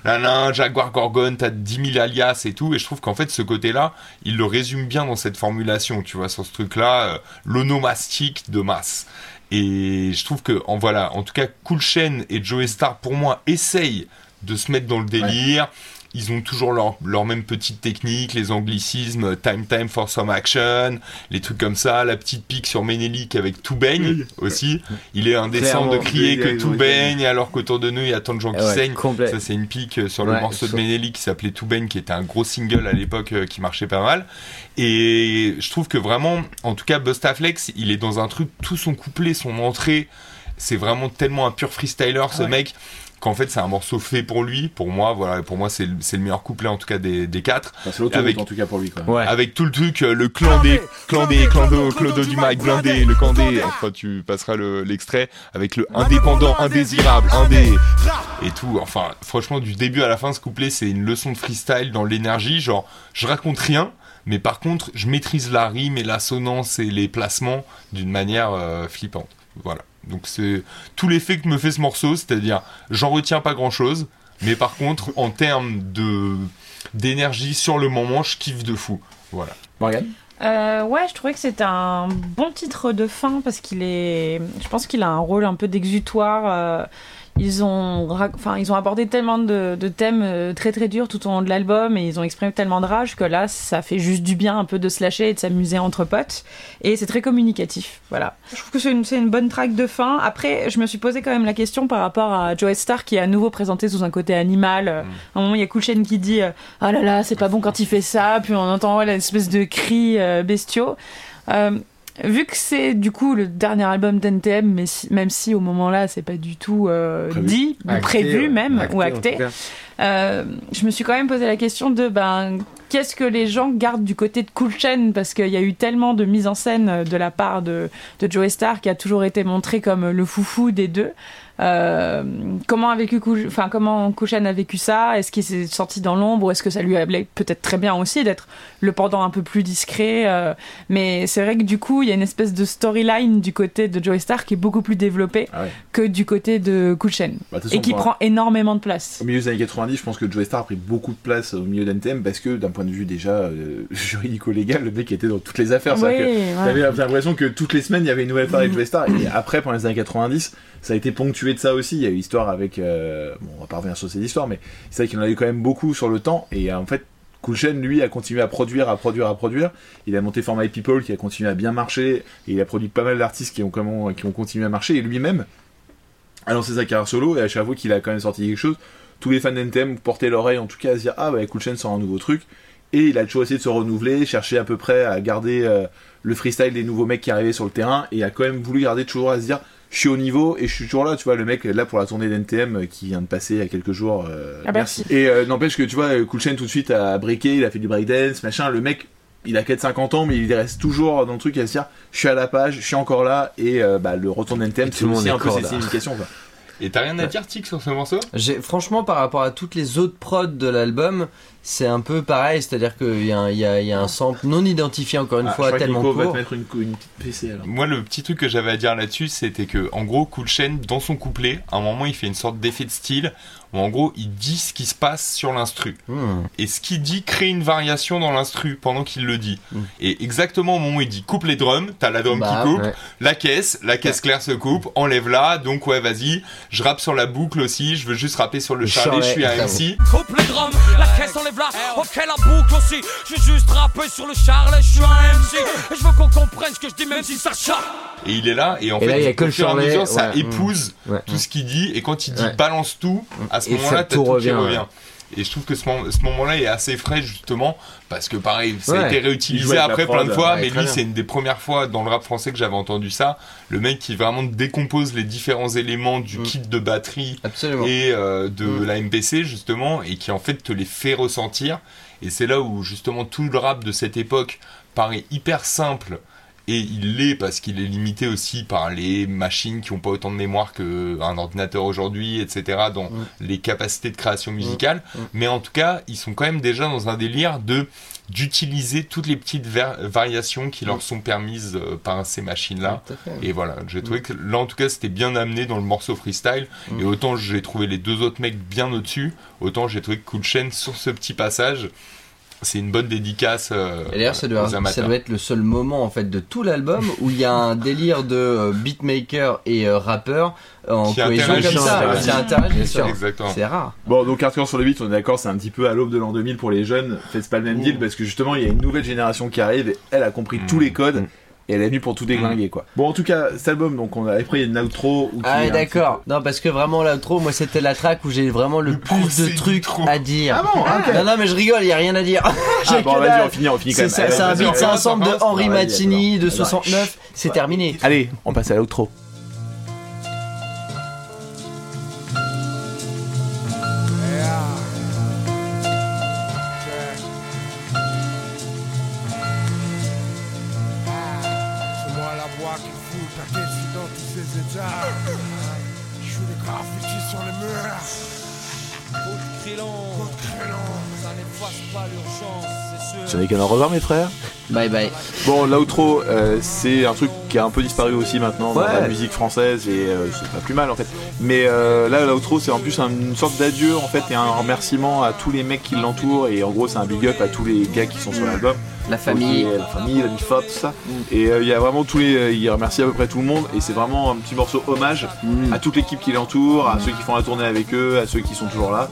[SPEAKER 5] Jaguar.
[SPEAKER 7] Jaguar Gorgon, t'as 10 000 alias et tout. Et je trouve qu'en fait, ce côté-là, il le résume bien dans cette formulation, tu vois, sur ce truc-là, euh, l'onomastique de masse. Et je trouve que, en voilà, en tout cas, Cool Chain et Joey Star, pour moi, essayent de se mettre dans le délire. Ils ont toujours leur, leur même petite technique, les anglicismes, time time for some action, les trucs comme ça, la petite pique sur Menelik avec tout baigne aussi. Il est indécent de crier que tout baigne alors qu'autour de nous il y a tant de gens qui
[SPEAKER 8] Ouais,
[SPEAKER 7] saignent.
[SPEAKER 8] complet.
[SPEAKER 7] Ça c'est une pique euh, sur le
[SPEAKER 8] Ouais,
[SPEAKER 7] morceau de
[SPEAKER 8] sur-
[SPEAKER 7] Menelik qui s'appelait Tout baigne qui était un gros single à l'époque euh, qui marchait pas mal. Et je trouve que vraiment, en tout cas Bustaflex, il est dans un truc, tout son couplet, son entrée, c'est vraiment tellement un pur freestyler ce
[SPEAKER 5] Ouais.
[SPEAKER 7] mec qu'en fait c'est un morceau fait pour lui. Pour moi, voilà, pour moi c'est le- c'est le meilleur couplet en tout cas des, des quatre.
[SPEAKER 5] Enfin, c'est l'autoroute
[SPEAKER 7] Avec-
[SPEAKER 5] en tout cas pour lui quoi.
[SPEAKER 8] Ouais.
[SPEAKER 7] Avec tout le truc, euh, le clan des, clan des, clando, clodo du mic, blindé, le candé, enfin tu passeras le- l'extrait, avec le indépendant, indésirable, indé, et tout. Enfin, franchement, du début à la fin, ce couplet, c'est une leçon de freestyle dans l'énergie, genre, je raconte rien, mais par contre, je maîtrise la rime et l'assonance et les placements d'une manière euh, flippante. Voilà. Donc c'est tout l'effet que me fait ce morceau, c'est-à-dire, j'en retiens pas grand-chose, mais par contre, en termes de d'énergie sur le moment, je kiffe de fou. Voilà.
[SPEAKER 5] Morgane
[SPEAKER 9] Euh, ouais, je trouvais que c'était un bon titre de fin parce qu'il est. Je pense qu'il a un rôle un peu d'exutoire. euh, ils ont, enfin, ils ont abordé tellement de, de thèmes euh, très très durs tout au long de l'album et ils ont exprimé tellement de rage que là, ça fait juste du bien un peu de se lâcher et de s'amuser entre potes. Et c'est très communicatif. Voilà. Je trouve que c'est une, c'est une bonne track de fin. Après, je me suis posé quand même la question par rapport à Joe Star qui est à nouveau présenté sous un côté animal. Euh, À un moment, il y a Chain qui dit euh, Ah là là, c'est pas bon quand il fait ça. Puis on entend ouais, l'espèce de cris euh, bestiaux. Euh, vu que c'est du coup le dernier album d'NTM, mais si- même si au moment-là, c'est pas du tout euh,
[SPEAKER 5] Prévu.
[SPEAKER 9] dit, ou
[SPEAKER 8] Acté,
[SPEAKER 9] prévu même,
[SPEAKER 8] Acté,
[SPEAKER 9] ou acté, euh, je me suis quand même posé la question de ben qu'est-ce que les gens gardent du côté de Cool Chain? Parce qu'il y a eu tellement de mise en scène euh, de la part de, de Joey Star qui a toujours été montré comme le foufou des deux. Euh, comment a vécu enfin comment Chain a vécu ça? Est-ce qu'il s'est sorti dans l'ombre? Ou est-ce que ça lui allait peut-être très bien aussi d'être le pendant un peu plus discret euh, Mais c'est vrai que du coup il y a une espèce de storyline du côté de Joey Star qui est beaucoup plus développée
[SPEAKER 5] Ah ouais.
[SPEAKER 9] que du côté de Chain
[SPEAKER 5] Bah,
[SPEAKER 9] et qui prend énormément de place.
[SPEAKER 5] Au milieu des années 90, je pense que Joey Star a pris beaucoup de place au milieu d'NTM parce que d'un point de vue déjà euh, juridico-légal, le mec était dans toutes les affaires.
[SPEAKER 9] Oui, ouais.
[SPEAKER 5] T'avais l'impression que toutes les semaines il y avait une nouvelle affaire avec Joey Star et après pendant les années 90 ça a été ponctué de ça aussi. Il y a eu l'histoire avec euh, bon on va pas revenir sur ces histoires mais c'est vrai qu'il en a eu quand même beaucoup sur le temps. Et euh, en fait Cool Chain lui a continué à produire à produire à produire. Il a monté For My People qui a continué à bien marcher. Et il a produit pas mal d'artistes qui ont continué à marcher. Et lui-même a lancé sa carrière solo. Et à chaque fois qu'il a quand même sorti quelque chose tous les fans d'NTM portaient l'oreille en tout cas à se dire ah bah Cool Chain sort un nouveau truc. Et il a toujours essayé de se renouveler, chercher à peu près à garder euh, le freestyle des nouveaux mecs qui arrivaient sur le terrain. Et a quand même voulu garder toujours à se dire je suis au niveau et je suis toujours là, tu vois, le mec est là pour la tournée d'NTM euh, qui vient de passer il y a quelques jours. euh,
[SPEAKER 9] Ah, merci.
[SPEAKER 5] Et euh, n'empêche que tu vois, Cool Chain tout de suite a breaké, il a fait du breakdance, machin, le mec il a 4-50 ans mais il reste toujours dans le truc à se dire je suis à la page, je suis encore là et euh, bah, le retour d'NTM
[SPEAKER 8] tout
[SPEAKER 5] c'est
[SPEAKER 8] le monde
[SPEAKER 5] aussi
[SPEAKER 8] est
[SPEAKER 5] un peu cette signification quoi.
[SPEAKER 7] Et t'as rien à dire, Tic, sur ce morceau?
[SPEAKER 6] J'ai franchement par rapport à toutes les autres prods de l'album, c'est un peu pareil, c'est-à-dire qu'il y, a un- il y a, il y a un sample non identifié encore une
[SPEAKER 5] Ah,
[SPEAKER 6] fois
[SPEAKER 5] je crois que
[SPEAKER 6] tellement
[SPEAKER 5] va
[SPEAKER 6] court.
[SPEAKER 5] te mettre une, une petite PC alors.
[SPEAKER 7] Moi, le petit truc que j'avais à dire là-dessus, c'était que, en gros, Cool Chain, dans son couplet, à un moment, il fait une sorte d'effet de style, où en gros, il dit ce qui se passe sur l'instru.
[SPEAKER 6] Hmm.
[SPEAKER 7] Et ce qu'il dit crée une variation dans l'instru pendant qu'il le dit.
[SPEAKER 6] Mm.
[SPEAKER 7] Et exactement au moment où il dit coupe les drums, t'as la drum
[SPEAKER 6] Bah,
[SPEAKER 7] qui coupe,
[SPEAKER 8] ouais.
[SPEAKER 7] la caisse, la caisse claire se coupe, enlève-la, donc ouais, vas-y, je rappe sur la boucle aussi, je veux juste rapper sur le
[SPEAKER 8] Le
[SPEAKER 7] charlet, je suis un MC.
[SPEAKER 1] Coupe les drums, la caisse enlève là, ok la boucle aussi. Je vais juste rapper sur le charlet, je suis un MC. Et je veux qu'on comprenne ce que je dis même si ça.
[SPEAKER 7] Et il est là, et en
[SPEAKER 8] Et
[SPEAKER 7] fait,
[SPEAKER 8] là, il y a que
[SPEAKER 7] au
[SPEAKER 8] le charlet,
[SPEAKER 7] mesure, ça épouse
[SPEAKER 8] Ouais.
[SPEAKER 7] tout ce qu'il dit, et quand il dit
[SPEAKER 8] Ouais.
[SPEAKER 7] balance tout, à ce
[SPEAKER 8] Et
[SPEAKER 7] moment-là,
[SPEAKER 8] tout
[SPEAKER 7] qui
[SPEAKER 8] revient.
[SPEAKER 7] Et je trouve que ce, moment- ce moment-là est assez frais justement parce que pareil, ça a été réutilisé après
[SPEAKER 5] prod,
[SPEAKER 7] plein de fois,
[SPEAKER 8] ouais,
[SPEAKER 7] mais lui c'est une des premières fois dans le rap français que j'avais entendu ça. Le mec qui vraiment décompose les différents éléments du
[SPEAKER 6] Mm.
[SPEAKER 7] kit de batterie
[SPEAKER 6] Absolument.
[SPEAKER 7] et euh, de
[SPEAKER 6] Mm.
[SPEAKER 7] la MPC justement et qui en fait te les fait ressentir et c'est là où justement tout le rap de cette époque paraît hyper simple et il l'est parce qu'il est limité aussi par les machines qui ont pas autant de mémoire qu'un ordinateur aujourd'hui etc dans
[SPEAKER 6] Mm.
[SPEAKER 7] les capacités de création musicale
[SPEAKER 6] Mm.
[SPEAKER 7] mais en tout cas ils sont quand même déjà dans un délire de d'utiliser toutes les petites variations qui leur sont permises euh, par ces machines là
[SPEAKER 6] Tout à fait.
[SPEAKER 7] et voilà, j'ai trouvé que là en tout cas c'était bien amené dans le morceau freestyle.
[SPEAKER 6] Mm.
[SPEAKER 7] Et autant j'ai trouvé les deux autres mecs bien au-dessus, autant j'ai trouvé que Cool Chain sur ce petit passage, c'est une bonne dédicace euh,
[SPEAKER 6] Et d'ailleurs, ça
[SPEAKER 7] aux
[SPEAKER 6] doit, ça
[SPEAKER 7] amateurs.
[SPEAKER 6] doit être le seul moment en fait de tout l'album où il y a un délire de euh, beatmaker et euh, rappeur en
[SPEAKER 7] Qui
[SPEAKER 6] cohésion comme ça.
[SPEAKER 8] sûr.
[SPEAKER 7] Exactement.
[SPEAKER 6] C'est rare.
[SPEAKER 5] Bon, donc Hardcore sur le beat, on est d'accord, c'est un petit peu à l'aube de l'an 2000 pour les jeunes. Faites pas le même deal parce que justement, il y a une nouvelle génération qui arrive et elle a compris tous les codes. Et elle est venue pour tout déglinguer, quoi. Bon, en tout cas, cet album, donc, on a, après, il y a une outro. Où
[SPEAKER 6] Ah d'accord. Non, parce que vraiment l'outro, moi c'était la track où j'ai vraiment le, plus de trucs à dire.
[SPEAKER 5] Ah bon, ah, ok.
[SPEAKER 6] Non, non, mais je rigole, il y a rien à dire.
[SPEAKER 5] Ah, bon,
[SPEAKER 6] que
[SPEAKER 5] vas-y, on finit, on finit quand même.
[SPEAKER 6] ça, c'est un beat,
[SPEAKER 5] vas-y,
[SPEAKER 6] c'est
[SPEAKER 5] on
[SPEAKER 6] un
[SPEAKER 5] passe,
[SPEAKER 6] ensemble de
[SPEAKER 5] on passe.
[SPEAKER 6] Henri Mattini de
[SPEAKER 5] attends.
[SPEAKER 6] 69, c'est terminé.
[SPEAKER 5] Allez, on passe à l'outro. Qu'un au revoir, mes frères.
[SPEAKER 6] Bye bye.
[SPEAKER 5] Bon, l'outro, euh, c'est un truc qui a un peu disparu aussi maintenant dans la musique française et euh, c'est pas plus mal en fait. Mais euh, là, l'outro, c'est en plus un- une sorte d'adieu en fait et un remerciement à tous les mecs qui l'entourent et en gros, c'est un big up à tous les gars qui sont sur l'album.
[SPEAKER 6] La famille.
[SPEAKER 5] La famille, la Bifop, tout ça. Et euh, il y a vraiment tous les. euh, il remercie à peu près tout le monde et c'est vraiment un petit morceau hommage
[SPEAKER 6] Mm.
[SPEAKER 5] à toute l'équipe qui l'entoure, à ceux qui font la tournée avec eux, à ceux qui sont toujours là.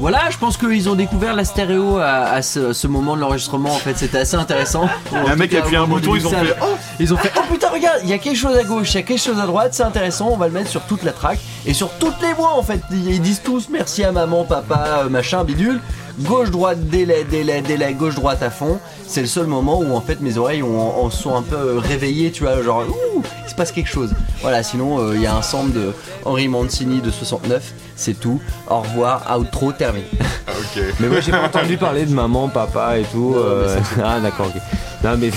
[SPEAKER 6] Voilà, je pense qu'ils ont découvert la stéréo à, à ce, ce moment de l'enregistrement. En fait, c'était assez intéressant.
[SPEAKER 5] Il y a un mec qui a appuyé un bouton, ils ont fait Oh
[SPEAKER 6] Ils ont fait oh putain regarde il y a quelque chose à gauche, il y a quelque chose à droite, c'est intéressant, on va le mettre sur toute la track et sur toutes les voix en fait. Ils disent tous merci à maman, papa, euh, machin, bidule. Gauche droite délai délai délai gauche droite à fond. C'est le seul moment où en fait mes oreilles ont, en sont un peu réveillées, tu vois, genre ouh il se passe quelque chose. Voilà, sinon euh, il y a un sample de Henri Mancini de 69, c'est tout. Au revoir, outro terminé.
[SPEAKER 7] Ah, ok.
[SPEAKER 8] Mais moi j'ai pas entendu parler de maman, papa et tout. euh, ah d'accord, ok. Non mais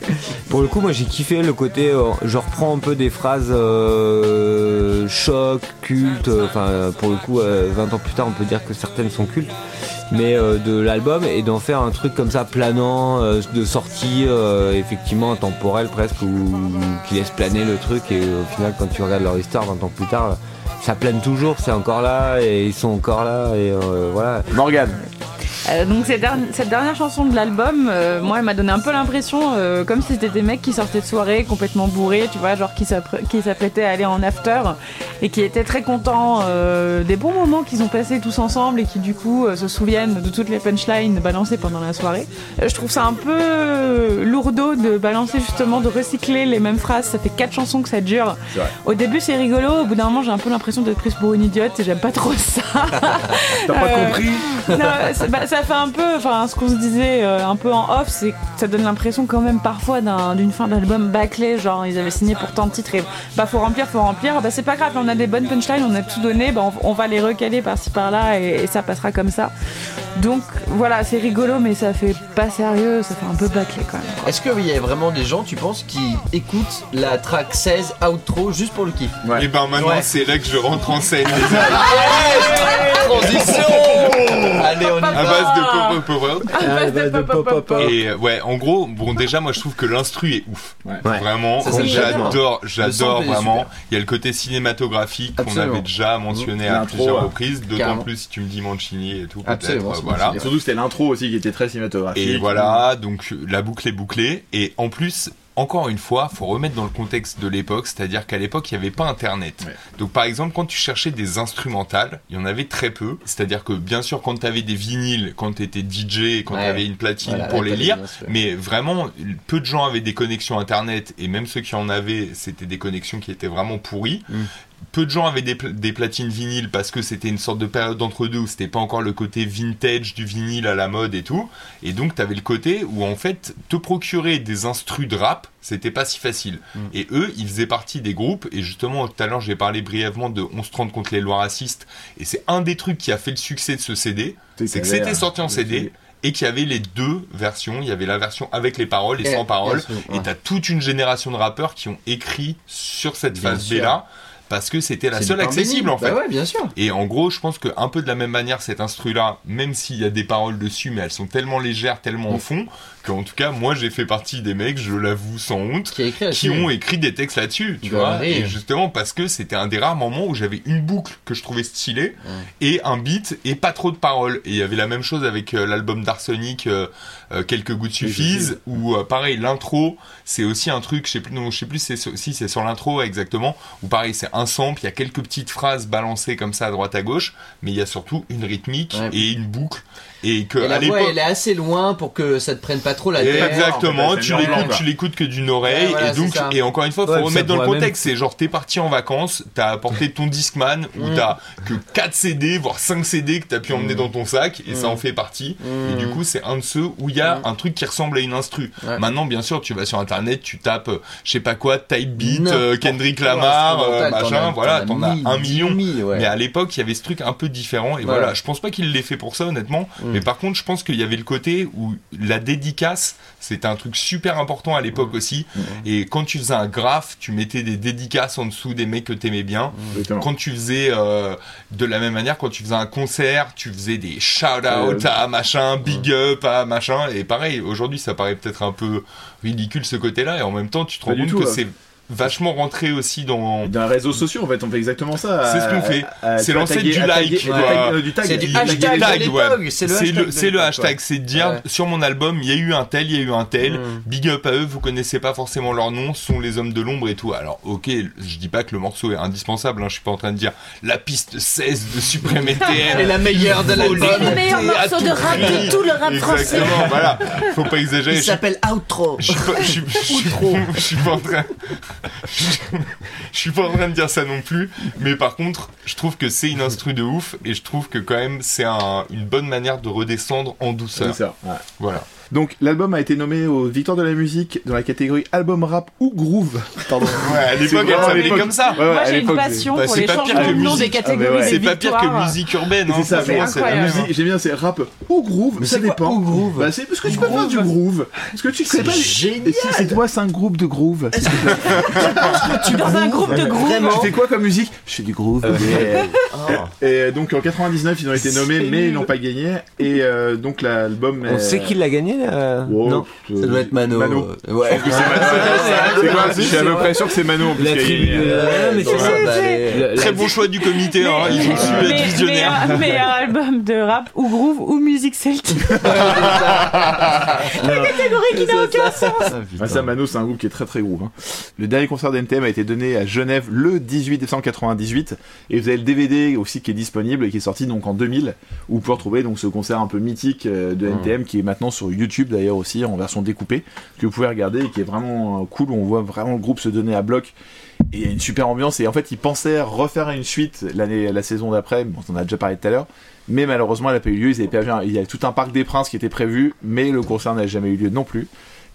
[SPEAKER 8] pour le coup moi j'ai kiffé le côté, euh, je reprends un peu des phrases euh, choc, culte. euh, Enfin euh, pour le coup euh, 20 ans plus tard on peut dire que certaines sont cultes. Mais euh, de l'album et d'en faire un truc comme ça planant, euh, de sortie euh, effectivement intemporel presque ou qui laisse planer le truc et au final quand tu regardes leur histoire 20 ans plus tard ça plane toujours, c'est encore là et ils sont encore là et euh, voilà.
[SPEAKER 5] Morgane.
[SPEAKER 9] Euh, donc cette, dernière- cette dernière chanson de l'album, euh, moi, elle m'a donné un peu l'impression euh, comme si c'était des mecs qui sortaient de soirée complètement bourrés, tu vois, genre qui s'apprêtaient à aller en after et qui étaient très contents des bons moments qu'ils ont passés tous ensemble et qui du coup se souviennent de toutes les punchlines balancées pendant la soirée. Je trouve ça un peu lourdeau de balancer justement, de recycler les mêmes phrases. Ça fait quatre chansons que ça dure. Au début, c'est rigolo. Au bout d'un moment, j'ai un peu l'impression d'être prise pour une idiote et j'aime pas trop ça.
[SPEAKER 5] T'as pas compris
[SPEAKER 9] Non, bah, ça fait un peu, enfin, ce qu'on se disait euh, un peu en off, c'est que ça donne l'impression quand même parfois d'un- d'une fin d'album bâclé, genre ils avaient signé pour tant de titres et bah faut remplir, faut remplir, bah c'est pas grave, on a des bonnes punchlines, on a tout donné, bah on, on va les recaler par-ci par-là et, et ça passera comme ça. Donc voilà, c'est rigolo, mais ça fait pas sérieux, ça fait un peu bâclé quand même.
[SPEAKER 6] Est-ce qu'il y a vraiment des gens, tu penses, qui écoutent la track 16 outro juste pour le kiff?
[SPEAKER 5] Ouais.
[SPEAKER 7] Et ben maintenant
[SPEAKER 6] Ouais.
[SPEAKER 7] c'est là que je rentre en scène.
[SPEAKER 6] Transition Allez, on y
[SPEAKER 7] à
[SPEAKER 6] va
[SPEAKER 7] base de pop pop pop.
[SPEAKER 8] Ah, bah, de pop, pop, pop.
[SPEAKER 7] Et euh, ouais, en gros, bon déjà moi je trouve que l'instru est ouf.
[SPEAKER 5] Ouais.
[SPEAKER 7] Vraiment, j'adore, j'adore vraiment. Il y a le côté cinématographique qu'on avait déjà mentionné à plusieurs
[SPEAKER 5] ouais.
[SPEAKER 7] reprises, d'autant plus si tu me dis Mancini et tout peut-être. Euh, voilà.
[SPEAKER 5] Surtout que c'était l'intro aussi qui était très cinématographique.
[SPEAKER 7] Et voilà, donc la boucle est bouclée. Et en plus, encore une fois, faut remettre dans le contexte de l'époque, c'est-à-dire qu'à l'époque, il n'y avait pas Internet.
[SPEAKER 5] Ouais.
[SPEAKER 7] Donc par exemple, quand tu cherchais des instrumentales, il y en avait très peu. C'est-à-dire que bien sûr, quand tu avais des vinyles, quand tu étais DJ, quand
[SPEAKER 6] Ouais.
[SPEAKER 7] tu avais une platine
[SPEAKER 6] Voilà,
[SPEAKER 7] pour les lire, mais vraiment, peu de gens avaient des connexions Internet, et même ceux qui en avaient, c'était des connexions qui étaient vraiment pourries.
[SPEAKER 6] Mm.
[SPEAKER 7] Peu de gens avaient des, pla- des platines vinyles parce que c'était une sorte de période d'entre-deux où c'était pas encore le côté vintage du vinyle à la mode et tout. Et donc, t'avais le côté où, en fait, te procurer des instrus de rap, c'était pas si facile. Et eux, ils faisaient partie des groupes. Et justement, tout à l'heure, j'ai parlé brièvement de 1130 contre les lois racistes. Et c'est un des trucs qui a fait le succès de ce CD. C'est que c'était sorti en CD. Et qu'il y avait les deux versions. Il y avait la version avec les paroles et
[SPEAKER 6] Et-
[SPEAKER 7] sans paroles. Et t'as toute une génération de rappeurs qui ont écrit sur cette
[SPEAKER 6] Bien
[SPEAKER 7] phase. B là. Parce que c'était la seule accessible en fait.
[SPEAKER 6] Bah ouais, bien sûr.
[SPEAKER 7] Et en gros, je pense que un peu de la même manière, cet instru-là, même s'il y a des paroles dessus, mais elles sont tellement légères, tellement
[SPEAKER 6] Mm.
[SPEAKER 7] en fond, qu'en tout cas, moi, j'ai fait partie des mecs, je l'avoue sans honte,
[SPEAKER 6] Qui
[SPEAKER 7] ont écrit des textes là-dessus, tu
[SPEAKER 6] Bah
[SPEAKER 7] vois. Et justement, parce que c'était un des rares moments où j'avais une boucle que je trouvais stylée, et un beat, et pas trop de paroles. Et il y avait la même chose avec euh, l'album d'Arsenic, euh, euh, Quelques gouttes suffisent, où pareil, l'intro, c'est aussi un truc, je sais plus, non, je sais plus si c'est sur l'intro exactement, où pareil, c'est un sample, il y a quelques petites phrases balancées comme ça à droite à gauche, mais il y a surtout une rythmique
[SPEAKER 6] Ouais.
[SPEAKER 7] et une boucle. Et que
[SPEAKER 6] Et
[SPEAKER 7] à
[SPEAKER 6] la voix,
[SPEAKER 7] l'époque,
[SPEAKER 6] elle est assez loin pour que ça te prenne pas trop la tête.
[SPEAKER 7] Exactement,
[SPEAKER 5] En fait,
[SPEAKER 7] tu l'écoutes, tu l'écoutes que d'une oreille,
[SPEAKER 6] Ouais, voilà,
[SPEAKER 7] et donc, et encore une fois, faut
[SPEAKER 8] Ouais,
[SPEAKER 7] remettre dans le contexte, c'est genre, t'es parti en vacances, t'as apporté ton Discman, où
[SPEAKER 6] Mm.
[SPEAKER 7] t'as que 4 CD, voire 5 CD que t'as pu emmener
[SPEAKER 6] Mm.
[SPEAKER 7] dans ton sac, et ça
[SPEAKER 6] Mm.
[SPEAKER 7] en fait partie,
[SPEAKER 6] Mm.
[SPEAKER 7] et du coup, c'est un de ceux où il y a
[SPEAKER 6] Mm.
[SPEAKER 7] un truc qui ressemble à une instru.
[SPEAKER 6] Ouais.
[SPEAKER 7] Maintenant, bien sûr, tu vas sur internet, tu tapes, euh, je sais pas quoi, Type Beat, euh, Kendrick Lamar, euh, machin, voilà,
[SPEAKER 6] t'en as
[SPEAKER 7] un million.
[SPEAKER 6] mille, ouais.
[SPEAKER 7] Mais à l'époque, il y avait ce truc un peu différent. Et
[SPEAKER 6] Voilà.
[SPEAKER 7] voilà, je pense pas qu'il l'ait fait pour ça, honnêtement.
[SPEAKER 6] Mm.
[SPEAKER 7] Mais par contre, je pense qu'il y avait le côté où la dédicace, c'était un truc super important à l'époque aussi.
[SPEAKER 6] Mm.
[SPEAKER 7] Et quand tu faisais un graphe, tu mettais des dédicaces en dessous des mecs que t'aimais bien. Quand tu faisais, euh, de la même manière, quand tu faisais un concert, tu faisais des shout-out
[SPEAKER 5] Euh,
[SPEAKER 7] à machin, big up à machin. Et pareil, aujourd'hui, ça paraît peut-être un peu ridicule ce côté-là. Et en même temps, tu te rends compte
[SPEAKER 5] tout,
[SPEAKER 7] que c'est vachement rentré aussi dans...
[SPEAKER 5] Dans les réseaux sociaux, en fait, on fait exactement ça.
[SPEAKER 7] C'est ce qu'on fait. C'est l'ancêtre du like,
[SPEAKER 5] euh, du tag.
[SPEAKER 6] C'est du hashtag. c'est le hashtag
[SPEAKER 7] c'est le
[SPEAKER 6] l'époque,
[SPEAKER 7] hashtag, c'est de dire sur mon album, il y a eu un tel, il y a eu un tel,
[SPEAKER 6] Mm.
[SPEAKER 7] big up à eux, vous connaissez pas forcément leur nom, ce sont les hommes de l'ombre et tout. Alors, ok, je dis pas que le morceau est indispensable, hein, je suis pas en train de dire la piste 16 de Supreme
[SPEAKER 6] Elle est la meilleure de l'album.
[SPEAKER 9] C'est le meilleur morceau de rap de tout le rap français.
[SPEAKER 7] Exactement, voilà. Faut pas exagérer.
[SPEAKER 6] Il s'appelle Outro.
[SPEAKER 7] je suis pas en train, je suis pas en train de dire ça non plus, mais par contre, je trouve que c'est une instru de ouf et je trouve que quand même c'est un- une bonne manière de redescendre en douceur.
[SPEAKER 5] C'est ça, ouais.
[SPEAKER 7] Voilà.
[SPEAKER 5] Donc l'album a été nommé aux Victoires de la musique dans la catégorie album rap ou groove. Pardon.
[SPEAKER 7] Ouais, à l'époque, elle s'appelait comme ça.
[SPEAKER 5] Ouais, ouais,
[SPEAKER 9] Moi, j'ai une passion
[SPEAKER 7] Bah,
[SPEAKER 9] pour les changements de nom
[SPEAKER 7] musique.
[SPEAKER 9] des catégories
[SPEAKER 5] Ah, ouais.
[SPEAKER 9] des
[SPEAKER 7] C'est pas pire que musique urbaine. Hein,
[SPEAKER 5] C'est ça,
[SPEAKER 7] franchement,
[SPEAKER 5] mais
[SPEAKER 7] c'est
[SPEAKER 5] J'aime bien, c'est rap ou groove,
[SPEAKER 6] Mais
[SPEAKER 5] ça dépend.
[SPEAKER 6] ou groove
[SPEAKER 5] Bah, c'est parce que tu peux faire du groove. Parce que tu sais pas.
[SPEAKER 6] génial.
[SPEAKER 5] C'est toi, c'est un groupe de groove.
[SPEAKER 9] Tu dans un groupe de groove.
[SPEAKER 5] Tu fais quoi comme musique Je fais du groove. yeah.
[SPEAKER 6] Oh.
[SPEAKER 5] Et donc en 99, ils ont été nommés, mais ils n'ont pas gagné. Et euh, donc l'album.
[SPEAKER 8] On sait qui l'a gagné euh,
[SPEAKER 5] Wow,
[SPEAKER 8] Non.
[SPEAKER 6] Ça doit être Mano.
[SPEAKER 5] Mano.
[SPEAKER 6] Euh, Ouais.
[SPEAKER 5] C'est quoi Je suis à peu près sûr que c'est Mano en plus.
[SPEAKER 8] La tribu. euh, mais c'est ça.
[SPEAKER 6] bah,
[SPEAKER 7] Très
[SPEAKER 8] la-
[SPEAKER 7] bon choix du comité, hein, ils ont su être visionnaires.
[SPEAKER 9] Meilleur, meilleur album de rap ou groove ou musique celtique. catégorie qui n'a aucun sens.
[SPEAKER 5] Ah, ça, Mano, c'est un groupe qui est très très groove. hein. Le dernier concert d'NTM a été donné à Genève le 18 décembre 98 et vous avez le DVD aussi qui est disponible et qui est sorti donc en 2000 où vous pouvez retrouver donc ce concert un peu mythique euh, de NTM qui est maintenant sur YouTube d'ailleurs aussi en version découpée que vous pouvez regarder et qui est vraiment euh, cool où on voit vraiment le groupe se donner à bloc. Et il y a une super ambiance. Et en fait ils pensaient refaire une suite l'année la saison d'après. Bon on en a déjà parlé tout à l'heure. Mais malheureusement elle n'a pas eu lieu. Ils avaient perdu un- il y a tout un parc des princes qui était prévu mais le concert n'a jamais eu lieu non plus.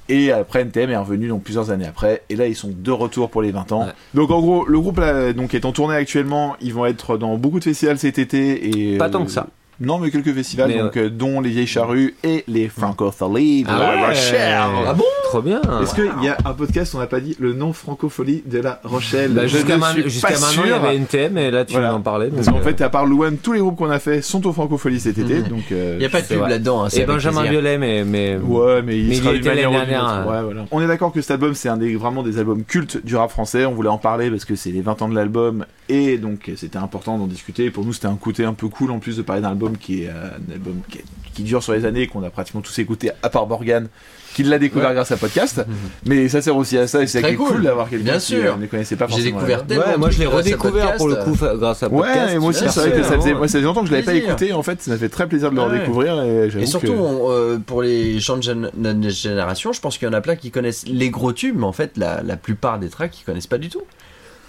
[SPEAKER 5] Et après NTM est revenu donc plusieurs années après. Et là ils sont de retour pour les 20 ans.
[SPEAKER 8] Ouais.
[SPEAKER 5] Donc en gros le groupe là, donc est en tournée actuellement, ils vont être dans beaucoup de festivals cet été et
[SPEAKER 8] Pas
[SPEAKER 5] euh,
[SPEAKER 8] tant que ça.
[SPEAKER 5] Non mais quelques festivals
[SPEAKER 8] Mais
[SPEAKER 5] donc euh, dont les Vieilles Charrues et les Francophiles de
[SPEAKER 8] Ah
[SPEAKER 5] La
[SPEAKER 8] ouais.
[SPEAKER 5] Rochelle.
[SPEAKER 6] Ah bon
[SPEAKER 8] Trop bien.
[SPEAKER 5] Est-ce qu'il y a un podcast on n'a pas dit le nom Francophonie de La Rochelle
[SPEAKER 8] Bah, Jusqu'à maintenant, il y avait NTM et là tu
[SPEAKER 5] Voilà.
[SPEAKER 8] d'en parler.
[SPEAKER 5] Parce qu'en
[SPEAKER 8] euh,
[SPEAKER 5] fait, à part Louane, tous les groupes qu'on a fait sont au Francophonie cet été,
[SPEAKER 6] Mhm.
[SPEAKER 5] donc. euh,
[SPEAKER 6] Il n'y a pas de pub là-dedans. hein, c'est
[SPEAKER 8] Et Benjamin. Violet, mais. mais...
[SPEAKER 5] Ouais, mais il
[SPEAKER 8] Mais
[SPEAKER 5] sera
[SPEAKER 8] il était l'année dernière. Ouais,
[SPEAKER 5] voilà. On est d'accord que cet album, c'est un des, vraiment des albums cultes du rap français. On voulait en parler parce que c'est les 20 ans de l'album et donc c'était important d'en discuter. Pour nous, c'était un côté un peu cool en plus de parler d'un album qui est un album qui, est- qui dure sur les années, qu'on a pratiquement tous écouté à part Morgan, qui l'a découvert
[SPEAKER 6] Ouais.
[SPEAKER 5] grâce à podcast. Mais ça sert aussi à ça et c'est cool,
[SPEAKER 6] cool.
[SPEAKER 5] d'avoir quelqu'un
[SPEAKER 6] Bien
[SPEAKER 5] qui
[SPEAKER 6] sûr.
[SPEAKER 5] euh, ne connaissait pas
[SPEAKER 6] J'ai
[SPEAKER 5] forcément.
[SPEAKER 6] découvert tellement
[SPEAKER 8] Ouais, moi je l'ai redécouvert pour le
[SPEAKER 6] podcast.
[SPEAKER 8] coup grâce à podcast.
[SPEAKER 5] Ouais, et moi aussi, c'est vrai que ça faisait, moi, ça faisait longtemps que je l'avais pas écouté. En fait, ça m'a fait très plaisir de le redécouvrir. Et,
[SPEAKER 6] surtout,
[SPEAKER 5] que-
[SPEAKER 6] on, euh, pour les gens de notre génération, je pense qu'il y en a plein qui connaissent les gros tubes, mais en fait, la, la plupart des tracks, ils connaissent pas du tout.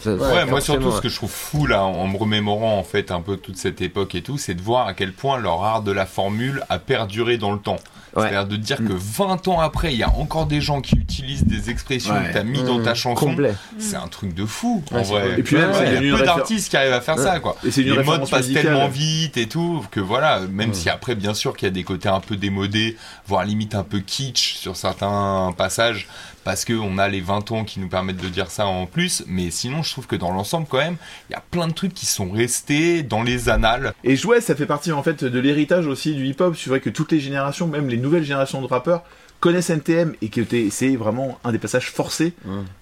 [SPEAKER 8] Ça-
[SPEAKER 7] Ouais, moi surtout ce que je trouve fou là, en me remémorant en fait un peu toute cette époque et tout, c'est de voir à quel point leur art de la formule a perduré dans le temps.
[SPEAKER 8] Ouais.
[SPEAKER 7] C'est-à-dire de dire que 20 ans après, il y a encore des gens qui utilisent des expressions que t'as mis dans ta chanson.
[SPEAKER 8] complet.
[SPEAKER 7] C'est un truc de fou, en vrai.
[SPEAKER 8] cool.
[SPEAKER 5] Et puis
[SPEAKER 7] il y a peu d'artistes qui arrivent à faire ça, quoi.
[SPEAKER 5] Et
[SPEAKER 7] Les modes passent
[SPEAKER 5] musicale.
[SPEAKER 7] tellement vite et tout que voilà, même si après, bien sûr, qu'il y a des côtés un peu démodés, voire limite un peu kitsch sur certains passages, parce que on a les 20 ans qui nous permettent de dire ça en plus, mais sinon, je trouve que dans l'ensemble, quand même, il y a plein de trucs qui sont restés dans les annales.
[SPEAKER 5] Et ouais, ça fait partie en fait de l'héritage aussi du hip-hop. C'est vrai que toutes les générations, même les nouvelles générations de rappeurs, connaissent NTM et que c'est vraiment un des passages forcés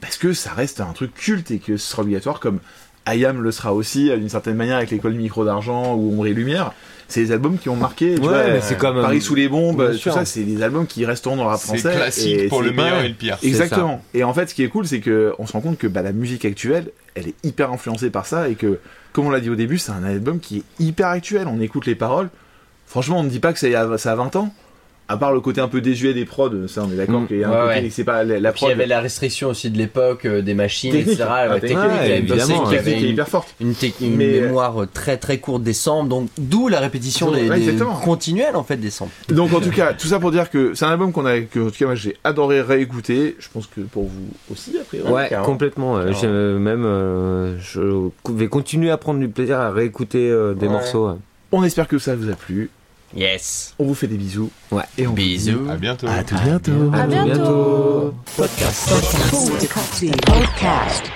[SPEAKER 5] parce que ça reste un truc culte et que ce sera obligatoire comme IAM le sera aussi d'une certaine manière avec l'école micro d'argent ou Ombre et Lumière. C'est des albums qui ont marqué. Tu
[SPEAKER 8] Ouais,
[SPEAKER 5] vois,
[SPEAKER 8] mais c'est comme,
[SPEAKER 5] Paris sous les bombes, tout ça, c'est des albums qui resteront dans le rap
[SPEAKER 7] C'est classique
[SPEAKER 5] et
[SPEAKER 7] pour le meilleur et le pire.
[SPEAKER 5] Exactement. Et en fait, ce qui est cool, c'est que on se rend compte que bah, la musique actuelle, elle est hyper influencée par ça et que, comme on l'a dit au début, c'est un album qui est hyper actuel. On écoute les paroles. Franchement, on ne dit pas que ça a, ça a 20 ans. À part le côté un peu désuet des prods, ça on est d'accord
[SPEAKER 6] Mm.
[SPEAKER 5] qu'il y a un
[SPEAKER 6] Ouais,
[SPEAKER 5] côté,
[SPEAKER 6] ouais.
[SPEAKER 5] c'est pas la, la
[SPEAKER 6] Puis il y
[SPEAKER 5] prod
[SPEAKER 6] avait la restriction aussi de l'époque, euh, des machines,
[SPEAKER 5] technique,
[SPEAKER 6] etc.
[SPEAKER 5] la
[SPEAKER 6] Ouais,
[SPEAKER 5] technique,
[SPEAKER 6] technique, il y a une
[SPEAKER 8] évidemment,
[SPEAKER 6] technique qui avait
[SPEAKER 5] est
[SPEAKER 6] une,
[SPEAKER 5] hyper forte.
[SPEAKER 6] une, une
[SPEAKER 5] Mais-
[SPEAKER 6] mémoire très très courte des samples, donc d'où la répétition
[SPEAKER 5] Ouais,
[SPEAKER 6] des, des continuelle en fait des samples.
[SPEAKER 5] Donc en tout cas, tout ça pour dire que c'est un album qu'on a, que en tout cas moi j'ai adoré réécouter. Je pense que pour vous aussi après.
[SPEAKER 8] Ouais, complètement. euh, j'ai- même, euh, je vais continuer à prendre du plaisir à réécouter euh, des
[SPEAKER 6] Ouais.
[SPEAKER 8] morceaux. ouais.
[SPEAKER 5] On espère que ça vous a plu.
[SPEAKER 6] Yes.
[SPEAKER 5] On vous fait des bisous.
[SPEAKER 8] Ouais.
[SPEAKER 5] Et on vous dit
[SPEAKER 6] Bisous.
[SPEAKER 7] À bientôt.
[SPEAKER 5] À tout bientôt.
[SPEAKER 9] À bientôt.
[SPEAKER 8] bientôt.
[SPEAKER 11] Podcast.